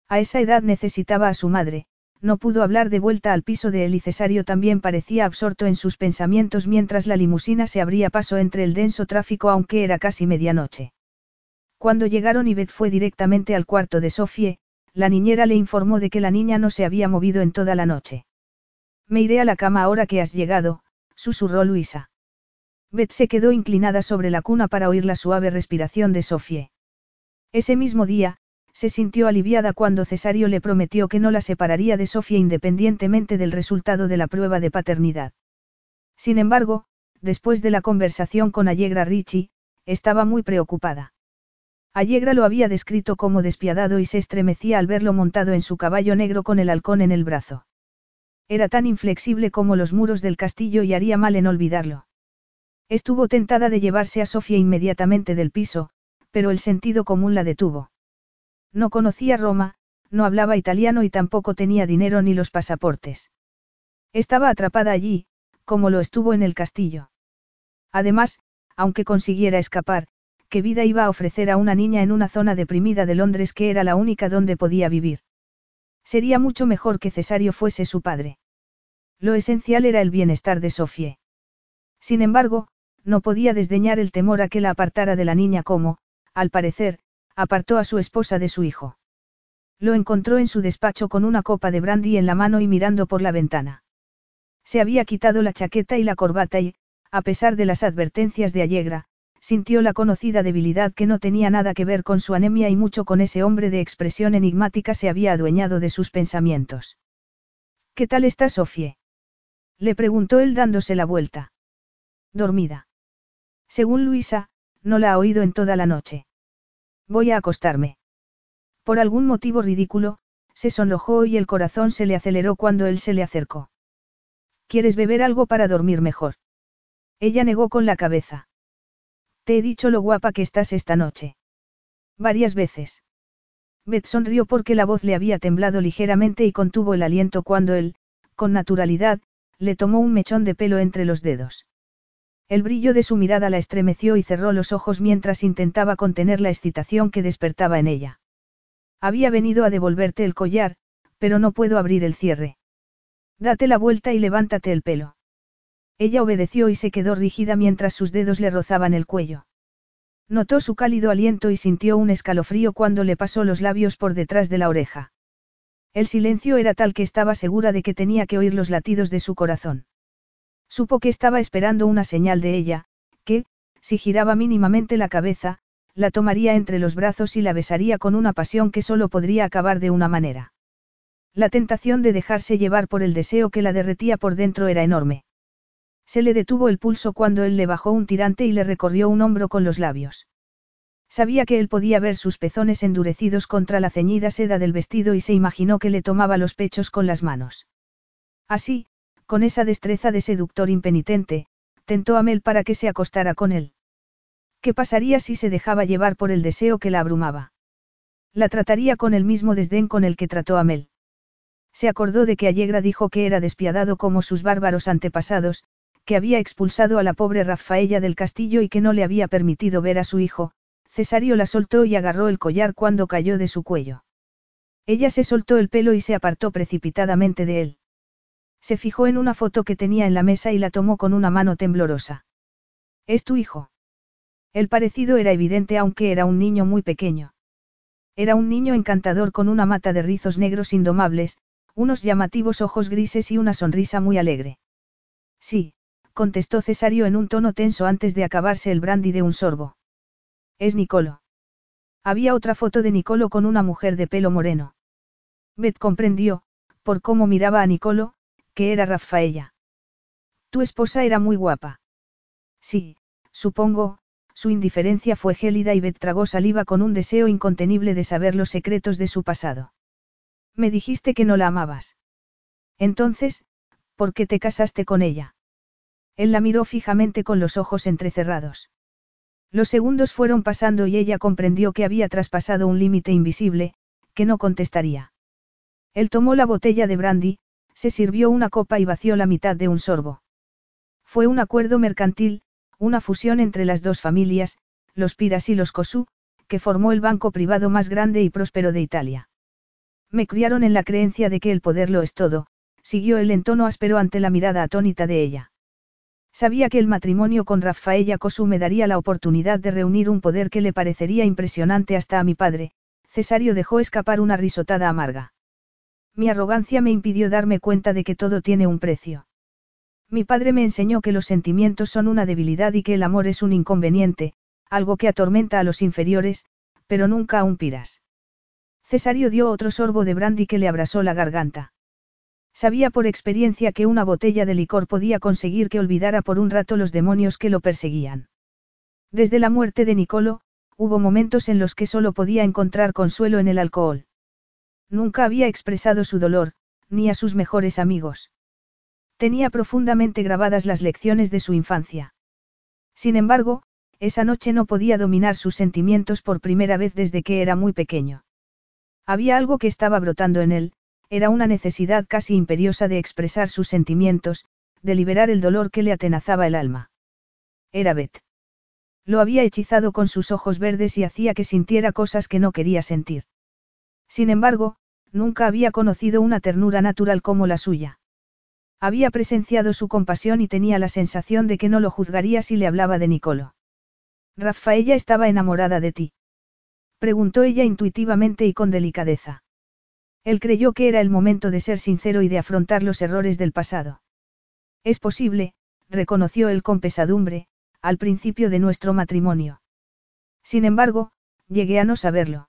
A esa edad necesitaba a su madre, no pudo hablar de vuelta al piso de él y Cesario también parecía absorto en sus pensamientos mientras la limusina se abría paso entre el denso tráfico aunque era casi medianoche. Cuando llegaron y Beth fue directamente al cuarto de Sofie, la niñera le informó de que la niña no se había movido en toda la noche. Me iré a la cama ahora que has llegado, susurró Luisa. Beth se quedó inclinada sobre la cuna para oír la suave respiración de Sofie. Ese mismo día, se sintió aliviada cuando Cesario le prometió que no la separaría de Sofía independientemente del resultado de la prueba de paternidad. Sin embargo, después de la conversación con Allegra Ricci, estaba muy preocupada. Allegra lo había descrito como despiadado y se estremecía al verlo montado en su caballo negro con el halcón en el brazo. Era tan inflexible como los muros del castillo y haría mal en olvidarlo. Estuvo tentada de llevarse a Sofía inmediatamente del piso, pero el sentido común la detuvo. No conocía Roma, no hablaba italiano y tampoco tenía dinero ni los pasaportes. Estaba atrapada allí, como lo estuvo en el castillo. Además, aunque consiguiera escapar, ¿qué vida iba a ofrecer a una niña en una zona deprimida de Londres que era la única donde podía vivir? Sería mucho mejor que Cesario fuese su padre. Lo esencial era el bienestar de Sofie. Sin embargo, no podía desdeñar el temor a que la apartara de la niña como, al parecer, apartó a su esposa de su hijo. Lo encontró en su despacho con una copa de brandy en la mano y mirando por la ventana. Se había quitado la chaqueta y la corbata y, a pesar de las advertencias de Allegra, sintió la conocida debilidad que no tenía nada que ver con su anemia y mucho con ese hombre de expresión enigmática se había adueñado de sus pensamientos. ¿Qué tal está Sofie? Le preguntó él dándose la vuelta. Dormida. Según Luisa, no la ha oído en toda la noche. Voy a acostarme. Por algún motivo ridículo, se sonrojó y el corazón se le aceleró cuando él se le acercó. ¿Quieres beber algo para dormir mejor? Ella negó con la cabeza. Te he dicho lo guapa que estás esta noche. Varias veces. Beth sonrió porque la voz le había temblado ligeramente y contuvo el aliento cuando él, con naturalidad, le tomó un mechón de pelo entre los dedos. El brillo de su mirada la estremeció y cerró los ojos mientras intentaba contener la excitación que despertaba en ella. Había venido a devolverte el collar, pero no puedo abrir el cierre. Date la vuelta y levántate el pelo. Ella obedeció y se quedó rígida mientras sus dedos le rozaban el cuello. Notó su cálido aliento y sintió un escalofrío cuando le pasó los labios por detrás de la oreja. El silencio era tal que estaba segura de que tenía que oír los latidos de su corazón. Supo que estaba esperando una señal de ella, que, si giraba mínimamente la cabeza, la tomaría entre los brazos y la besaría con una pasión que solo podría acabar de una manera. La tentación de dejarse llevar por el deseo que la derretía por dentro era enorme. Se le detuvo el pulso cuando él le bajó un tirante y le recorrió un hombro con los labios. Sabía que él podía ver sus pezones endurecidos contra la ceñida seda del vestido y se imaginó que le tomaba los pechos con las manos. Así, con esa destreza de seductor impenitente, tentó a Mel para que se acostara con él. ¿Qué pasaría si se dejaba llevar por el deseo que la abrumaba? La trataría con el mismo desdén con el que trató a Mel. Se acordó de que Allegra dijo que era despiadado como sus bárbaros antepasados, que había expulsado a la pobre Rafaella del castillo y que no le había permitido ver a su hijo, Cesario la soltó y agarró el collar cuando cayó de su cuello. Ella se soltó el pelo y se apartó precipitadamente de él. Se fijó en una foto que tenía en la mesa y la tomó con una mano temblorosa. ¿Es tu hijo? El parecido era evidente aunque era un niño muy pequeño. Era un niño encantador con una mata de rizos negros indomables, unos llamativos ojos grises y una sonrisa muy alegre. Sí, contestó Cesario en un tono tenso antes de acabarse el brandy de un sorbo. Es Nicolo. Había otra foto de Nicolo con una mujer de pelo moreno. Beth comprendió, por cómo miraba a Nicolo, que era Rafaella. Tu esposa era muy guapa. Sí, supongo, su indiferencia fue gélida y Beth tragó saliva con un deseo incontenible de saber los secretos de su pasado. Me dijiste que no la amabas. Entonces, ¿por qué te casaste con ella? Él la miró fijamente con los ojos entrecerrados. Los segundos fueron pasando y ella comprendió que había traspasado un límite invisible, que no contestaría. Él tomó la botella de brandy, se sirvió una copa y vació la mitad de un sorbo. Fue un acuerdo mercantil, una fusión entre las dos familias, los Piras y los Cosú, que formó el banco privado más grande y próspero de Italia. Me criaron en la creencia de que el poder lo es todo, siguió él en tono áspero ante la mirada atónita de ella. Sabía que el matrimonio con Raffaella Cosú me daría la oportunidad de reunir un poder que le parecería impresionante hasta a mi padre, Cesario dejó escapar una risotada amarga. Mi arrogancia me impidió darme cuenta de que todo tiene un precio. Mi padre me enseñó que los sentimientos son una debilidad y que el amor es un inconveniente, algo que atormenta a los inferiores, pero nunca a un piras. Cesario dio otro sorbo de brandy que le abrasó la garganta. Sabía por experiencia que una botella de licor podía conseguir que olvidara por un rato los demonios que lo perseguían. Desde la muerte de Nicolo, hubo momentos en los que solo podía encontrar consuelo en el alcohol. Nunca había expresado su dolor, ni a sus mejores amigos. Tenía profundamente grabadas las lecciones de su infancia. Sin embargo, esa noche no podía dominar sus sentimientos por primera vez desde que era muy pequeño. Había algo que estaba brotando en él, era una necesidad casi imperiosa de expresar sus sentimientos, de liberar el dolor que le atenazaba el alma. Era Beth. Lo había hechizado con sus ojos verdes y hacía que sintiera cosas que no quería sentir. Sin embargo, nunca había conocido una ternura natural como la suya. Había presenciado su compasión y tenía la sensación de que no lo juzgaría si le hablaba de Nicolo. Rafaella estaba enamorada de ti. Preguntó ella intuitivamente y con delicadeza. Él creyó que era el momento de ser sincero y de afrontar los errores del pasado. Es posible, reconoció él con pesadumbre, al principio de nuestro matrimonio. Sin embargo, llegué a no saberlo.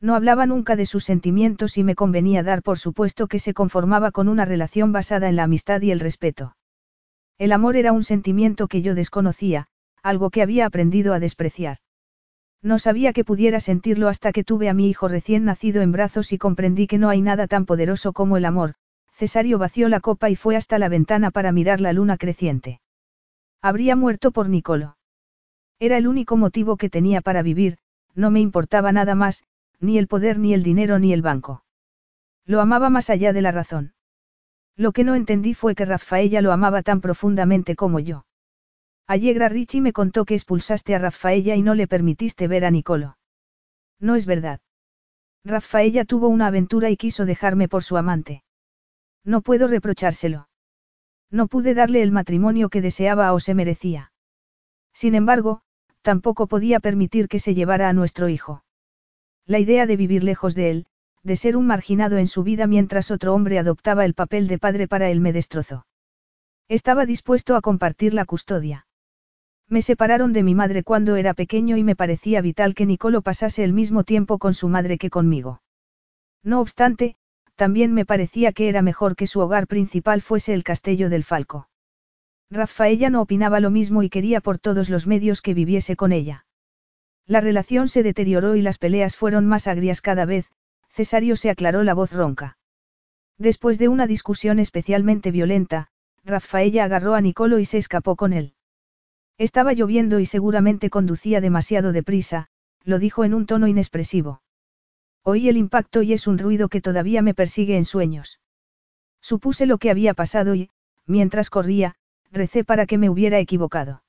No hablaba nunca de sus sentimientos y me convenía dar por supuesto que se conformaba con una relación basada en la amistad y el respeto. El amor era un sentimiento que yo desconocía, algo que había aprendido a despreciar. No sabía que pudiera sentirlo hasta que tuve a mi hijo recién nacido en brazos y comprendí que no hay nada tan poderoso como el amor. Cesario vació la copa y fue hasta la ventana para mirar la luna creciente. Habría muerto por Nicolo. Era el único motivo que tenía para vivir, no me importaba nada más, ni el poder ni el dinero ni el banco. Lo amaba más allá de la razón. Lo que no entendí fue que Rafaella lo amaba tan profundamente como yo. Allegra Richie me contó que expulsaste a Rafaella y no le permitiste ver a Nicolo. No es verdad. Rafaella tuvo una aventura y quiso dejarme por su amante. No puedo reprochárselo. No pude darle el matrimonio que deseaba o se merecía. Sin embargo, tampoco podía permitir que se llevara a nuestro hijo. La idea de vivir lejos de él, de ser un marginado en su vida mientras otro hombre adoptaba el papel de padre para él me destrozó. Estaba dispuesto a compartir la custodia. Me separaron de mi madre cuando era pequeño y me parecía vital que Nicolo pasase el mismo tiempo con su madre que conmigo. No obstante, también me parecía que era mejor que su hogar principal fuese el castillo del Falco. Rafaella no opinaba lo mismo y quería por todos los medios que viviese con ella. La relación se deterioró y las peleas fueron más agrias cada vez, Cesario se aclaró la voz ronca. Después de una discusión especialmente violenta, Rafaella agarró a Nicolo y se escapó con él. Estaba lloviendo y seguramente conducía demasiado deprisa, lo dijo en un tono inexpresivo. Oí el impacto y es un ruido que todavía me persigue en sueños. Supuse lo que había pasado y, mientras corría, recé para que me hubiera equivocado.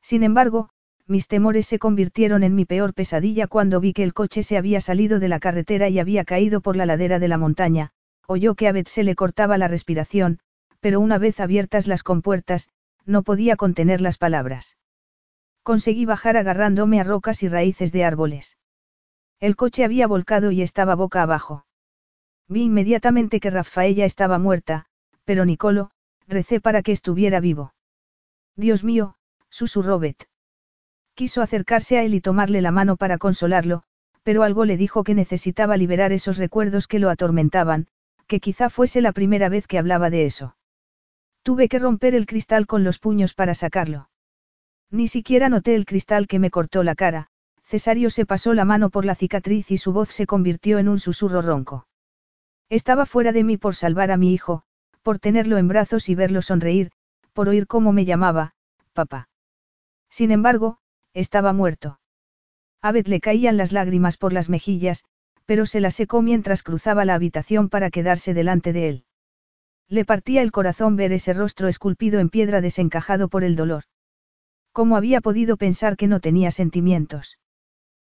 Sin embargo, mis temores se convirtieron en mi peor pesadilla cuando vi que el coche se había salido de la carretera y había caído por la ladera de la montaña, oyó que a Beth se le cortaba la respiración, pero una vez abiertas las compuertas, no podía contener las palabras. Conseguí bajar agarrándome a rocas y raíces de árboles. El coche había volcado y estaba boca abajo. Vi inmediatamente que Rafaella estaba muerta, pero Nicolo, recé para que estuviera vivo. Dios mío, susurró Beth. Quiso acercarse a él y tomarle la mano para consolarlo, pero algo le dijo que necesitaba liberar esos recuerdos que lo atormentaban, que quizá fuese la primera vez que hablaba de eso. Tuve que romper el cristal con los puños para sacarlo. Ni siquiera noté el cristal que me cortó la cara, Cesario se pasó la mano por la cicatriz y su voz se convirtió en un susurro ronco. Estaba fuera de mí por salvar a mi hijo, por tenerlo en brazos y verlo sonreír, por oír cómo me llamaba, papá. Sin embargo, estaba muerto. A Beth le caían las lágrimas por las mejillas, pero se las secó mientras cruzaba la habitación para quedarse delante de él. Le partía el corazón ver ese rostro esculpido en piedra desencajado por el dolor. ¿Cómo había podido pensar que no tenía sentimientos?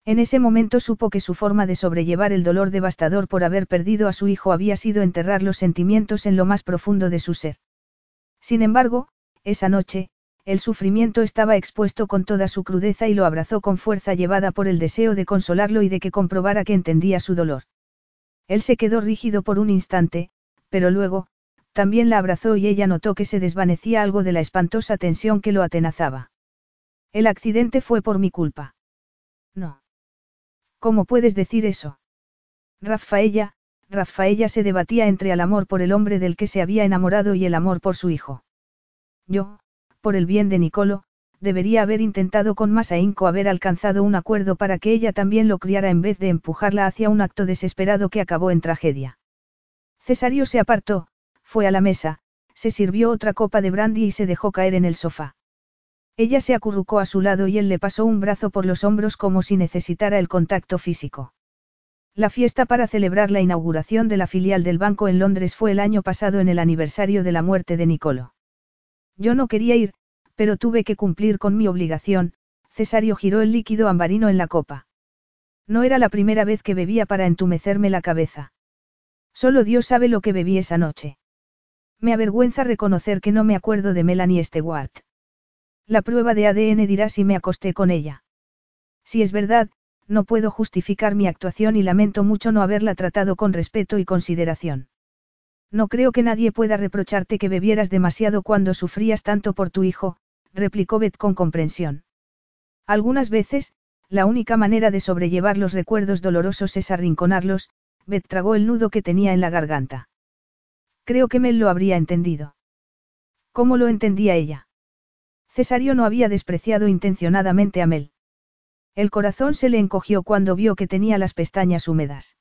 En ese momento supo que su forma de sobrellevar el dolor devastador por haber perdido a su hijo había sido enterrar los sentimientos en lo más profundo de su ser. Sin embargo, esa noche, el sufrimiento estaba expuesto con toda su crudeza y lo abrazó con fuerza llevada por el deseo de consolarlo y de que comprobara que entendía su dolor. Él se quedó rígido por un instante, pero luego, también la abrazó y ella notó que se desvanecía algo de la espantosa tensión que lo atenazaba. El accidente fue por mi culpa. No. ¿Cómo puedes decir eso? Rafaella, Rafaella se debatía entre el amor por el hombre del que se había enamorado y el amor por su hijo. Yo, por el bien de Nicolo, debería haber intentado con más ahínco haber alcanzado un acuerdo para que ella también lo criara en vez de empujarla hacia un acto desesperado que acabó en tragedia. Cesario se apartó, fue a la mesa, se sirvió otra copa de brandy y se dejó caer en el sofá. Ella se acurrucó a su lado y él le pasó un brazo por los hombros como si necesitara el contacto físico. La fiesta para celebrar la inauguración de la filial del banco en Londres fue el año pasado en el aniversario de la muerte de Nicolo. Yo no quería ir, pero tuve que cumplir con mi obligación, Cesario giró el líquido ambarino en la copa. No era la primera vez que bebía para entumecerme la cabeza. Solo Dios sabe lo que bebí esa noche. Me avergüenza reconocer que no me acuerdo de Melanie Stewart. La prueba de ADN dirá si me acosté con ella. Si es verdad, no puedo justificar mi actuación y lamento mucho no haberla tratado con respeto y consideración. No creo que nadie pueda reprocharte que bebieras demasiado cuando sufrías tanto por tu hijo, replicó Beth con comprensión. Algunas veces, la única manera de sobrellevar los recuerdos dolorosos es arrinconarlos, Beth tragó el nudo que tenía en la garganta. Creo que Mel lo habría entendido. ¿Cómo lo entendía ella? Cesario no había despreciado intencionadamente a Mel. El corazón se le encogió cuando vio que tenía las pestañas húmedas.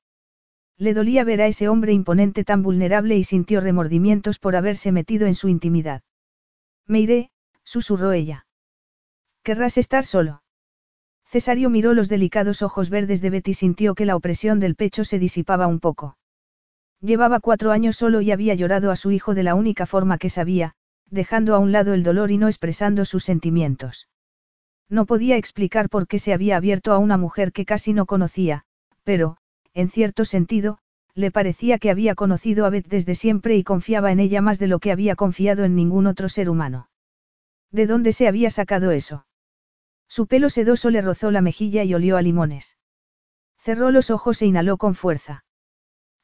Le dolía ver a ese hombre imponente tan vulnerable y sintió remordimientos por haberse metido en su intimidad. Me iré, susurró ella. ¿Querrás estar solo? Cesario miró los delicados ojos verdes de Betty y sintió que la opresión del pecho se disipaba un poco. Llevaba cuatro años solo y había llorado a su hijo de la única forma que sabía, dejando a un lado el dolor y no expresando sus sentimientos. No podía explicar por qué se había abierto a una mujer que casi no conocía, pero, en cierto sentido, le parecía que había conocido a Beth desde siempre y confiaba en ella más de lo que había confiado en ningún otro ser humano. ¿De dónde se había sacado eso? Su pelo sedoso le rozó la mejilla y olió a limones. Cerró los ojos e inhaló con fuerza.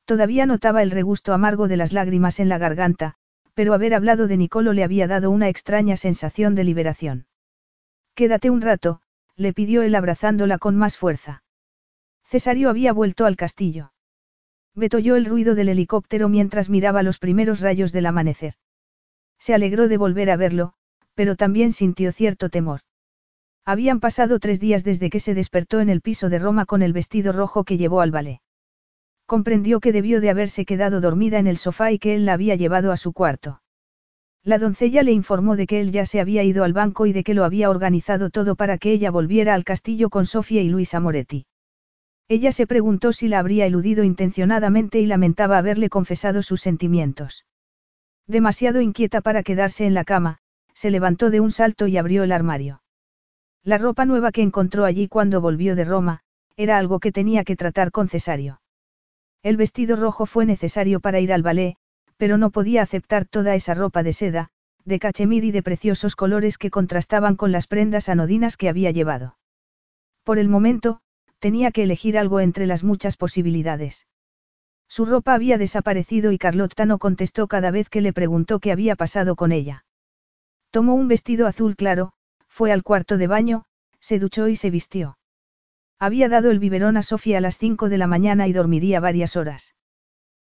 Todavía notaba el regusto amargo de las lágrimas en la garganta, pero haber hablado de Nicolo le había dado una extraña sensación de liberación. Quédate un rato, le pidió él abrazándola con más fuerza. Cesario había vuelto al castillo. Betoyó el ruido del helicóptero mientras miraba los primeros rayos del amanecer. Se alegró de volver a verlo, pero también sintió cierto temor. Habían pasado tres días desde que se despertó en el piso de Roma con el vestido rojo que llevó al ballet. Comprendió que debió de haberse quedado dormida en el sofá y que él la había llevado a su cuarto. La doncella le informó de que él ya se había ido al banco y de que lo había organizado todo para que ella volviera al castillo con Sofía y Luisa Moretti. Ella se preguntó si la habría eludido intencionadamente y lamentaba haberle confesado sus sentimientos. Demasiado inquieta para quedarse en la cama, se levantó de un salto y abrió el armario. La ropa nueva que encontró allí cuando volvió de Roma, era algo que tenía que tratar con Cesario. El vestido rojo fue necesario para ir al ballet, pero no podía aceptar toda esa ropa de seda, de cachemir y de preciosos colores que contrastaban con las prendas anodinas que había llevado. Por el momento, tenía que elegir algo entre las muchas posibilidades. Su ropa había desaparecido y Carlotta no contestó cada vez que le preguntó qué había pasado con ella. Tomó un vestido azul claro, fue al cuarto de baño, se duchó y se vistió. Había dado el biberón a Sofía a las 5 de la mañana y dormiría varias horas.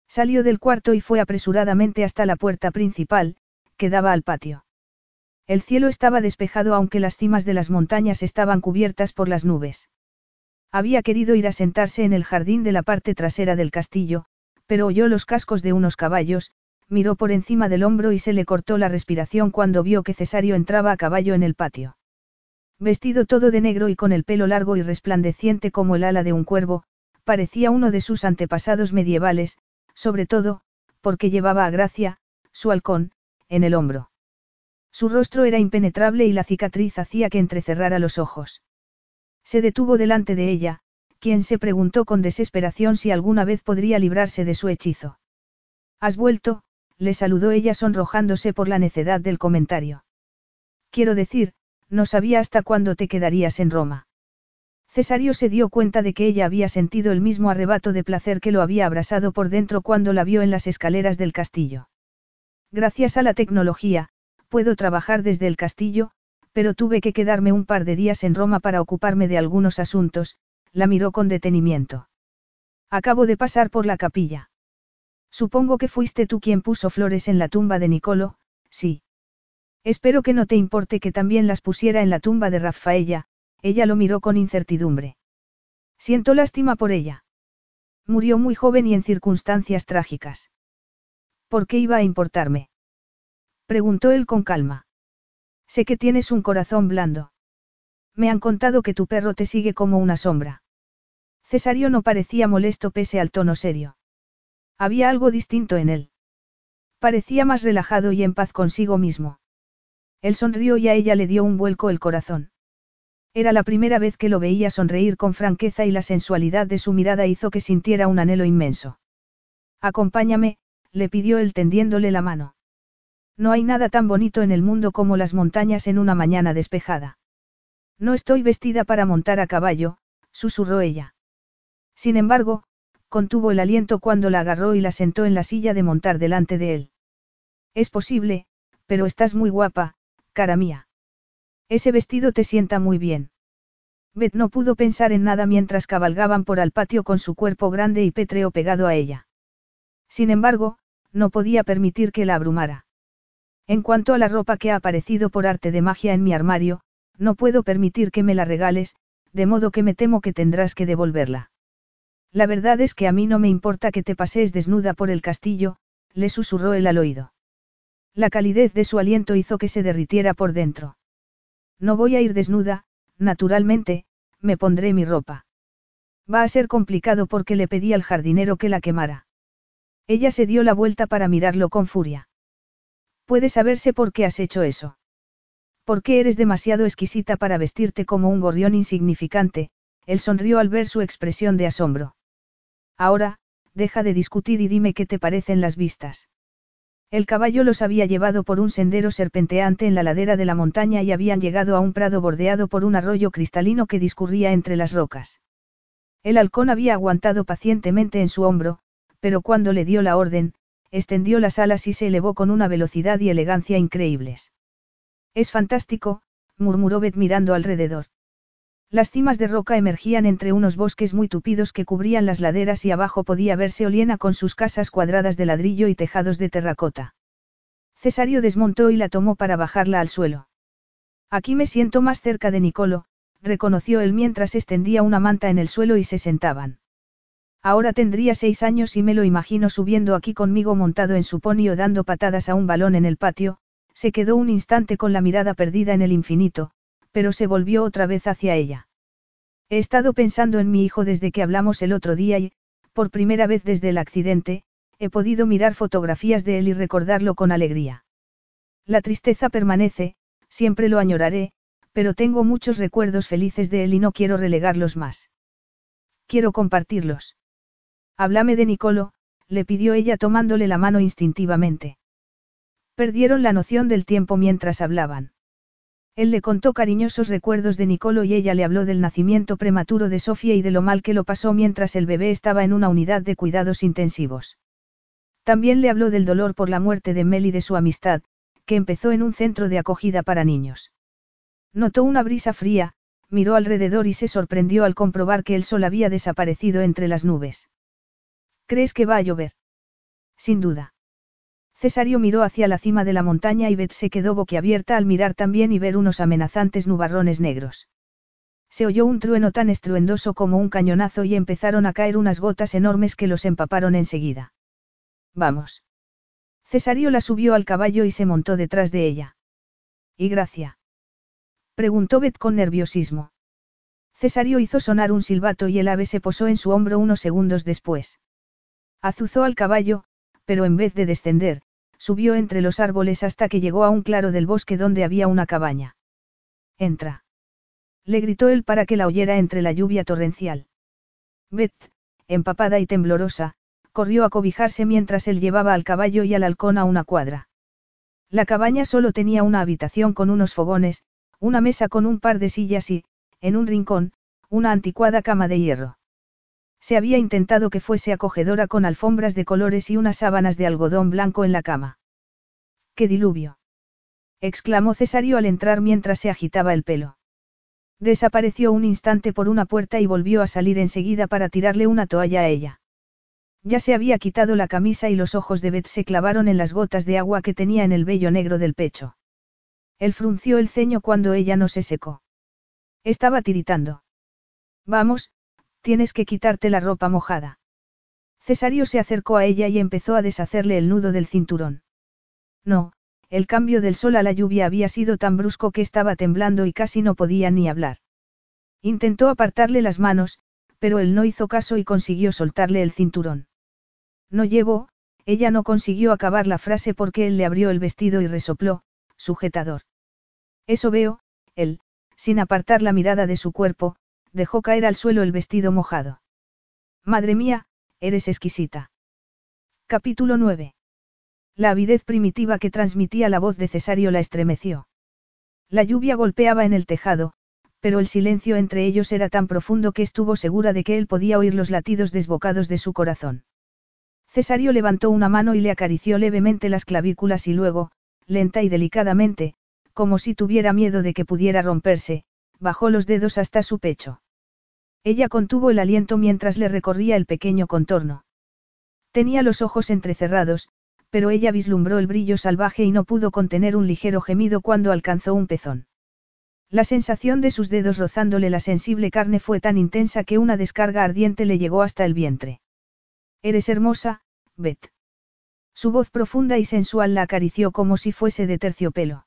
Salió del cuarto y fue apresuradamente hasta la puerta principal, que daba al patio. El cielo estaba despejado aunque las cimas de las montañas estaban cubiertas por las nubes. Había querido ir a sentarse en el jardín de la parte trasera del castillo, pero oyó los cascos de unos caballos, miró por encima del hombro y se le cortó la respiración cuando vio que Cesario entraba a caballo en el patio. Vestido todo de negro y con el pelo largo y resplandeciente como el ala de un cuervo, parecía uno de sus antepasados medievales, sobre todo, porque llevaba a Gracia, su halcón, en el hombro. Su rostro era impenetrable y la cicatriz hacía que entrecerrara los ojos. Se detuvo delante de ella, quien se preguntó con desesperación si alguna vez podría librarse de su hechizo. Has vuelto, le saludó ella sonrojándose por la necedad del comentario. Quiero decir, no sabía hasta cuándo te quedarías en Roma. Cesario se dio cuenta de que ella había sentido el mismo arrebato de placer que lo había abrasado por dentro cuando la vio en las escaleras del castillo. Gracias a la tecnología, puedo trabajar desde el castillo, pero tuve que quedarme un par de días en Roma para ocuparme de algunos asuntos, la miró con detenimiento. Acabo de pasar por la capilla. Supongo que fuiste tú quien puso flores en la tumba de Nicolo, sí. Espero que no te importe que también las pusiera en la tumba de Rafaella, ella lo miró con incertidumbre. Siento lástima por ella. Murió muy joven y en circunstancias trágicas. ¿Por qué iba a importarme? Preguntó él con calma. Sé que tienes un corazón blando. Me han contado que tu perro te sigue como una sombra. Cesario no parecía molesto pese al tono serio. Había algo distinto en él. Parecía más relajado y en paz consigo mismo. Él sonrió y a ella le dio un vuelco el corazón. Era la primera vez que lo veía sonreír con franqueza y la sensualidad de su mirada hizo que sintiera un anhelo inmenso. Acompáñame, le pidió él tendiéndole la mano. No hay nada tan bonito en el mundo como las montañas en una mañana despejada. No estoy vestida para montar a caballo, susurró ella. Sin embargo, contuvo el aliento cuando la agarró y la sentó en la silla de montar delante de él. Es posible, pero estás muy guapa, cara mía. Ese vestido te sienta muy bien. Beth no pudo pensar en nada mientras cabalgaban por el patio con su cuerpo grande y pétreo pegado a ella. Sin embargo, no podía permitir que la abrumara. En cuanto a la ropa que ha aparecido por arte de magia en mi armario, no puedo permitir que me la regales, de modo que me temo que tendrás que devolverla. La verdad es que a mí no me importa que te pasees desnuda por el castillo, le susurró él al oído. La calidez de su aliento hizo que se derritiera por dentro. No voy a ir desnuda, naturalmente, me pondré mi ropa. Va a ser complicado porque le pedí al jardinero que la quemara. Ella se dio la vuelta para mirarlo con furia. Puede saberse por qué has hecho eso. ¿Por qué eres demasiado exquisita para vestirte como un gorrión insignificante? Él sonrió al ver su expresión de asombro. Ahora, deja de discutir y dime qué te parecen las vistas. El caballo los había llevado por un sendero serpenteante en la ladera de la montaña y habían llegado a un prado bordeado por un arroyo cristalino que discurría entre las rocas. El halcón había aguantado pacientemente en su hombro, pero cuando le dio la orden, extendió las alas y se elevó con una velocidad y elegancia increíbles. Es fantástico, murmuró Beth mirando alrededor. Las cimas de roca emergían entre unos bosques muy tupidos que cubrían las laderas y abajo podía verse Oliena con sus casas cuadradas de ladrillo y tejados de terracota. Cesario desmontó y la tomó para bajarla al suelo. Aquí me siento más cerca de Nicolo, reconoció él mientras extendía una manta en el suelo y se sentaban. Ahora tendría seis años y me lo imagino subiendo aquí conmigo montado en su pony o dando patadas a un balón en el patio, se quedó un instante con la mirada perdida en el infinito, pero se volvió otra vez hacia ella. He estado pensando en mi hijo desde que hablamos el otro día y, por primera vez desde el accidente, he podido mirar fotografías de él y recordarlo con alegría. La tristeza permanece, siempre lo añoraré, pero tengo muchos recuerdos felices de él y no quiero relegarlos más. Quiero compartirlos. Háblame de Nicolo, le pidió ella tomándole la mano instintivamente. Perdieron la noción del tiempo mientras hablaban. Él le contó cariñosos recuerdos de Nicolo y ella le habló del nacimiento prematuro de Sofía y de lo mal que lo pasó mientras el bebé estaba en una unidad de cuidados intensivos. También le habló del dolor por la muerte de Mel y de su amistad, que empezó en un centro de acogida para niños. Notó una brisa fría, miró alrededor y se sorprendió al comprobar que el sol había desaparecido entre las nubes. ¿Crees que va a llover? Sin duda. Cesario miró hacia la cima de la montaña y Beth se quedó boquiabierta al mirar también y ver unos amenazantes nubarrones negros. Se oyó un trueno tan estruendoso como un cañonazo y empezaron a caer unas gotas enormes que los empaparon enseguida. Vamos. Cesario la subió al caballo y se montó detrás de ella. ¿Y Gracia? Preguntó Beth con nerviosismo. Cesario hizo sonar un silbato y el ave se posó en su hombro unos segundos después. Azuzó al caballo, pero en vez de descender, subió entre los árboles hasta que llegó a un claro del bosque donde había una cabaña. Entra. Le gritó él para que la oyera entre la lluvia torrencial. Beth, empapada y temblorosa, corrió a cobijarse mientras él llevaba al caballo y al halcón a una cuadra. La cabaña solo tenía una habitación con unos fogones, una mesa con un par de sillas y, en un rincón, una anticuada cama de hierro. Se había intentado que fuese acogedora con alfombras de colores y unas sábanas de algodón blanco en la cama. ¡Qué diluvio! exclamó Cesario al entrar mientras se agitaba el pelo. Desapareció un instante por una puerta y volvió a salir enseguida para tirarle una toalla a ella. Ya se había quitado la camisa y los ojos de Beth se clavaron en las gotas de agua que tenía en el vello negro del pecho. Él frunció el ceño cuando ella no se secó. Estaba tiritando. Vamos, tienes que quitarte la ropa mojada. Cesario se acercó a ella y empezó a deshacerle el nudo del cinturón. No, el cambio del sol a la lluvia había sido tan brusco que estaba temblando y casi no podía ni hablar. Intentó apartarle las manos, pero él no hizo caso y consiguió soltarle el cinturón. No llevo, ella no consiguió acabar la frase porque él le abrió el vestido y resopló, sujetador. Eso veo, él, sin apartar la mirada de su cuerpo, dejó caer al suelo el vestido mojado. Madre mía, eres exquisita. Capítulo 9. La avidez primitiva que transmitía la voz de Cesario la estremeció. La lluvia golpeaba en el tejado, pero el silencio entre ellos era tan profundo que estuvo segura de que él podía oír los latidos desbocados de su corazón. Cesario levantó una mano y le acarició levemente las clavículas y luego, lenta y delicadamente, como si tuviera miedo de que pudiera romperse, bajó los dedos hasta su pecho. Ella contuvo el aliento mientras le recorría el pequeño contorno. Tenía los ojos entrecerrados, pero ella vislumbró el brillo salvaje y no pudo contener un ligero gemido cuando alcanzó un pezón. La sensación de sus dedos rozándole la sensible carne fue tan intensa que una descarga ardiente le llegó hasta el vientre. Eres hermosa, Beth. Su voz profunda y sensual la acarició como si fuese de terciopelo.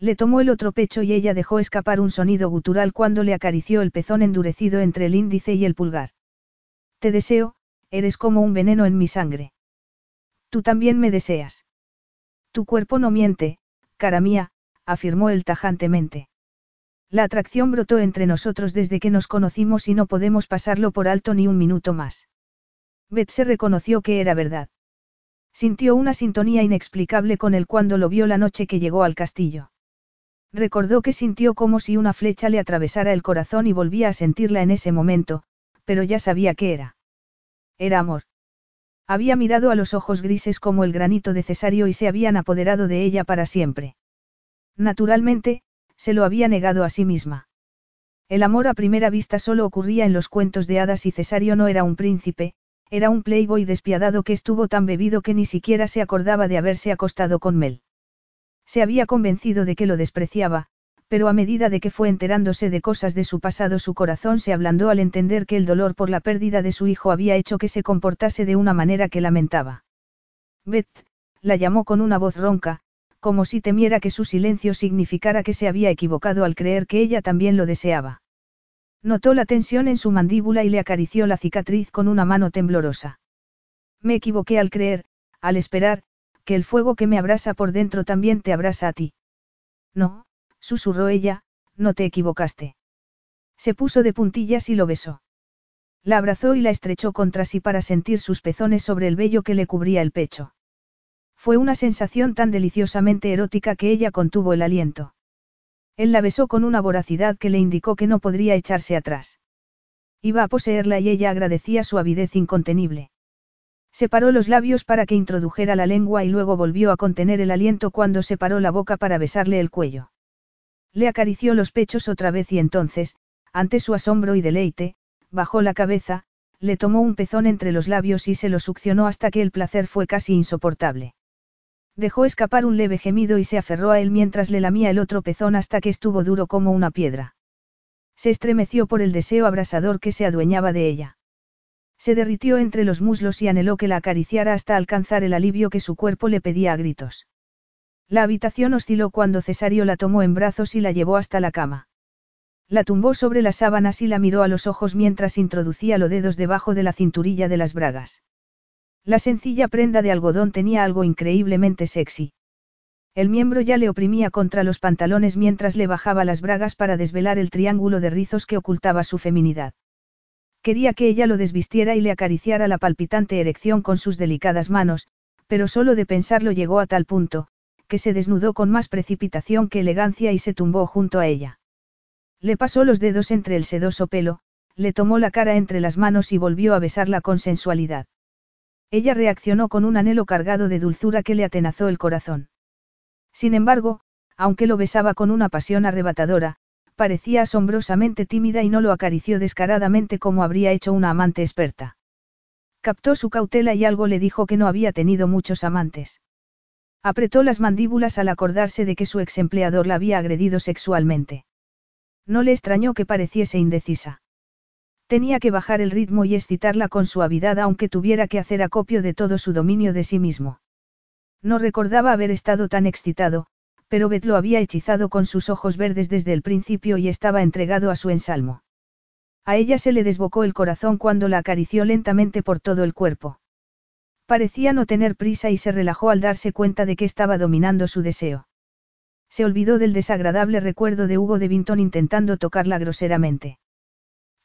Le tomó el otro pecho y ella dejó escapar un sonido gutural cuando le acarició el pezón endurecido entre el índice y el pulgar. Te deseo, eres como un veneno en mi sangre. Tú también me deseas. Tu cuerpo no miente, cara mía, afirmó él tajantemente. La atracción brotó entre nosotros desde que nos conocimos y no podemos pasarlo por alto ni un minuto más. Beth se reconoció que era verdad. Sintió una sintonía inexplicable con él cuando lo vio la noche que llegó al castillo. Recordó que sintió como si una flecha le atravesara el corazón y volvía a sentirla en ese momento, pero ya sabía qué era. Era amor. Había mirado a los ojos grises como el granito de Cesario y se habían apoderado de ella para siempre. Naturalmente, se lo había negado a sí misma. El amor a primera vista solo ocurría en los cuentos de hadas y Cesario no era un príncipe, era un playboy despiadado que estuvo tan bebido que ni siquiera se acordaba de haberse acostado con Mel. Se había convencido de que lo despreciaba, pero a medida de que fue enterándose de cosas de su pasado su corazón se ablandó al entender que el dolor por la pérdida de su hijo había hecho que se comportase de una manera que lamentaba. Beth, la llamó con una voz ronca, como si temiera que su silencio significara que se había equivocado al creer que ella también lo deseaba. Notó la tensión en su mandíbula y le acarició la cicatriz con una mano temblorosa. Me equivoqué al creer, al esperar, que el fuego que me abrasa por dentro también te abrasa a ti. No, susurró ella, no te equivocaste. Se puso de puntillas y lo besó. La abrazó y la estrechó contra sí para sentir sus pezones sobre el vello que le cubría el pecho. Fue una sensación tan deliciosamente erótica que ella contuvo el aliento. Él la besó con una voracidad que le indicó que no podría echarse atrás. Iba a poseerla y ella agradecía su avidez incontenible. Separó los labios para que introdujera la lengua y luego volvió a contener el aliento cuando separó la boca para besarle el cuello. Le acarició los pechos otra vez y entonces, ante su asombro y deleite, bajó la cabeza, le tomó un pezón entre los labios y se lo succionó hasta que el placer fue casi insoportable. Dejó escapar un leve gemido y se aferró a él mientras le lamía el otro pezón hasta que estuvo duro como una piedra. Se estremeció por el deseo abrasador que se adueñaba de ella. Se derritió entre los muslos y anheló que la acariciara hasta alcanzar el alivio que su cuerpo le pedía a gritos. La habitación osciló cuando Cesario la tomó en brazos y la llevó hasta la cama. La tumbó sobre las sábanas y la miró a los ojos mientras introducía los dedos debajo de la cinturilla de las bragas. La sencilla prenda de algodón tenía algo increíblemente sexy. El miembro ya le oprimía contra los pantalones mientras le bajaba las bragas para desvelar el triángulo de rizos que ocultaba su feminidad. Quería que ella lo desvistiera y le acariciara la palpitante erección con sus delicadas manos, pero solo de pensarlo llegó a tal punto, que se desnudó con más precipitación que elegancia y se tumbó junto a ella. Le pasó los dedos entre el sedoso pelo, le tomó la cara entre las manos y volvió a besarla con sensualidad. Ella reaccionó con un anhelo cargado de dulzura que le atenazó el corazón. Sin embargo, aunque lo besaba con una pasión arrebatadora, parecía asombrosamente tímida y no lo acarició descaradamente como habría hecho una amante experta. Captó su cautela y algo le dijo que no había tenido muchos amantes. Apretó las mandíbulas al acordarse de que su ex empleador la había agredido sexualmente. No le extrañó que pareciese indecisa. Tenía que bajar el ritmo y excitarla con suavidad aunque tuviera que hacer acopio de todo su dominio de sí mismo. No recordaba haber estado tan excitado, pero Beth lo había hechizado con sus ojos verdes desde el principio y estaba entregado a su ensalmo. A ella se le desbocó el corazón cuando la acarició lentamente por todo el cuerpo. Parecía no tener prisa y se relajó al darse cuenta de que estaba dominando su deseo. Se olvidó del desagradable recuerdo de Hugo de Vinton intentando tocarla groseramente.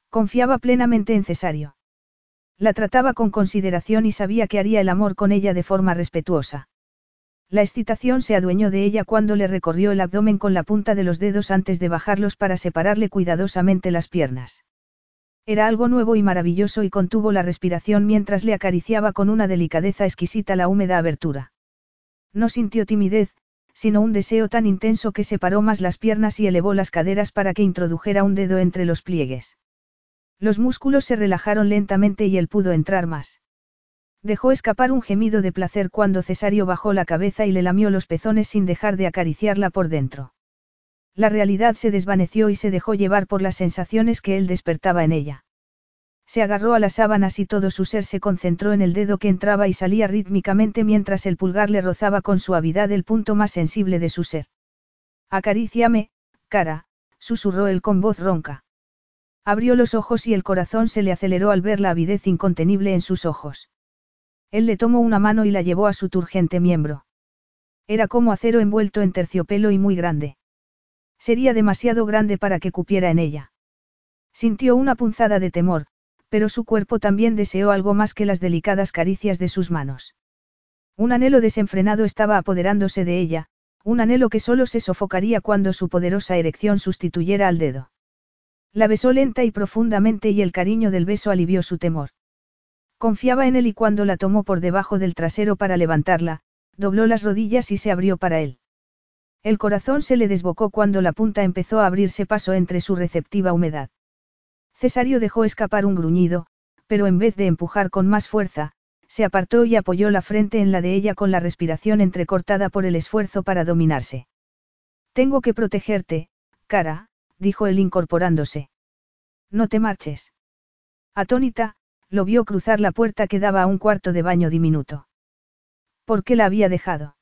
Confiaba plenamente en Cesario. La trataba con consideración y sabía que haría el amor con ella de forma respetuosa. La excitación se adueñó de ella cuando le recorrió el abdomen con la punta de los dedos antes de bajarlos para separarle cuidadosamente las piernas. Era algo nuevo y maravilloso y contuvo la respiración mientras le acariciaba con una delicadeza exquisita la húmeda abertura. No sintió timidez, sino un deseo tan intenso que separó más las piernas y elevó las caderas para que introdujera un dedo entre los pliegues. Los músculos se relajaron lentamente y él pudo entrar más. Dejó escapar un gemido de placer cuando Cesario bajó la cabeza y le lamió los pezones sin dejar de acariciarla por dentro. La realidad se desvaneció y se dejó llevar por las sensaciones que él despertaba en ella. Se agarró a las sábanas y todo su ser se concentró en el dedo que entraba y salía rítmicamente mientras el pulgar le rozaba con suavidad el punto más sensible de su ser. Acaríciame, cara, susurró él con voz ronca. Abrió los ojos y el corazón se le aceleró al ver la avidez incontenible en sus ojos. Él le tomó una mano y la llevó a su turgente miembro. Era como acero envuelto en terciopelo y muy grande. Sería demasiado grande para que cupiera en ella. Sintió una punzada de temor, pero su cuerpo también deseó algo más que las delicadas caricias de sus manos. Un anhelo desenfrenado estaba apoderándose de ella, un anhelo que solo se sofocaría cuando su poderosa erección sustituyera al dedo. La besó lenta y profundamente y el cariño del beso alivió su temor. Confiaba en él y cuando la tomó por debajo del trasero para levantarla, dobló las rodillas y se abrió para él. El corazón se le desbocó cuando la punta empezó a abrirse paso entre su receptiva humedad. Cesario dejó escapar un gruñido, pero en vez de empujar con más fuerza, se apartó y apoyó la frente en la de ella con la respiración entrecortada por el esfuerzo para dominarse. Tengo que protegerte, cara, dijo él incorporándose. No te marches. Atónita, lo vio cruzar la puerta que daba a un cuarto de baño diminuto. ¿Por qué la había dejado?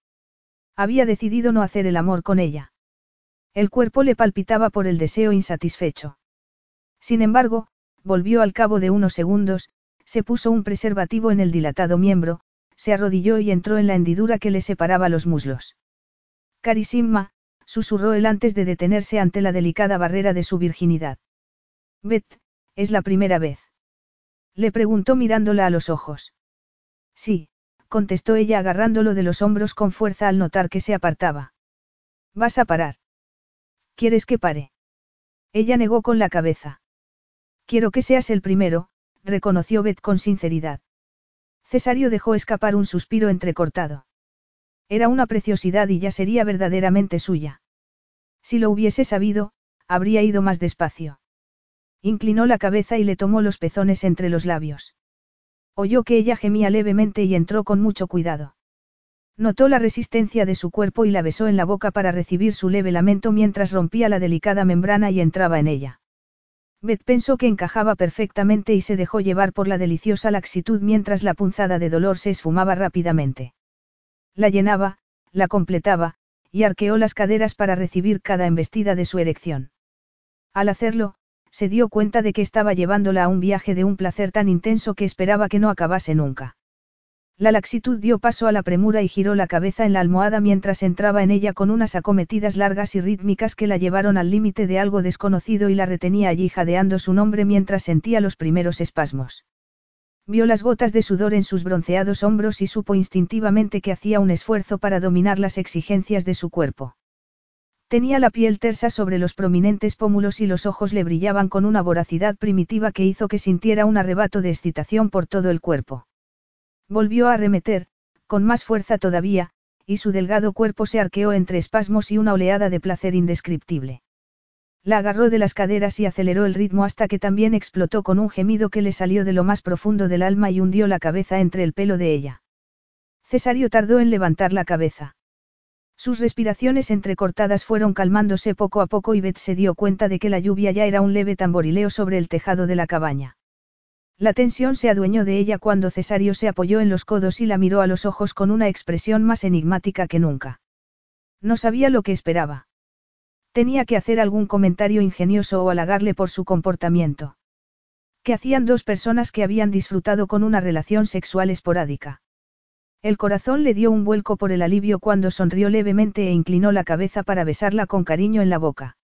Había decidido no hacer el amor con ella. El cuerpo le palpitaba por el deseo insatisfecho. Sin embargo, volvió al cabo de unos segundos, se puso un preservativo en el dilatado miembro, se arrodilló y entró en la hendidura que le separaba los muslos. Carisima, susurró él antes de detenerse ante la delicada barrera de su virginidad. Beth, es la primera vez. Le preguntó mirándola a los ojos. Sí, contestó ella agarrándolo de los hombros con fuerza al notar que se apartaba. ¿Vas a parar? ¿Quieres que pare? Ella negó con la cabeza. Quiero que seas el primero, reconoció Beth con sinceridad. Cesario dejó escapar un suspiro entrecortado. Era una preciosidad y ya sería verdaderamente suya. Si lo hubiese sabido, habría ido más despacio. Inclinó la cabeza y le tomó los pezones entre los labios. Oyó que ella gemía levemente y entró con mucho cuidado. Notó la resistencia de su cuerpo y la besó en la boca para recibir su leve lamento mientras rompía la delicada membrana y entraba en ella. Beth pensó que encajaba perfectamente y se dejó llevar por la deliciosa laxitud mientras la punzada de dolor se esfumaba rápidamente. La llenaba, la completaba, y arqueó las caderas para recibir cada embestida de su erección. Al hacerlo, se dio cuenta de que estaba llevándola a un viaje de un placer tan intenso que esperaba que no acabase nunca. La laxitud dio paso a la premura y giró la cabeza en la almohada mientras entraba en ella con unas acometidas largas y rítmicas que la llevaron al límite de algo desconocido y la retenía allí jadeando su nombre mientras sentía los primeros espasmos. Vio las gotas de sudor en sus bronceados hombros y supo instintivamente que hacía un esfuerzo para dominar las exigencias de su cuerpo. Tenía la piel tersa sobre los prominentes pómulos y los ojos le brillaban con una voracidad primitiva que hizo que sintiera un arrebato de excitación por todo el cuerpo. Volvió a arremeter, con más fuerza todavía, y su delgado cuerpo se arqueó entre espasmos y una oleada de placer indescriptible. La agarró de las caderas y aceleró el ritmo hasta que también explotó con un gemido que le salió de lo más profundo del alma y hundió la cabeza entre el pelo de ella. Cesario tardó en levantar la cabeza. Sus respiraciones entrecortadas fueron calmándose poco a poco y Beth se dio cuenta de que la lluvia ya era un leve tamborileo sobre el tejado de la cabaña. La tensión se adueñó de ella cuando Cesario se apoyó en los codos y la miró a los ojos con una expresión más enigmática que nunca. No sabía lo que esperaba. Tenía que hacer algún comentario ingenioso o halagarle por su comportamiento. ¿Qué hacían dos personas que habían disfrutado con una relación sexual esporádica? El corazón le dio un vuelco por el alivio cuando sonrió levemente e inclinó la cabeza para besarla con cariño en la boca.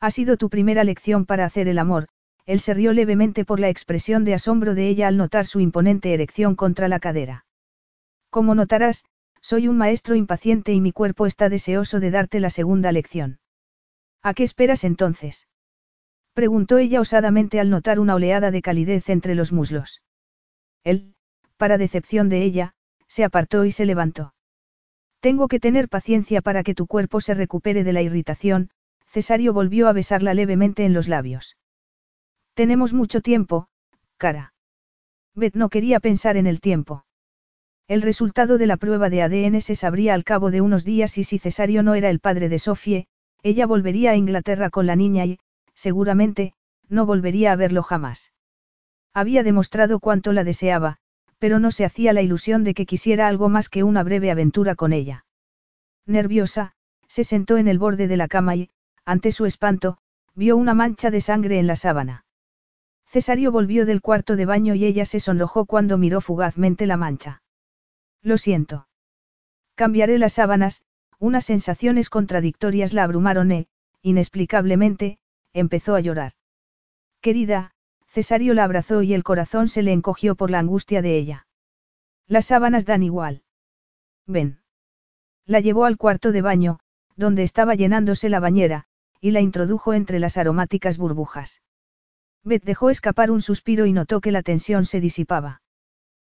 Ha sido tu primera lección para hacer el amor, él se rió levemente por la expresión de asombro de ella al notar su imponente erección contra la cadera. Como notarás, soy un maestro impaciente y mi cuerpo está deseoso de darte la segunda lección. ¿A qué esperas entonces? preguntó ella osadamente al notar una oleada de calidez entre los muslos. Él, para decepción de ella, se apartó y se levantó. Tengo que tener paciencia para que tu cuerpo se recupere de la irritación, Cesario volvió a besarla levemente en los labios. Tenemos mucho tiempo, cara. Beth no quería pensar en el tiempo. El resultado de la prueba de ADN se sabría al cabo de unos días y si Cesario no era el padre de Sofie, ella volvería a Inglaterra con la niña y, seguramente, no volvería a verlo jamás. Había demostrado cuánto la deseaba, pero no se hacía la ilusión de que quisiera algo más que una breve aventura con ella. Nerviosa, se sentó en el borde de la cama y, ante su espanto, vio una mancha de sangre en la sábana. Cesario volvió del cuarto de baño y ella se sonrojó cuando miró fugazmente la mancha. Lo siento. Cambiaré las sábanas, unas sensaciones contradictorias la abrumaron e, inexplicablemente, empezó a llorar. Querida, Cesario la abrazó y el corazón se le encogió por la angustia de ella. Las sábanas dan igual. Ven. La llevó al cuarto de baño, donde estaba llenándose la bañera, y la introdujo entre las aromáticas burbujas. Beth dejó escapar un suspiro y notó que la tensión se disipaba.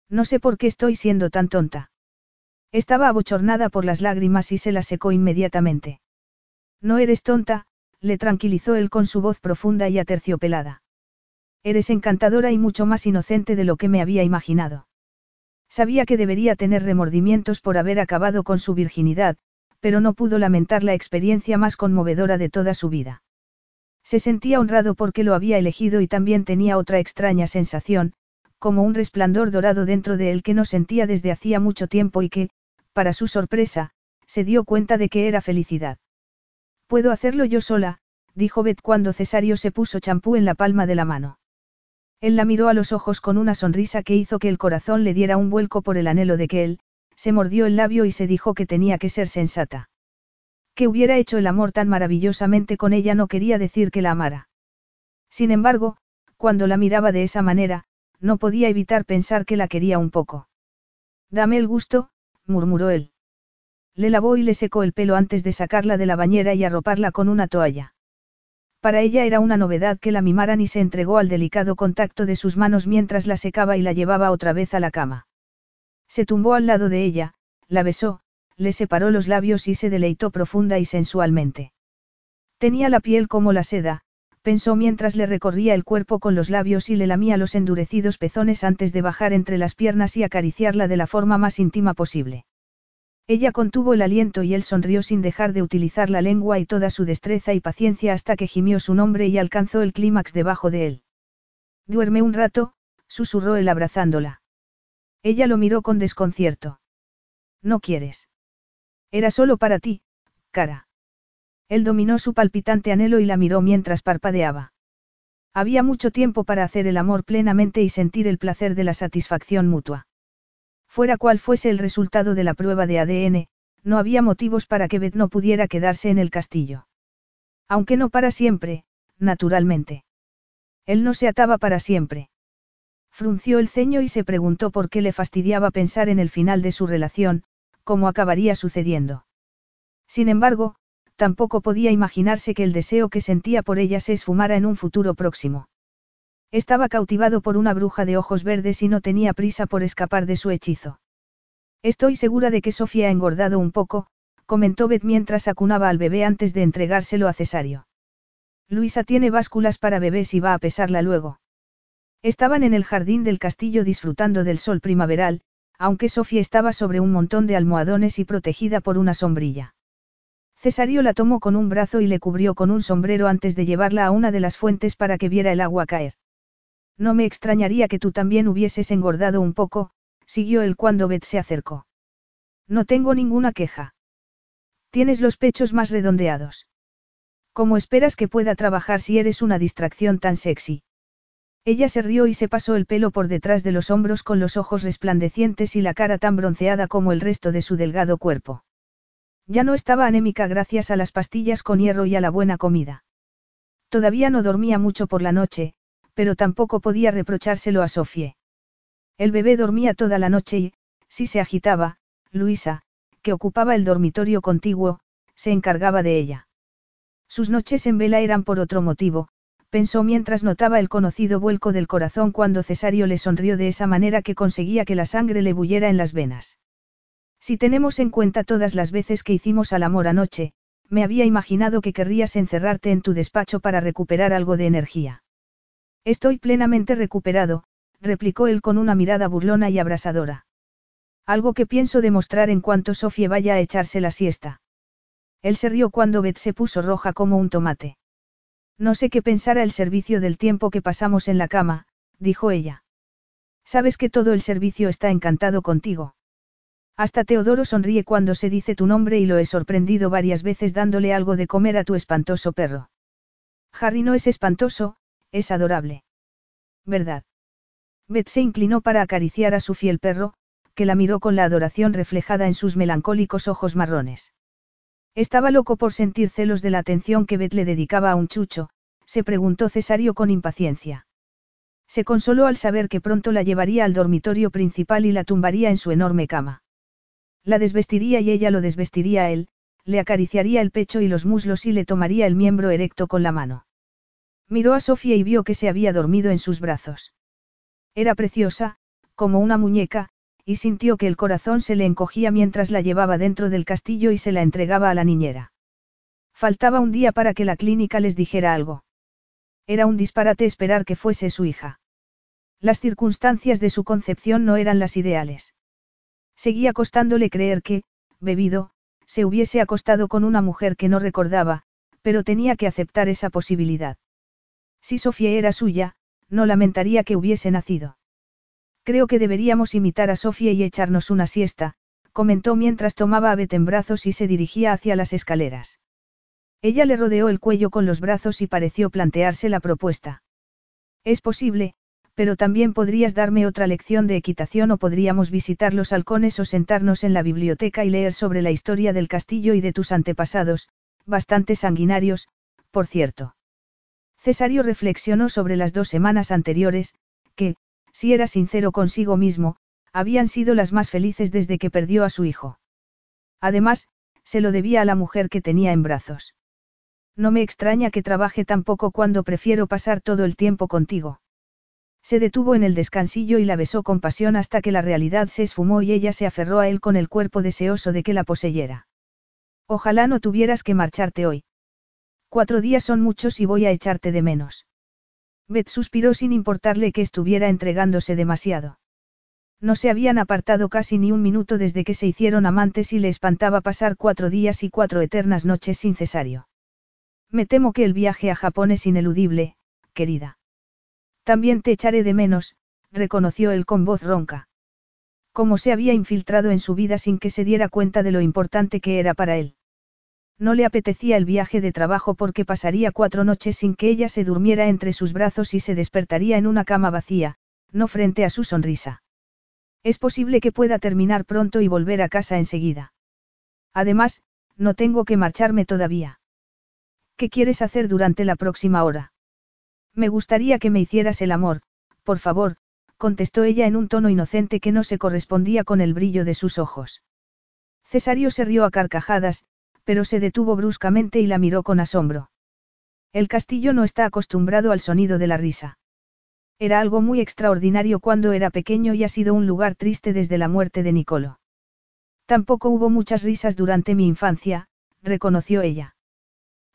No sé por qué estoy siendo tan tonta. Estaba abochornada por las lágrimas y se las secó inmediatamente. No eres tonta, le tranquilizó él con su voz profunda y aterciopelada. Eres encantadora y mucho más inocente de lo que me había imaginado. Sabía que debería tener remordimientos por haber acabado con su virginidad, pero no pudo lamentar la experiencia más conmovedora de toda su vida. Se sentía honrado porque lo había elegido y también tenía otra extraña sensación, como un resplandor dorado dentro de él que no sentía desde hacía mucho tiempo y que, para su sorpresa, se dio cuenta de que era felicidad. Puedo hacerlo yo sola, dijo Beth cuando Cesario se puso champú en la palma de la mano. Él la miró a los ojos con una sonrisa que hizo que el corazón le diera un vuelco por el anhelo de que él, se mordió el labio y se dijo que tenía que ser sensata. Que hubiera hecho el amor tan maravillosamente con ella no quería decir que la amara. Sin embargo, cuando la miraba de esa manera, no podía evitar pensar que la quería un poco. Dame el gusto, murmuró él. Le lavó y le secó el pelo antes de sacarla de la bañera y arroparla con una toalla. Para ella era una novedad que la mimaran y se entregó al delicado contacto de sus manos mientras la secaba y la llevaba otra vez a la cama. Se tumbó al lado de ella, la besó, le separó los labios y se deleitó profunda y sensualmente. Tenía la piel como la seda, pensó mientras le recorría el cuerpo con los labios y le lamía los endurecidos pezones antes de bajar entre las piernas y acariciarla de la forma más íntima posible. Ella contuvo el aliento y él sonrió sin dejar de utilizar la lengua y toda su destreza y paciencia hasta que gimió su nombre y alcanzó el clímax debajo de él. Duerme un rato, susurró él abrazándola. Ella lo miró con desconcierto. ¿No quieres? Era solo para ti, cara. Él dominó su palpitante anhelo y la miró mientras parpadeaba. Había mucho tiempo para hacer el amor plenamente y sentir el placer de la satisfacción mutua. Fuera cual fuese el resultado de la prueba de ADN, no había motivos para que Beth no pudiera quedarse en el castillo. Aunque no para siempre, naturalmente. Él no se ataba para siempre. Frunció el ceño y se preguntó por qué le fastidiaba pensar en el final de su relación, cómo acabaría sucediendo. Sin embargo, tampoco podía imaginarse que el deseo que sentía por ella se esfumara en un futuro próximo. Estaba cautivado por una bruja de ojos verdes y no tenía prisa por escapar de su hechizo. Estoy segura de que Sofía ha engordado un poco, comentó Beth mientras acunaba al bebé antes de entregárselo a Cesario. Luisa tiene básculas para bebés y va a pesarla luego. Estaban en el jardín del castillo disfrutando del sol primaveral, aunque Sofía estaba sobre un montón de almohadones y protegida por una sombrilla. Cesario la tomó con un brazo y le cubrió con un sombrero antes de llevarla a una de las fuentes para que viera el agua caer. No me extrañaría que tú también hubieses engordado un poco, siguió él cuando Beth se acercó. No tengo ninguna queja. Tienes los pechos más redondeados. ¿Cómo esperas que pueda trabajar si eres una distracción tan sexy? Ella se rió y se pasó el pelo por detrás de los hombros con los ojos resplandecientes y la cara tan bronceada como el resto de su delgado cuerpo. Ya no estaba anémica gracias a las pastillas con hierro y a la buena comida. Todavía no dormía mucho por la noche, pero tampoco podía reprochárselo a Sofie. El bebé dormía toda la noche y, si se agitaba, Luisa, que ocupaba el dormitorio contiguo, se encargaba de ella. Sus noches en vela eran por otro motivo, pensó mientras notaba el conocido vuelco del corazón cuando Cesario le sonrió de esa manera que conseguía que la sangre le bullera en las venas. Si tenemos en cuenta todas las veces que hicimos al amor anoche, me había imaginado que querrías encerrarte en tu despacho para recuperar algo de energía. Estoy plenamente recuperado, replicó él con una mirada burlona y abrasadora. Algo que pienso demostrar en cuanto Sofía vaya a echarse la siesta. Él se rió cuando Beth se puso roja como un tomate. No sé qué pensara el servicio del tiempo que pasamos en la cama, dijo ella. Sabes que todo el servicio está encantado contigo. Hasta Teodoro sonríe cuando se dice tu nombre y lo he sorprendido varias veces dándole algo de comer a tu espantoso perro. Harry no es espantoso, es adorable. ¿Verdad? Beth se inclinó para acariciar a su fiel perro, que la miró con la adoración reflejada en sus melancólicos ojos marrones. Estaba loco por sentir celos de la atención que Beth le dedicaba a un chucho, se preguntó Cesario con impaciencia. Se consoló al saber que pronto la llevaría al dormitorio principal y la tumbaría en su enorme cama. La desvestiría y ella lo desvestiría a él, le acariciaría el pecho y los muslos y le tomaría el miembro erecto con la mano. Miró a Sofía y vio que se había dormido en sus brazos. Era preciosa, como una muñeca, y sintió que el corazón se le encogía mientras la llevaba dentro del castillo y se la entregaba a la niñera. Faltaba un día para que la clínica les dijera algo. Era un disparate esperar que fuese su hija. Las circunstancias de su concepción no eran las ideales. Seguía costándole creer que, bebido, se hubiese acostado con una mujer que no recordaba, pero tenía que aceptar esa posibilidad. Si Sofía era suya, no lamentaría que hubiese nacido. Creo que deberíamos imitar a Sofía y echarnos una siesta, comentó mientras tomaba a Bet en brazos y se dirigía hacia las escaleras. Ella le rodeó el cuello con los brazos y pareció plantearse la propuesta. Es posible, pero también podrías darme otra lección de equitación o podríamos visitar los halcones o sentarnos en la biblioteca y leer sobre la historia del castillo y de tus antepasados, bastante sanguinarios, por cierto. Cesario reflexionó sobre las dos semanas anteriores, que, si era sincero consigo mismo, habían sido las más felices desde que perdió a su hijo. Además, se lo debía a la mujer que tenía en brazos. No me extraña que trabaje tan poco cuando prefiero pasar todo el tiempo contigo. Se detuvo en el descansillo y la besó con pasión hasta que la realidad se esfumó y ella se aferró a él con el cuerpo deseoso de que la poseyera. Ojalá no tuvieras que marcharte hoy. Cuatro días son muchos y voy a echarte de menos. Beth suspiró sin importarle que estuviera entregándose demasiado. No se habían apartado casi ni un minuto desde que se hicieron amantes y le espantaba pasar cuatro días y cuatro eternas noches sin cesario. Me temo que el viaje a Japón es ineludible, querida. También te echaré de menos, reconoció él con voz ronca. Como se había infiltrado en su vida sin que se diera cuenta de lo importante que era para él. No le apetecía el viaje de trabajo porque pasaría cuatro noches sin que ella se durmiera entre sus brazos y se despertaría en una cama vacía, no frente a su sonrisa. Es posible que pueda terminar pronto y volver a casa enseguida. Además, no tengo que marcharme todavía. ¿Qué quieres hacer durante la próxima hora? Me gustaría que me hicieras el amor, por favor, contestó ella en un tono inocente que no se correspondía con el brillo de sus ojos. Cesario se rió a carcajadas, pero se detuvo bruscamente y la miró con asombro. El castillo no está acostumbrado al sonido de la risa. Era algo muy extraordinario cuando era pequeño y ha sido un lugar triste desde la muerte de Nicolo. Tampoco hubo muchas risas durante mi infancia, reconoció ella.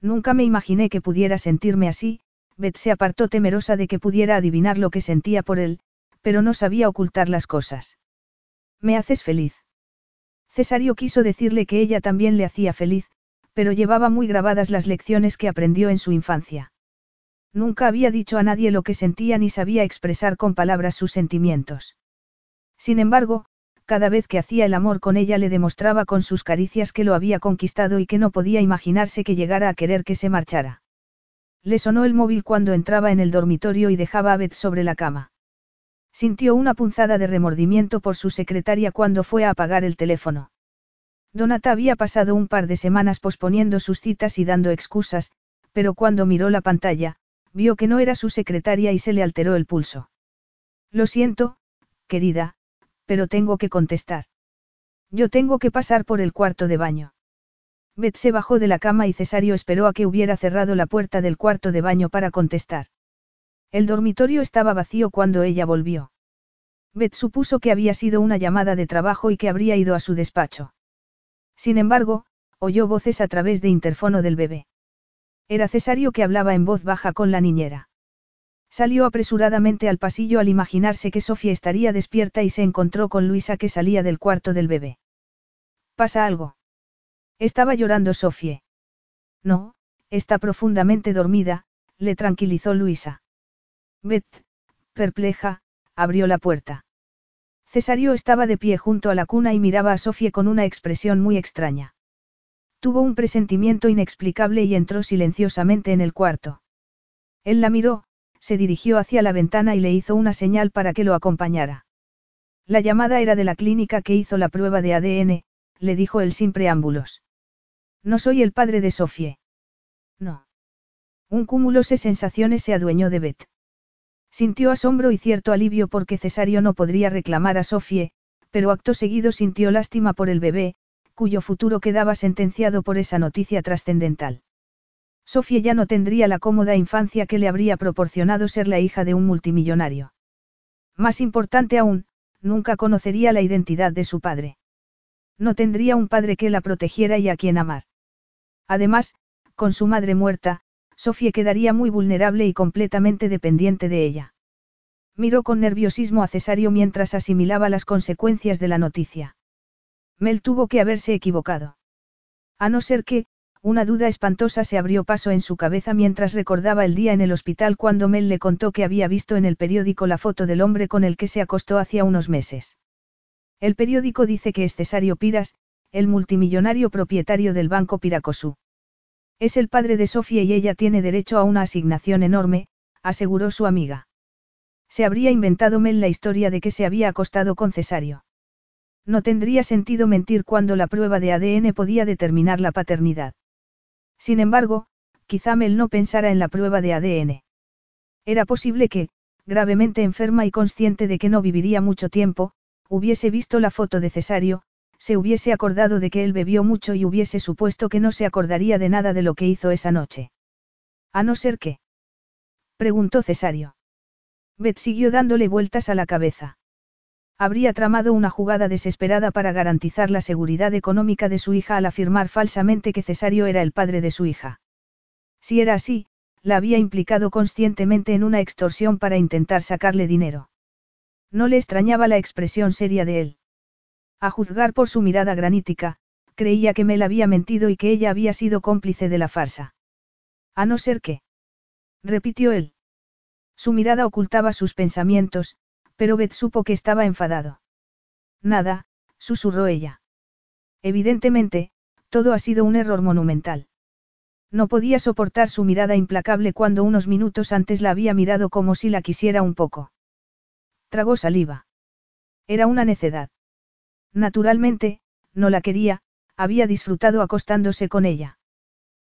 Nunca me imaginé que pudiera sentirme así, Beth se apartó temerosa de que pudiera adivinar lo que sentía por él, pero no sabía ocultar las cosas. Me haces feliz. Cesario quiso decirle que ella también le hacía feliz, pero llevaba muy grabadas las lecciones que aprendió en su infancia. Nunca había dicho a nadie lo que sentía ni sabía expresar con palabras sus sentimientos. Sin embargo, cada vez que hacía el amor con ella le demostraba con sus caricias que lo había conquistado y que no podía imaginarse que llegara a querer que se marchara. Le sonó el móvil cuando entraba en el dormitorio y dejaba a Beth sobre la cama. Sintió una punzada de remordimiento por su secretaria cuando fue a apagar el teléfono. Donata había pasado un par de semanas posponiendo sus citas y dando excusas, pero cuando miró la pantalla, vio que no era su secretaria y se le alteró el pulso. Lo siento, querida, pero tengo que contestar. Yo tengo que pasar por el cuarto de baño. Beth se bajó de la cama y Cesario esperó a que hubiera cerrado la puerta del cuarto de baño para contestar. El dormitorio estaba vacío cuando ella volvió. Beth supuso que había sido una llamada de trabajo y que habría ido a su despacho. Sin embargo, oyó voces a través de interfono del bebé. Era Cesario que hablaba en voz baja con la niñera. Salió apresuradamente al pasillo al imaginarse que Sofía estaría despierta y se encontró con Luisa que salía del cuarto del bebé. ¿Pasa algo? Estaba llorando Sofía. No, está profundamente dormida, le tranquilizó Luisa. Beth, perpleja, abrió la puerta. Cesario estaba de pie junto a la cuna y miraba a Sofía con una expresión muy extraña. Tuvo un presentimiento inexplicable y entró silenciosamente en el cuarto. Él la miró, se dirigió hacia la ventana y le hizo una señal para que lo acompañara. La llamada era de la clínica que hizo la prueba de ADN, le dijo él sin preámbulos. No soy el padre de Sofie. No. Un cúmulo de sensaciones se adueñó de Beth. Sintió asombro y cierto alivio porque Cesario no podría reclamar a Sofie, pero acto seguido sintió lástima por el bebé, cuyo futuro quedaba sentenciado por esa noticia trascendental. Sofía ya no tendría la cómoda infancia que le habría proporcionado ser la hija de un multimillonario. Más importante aún, nunca conocería la identidad de su padre. No tendría un padre que la protegiera y a quien amar. Además, con su madre muerta, Sofía quedaría muy vulnerable y completamente dependiente de ella. Miró con nerviosismo a Cesario mientras asimilaba las consecuencias de la noticia. Mel tuvo que haberse equivocado. A no ser que, una duda espantosa se abrió paso en su cabeza mientras recordaba el día en el hospital cuando Mel le contó que había visto en el periódico la foto del hombre con el que se acostó hacía unos meses. El periódico dice que es Cesario Piras, el multimillonario propietario del banco Piracosú. Es el padre de Sofía y ella tiene derecho a una asignación enorme, aseguró su amiga. Se habría inventado Mel la historia de que se había acostado con Cesario. No tendría sentido mentir cuando la prueba de ADN podía determinar la paternidad. Sin embargo, quizá Mel no pensara en la prueba de ADN. Era posible que, gravemente enferma y consciente de que no viviría mucho tiempo, hubiese visto la foto de Cesario, se hubiese acordado de que él bebió mucho y hubiese supuesto que no se acordaría de nada de lo que hizo esa noche. A no ser que. Preguntó Cesario. Beth siguió dándole vueltas a la cabeza. Habría tramado una jugada desesperada para garantizar la seguridad económica de su hija al afirmar falsamente que Cesario era el padre de su hija. Si era así, la había implicado conscientemente en una extorsión para intentar sacarle dinero. No le extrañaba la expresión seria de él. A juzgar por su mirada granítica, creía que Mel había mentido y que ella había sido cómplice de la farsa. A no ser que. Repitió él. Su mirada ocultaba sus pensamientos, pero Beth supo que estaba enfadado. Nada, susurró ella. Evidentemente, todo ha sido un error monumental. No podía soportar su mirada implacable cuando unos minutos antes la había mirado como si la quisiera un poco. Tragó saliva. Era una necedad. Naturalmente, no la quería, había disfrutado acostándose con ella.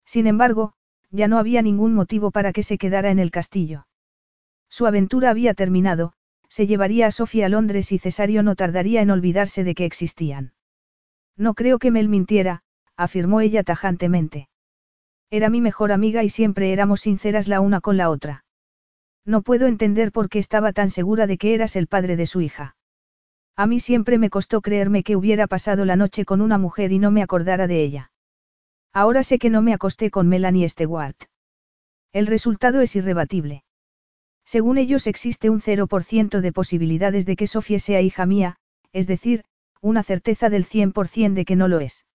Sin embargo, ya no había ningún motivo para que se quedara en el castillo. Su aventura había terminado, se llevaría a Sofía a Londres y Cesario no tardaría en olvidarse de que existían. No creo que Mel mintiera, afirmó ella tajantemente. Era mi mejor amiga y siempre éramos sinceras la una con la otra. No puedo entender por qué estaba tan segura de que eras el padre de su hija. A mí siempre me costó creerme que hubiera pasado la noche con una mujer y no me acordara de ella. Ahora sé que no me acosté con Melanie Stewart. El resultado es irrebatible. Según ellos existe un 0% de posibilidades de que Sofía sea hija mía, es decir, una certeza del 100% de que no lo es.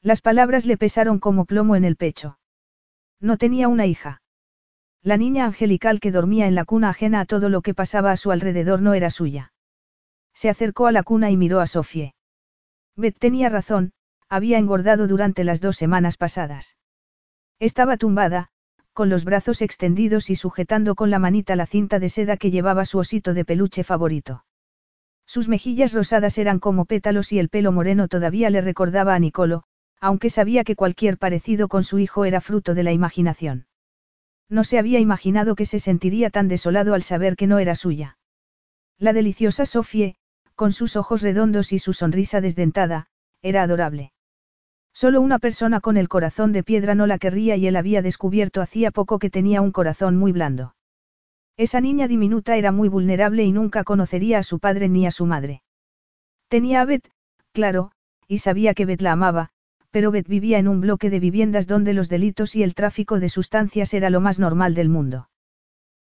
Las palabras le pesaron como plomo en el pecho. No tenía una hija. La niña angelical que dormía en la cuna ajena a todo lo que pasaba a su alrededor no era suya. Se acercó a la cuna y miró a Sofía. Beth tenía razón, había engordado durante las dos semanas pasadas. Estaba tumbada, con los brazos extendidos y sujetando con la manita la cinta de seda que llevaba su osito de peluche favorito. Sus mejillas rosadas eran como pétalos y el pelo moreno todavía le recordaba a Nicolo, aunque sabía que cualquier parecido con su hijo era fruto de la imaginación. No se había imaginado que se sentiría tan desolado al saber que no era suya. La deliciosa Sofie, con sus ojos redondos y su sonrisa desdentada, era adorable. Solo una persona con el corazón de piedra no la querría y él había descubierto hacía poco que tenía un corazón muy blando. Esa niña diminuta era muy vulnerable y nunca conocería a su padre ni a su madre. Tenía a Beth, claro, y sabía que Beth la amaba, pero Beth vivía en un bloque de viviendas donde los delitos y el tráfico de sustancias era lo más normal del mundo.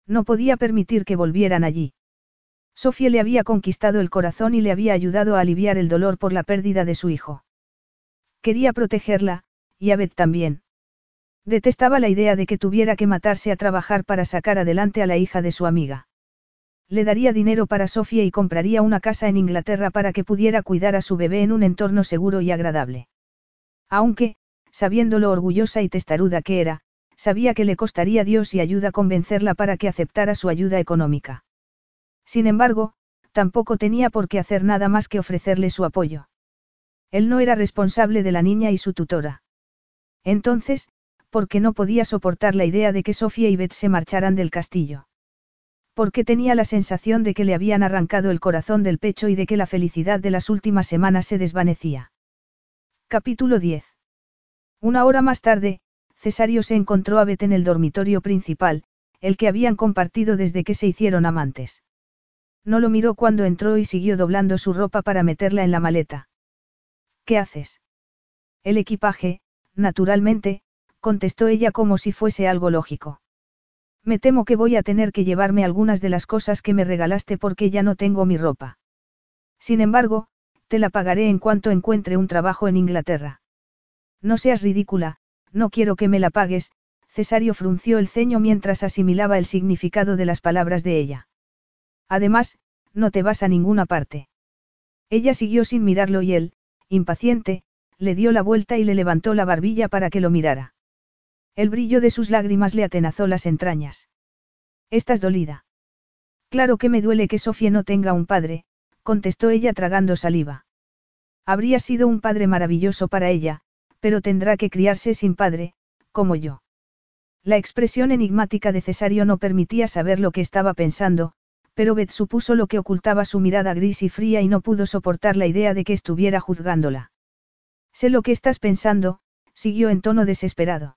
No podía permitir que volvieran allí. Sofía le había conquistado el corazón y le había ayudado a aliviar el dolor por la pérdida de su hijo. Quería protegerla, y a Beth también. Detestaba la idea de que tuviera que matarse a trabajar para sacar adelante a la hija de su amiga. Le daría dinero para Sofía y compraría una casa en Inglaterra para que pudiera cuidar a su bebé en un entorno seguro y agradable. Aunque, sabiendo lo orgullosa y testaruda que era, sabía que le costaría Dios y ayuda convencerla para que aceptara su ayuda económica. Sin embargo, tampoco tenía por qué hacer nada más que ofrecerle su apoyo. Él no era responsable de la niña y su tutora. Entonces, ¿por qué no podía soportar la idea de que Sofía y Beth se marcharan del castillo? Porque tenía la sensación de que le habían arrancado el corazón del pecho y de que la felicidad de las últimas semanas se desvanecía. Capítulo 10. Una hora más tarde, Cesario se encontró a Beth en el dormitorio principal, el que habían compartido desde que se hicieron amantes. No lo miró cuando entró y siguió doblando su ropa para meterla en la maleta. ¿Qué haces? El equipaje, naturalmente, contestó ella como si fuese algo lógico. Me temo que voy a tener que llevarme algunas de las cosas que me regalaste porque ya no tengo mi ropa. Sin embargo, te la pagaré en cuanto encuentre un trabajo en Inglaterra. No seas ridícula, no quiero que me la pagues, Cesario frunció el ceño mientras asimilaba el significado de las palabras de ella. Además, no te vas a ninguna parte. Ella siguió sin mirarlo y él, impaciente, le dio la vuelta y le levantó la barbilla para que lo mirara. El brillo de sus lágrimas le atenazó las entrañas. ¿Estás dolida? Claro que me duele que Sofía no tenga un padre, contestó ella tragando saliva. Habría sido un padre maravilloso para ella, pero tendrá que criarse sin padre, como yo. La expresión enigmática de Cesario no permitía saber lo que estaba pensando, pero Beth supuso lo que ocultaba su mirada gris y fría y no pudo soportar la idea de que estuviera juzgándola. Sé lo que estás pensando, siguió en tono desesperado.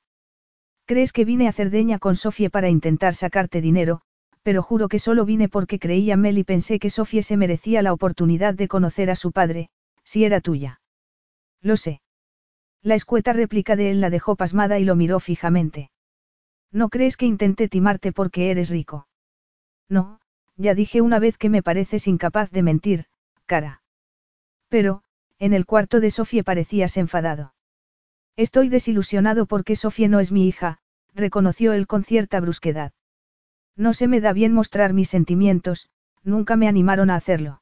Crees que vine a Cerdeña con Sofía para intentar sacarte dinero, pero juro que solo vine porque creía Mel y pensé que Sofía se merecía la oportunidad de conocer a su padre, si era tuya. Lo sé. La escueta réplica de él la dejó pasmada y lo miró fijamente. ¿No crees que intenté timarte porque eres rico? No, ya dije una vez que me pareces incapaz de mentir, cara. Pero, en el cuarto de Sofía parecías enfadado. Estoy desilusionado porque Sofía no es mi hija, reconoció él con cierta brusquedad. No se me da bien mostrar mis sentimientos, nunca me animaron a hacerlo.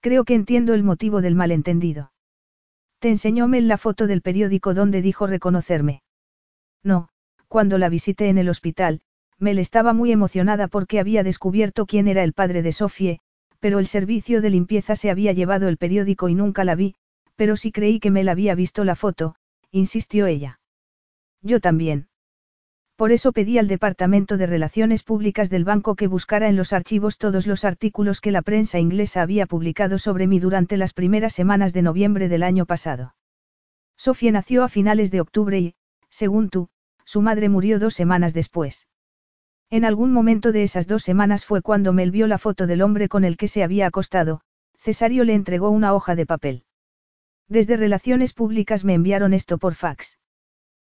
Creo que entiendo el motivo del malentendido. Te enseñó Mel la foto del periódico donde dijo reconocerme. No, cuando la visité en el hospital, Mel estaba muy emocionada porque había descubierto quién era el padre de Sofie, pero el servicio de limpieza se había llevado el periódico y nunca la vi, pero sí creí que Mel había visto la foto, insistió ella. Yo también. Por eso pedí al Departamento de Relaciones Públicas del banco que buscara en los archivos todos los artículos que la prensa inglesa había publicado sobre mí durante las primeras semanas de noviembre del año pasado. Sofía nació a finales de octubre y, según tú, su madre murió dos semanas después. En algún momento de esas dos semanas fue cuando Mel vio la foto del hombre con el que se había acostado, Cesario le entregó una hoja de papel. Desde Relaciones Públicas me enviaron esto por fax.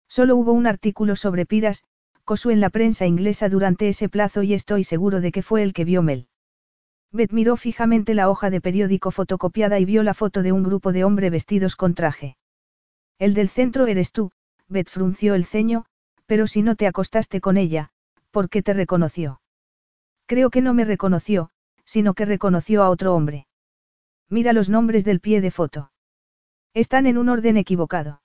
Solo hubo un artículo sobre Piras, Cosu en la prensa inglesa durante ese plazo y estoy seguro de que fue el que vio Mel. Beth miró fijamente la hoja de periódico fotocopiada y vio la foto de un grupo de hombres vestidos con traje. El del centro eres tú, Beth frunció el ceño, pero si no te acostaste con ella, ¿por qué te reconoció? Creo que no me reconoció, sino que reconoció a otro hombre. Mira los nombres del pie de foto. Están en un orden equivocado.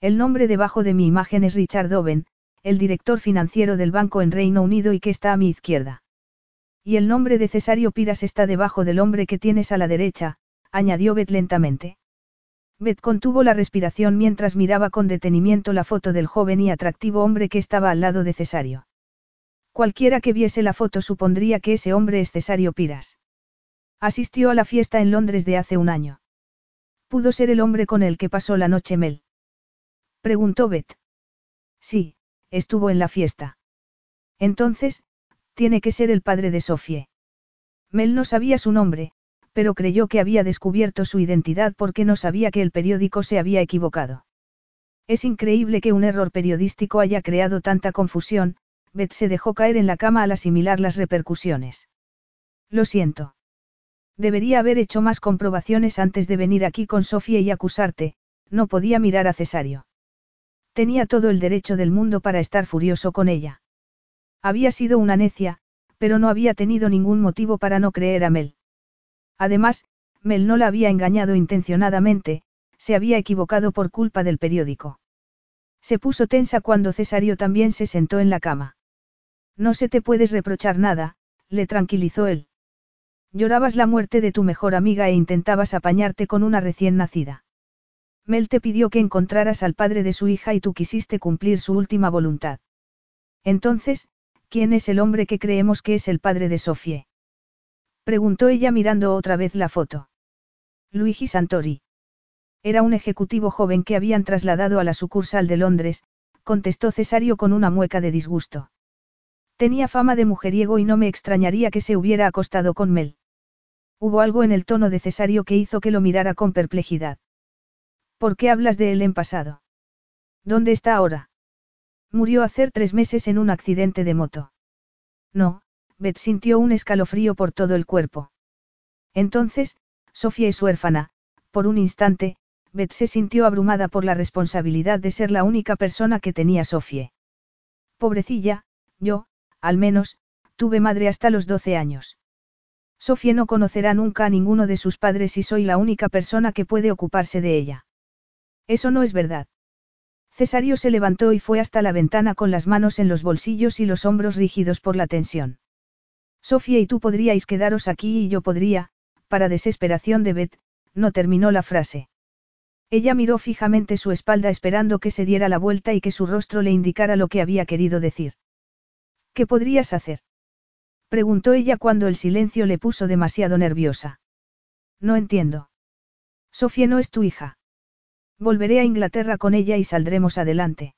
El nombre debajo de mi imagen es Richard Owen, el director financiero del banco en Reino Unido y que está a mi izquierda. Y el nombre de Cesario Piras está debajo del hombre que tienes a la derecha, añadió Beth lentamente. Beth contuvo la respiración mientras miraba con detenimiento la foto del joven y atractivo hombre que estaba al lado de Cesario. Cualquiera que viese la foto supondría que ese hombre es Cesario Piras. Asistió a la fiesta en Londres de hace un año. ¿Pudo ser el hombre con el que pasó la noche Mel? Preguntó Beth. Sí, estuvo en la fiesta. Entonces, tiene que ser el padre de Sofie. Mel no sabía su nombre, pero creyó que había descubierto su identidad porque no sabía que el periódico se había equivocado. Es increíble que un error periodístico haya creado tanta confusión, Beth se dejó caer en la cama al asimilar las repercusiones. Lo siento. Debería haber hecho más comprobaciones antes de venir aquí con Sofía y acusarte, no podía mirar a Cesario. Tenía todo el derecho del mundo para estar furioso con ella. Había sido una necia, pero no había tenido ningún motivo para no creer a Mel. Además, Mel no la había engañado intencionadamente, se había equivocado por culpa del periódico. Se puso tensa cuando Cesario también se sentó en la cama. No se te puedes reprochar nada, le tranquilizó él. Llorabas la muerte de tu mejor amiga e intentabas apañarte con una recién nacida. Mel te pidió que encontraras al padre de su hija y tú quisiste cumplir su última voluntad. Entonces, ¿quién es el hombre que creemos que es el padre de Sofie? Preguntó ella mirando otra vez la foto. Luigi Santori. Era un ejecutivo joven que habían trasladado a la sucursal de Londres, contestó Cesario con una mueca de disgusto. Tenía fama de mujeriego y no me extrañaría que se hubiera acostado con Mel. Hubo algo en el tono de Cesario que hizo que lo mirara con perplejidad. ¿Por qué hablas de él en pasado? ¿Dónde está ahora? Murió hace tres meses en un accidente de moto. No, Beth sintió un escalofrío por todo el cuerpo. Entonces, Sofía es huérfana, por un instante, Beth se sintió abrumada por la responsabilidad de ser la única persona que tenía Sofía. Pobrecilla, yo, al menos, tuve madre hasta los 12 años. Sofía no conocerá nunca a ninguno de sus padres y soy la única persona que puede ocuparse de ella. Eso no es verdad. Cesario se levantó y fue hasta la ventana con las manos en los bolsillos y los hombros rígidos por la tensión. Sofía y tú podríais quedaros aquí y yo podría, para desesperación de Beth, no terminó la frase. Ella miró fijamente su espalda esperando que se diera la vuelta y que su rostro le indicara lo que había querido decir. ¿Qué podrías hacer? preguntó ella cuando el silencio le puso demasiado nerviosa. No entiendo. Sofía no es tu hija. Volveré a Inglaterra con ella y saldremos adelante.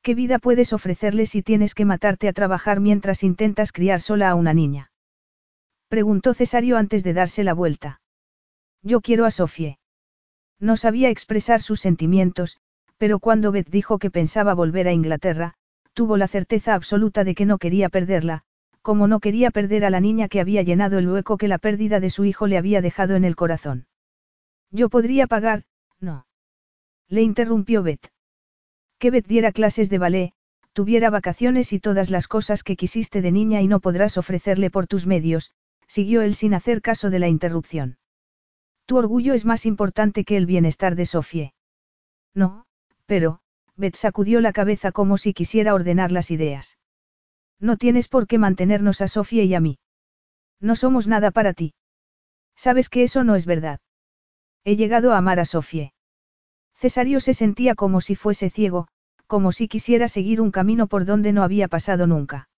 ¿Qué vida puedes ofrecerle si tienes que matarte a trabajar mientras intentas criar sola a una niña? Preguntó Cesario antes de darse la vuelta. Yo quiero a Sofie. No sabía expresar sus sentimientos, pero cuando Beth dijo que pensaba volver a Inglaterra, tuvo la certeza absoluta de que no quería perderla, como no quería perder a la niña que había llenado el hueco que la pérdida de su hijo le había dejado en el corazón. Yo podría pagar, no. Le interrumpió Beth. Que Beth diera clases de ballet, tuviera vacaciones y todas las cosas que quisiste de niña y no podrás ofrecerle por tus medios, siguió él sin hacer caso de la interrupción. Tu orgullo es más importante que el bienestar de Sofie. No, pero, Beth sacudió la cabeza como si quisiera ordenar las ideas. No tienes por qué mantenernos a Sofía y a mí. No somos nada para ti. Sabes que eso no es verdad. He llegado a amar a Sofie. Cesario se sentía como si fuese ciego, como si quisiera seguir un camino por donde no había pasado nunca.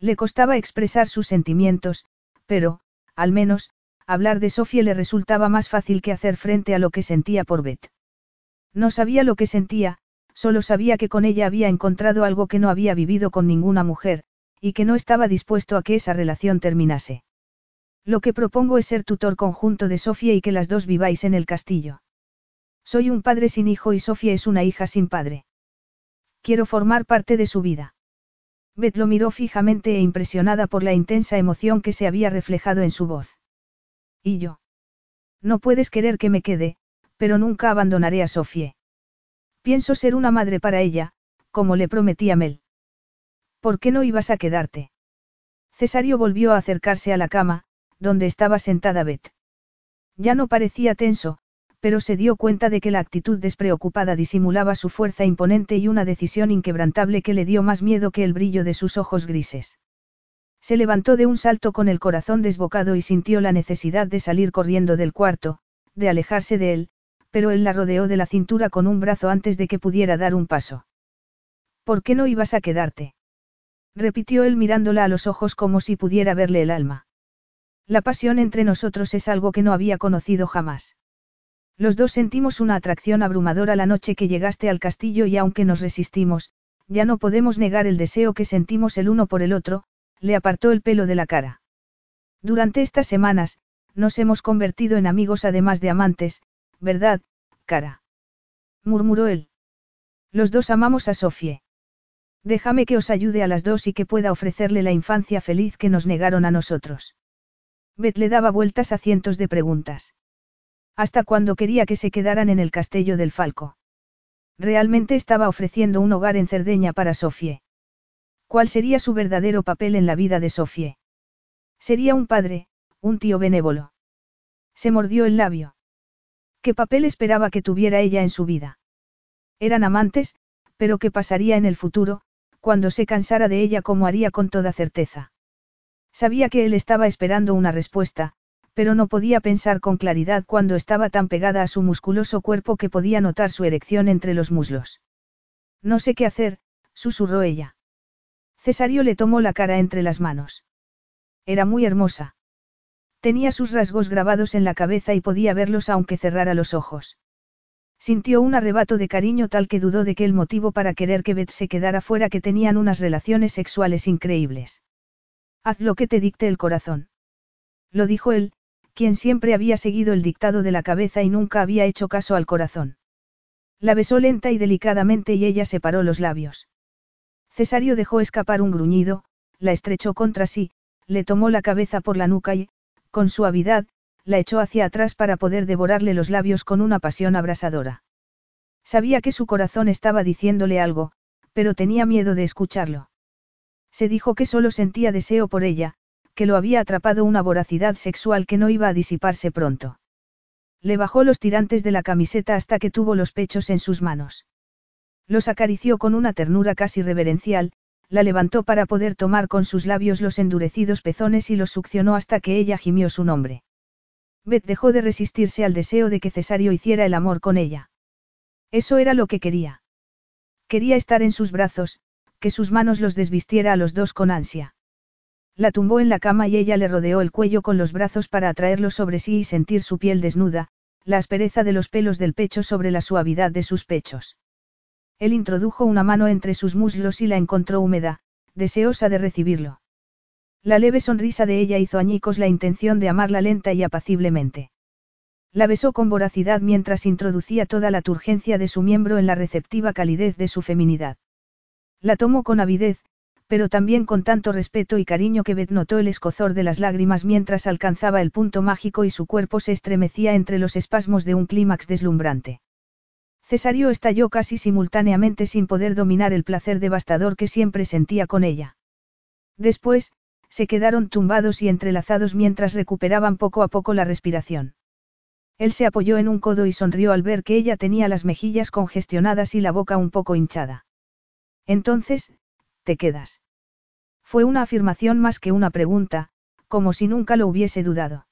Le costaba expresar sus sentimientos, pero, al menos, hablar de Sofía le resultaba más fácil que hacer frente a lo que sentía por Beth. No sabía lo que sentía, solo sabía que con ella había encontrado algo que no había vivido con ninguna mujer, y que no estaba dispuesto a que esa relación terminase. Lo que propongo es ser tutor conjunto de Sofía y que las dos viváis en el castillo. Soy un padre sin hijo y Sofía es una hija sin padre. Quiero formar parte de su vida. Beth lo miró fijamente e impresionada por la intensa emoción que se había reflejado en su voz. ¿Y yo? No puedes querer que me quede, pero nunca abandonaré a Sofie. Pienso ser una madre para ella, como le prometí a Mel. ¿Por qué no ibas a quedarte? Cesario volvió a acercarse a la cama, donde estaba sentada Beth. Ya no parecía tenso, pero se dio cuenta de que la actitud despreocupada disimulaba su fuerza imponente y una decisión inquebrantable que le dio más miedo que el brillo de sus ojos grises. Se levantó de un salto con el corazón desbocado y sintió la necesidad de salir corriendo del cuarto, de alejarse de él, pero él la rodeó de la cintura con un brazo antes de que pudiera dar un paso. ¿Por qué no ibas a quedarte? repitió él mirándola a los ojos como si pudiera verle el alma. La pasión entre nosotros es algo que no había conocido jamás. Los dos sentimos una atracción abrumadora la noche que llegaste al castillo y aunque nos resistimos, ya no podemos negar el deseo que sentimos el uno por el otro, le apartó el pelo de la cara. Durante estas semanas, nos hemos convertido en amigos además de amantes, ¿verdad, cara? murmuró él. Los dos amamos a Sofie. Déjame que os ayude a las dos y que pueda ofrecerle la infancia feliz que nos negaron a nosotros. Beth le daba vueltas a cientos de preguntas. Hasta cuando quería que se quedaran en el castillo del Falco. Realmente estaba ofreciendo un hogar en Cerdeña para Sofie. ¿Cuál sería su verdadero papel en la vida de Sofie? Sería un padre, un tío benévolo. Se mordió el labio. ¿Qué papel esperaba que tuviera ella en su vida? Eran amantes, pero ¿qué pasaría en el futuro, cuando se cansara de ella como haría con toda certeza? Sabía que él estaba esperando una respuesta, pero no podía pensar con claridad cuando estaba tan pegada a su musculoso cuerpo que podía notar su erección entre los muslos. No sé qué hacer, susurró ella. Cesario le tomó la cara entre las manos. Era muy hermosa. Tenía sus rasgos grabados en la cabeza y podía verlos aunque cerrara los ojos. Sintió un arrebato de cariño tal que dudó de que el motivo para querer que Beth se quedara fuera que tenían unas relaciones sexuales increíbles. Haz lo que te dicte el corazón. Lo dijo él, quien siempre había seguido el dictado de la cabeza y nunca había hecho caso al corazón. La besó lenta y delicadamente y ella separó los labios. Cesario dejó escapar un gruñido, la estrechó contra sí, le tomó la cabeza por la nuca y, con suavidad, la echó hacia atrás para poder devorarle los labios con una pasión abrasadora. Sabía que su corazón estaba diciéndole algo, pero tenía miedo de escucharlo. Se dijo que solo sentía deseo por ella, que lo había atrapado una voracidad sexual que no iba a disiparse pronto. Le bajó los tirantes de la camiseta hasta que tuvo los pechos en sus manos. Los acarició con una ternura casi reverencial, la levantó para poder tomar con sus labios los endurecidos pezones y los succionó hasta que ella gimió su nombre. Beth dejó de resistirse al deseo de que Cesario hiciera el amor con ella. Eso era lo que quería. Quería estar en sus brazos, que sus manos los desvistiera a los dos con ansia. La tumbó en la cama y ella le rodeó el cuello con los brazos para atraerlo sobre sí y sentir su piel desnuda, la aspereza de los pelos del pecho sobre la suavidad de sus pechos. Él introdujo una mano entre sus muslos y la encontró húmeda, deseosa de recibirlo. La leve sonrisa de ella hizo añicos la intención de amarla lenta y apaciblemente. La besó con voracidad mientras introducía toda la turgencia de su miembro en la receptiva calidez de su feminidad. La tomó con avidez, pero también con tanto respeto y cariño que Beth notó el escozor de las lágrimas mientras alcanzaba el punto mágico y su cuerpo se estremecía entre los espasmos de un clímax deslumbrante. Cesario estalló casi simultáneamente sin poder dominar el placer devastador que siempre sentía con ella. Después, se quedaron tumbados y entrelazados mientras recuperaban poco a poco la respiración. Él se apoyó en un codo y sonrió al ver que ella tenía las mejillas congestionadas y la boca un poco hinchada. Entonces, te quedas. Fue una afirmación más que una pregunta, como si nunca lo hubiese dudado.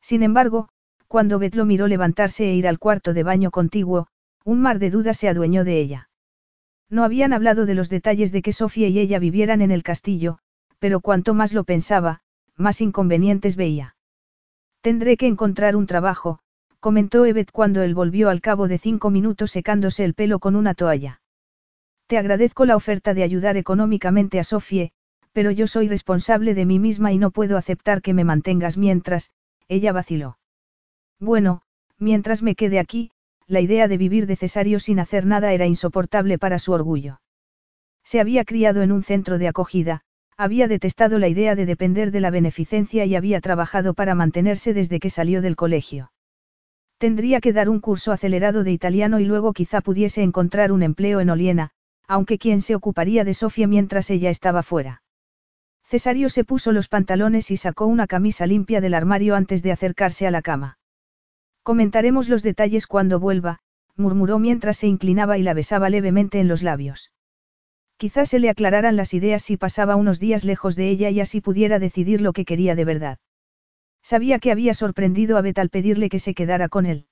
Sin embargo, cuando Beth lo miró levantarse e ir al cuarto de baño contiguo, un mar de dudas se adueñó de ella. No habían hablado de los detalles de que Sofía y ella vivieran en el castillo, pero cuanto más lo pensaba, más inconvenientes veía. Tendré que encontrar un trabajo, comentó Evet cuando él volvió al cabo de cinco minutos secándose el pelo con una toalla. Te agradezco la oferta de ayudar económicamente a Sofie, pero yo soy responsable de mí misma y no puedo aceptar que me mantengas mientras, ella vaciló. Bueno, mientras me quede aquí, la idea de vivir de cesario sin hacer nada era insoportable para su orgullo. Se había criado en un centro de acogida, había detestado la idea de depender de la beneficencia y había trabajado para mantenerse desde que salió del colegio. Tendría que dar un curso acelerado de italiano y luego quizá pudiese encontrar un empleo en Oliena, aunque quien se ocuparía de Sofía mientras ella estaba fuera. Cesario se puso los pantalones y sacó una camisa limpia del armario antes de acercarse a la cama. Comentaremos los detalles cuando vuelva, murmuró mientras se inclinaba y la besaba levemente en los labios. Quizás se le aclararan las ideas si pasaba unos días lejos de ella y así pudiera decidir lo que quería de verdad. Sabía que había sorprendido a Beth al pedirle que se quedara con él.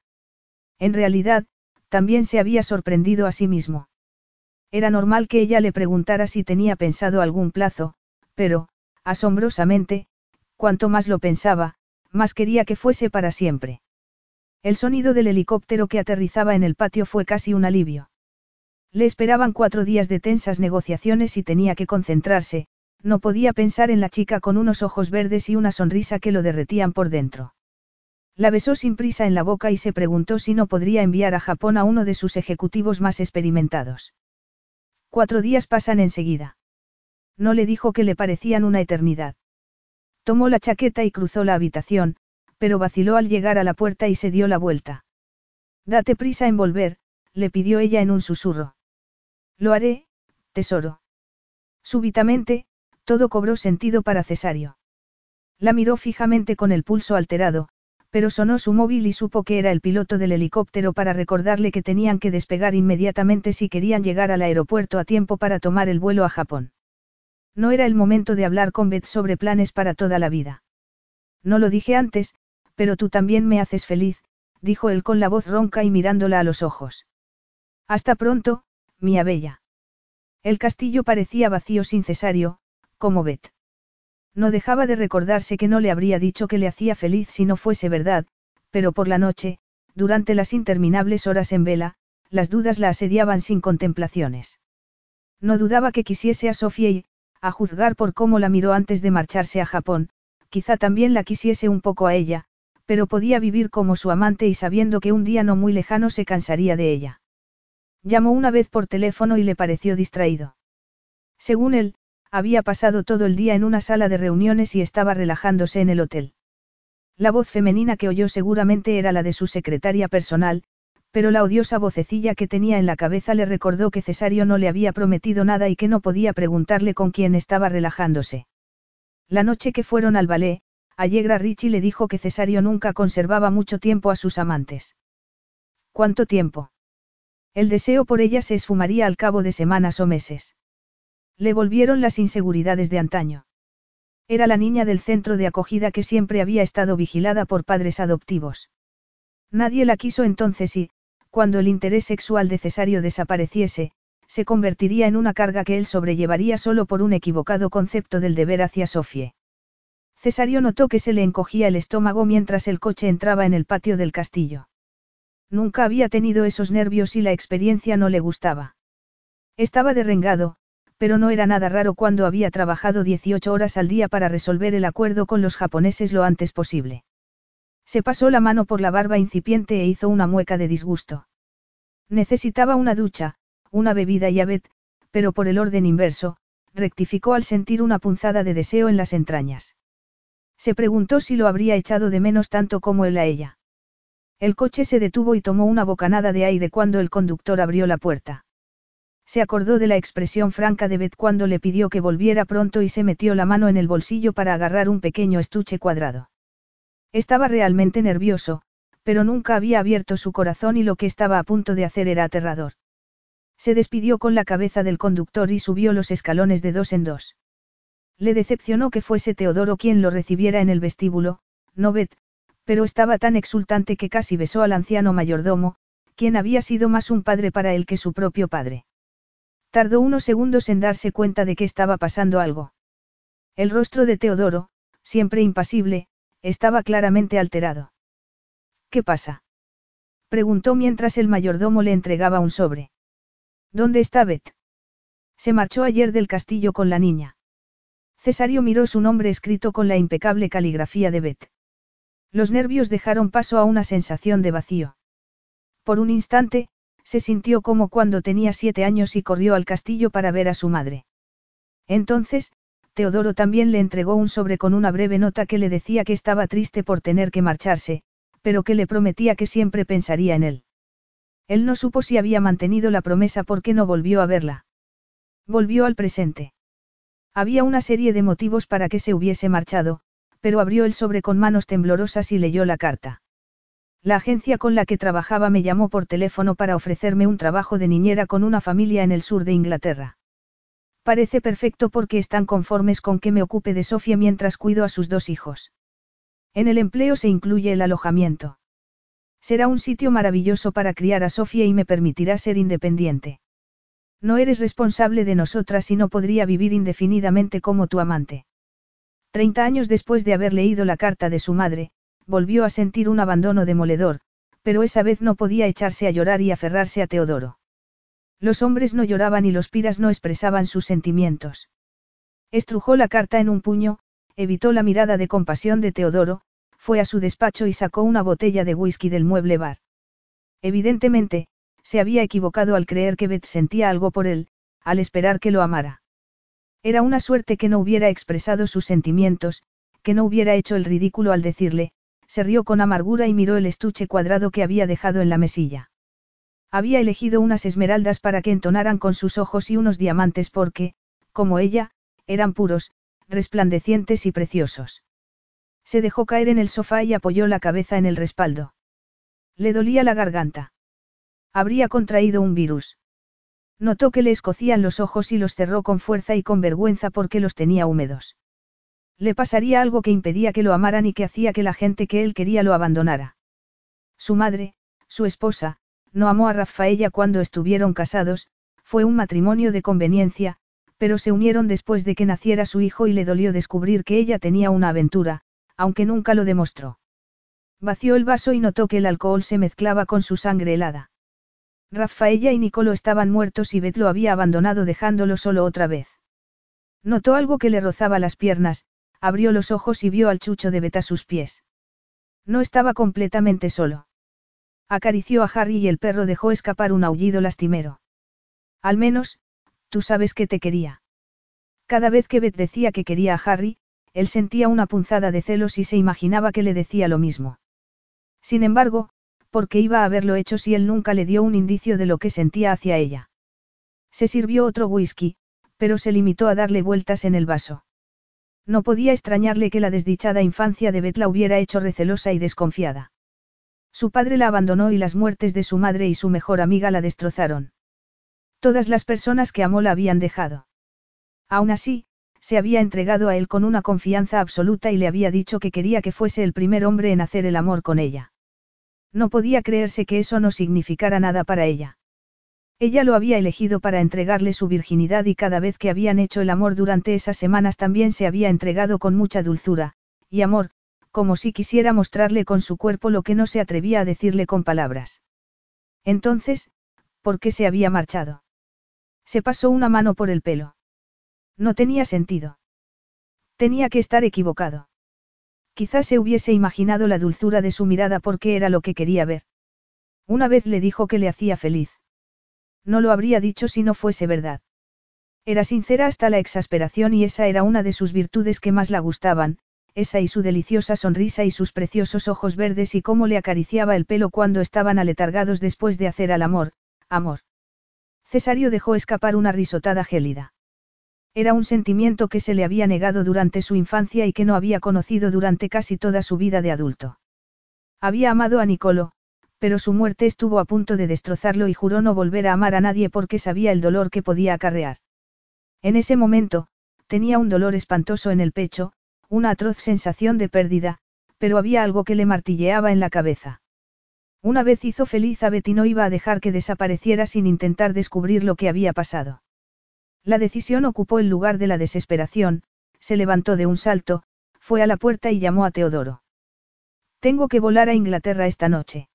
En realidad, también se había sorprendido a sí mismo. Era normal que ella le preguntara si tenía pensado algún plazo, pero, asombrosamente, cuanto más lo pensaba, más quería que fuese para siempre. El sonido del helicóptero que aterrizaba en el patio fue casi un alivio. Le esperaban cuatro días de tensas negociaciones y tenía que concentrarse, no podía pensar en la chica con unos ojos verdes y una sonrisa que lo derretían por dentro. La besó sin prisa en la boca y se preguntó si no podría enviar a Japón a uno de sus ejecutivos más experimentados. Cuatro días pasan enseguida. No le dijo que le parecían una eternidad. Tomó la chaqueta y cruzó la habitación, pero vaciló al llegar a la puerta y se dio la vuelta. Date prisa en volver, le pidió ella en un susurro. Lo haré, tesoro. Súbitamente, todo cobró sentido para Cesario. La miró fijamente con el pulso alterado, pero sonó su móvil y supo que era el piloto del helicóptero para recordarle que tenían que despegar inmediatamente si querían llegar al aeropuerto a tiempo para tomar el vuelo a Japón. No era el momento de hablar con Beth sobre planes para toda la vida. No lo dije antes, pero tú también me haces feliz, dijo él con la voz ronca y mirándola a los ojos. Hasta pronto, mía bella. El castillo parecía vacío sin cesario, como Beth. No dejaba de recordarse que no le habría dicho que le hacía feliz si no fuese verdad, pero por la noche, durante las interminables horas en vela, las dudas la asediaban sin contemplaciones. No dudaba que quisiese a Sofía y, a juzgar por cómo la miró antes de marcharse a Japón, quizá también la quisiese un poco a ella, pero podía vivir como su amante y sabiendo que un día no muy lejano se cansaría de ella. Llamó una vez por teléfono y le pareció distraído. Según él, había pasado todo el día en una sala de reuniones y estaba relajándose en el hotel. La voz femenina que oyó seguramente era la de su secretaria personal, pero la odiosa vocecilla que tenía en la cabeza le recordó que Cesario no le había prometido nada y que no podía preguntarle con quién estaba relajándose. La noche que fueron al ballet, Allegra Richie le dijo que Cesario nunca conservaba mucho tiempo a sus amantes. ¿Cuánto tiempo? El deseo por ella se esfumaría al cabo de semanas o meses. Le volvieron las inseguridades de antaño. Era la niña del centro de acogida que siempre había estado vigilada por padres adoptivos. Nadie la quiso entonces y, cuando el interés sexual de Cesario desapareciese, se convertiría en una carga que él sobrellevaría solo por un equivocado concepto del deber hacia Sofie. Cesario notó que se le encogía el estómago mientras el coche entraba en el patio del castillo. Nunca había tenido esos nervios y la experiencia no le gustaba. Estaba derrengado, pero no era nada raro cuando había trabajado 18 horas al día para resolver el acuerdo con los japoneses lo antes posible. Se pasó la mano por la barba incipiente e hizo una mueca de disgusto. Necesitaba una ducha, una bebida y abed, pero por el orden inverso, rectificó al sentir una punzada de deseo en las entrañas. Se preguntó si lo habría echado de menos tanto como él a ella. El coche se detuvo y tomó una bocanada de aire cuando el conductor abrió la puerta. Se acordó de la expresión franca de Beth cuando le pidió que volviera pronto y se metió la mano en el bolsillo para agarrar un pequeño estuche cuadrado. Estaba realmente nervioso, pero nunca había abierto su corazón y lo que estaba a punto de hacer era aterrador. Se despidió con la cabeza del conductor y subió los escalones de dos en dos. Le decepcionó que fuese Teodoro quien lo recibiera en el vestíbulo, no Beth, Pero estaba tan exultante que casi besó al anciano mayordomo, quien había sido más un padre para él que su propio padre. Tardó unos segundos en darse cuenta de que estaba pasando algo. El rostro de Teodoro, siempre impasible, estaba claramente alterado. ¿Qué pasa? preguntó mientras el mayordomo le entregaba un sobre. ¿Dónde está Beth? Se marchó ayer del castillo con la niña. Cesario miró su nombre escrito con la impecable caligrafía de Beth. Los nervios dejaron paso a una sensación de vacío. Por un instante, se sintió como cuando tenía siete años y corrió al castillo para ver a su madre. Entonces, Teodoro también le entregó un sobre con una breve nota que le decía que estaba triste por tener que marcharse, pero que le prometía que siempre pensaría en él. Él no supo si había mantenido la promesa porque no volvió a verla. Volvió al presente. Había una serie de motivos para que se hubiese marchado, pero abrió el sobre con manos temblorosas y leyó la carta. La agencia con la que trabajaba me llamó por teléfono para ofrecerme un trabajo de niñera con una familia en el sur de Inglaterra. Parece perfecto porque están conformes con que me ocupe de Sofía mientras cuido a sus dos hijos. En el empleo se incluye el alojamiento. Será un sitio maravilloso para criar a Sofía y me permitirá ser independiente. No eres responsable de nosotras y no podría vivir indefinidamente como tu amante. Treinta años después de haber leído la carta de su madre, volvió a sentir un abandono demoledor, pero esa vez no podía echarse a llorar y aferrarse a Teodoro. Los hombres no lloraban y los piras no expresaban sus sentimientos. Estrujó la carta en un puño, evitó la mirada de compasión de Teodoro, fue a su despacho y sacó una botella de whisky del mueble bar. Evidentemente, se había equivocado al creer que Beth sentía algo por él, al esperar que lo amara. Era una suerte que no hubiera expresado sus sentimientos, que no hubiera hecho el ridículo al decirle, se rió con amargura y miró el estuche cuadrado que había dejado en la mesilla. Había elegido unas esmeraldas para que entonaran con sus ojos y unos diamantes porque, como ella, eran puros, resplandecientes y preciosos. Se dejó caer en el sofá y apoyó la cabeza en el respaldo. Le dolía la garganta. Habría contraído un virus. Notó que le escocían los ojos y los cerró con fuerza y con vergüenza porque los tenía húmedos. Le pasaría algo que impedía que lo amaran y que hacía que la gente que él quería lo abandonara. Su madre, su esposa, no amó a Rafaella cuando estuvieron casados, fue un matrimonio de conveniencia, pero se unieron después de que naciera su hijo y le dolió descubrir que ella tenía una aventura, aunque nunca lo demostró. Vació el vaso y notó que el alcohol se mezclaba con su sangre helada. Rafaella y Nicolo estaban muertos y Beth lo había abandonado dejándolo solo otra vez. Notó algo que le rozaba las piernas, abrió los ojos y vio al chucho de Beth a sus pies. No estaba completamente solo. Acarició a Harry y el perro dejó escapar un aullido lastimero. Al menos, tú sabes que te quería. Cada vez que Beth decía que quería a Harry, él sentía una punzada de celos y se imaginaba que le decía lo mismo. Sin embargo, ¿por qué iba a haberlo hecho si él nunca le dio un indicio de lo que sentía hacia ella? Se sirvió otro whisky, pero se limitó a darle vueltas en el vaso. No podía extrañarle que la desdichada infancia de Beth la hubiera hecho recelosa y desconfiada. Su padre la abandonó y las muertes de su madre y su mejor amiga la destrozaron. Todas las personas que amó la habían dejado. Aún así, se había entregado a él con una confianza absoluta y le había dicho que quería que fuese el primer hombre en hacer el amor con ella. No podía creerse que eso no significara nada para ella. Ella lo había elegido para entregarle su virginidad y cada vez que habían hecho el amor durante esas semanas también se había entregado con mucha dulzura, y amor, como si quisiera mostrarle con su cuerpo lo que no se atrevía a decirle con palabras. Entonces, ¿por qué se había marchado? Se pasó una mano por el pelo. No tenía sentido. Tenía que estar equivocado. Quizás se hubiese imaginado la dulzura de su mirada porque era lo que quería ver. Una vez le dijo que le hacía feliz. No lo habría dicho si no fuese verdad. Era sincera hasta la exasperación y esa era una de sus virtudes que más la gustaban, esa y su deliciosa sonrisa y sus preciosos ojos verdes y cómo le acariciaba el pelo cuando estaban aletargados después de hacer al amor, amor. Cesario dejó escapar una risotada gélida. Era un sentimiento que se le había negado durante su infancia y que no había conocido durante casi toda su vida de adulto. Había amado a Nicolo, pero su muerte estuvo a punto de destrozarlo y juró no volver a amar a nadie porque sabía el dolor que podía acarrear. En ese momento, tenía un dolor espantoso en el pecho, una atroz sensación de pérdida, pero había algo que le martilleaba en la cabeza. Una vez hizo feliz a Betty no iba a dejar que desapareciera sin intentar descubrir lo que había pasado. La decisión ocupó el lugar de la desesperación, se levantó de un salto, fue a la puerta y llamó a Teodoro. Tengo que volar a Inglaterra esta noche.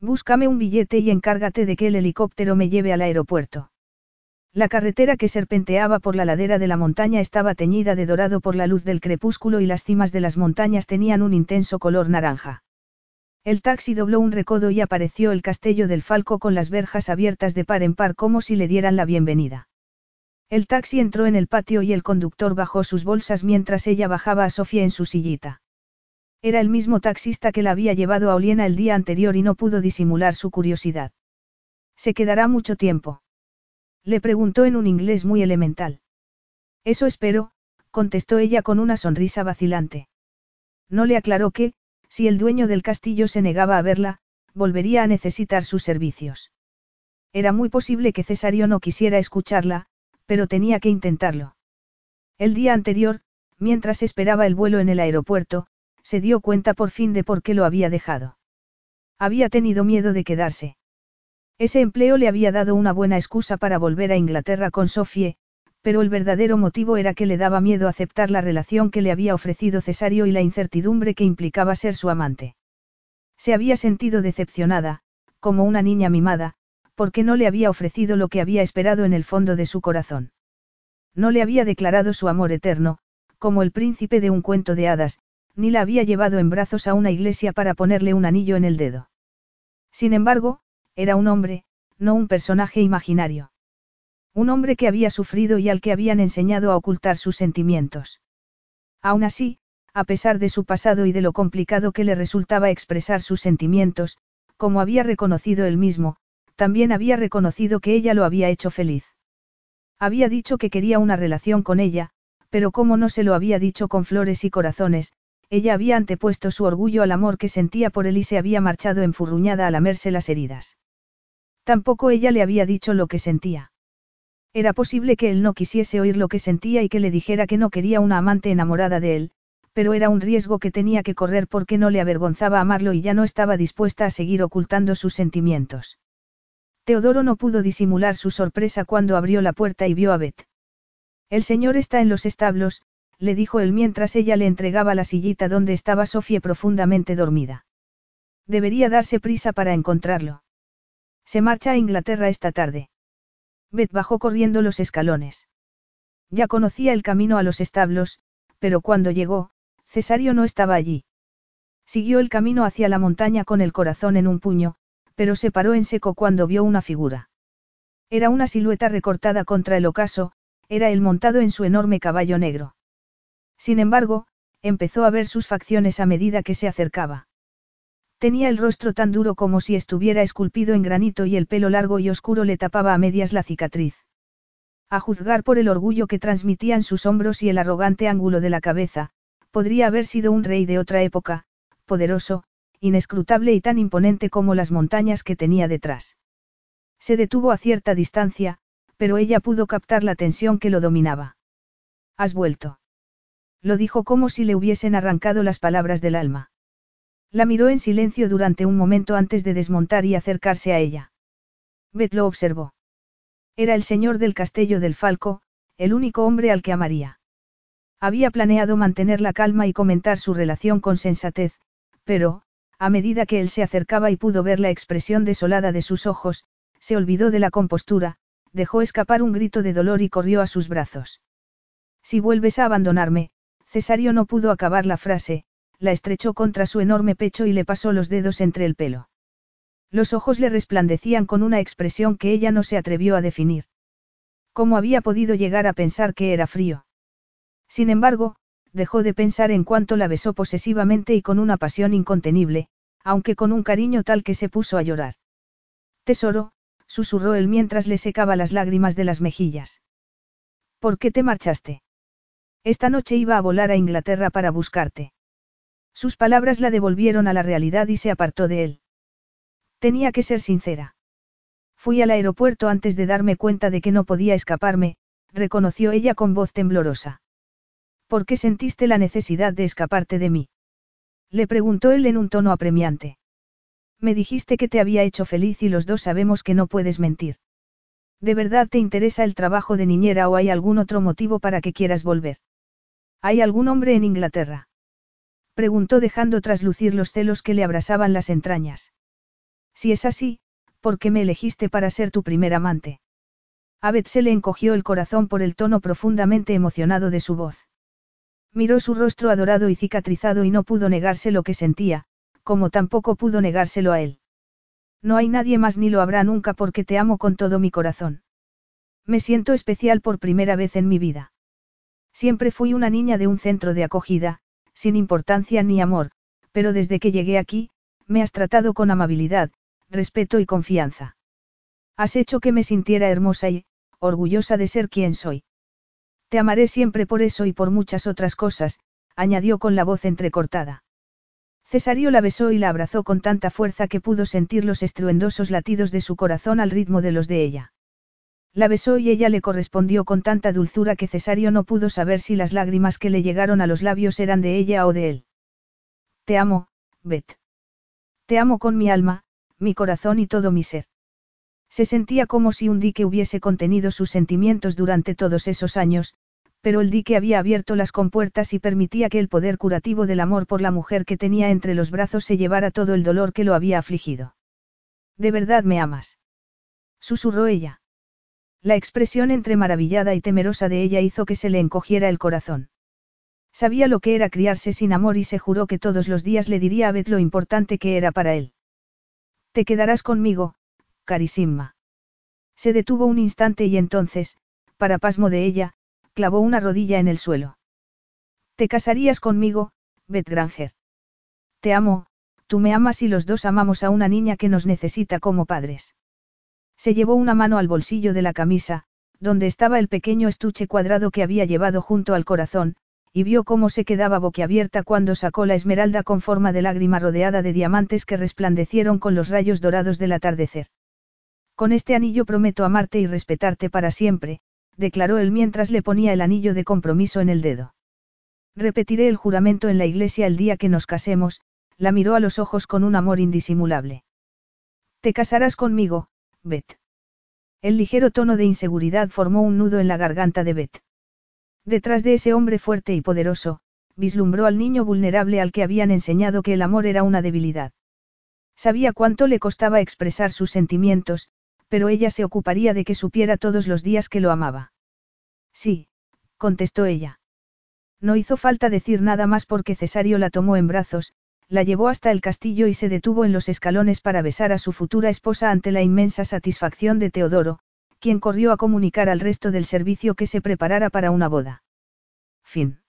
Búscame un billete y encárgate de que el helicóptero me lleve al aeropuerto. La carretera que serpenteaba por la ladera de la montaña estaba teñida de dorado por la luz del crepúsculo y las cimas de las montañas tenían un intenso color naranja. El taxi dobló un recodo y apareció el castillo del Falco con las verjas abiertas de par en par como si le dieran la bienvenida. El taxi entró en el patio y el conductor bajó sus bolsas mientras ella bajaba a Sofía en su sillita. Era el mismo taxista que la había llevado a Oliena el día anterior y no pudo disimular su curiosidad. ¿Se quedará mucho tiempo? Le preguntó en un inglés muy elemental. Eso espero, contestó ella con una sonrisa vacilante. No le aclaró que, si el dueño del castillo se negaba a verla, volvería a necesitar sus servicios. Era muy posible que Cesario no quisiera escucharla, pero tenía que intentarlo. El día anterior, mientras esperaba el vuelo en el aeropuerto, se dio cuenta por fin de por qué lo había dejado. Había tenido miedo de quedarse. Ese empleo le había dado una buena excusa para volver a Inglaterra con Sofie, pero el verdadero motivo era que le daba miedo aceptar la relación que le había ofrecido Cesario y la incertidumbre que implicaba ser su amante. Se había sentido decepcionada, como una niña mimada, porque no le había ofrecido lo que había esperado en el fondo de su corazón. No le había declarado su amor eterno, como el príncipe de un cuento de hadas, ni la había llevado en brazos a una iglesia para ponerle un anillo en el dedo. Sin embargo, era un hombre, no un personaje imaginario. Un hombre que había sufrido y al que habían enseñado a ocultar sus sentimientos. Aún así, a pesar de su pasado y de lo complicado que le resultaba expresar sus sentimientos, como había reconocido él mismo, también había reconocido que ella lo había hecho feliz. Había dicho que quería una relación con ella, pero como no se lo había dicho con flores y corazones, ella había antepuesto su orgullo al amor que sentía por él y se había marchado enfurruñada a lamerse las heridas. Tampoco ella le había dicho lo que sentía. Era posible que él no quisiese oír lo que sentía y que le dijera que no quería una amante enamorada de él, pero era un riesgo que tenía que correr porque no le avergonzaba amarlo y ya no estaba dispuesta a seguir ocultando sus sentimientos. Teodoro no pudo disimular su sorpresa cuando abrió la puerta y vio a Beth. El señor está en los establos, le dijo él mientras ella le entregaba la sillita donde estaba Sofía profundamente dormida. Debería darse prisa para encontrarlo. Se marcha a Inglaterra esta tarde. Beth bajó corriendo los escalones. Ya conocía el camino a los establos, pero cuando llegó, Cesario no estaba allí. Siguió el camino hacia la montaña con el corazón en un puño, pero se paró en seco cuando vio una figura. Era una silueta recortada contra el ocaso, era él montado en su enorme caballo negro. Sin embargo, empezó a ver sus facciones a medida que se acercaba. Tenía el rostro tan duro como si estuviera esculpido en granito y el pelo largo y oscuro le tapaba a medias la cicatriz. A juzgar por el orgullo que transmitían sus hombros y el arrogante ángulo de la cabeza, podría haber sido un rey de otra época, poderoso, inescrutable y tan imponente como las montañas que tenía detrás. Se detuvo a cierta distancia, pero ella pudo captar la tensión que lo dominaba. Has vuelto. Lo dijo como si le hubiesen arrancado las palabras del alma. La miró en silencio durante un momento antes de desmontar y acercarse a ella. Beth lo observó. Era el señor del castillo del Falco, el único hombre al que amaría. Había planeado mantener la calma y comentar su relación con sensatez, pero, a medida que él se acercaba y pudo ver la expresión desolada de sus ojos, se olvidó de la compostura, dejó escapar un grito de dolor y corrió a sus brazos. Si vuelves a abandonarme, Cesario no pudo acabar la frase, la estrechó contra su enorme pecho y le pasó los dedos entre el pelo. Los ojos le resplandecían con una expresión que ella no se atrevió a definir. ¿Cómo había podido llegar a pensar que era frío? Sin embargo, dejó de pensar en cuanto la besó posesivamente y con una pasión incontenible, aunque con un cariño tal que se puso a llorar. Tesoro, susurró él mientras le secaba las lágrimas de las mejillas. ¿Por qué te marchaste? Esta noche iba a volar a Inglaterra para buscarte. Sus palabras la devolvieron a la realidad y se apartó de él. Tenía que ser sincera. Fui al aeropuerto antes de darme cuenta de que no podía escaparme, reconoció ella con voz temblorosa. ¿Por qué sentiste la necesidad de escaparte de mí? Le preguntó él en un tono apremiante. Me dijiste que te había hecho feliz y los dos sabemos que no puedes mentir. ¿De verdad te interesa el trabajo de niñera o hay algún otro motivo para que quieras volver? ¿Hay algún hombre en Inglaterra? Preguntó dejando traslucir los celos que le abrasaban las entrañas. Si es así, ¿por qué me elegiste para ser tu primer amante? A Beth se le encogió el corazón por el tono profundamente emocionado de su voz. Miró su rostro adorado y cicatrizado y no pudo negarse lo que sentía, como tampoco pudo negárselo a él. No hay nadie más ni lo habrá nunca porque te amo con todo mi corazón. Me siento especial por primera vez en mi vida. Siempre fui una niña de un centro de acogida, sin importancia ni amor, pero desde que llegué aquí, me has tratado con amabilidad, respeto y confianza. Has hecho que me sintiera hermosa y, orgullosa de ser quien soy. Te amaré siempre por eso y por muchas otras cosas, añadió con la voz entrecortada. Cesario la besó y la abrazó con tanta fuerza que pudo sentir los estruendosos latidos de su corazón al ritmo de los de ella. La besó y ella le correspondió con tanta dulzura que Cesario no pudo saber si las lágrimas que le llegaron a los labios eran de ella o de él. Te amo, Beth. Te amo con mi alma, mi corazón y todo mi ser. Se sentía como si un dique hubiese contenido sus sentimientos durante todos esos años, pero el dique había abierto las compuertas y permitía que el poder curativo del amor por la mujer que tenía entre los brazos se llevara todo el dolor que lo había afligido. ¿De verdad me amas? susurró ella. La expresión entre maravillada y temerosa de ella hizo que se le encogiera el corazón. Sabía lo que era criarse sin amor y se juró que todos los días le diría a Beth lo importante que era para él. Te quedarás conmigo, carísima. Se detuvo un instante y entonces, para pasmo de ella, clavó una rodilla en el suelo. Te casarías conmigo, Beth Granger. Te amo, tú me amas y los dos amamos a una niña que nos necesita como padres. Se llevó una mano al bolsillo de la camisa, donde estaba el pequeño estuche cuadrado que había llevado junto al corazón, y vio cómo se quedaba boquiabierta cuando sacó la esmeralda con forma de lágrima rodeada de diamantes que resplandecieron con los rayos dorados del atardecer. Con este anillo prometo amarte y respetarte para siempre, declaró él mientras le ponía el anillo de compromiso en el dedo. Repetiré el juramento en la iglesia el día que nos casemos, la miró a los ojos con un amor indisimulable. Te casarás conmigo, Beth. El ligero tono de inseguridad formó un nudo en la garganta de Beth. Detrás de ese hombre fuerte y poderoso, vislumbró al niño vulnerable al que habían enseñado que el amor era una debilidad. Sabía cuánto le costaba expresar sus sentimientos, pero ella se ocuparía de que supiera todos los días que lo amaba. Sí, contestó ella. No hizo falta decir nada más porque Cesario la tomó en brazos, la llevó hasta el castillo y se detuvo en los escalones para besar a su futura esposa ante la inmensa satisfacción de Teodoro, quien corrió a comunicar al resto del servicio que se preparara para una boda. Fin.